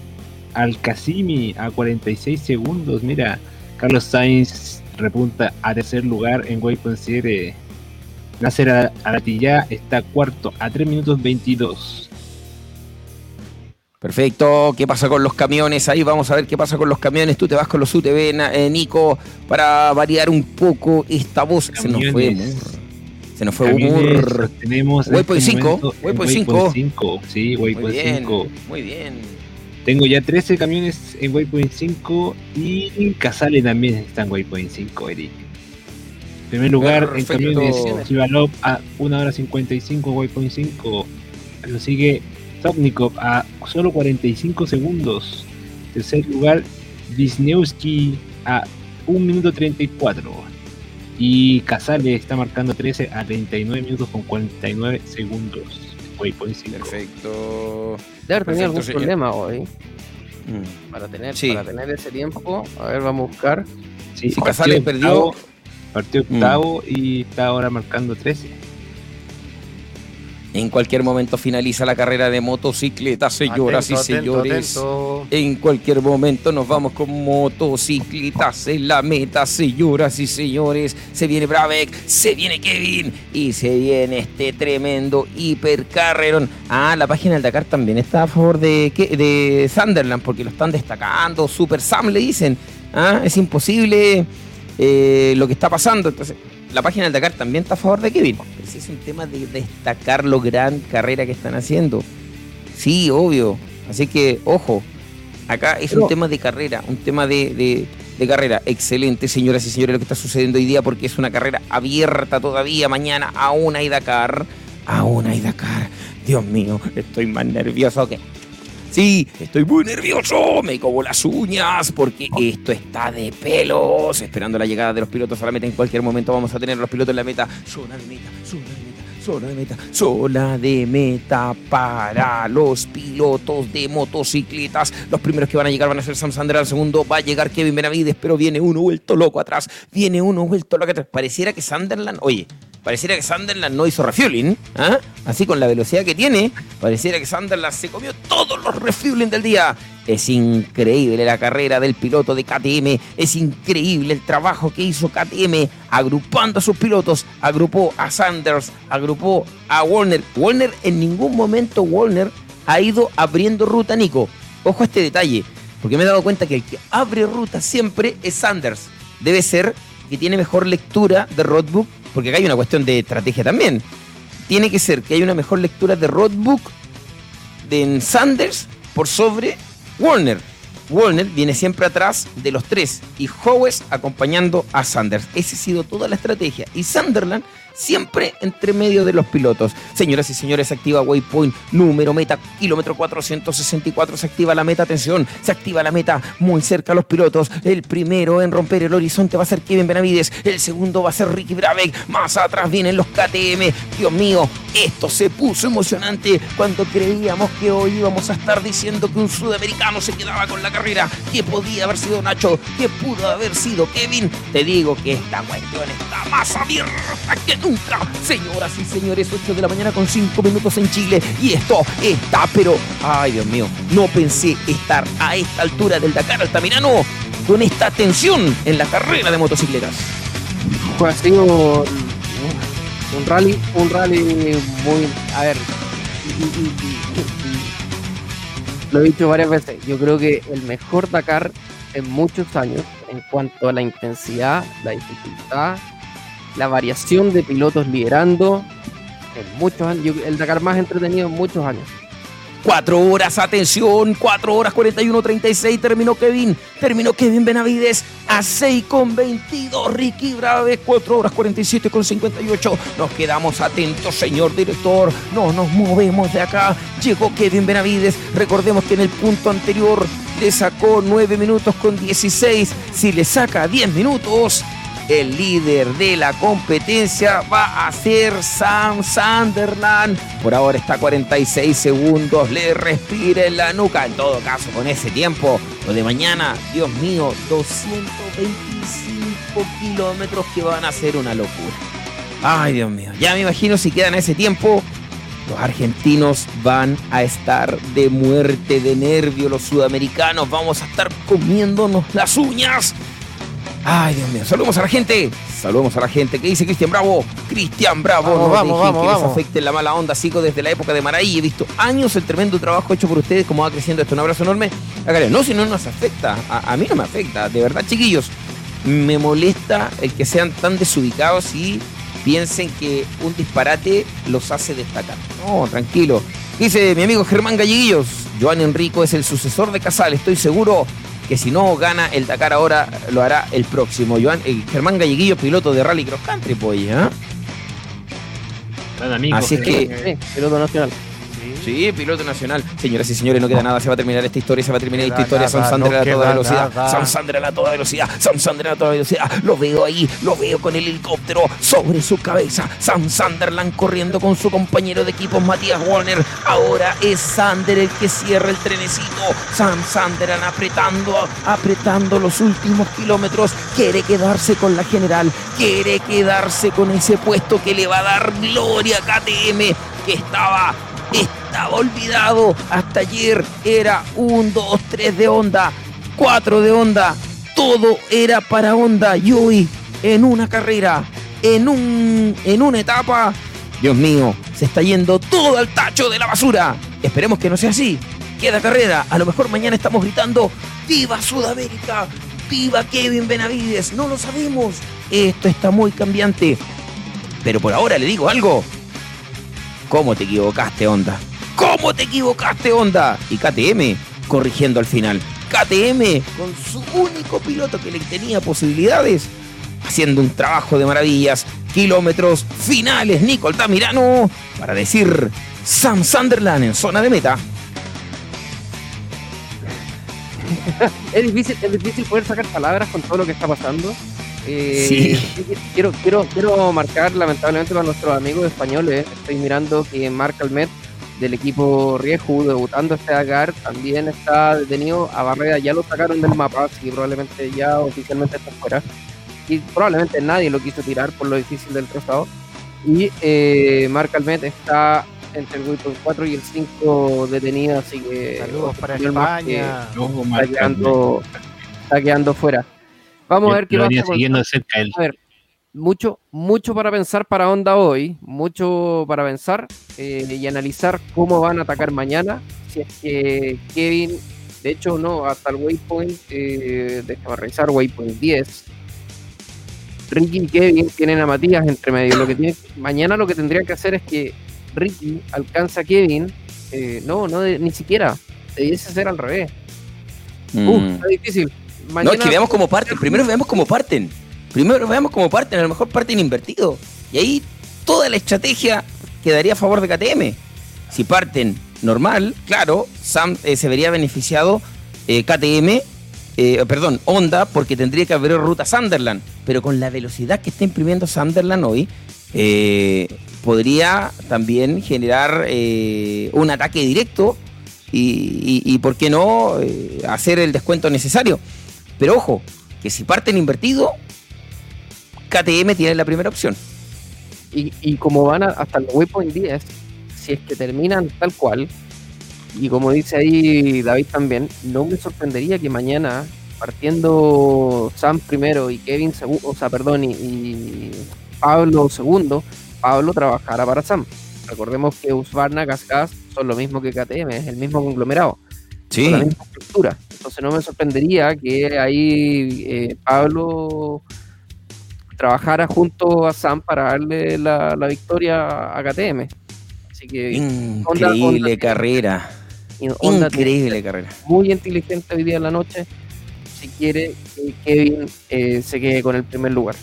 Alcasimi a 46 segundos. Mira, Carlos Sainz repunta a tercer lugar en Waypoint 7. Nasser Aratilla está cuarto a 3 minutos 22. Perfecto. ¿Qué pasa con los camiones? Ahí vamos a ver qué pasa con los camiones. Tú te vas con los UTV, eh, Nico, para variar un poco esta voz. Se nos fue Camiones. Mur. Se nos fue Camiones los Tenemos en Waypoint este 5. momento en Waypoint 5. Waypoint 5. Sí, Muy Waypoint bien. 5. Muy bien. Tengo ya 13 camiones en Waypoint 5 y Casale también está en Waypoint 5, Eric. En primer lugar, Perfecto. en camiones, Chivalov a 1 hora 55, Waypoint 5. Lo sigue Topnikov a solo 45 segundos. Tercer lugar, Wisniewski a 1 minuto 34. Y Casale está marcando 13 a 39 minutos con 49 segundos. Waypoint 5. Perfecto. Debe haber tenido algún Perfecto, señor. problema hoy. Mm. Para tener, Sí. para tener ese tiempo. A ver, vamos a buscar. Sí, Si partió Casale perdió- octavo, partió octavo y está ahora marcando 13. En cualquier momento finaliza la carrera de motocicletas, señoras Atento, y señores. atento. En cualquier momento nos vamos con motocicletas en la meta, señoras y señores. Se viene Brabeck, se viene Kevin y se viene este tremendo hipercarrerón. Ah, la página del Dakar también está a favor de, de Sunderland porque lo están destacando. Super Sam le dicen. Ah, es imposible eh, lo que está pasando. Entonces, la página del Dakar también está a favor de Kevin. Pero es un tema de destacar lo gran carrera que están haciendo. Sí, obvio. Así que, ojo, acá es un tema de carrera, un tema de, de- de carrera. Excelente, señoras y señores, lo que está sucediendo hoy día, porque es una carrera abierta todavía. Mañana aún hay Dakar. Aún hay Dakar. Dios mío, estoy más nervioso que. Sí, estoy muy nervioso, me como las uñas porque esto está de pelos. Esperando la llegada de los pilotos a la meta. En cualquier momento vamos a tener a los pilotos en la meta. Meta, zona de meta, zona de meta, zona de meta para los pilotos de motocicletas. Los primeros que van a llegar van a ser Sam Sander, al segundo va a llegar Kevin Benavides, pero viene uno vuelto loco atrás. Viene uno vuelto loco atrás. Pareciera que Sunderland, oye, Pareciera que Sunderland no hizo refueling, ¿ah? así con la velocidad que tiene, pareciera que Sunderland se comió todos los refueling del día. Es increíble la carrera del piloto de KTM, es increíble el trabajo que hizo KTM agrupando a sus pilotos, agrupó a Sanders, agrupó a Warner. Warner en ningún momento Warner ha ido abriendo ruta, Nico. Ojo a este detalle, porque me he dado cuenta que el que abre ruta siempre es Sanders. Debe ser que tiene mejor lectura de roadbook, porque acá hay una cuestión de estrategia también. Tiene que ser que hay una mejor lectura de roadbook de Sanders por sobre Warner. Warner viene siempre atrás de los tres y Howes acompañando a Sanders. Esa ha sido toda la estrategia. Y Sunderland siempre entre medio de los pilotos. Señoras y señores, se activa Waypoint número meta, kilómetro 464, se activa la meta, atención, se activa la meta muy cerca a los pilotos. El primero en romper el horizonte va a ser Kevin Benavides, el segundo va a ser Ricky Brabeck, más atrás vienen los KTM. Dios mío, esto se puso emocionante cuando creíamos que hoy íbamos a estar diciendo que un sudamericano se quedaba con la carrera, que podía haber sido Nacho, que pudo haber sido Kevin. Te digo que esta cuestión está más abierta que nunca. Señoras y señores, 8 de la mañana con 5 minutos en Chile. Y esto está, pero, ay Dios mío, no pensé estar a esta altura del Dakar Altamirano con esta tensión en la carrera de motocicletas. Pues ha sido un rally, un rally muy, a ver, lo he dicho varias veces, yo creo que el mejor Dakar en muchos años en cuanto a la intensidad, la dificultad, la variación de pilotos liderando, en muchos años, el Dakar más entretenido en muchos años. 4 horas, atención, 4 horas 41, 36, terminó Kevin, terminó Kevin Benavides a 6 con 22, Ricky Braves, 4 horas 47 con 58, nos quedamos atentos, señor director, no nos movemos de acá, llegó Kevin Benavides, recordemos que en el punto anterior le sacó 9 minutos con 16, si le saca 10 minutos, el líder de la competencia va a ser Sam Sunderland. Por ahora está a 46 segundos, le respira en la nuca. En todo caso, con ese tiempo, lo de mañana, Dios mío, 225 kilómetros que van a ser una locura. Ay, Dios mío, ya me imagino si quedan ese tiempo. Los argentinos van a estar de muerte, de nervio. Los sudamericanos vamos a estar comiéndonos las uñas. Ay, Dios mío. Saludemos a la gente. Saludemos a la gente. ¿Qué dice Cristian Bravo? Cristian Bravo. Vamos, no vamos, dejen vamos, que les afecte la mala onda. Sigo desde la época de Maraí. He visto años el tremendo trabajo hecho por ustedes. Cómo va creciendo esto. Un abrazo enorme. Hágale. No, si no nos afecta. A, a mí no me afecta. De verdad, chiquillos. Me molesta el que sean tan desubicados y piensen que un disparate los hace destacar. No, tranquilo. Dice mi amigo Germán Galleguillos. Joan Enrico es el sucesor de Casal. Estoy seguro que si no gana el Dakar ahora, lo hará el próximo. Joan, eh, Germán Galleguillo, piloto de Rally Cross Country, pues, ¿eh? Gran amigo. Así es que... Sí, piloto nacional. Sí, piloto nacional. Señoras y señores, no queda nada. Se va a terminar esta historia, se va a terminar esta historia. Sam nada, Sander no a toda velocidad. nada. Sam Sander a toda velocidad. Sam Sander a toda velocidad. Lo veo ahí, lo veo con el helicóptero sobre su cabeza. Sam Sunderland corriendo con su compañero de equipo Matías Warner. Ahora es Sander el que cierra el trenecito. Sam Sunderland apretando, apretando los últimos kilómetros. Quiere quedarse con la general. Quiere quedarse con ese puesto que le va a dar gloria a KTM. Que estaba estaba olvidado. Hasta ayer era un, dos, tres de onda, cuatro de onda. Todo era para onda. Y hoy, en una carrera, en, un, en una etapa, Dios mío, se está yendo todo al tacho de la basura. Esperemos que no sea así. Queda carrera. A lo mejor mañana estamos gritando: ¡Viva Sudamérica! ¡Viva Kevin Benavides! No lo sabemos. Esto está muy cambiante. Pero por ahora le digo algo. ¿Cómo te equivocaste, Onda? ¿Cómo te equivocaste, Onda? Y KTM corrigiendo al final. KTM con su único piloto que le tenía posibilidades, haciendo un trabajo de maravillas. Kilómetros finales, Nico Altamirano, para decir Sam Sunderland en zona de meta. [LAUGHS] es difícil, es difícil poder sacar palabras con todo lo que está pasando. Eh, Sí. Quiero, quiero, quiero marcar, lamentablemente, para nuestros amigos españoles. Estoy mirando que Marc Almet, del equipo Rieju, debutando este Dakar, también está detenido a Barrera. Ya lo sacaron del mapa, así que probablemente ya oficialmente está fuera. Y probablemente nadie lo quiso tirar por lo difícil del trazado. Y eh, Marc Almet está entre el Waypoint 4 y el 5 detenido, así que. Saludos para más que España. Ojo, está quedando, está quedando fuera. Vamos a ver qué Lo pasa. siguiendo de cerca él. A ver, mucho, mucho para pensar para Honda hoy, mucho para pensar eh, y analizar cómo van a atacar mañana. Si es que Kevin, de hecho, no, hasta el waypoint, eh, déjame revisar, waypoint 10. Ricky y Kevin tienen a Matías entre medio. Lo que tiene, mañana lo que tendrían que hacer es que Ricky alcanza a Kevin. eh, no, no, de- ni siquiera. Debiese ser al revés. Uh, Mm. está difícil. No, es que veamos cómo parten. Primero veamos cómo parten. Primero veamos cómo parten. A lo mejor parten invertido. Y ahí toda la estrategia quedaría a favor de KTM. Si parten normal, claro, Sam eh, se vería beneficiado eh, KTM, eh, perdón, Honda, porque tendría que haber ruta Sunderland. Pero con la velocidad que está imprimiendo Sunderland hoy, eh, podría también generar eh, un ataque directo y, y- y, ¿por qué no, hacer el descuento necesario? Pero ojo, que si parten invertido, KTM tiene la primera opción. Y, y como van hasta el waypoint 10, si es que terminan tal cual, y como dice ahí David también, no me sorprendería que mañana, partiendo Sam primero y Kevin segundo, o sea, perdón, y, y Pablo segundo, Pablo trabajara para Sam. Recordemos que Husqvarna, Cascas son lo mismo que KTM, es el mismo conglomerado. Sí. con la misma estructura. Entonces no me sorprendería que ahí eh, Pablo trabajara junto a Sam para darle la, la victoria a KTM. Así que Increíble carrera. Increíble carrera. Muy inteligente hoy día en la noche si quiere que Kevin eh, se quede con el primer lugar.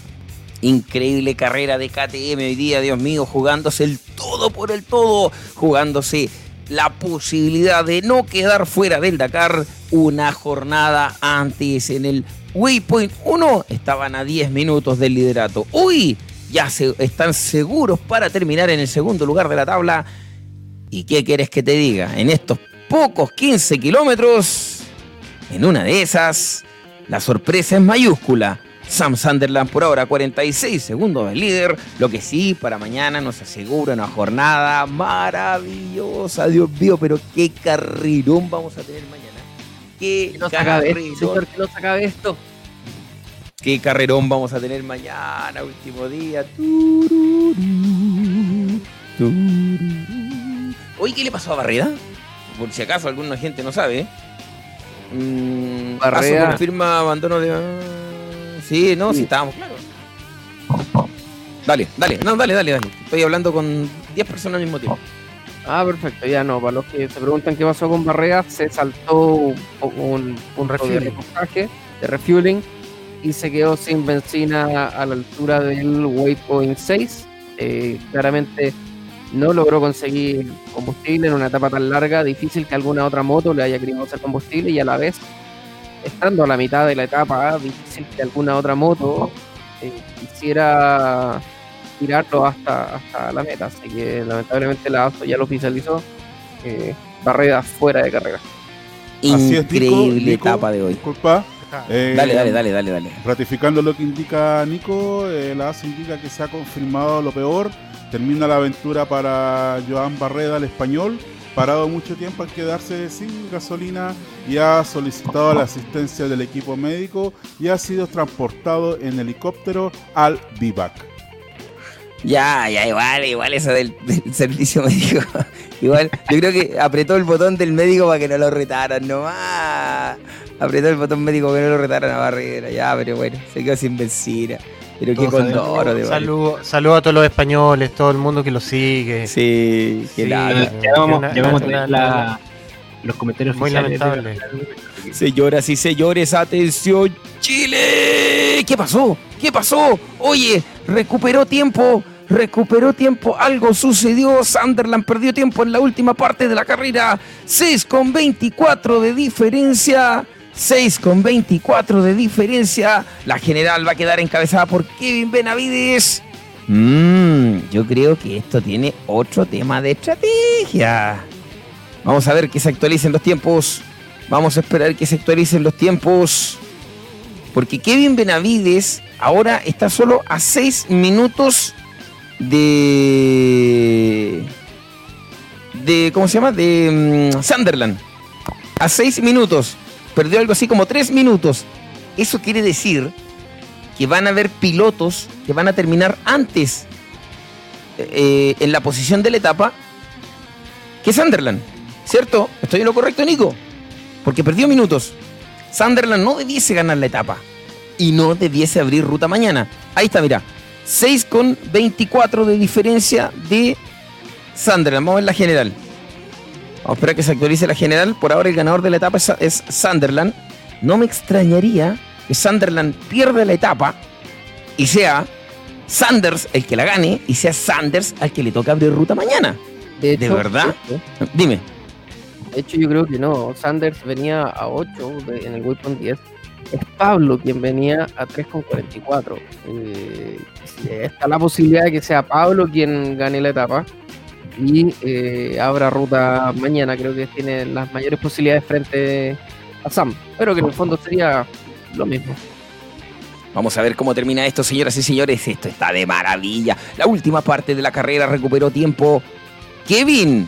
Increíble carrera de KTM hoy día, Dios mío, jugándose el todo por el todo, jugándose la posibilidad de no quedar fuera del Dakar una jornada antes en el Waypoint 1 estaban a 10 minutos del liderato. Uy, ya se, están seguros para terminar en el segundo lugar de la tabla. ¿Y qué quieres que te diga? En estos pocos 15 kilómetros, en una de esas, la sorpresa es mayúscula. Sam Sunderland por ahora 46 segundos del líder, lo que sí para mañana nos asegura una jornada maravillosa, Dios mío, pero qué carrerón vamos a tener mañana. Qué señor, que no se acabe esto. qué carrerón vamos a tener mañana, último día. Oye, ¿qué le pasó a Barreda? Por si acaso alguna gente no sabe. Mm, Barreda- confirma abandono de. Sí, no, sí, Sí. estábamos claros. Dale, dale, no, dale, dale, dale. Estoy hablando con 10 personas al mismo tiempo. Ah, perfecto, ya no. Para los que se preguntan qué pasó con Barrea, se saltó un, un, un de refueling. repostaje, de refueling, y se quedó sin benzina a la altura del waypoint 6. Eh, claramente no logró conseguir combustible en una etapa tan larga, difícil que alguna otra moto le haya querido hacer combustible y a la vez, estando a la mitad de la etapa, difícil que alguna otra moto eh, quisiera tirarlo hasta, hasta la meta. Así que lamentablemente la ASO ya lo oficializó. Eh, Barreda fuera de carrera. Así es, Nico, Increíble Nico, etapa de hoy. Disculpa. Eh, Dale, dale, dale, dale, dale. Ratificando lo que indica Nico, eh, la ASO indica que se ha confirmado lo peor. Termina la aventura para Joan Barreda, el español, parado mucho tiempo al quedarse sin gasolina y ha solicitado la asistencia del equipo médico y ha sido transportado en helicóptero al Vivac. Ya, ya, igual, igual eso del, del servicio [LAUGHS] médico. igual, yo creo que apretó el botón del médico para que no lo retaran nomás. Apretó el botón médico para que no lo retaran a Barrera, ya, pero bueno, se quedó sin benzina. Pero qué condoro de Barrera. Saludo, saludo a todos los españoles, todo el mundo que lo sigue. Sí. Ya vamos, Una- ya vamos a tener la- los comentarios Muy oficiales. de- lamentable. Señoras y señores, atención, Chile. ¿Qué pasó? ¿Qué pasó? Oye, recuperó tiempo. Recuperó tiempo, algo sucedió. Sunderland perdió tiempo en la última parte de la carrera. 6 con 24 de diferencia. 6 con 24 de diferencia. La general va a quedar encabezada por Kevin Benavides. Mmm, yo creo que esto tiene otro tema de estrategia. Vamos a ver que se actualicen los tiempos. Vamos a esperar que se actualicen los tiempos. Porque Kevin Benavides ahora está solo a 6 minutos de. de. ¿Cómo se llama? De mm, Sunderland. A 6 minutos. Perdió algo así como 3 minutos. Eso quiere decir que van a haber pilotos que van a terminar antes eh, en la posición de la etapa que Sunderland. ¿Cierto? ¿Estoy en lo correcto, Nico? Porque perdió minutos. Sunderland no debiese ganar la etapa. Y no debiese abrir ruta mañana. Ahí está, mira. 6 con 24 de diferencia de Sunderland. Vamos a ver la general. Vamos a esperar que se actualice la general. Por ahora el ganador de la etapa es, es Sunderland. No me extrañaría que Sunderland pierda la etapa y sea Sanders el que la gane y sea Sanders al que le toca abrir ruta mañana. De, hecho, verdad? Dime. de hecho, yo creo que no. Sanders venía a 8 de- en el waypoint 10. Es Pablo quien venía a 3,44. Eh, está la posibilidad de que sea Pablo quien gane la etapa y eh, abra ruta mañana. Creo que tiene las mayores posibilidades frente a Sam. Pero que en el fondo sería lo mismo. Vamos a ver cómo termina esto, señoras y señores. Esto está de maravilla. La última parte de la carrera recuperó tiempo. Kevin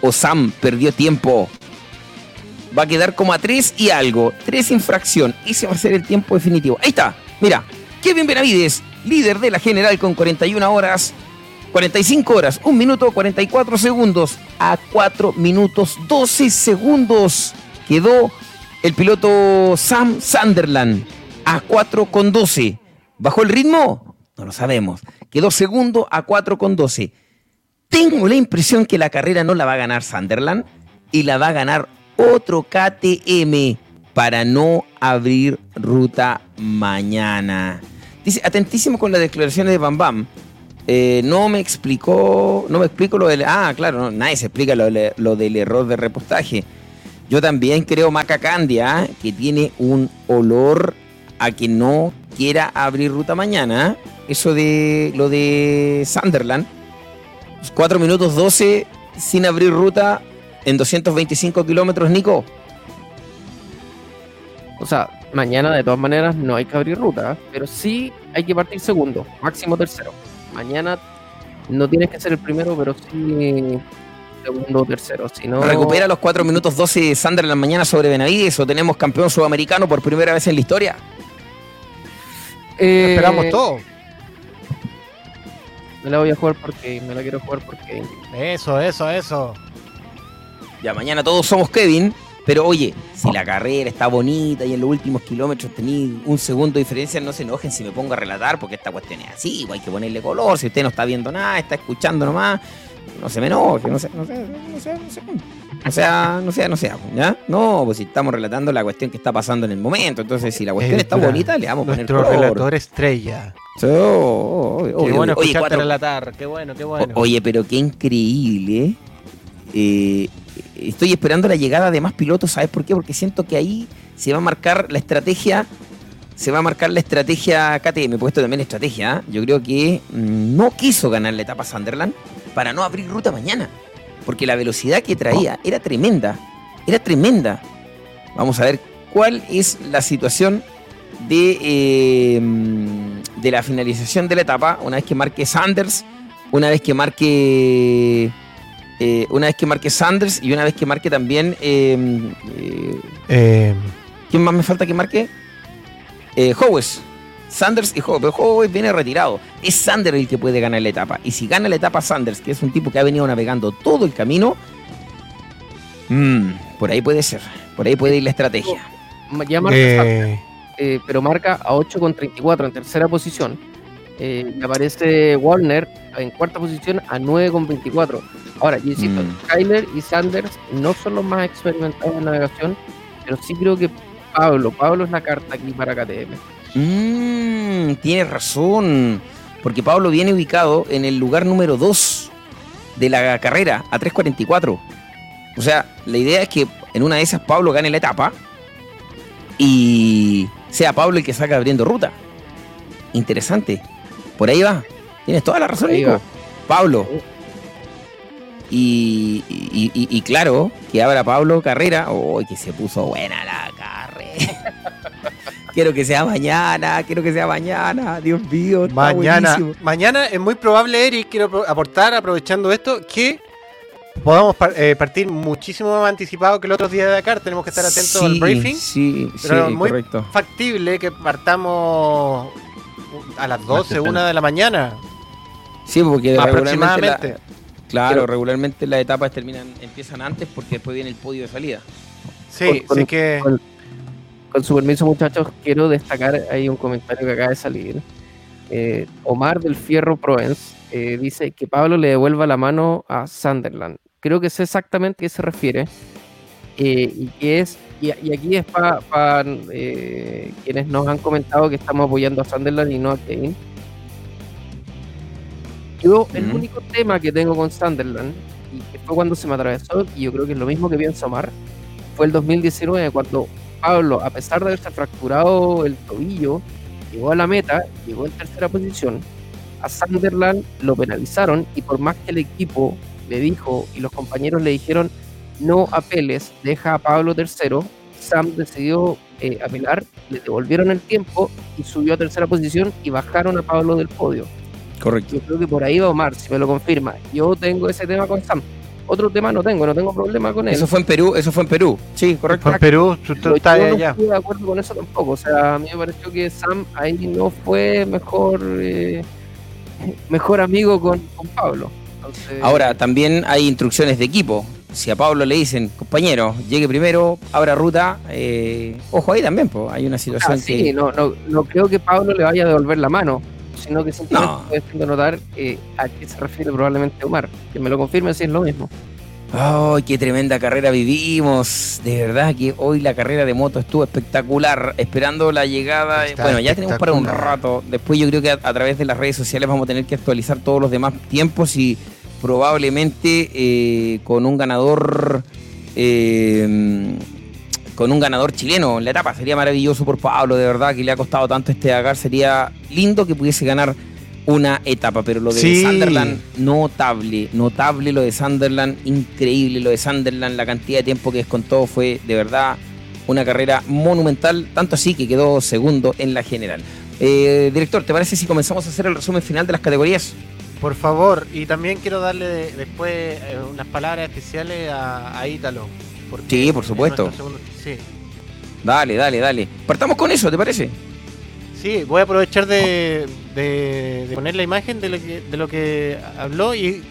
o Sam perdió tiempo. Va a quedar como a 3 y algo. 3 infracción. Ese va a ser el tiempo definitivo. Ahí está. Mira. Kevin Benavides, líder de la general con 41 horas. 45 horas, 1 minuto 44 segundos. A 4 minutos 12 segundos quedó el piloto Sam Sunderland a 4 con 12. ¿Bajó el ritmo? No lo sabemos. Quedó segundo a 4 con 12. Tengo la impresión que la carrera no la va a ganar Sunderland y la va a ganar otro KTM para no abrir ruta mañana. Dice, atentísimo con las declaraciones de Bam Bam. Eh, no me explicó, no me explico lo del... Ah, claro, no, nadie se explica lo, del- error de repostaje. Yo también creo Maca Candia que tiene un olor a que no quiera abrir ruta mañana. Eso de lo de Sunderland. 4 minutos 12 sin abrir ruta en 225 kilómetros, Nico. O sea, mañana de todas maneras no hay que abrir ruta, ¿eh? pero sí hay que partir segundo, máximo tercero. Mañana no tienes que ser el primero, pero sí segundo o tercero. Si no, ¿Recupera los 4 minutos 12 Sunderland mañana sobre Benavides o tenemos campeón sudamericano por primera vez en la historia? Eh, Esperamos todo. Me la voy a jugar porque me la quiero jugar porque Eso, eso, eso. Ya, mañana todos somos Kevin. Pero oye, si la carrera está bonita y en los últimos kilómetros tení un segundo de diferencia, no se enojen si me pongo a relatar, porque esta cuestión es así, pues hay que ponerle color. Si usted no está viendo nada, está escuchando nomás, no se me enoje, no sé, no sé, no sé, no sé. O sea, no sea, no sea, ¿ya? No, pues si estamos relatando la cuestión que está pasando en el momento. Entonces, si la cuestión está bonita, le vamos a poner Nuestro color. relator estrella. Oh, obvio, Qué bueno escucharte relatar. Qué bueno, qué bueno. Oye, pero qué increíble. Eh, estoy esperando la llegada de más pilotos, ¿sabes por qué? Porque siento que ahí se va a marcar la estrategia, se va a marcar la estrategia KTM, puesto también estrategia. ¿eh? Yo creo que mm, no quiso ganar la etapa Sunderland para no abrir ruta mañana, porque la velocidad que traía era tremenda, era tremenda. Vamos a ver cuál es la situación de, eh, mm, de la finalización de la etapa, una vez que marque Sanders, una vez que marque eh, una vez que marque Sanders y una vez que marque también eh, eh, Eh, ¿quién más me falta que marque? Eh, Howes. Sanders y Howes, pero Howes viene retirado. Es Sanders el que puede ganar la etapa. Y si gana la etapa Sanders, que es un tipo que ha venido navegando todo el camino, mm, por ahí puede ser. Por ahí puede ir la estrategia. Ma- ya marca Eh, Sanders, eh, pero marca a 8,34 en tercera posición. Eh, y aparece Warner en cuarta posición a 9,24. Ahora, yo insisto, Mm. Kyler y Sanders no son los más experimentados en navegación, pero sí creo que Pablo, Pablo es la carta aquí para KTM. Mmm, tienes razón. Porque Pablo viene ubicado en el lugar número 2 de la carrera, a 3.44. O sea, la idea es que en una de esas Pablo gane la etapa y sea Pablo el que saca abriendo ruta. Interesante. Por ahí va. Tienes toda la razón, Nico. Pablo. Y, y- y- y claro, que abra Pablo carrera. ¡Uy, que se puso buena la carrera! [LAUGHS] quiero que sea mañana, quiero que sea mañana. Dios mío, está mañana, buenísimo. mañana es muy probable, Eric, quiero aportar, aprovechando esto, que podamos eh, partir muchísimo más anticipado que el otro día de Dakar. Tenemos que estar atentos al briefing. Sí, Pero sí, muy correcto. factible que partamos a las 12, temprano. 1 de la mañana. Sí, porque regularmente la- Aproximadamente. claro, Pero- regularmente las etapas terminan, empiezan antes porque después viene el podio de salida. Sí, Con- con- sí que. con- Con su permiso, muchachos, quiero destacar ahí un comentario que acaba de salir. Eh, Omar del Fierro Proens eh, dice que Pablo le devuelva la mano a Sunderland. Creo que sé exactamente a qué se refiere. Eh, y que es y, y aquí es para quienes nos han comentado que estamos apoyando a Sunderland y no a Kevin. Yo, el Mm. único tema que tengo con Sunderland, y que fue cuando se me atravesó, y yo creo que es lo mismo que pienso Omar, fue el 2019, cuando Pablo, a pesar de haberse fracturado el tobillo, llegó a la meta, llegó en tercera posición. A Sunderland lo penalizaron y por más que el equipo le dijo y los compañeros le dijeron no apeles, deja a Pablo tercero, Sam decidió eh, apelar, le devolvieron el tiempo y subió a tercera posición y bajaron a Pablo del podio. Correcto. Yo creo que por ahí va Omar, si me lo confirma. Yo tengo ese tema con Sam. Otro tema no tengo, no tengo problema con él. Eso fue en Perú, eso fue en Perú. Sí, correcto. Fue en Perú, tú, estás yo no allá. estoy de acuerdo con eso tampoco. O sea, a mí me pareció que Sam ahí no fue mejor eh, mejor amigo con, con Pablo. Entonces, Ahora, también hay instrucciones de equipo. Si a Pablo le dicen, compañero, llegue primero, abra ruta, eh, ojo ahí también, pues hay una ah, situación sí, que... no, no, no creo que Pablo le vaya a devolver la mano, sino que simplemente No. estoy notar eh, a qué se refiere probablemente Omar. Que me lo confirme si es lo mismo. ¡Ay, qué tremenda carrera vivimos! De verdad que hoy la carrera de moto estuvo espectacular, esperando la llegada. Está bueno, ya tenemos para un rato. Después yo creo que a, a través de las redes sociales vamos a tener que actualizar todos los demás tiempos y probablemente eh, con un ganador... eh, con un ganador chileno en la etapa. Sería maravilloso por Pablo, de verdad, que le ha costado tanto este Dakar. Sería lindo que pudiese ganar una etapa, pero lo de Sí. Sunderland, notable, notable lo de Sunderland, increíble lo de Sunderland, la cantidad de tiempo que descontó fue de verdad una carrera monumental, tanto así que quedó segundo en la general. Eh, director, ¿te parece si comenzamos a hacer el resumen final de las categorías? Por favor, y también quiero darle de- después eh, unas palabras especiales a, a Ítalo. Porque Sí, por es supuesto. segundo- sí. Dale, dale, dale. Partamos con eso, ¿te parece? Sí, voy a aprovechar de, de- de poner la imagen de lo que, de lo que habló y,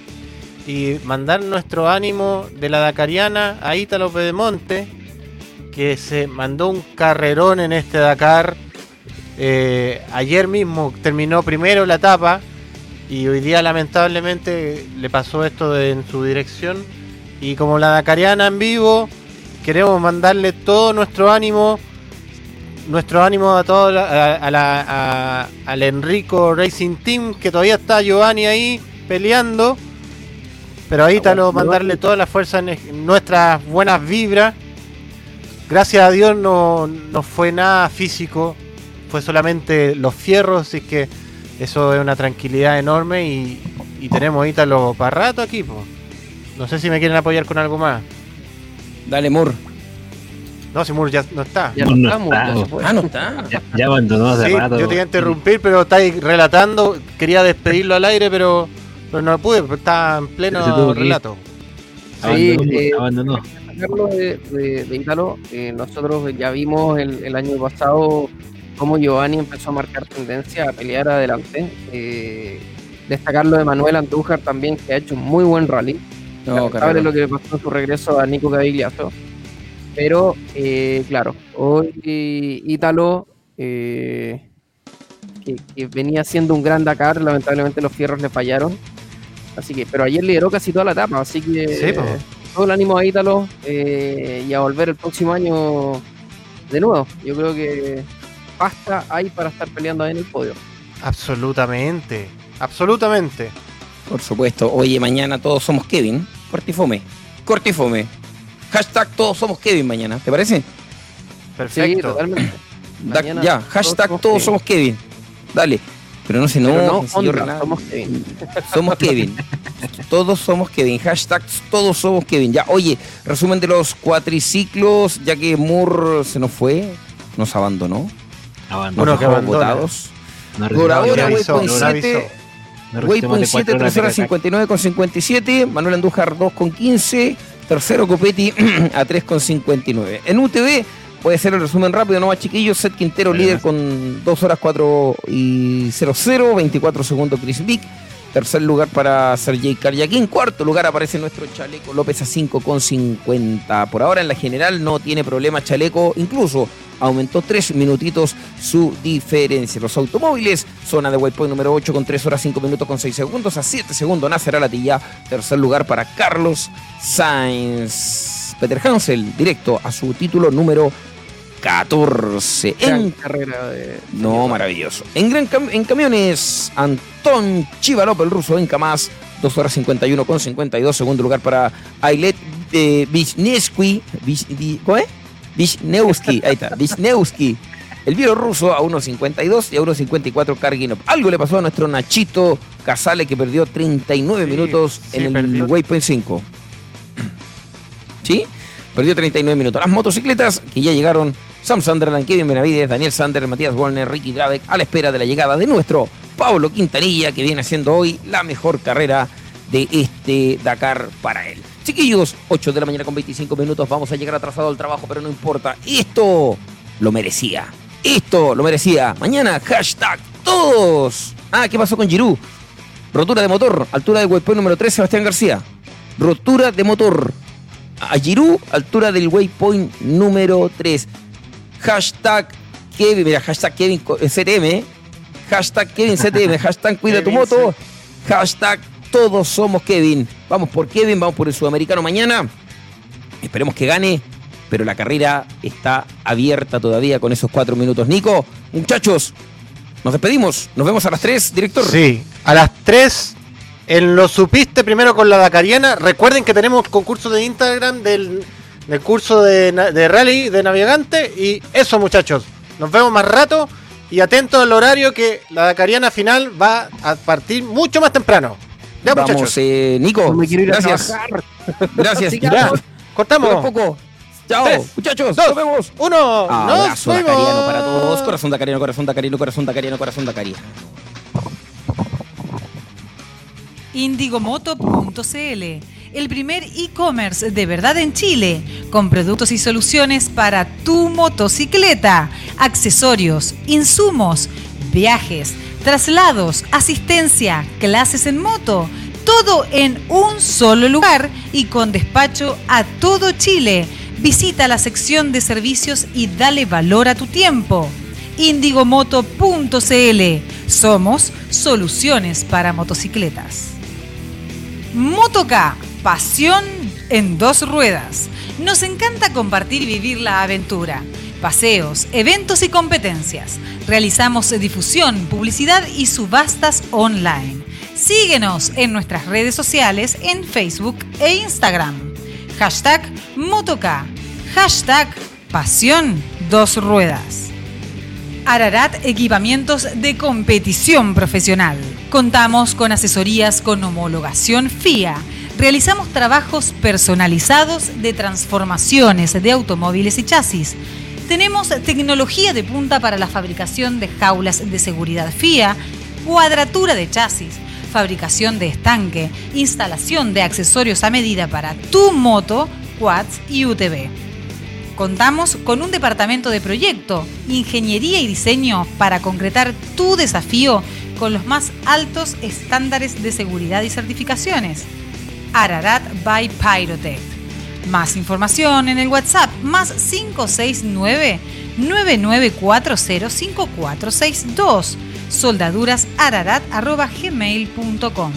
y mandar nuestro ánimo de la Dakariana a Ítalo Pedemonte, que se mandó un carrerón en este Dakar. Eh, ayer mismo terminó primero la etapa y hoy día lamentablemente le pasó esto en su dirección. Y como la Dakariana en vivo, queremos mandarle todo nuestro ánimo nuestro ánimo a todo la- a, la- a- al Enrico Racing Team que todavía está Giovanni ahí peleando. Pero ahí está lo mandarle toda la fuerza nuestras buenas vibras. Gracias a Dios no, no fue nada físico fue solamente los fierros así que eso es una tranquilidad enorme y, y tenemos Ítalo para rato aquí po. No sé si me quieren apoyar con algo más Dale, Moore. no si Moore ya no está Ya No, está. fue. Ah, no está. Ya, ya abandonó hace Sí, rato. yo te iba a interrumpir, pero estáis relatando. Quería despedirlo al aire, pero, pero no pude, está en pleno relato. Sí, Abandonó, eh, abandonó. sacarlo de, de, de Ítalo, eh, nosotros ya vimos el, el año pasado cómo Giovanni empezó a marcar tendencia a pelear adelante. Eh, destacarlo de Manuel Andújar también, que ha hecho un muy buen rally. No, Lamentable lo que pasó en su regreso a Nico Gavigliazo. Pero, eh, claro, hoy Ítalo, eh, que, que venía siendo un gran Dakar, lamentablemente los fierros le fallaron. Así que, pero ayer lideró casi toda la etapa, así que Sí, todo el ánimo a Ítalo eh, y a volver el próximo año de nuevo. Yo creo que basta ahí para estar peleando ahí en el podio. Absolutamente, absolutamente. Por supuesto. Oye, mañana todos somos Kevin. Cortifome. Cortifome. Hashtag todos somos Kevin mañana. ¿Te parece? Sí, Perfecto. totalmente. Da- Mañana ya, hashtag todos somos Kevin. Dale. Pero no se enojen, no, señor onda, Renato. somos Kevin. [LAUGHS] Somos Kevin. Todos somos Kevin. Hashtag todos somos Kevin. Ya, oye, resumen de los cuatriciclos, ya que Moore se nos fue, nos abandonó. Abandonó. Uno que dejó abandona. botados. No Por ahora, no avisó, Waypoint no 7, avisó. no retomó Waypoint de 7, cuatro horas de tercera ataque. 59 con 57, Manuel Andújar 2 con 15, tercero Copetti [CLEARS THROAT] a 3 con 59. En UTV puede ser el resumen rápido, nomás chiquillos, Seth Quintero líder con 2 horas 4 y 00, 24 segundos Chris Vick. Tercer lugar para Sergei Karyakin. Cuarto lugar aparece nuestro Chaleco López a 5 con 50. Por ahora en la general no tiene problema Chaleco. Incluso aumentó 3 minutitos su diferencia. Los automóviles, zona de Waypoint número 8 con 3 horas 5 minutos con 6 segundos. A 7 segundos Nacer Alatilla. Tercer lugar para Carlos Sainz. Peter Hansel, directo a su título número 14. Gran En carrera de. No, maravilloso. En, gran cam- en camiones, Antón Chivalop, el ruso en Kamaz, 2 horas 51 con 52. Segundo lugar para Ailet eh, di- ¿Cómo es? Wisniewski, ahí está, Wisniewski. El bielorruso a 1.52 y a 1.54 Karginov. Algo le pasó a nuestro Nachito Casale que perdió 39 minutos en el perdió. Waypoint 5. ¿Sí? Perdió 39 minutos. Las motocicletas que ya llegaron, Sam Sunderland, Kevin Benavides, Daniel Sander, Matías Wolner, Ricky Gravek, a la espera de la llegada de nuestro Pablo Quintanilla, que viene haciendo hoy la mejor carrera de este Dakar para él. Chiquillos, 8 de la mañana con 25 minutos, vamos a llegar atrasado al trabajo, pero no importa. Esto lo merecía. Esto lo merecía. Mañana, hashtag todos. Ah, ¿qué pasó con Giroud? Rotura de motor, altura del waypoint número 3, Sebastián García. Rotura de motor. A Giroud, altura del waypoint número 3. Hashtag Kevin, mira, hashtag Kevin co- eh, CTM. Hashtag Kevin CTM, [LAUGHS] hashtag cuida tu moto. Hashtag todos somos Kevin. Vamos por Kevin, vamos por el sudamericano mañana. Esperemos que gane, pero la carrera está abierta todavía con esos cuatro minutos. Nico, muchachos, nos despedimos. Nos vemos a las 3, director. Sí, a las 3 en lo supiste primero con la Dakariana. Recuerden que tenemos concurso de Instagram del, del curso de, de rally de navegante. Y eso, muchachos. Nos vemos más rato. Y atentos al horario que la Dakariana final va a partir mucho más temprano. Ya, Vamos, muchachos. eh, Nico. No me quiero ir a gracias. Gracias. [LAUGHS] Ya. Cortamos. Poco. Chao, Tres, muchachos. dos, nos vemos. Uno. Abrazo nos vemos. dacariano para todos. Corazón dacariano, corazón dacariano, corazón dacariano, corazón dacariano. Indigomoto.cl, el primer e-commerce de verdad en Chile, con productos y soluciones para tu motocicleta, accesorios, insumos, viajes, traslados, asistencia, clases en moto, todo en un solo lugar y con despacho a todo Chile. Visita la sección de servicios y dale valor a tu tiempo. Indigomoto.cl. Somos soluciones para motocicletas. Motoca, pasión en dos ruedas. Nos encanta compartir y vivir la aventura. Paseos, eventos y competencias. Realizamos difusión, publicidad y subastas online. Síguenos en nuestras redes sociales en Facebook e Instagram. Hashtag Motoca. Hashtag Pasión Dos Ruedas. Ararat Equipamientos de Competición Profesional. Contamos con asesorías con homologación FIA. Realizamos trabajos personalizados de transformaciones de automóviles y chasis. Tenemos tecnología de punta para la fabricación de jaulas de seguridad FIA, cuadratura de chasis, fabricación de estanque, instalación de accesorios a medida para tu moto, quads y UTV. Contamos con un departamento de proyecto, ingeniería y diseño para concretar tu desafío con los más altos estándares de seguridad y certificaciones. Ararat by Pyrotech. Más información en el WhatsApp más 569 99405462 soldadurasararat.gmail.com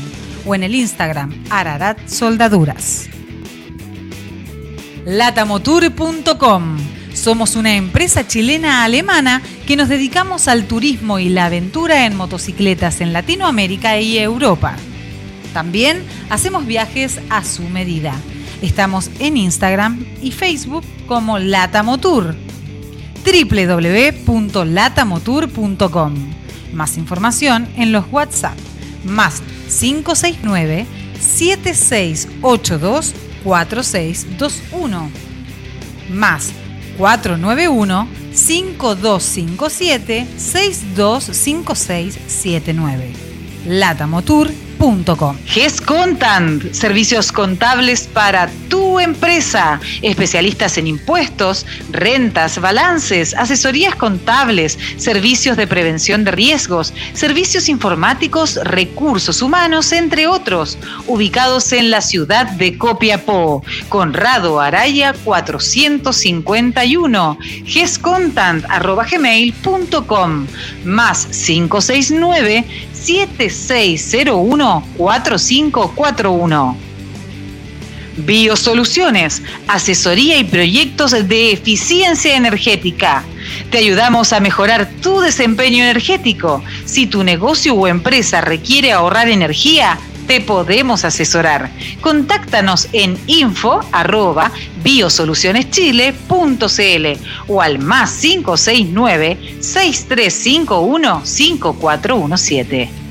o en el Instagram Ararat Soldaduras. Latamotour.com. Somos una empresa chilena-alemana que nos dedicamos al turismo y la aventura en motocicletas en Latinoamérica y Europa. También hacemos viajes a su medida. Estamos en Instagram y Facebook como Latamotour. www.latamotour.com. Más información en los WhatsApp más 569 7682 4621 más 491 5257 625679 GESContant, servicios contables para tu empresa, especialistas en impuestos, rentas, balances, asesorías contables, servicios de prevención de riesgos, servicios informáticos, recursos humanos, entre otros, ubicados en la ciudad de Copiapó, Conrado Araya 451, gescontant.gmail.com, más 569 7601-4541. Biosoluciones, asesoría y proyectos de eficiencia energética. Te ayudamos a mejorar tu desempeño energético. Si tu negocio o empresa requiere ahorrar energía, te podemos asesorar. Contáctanos en info arroba biosolucioneschile.cl o al más 569 6351 5417.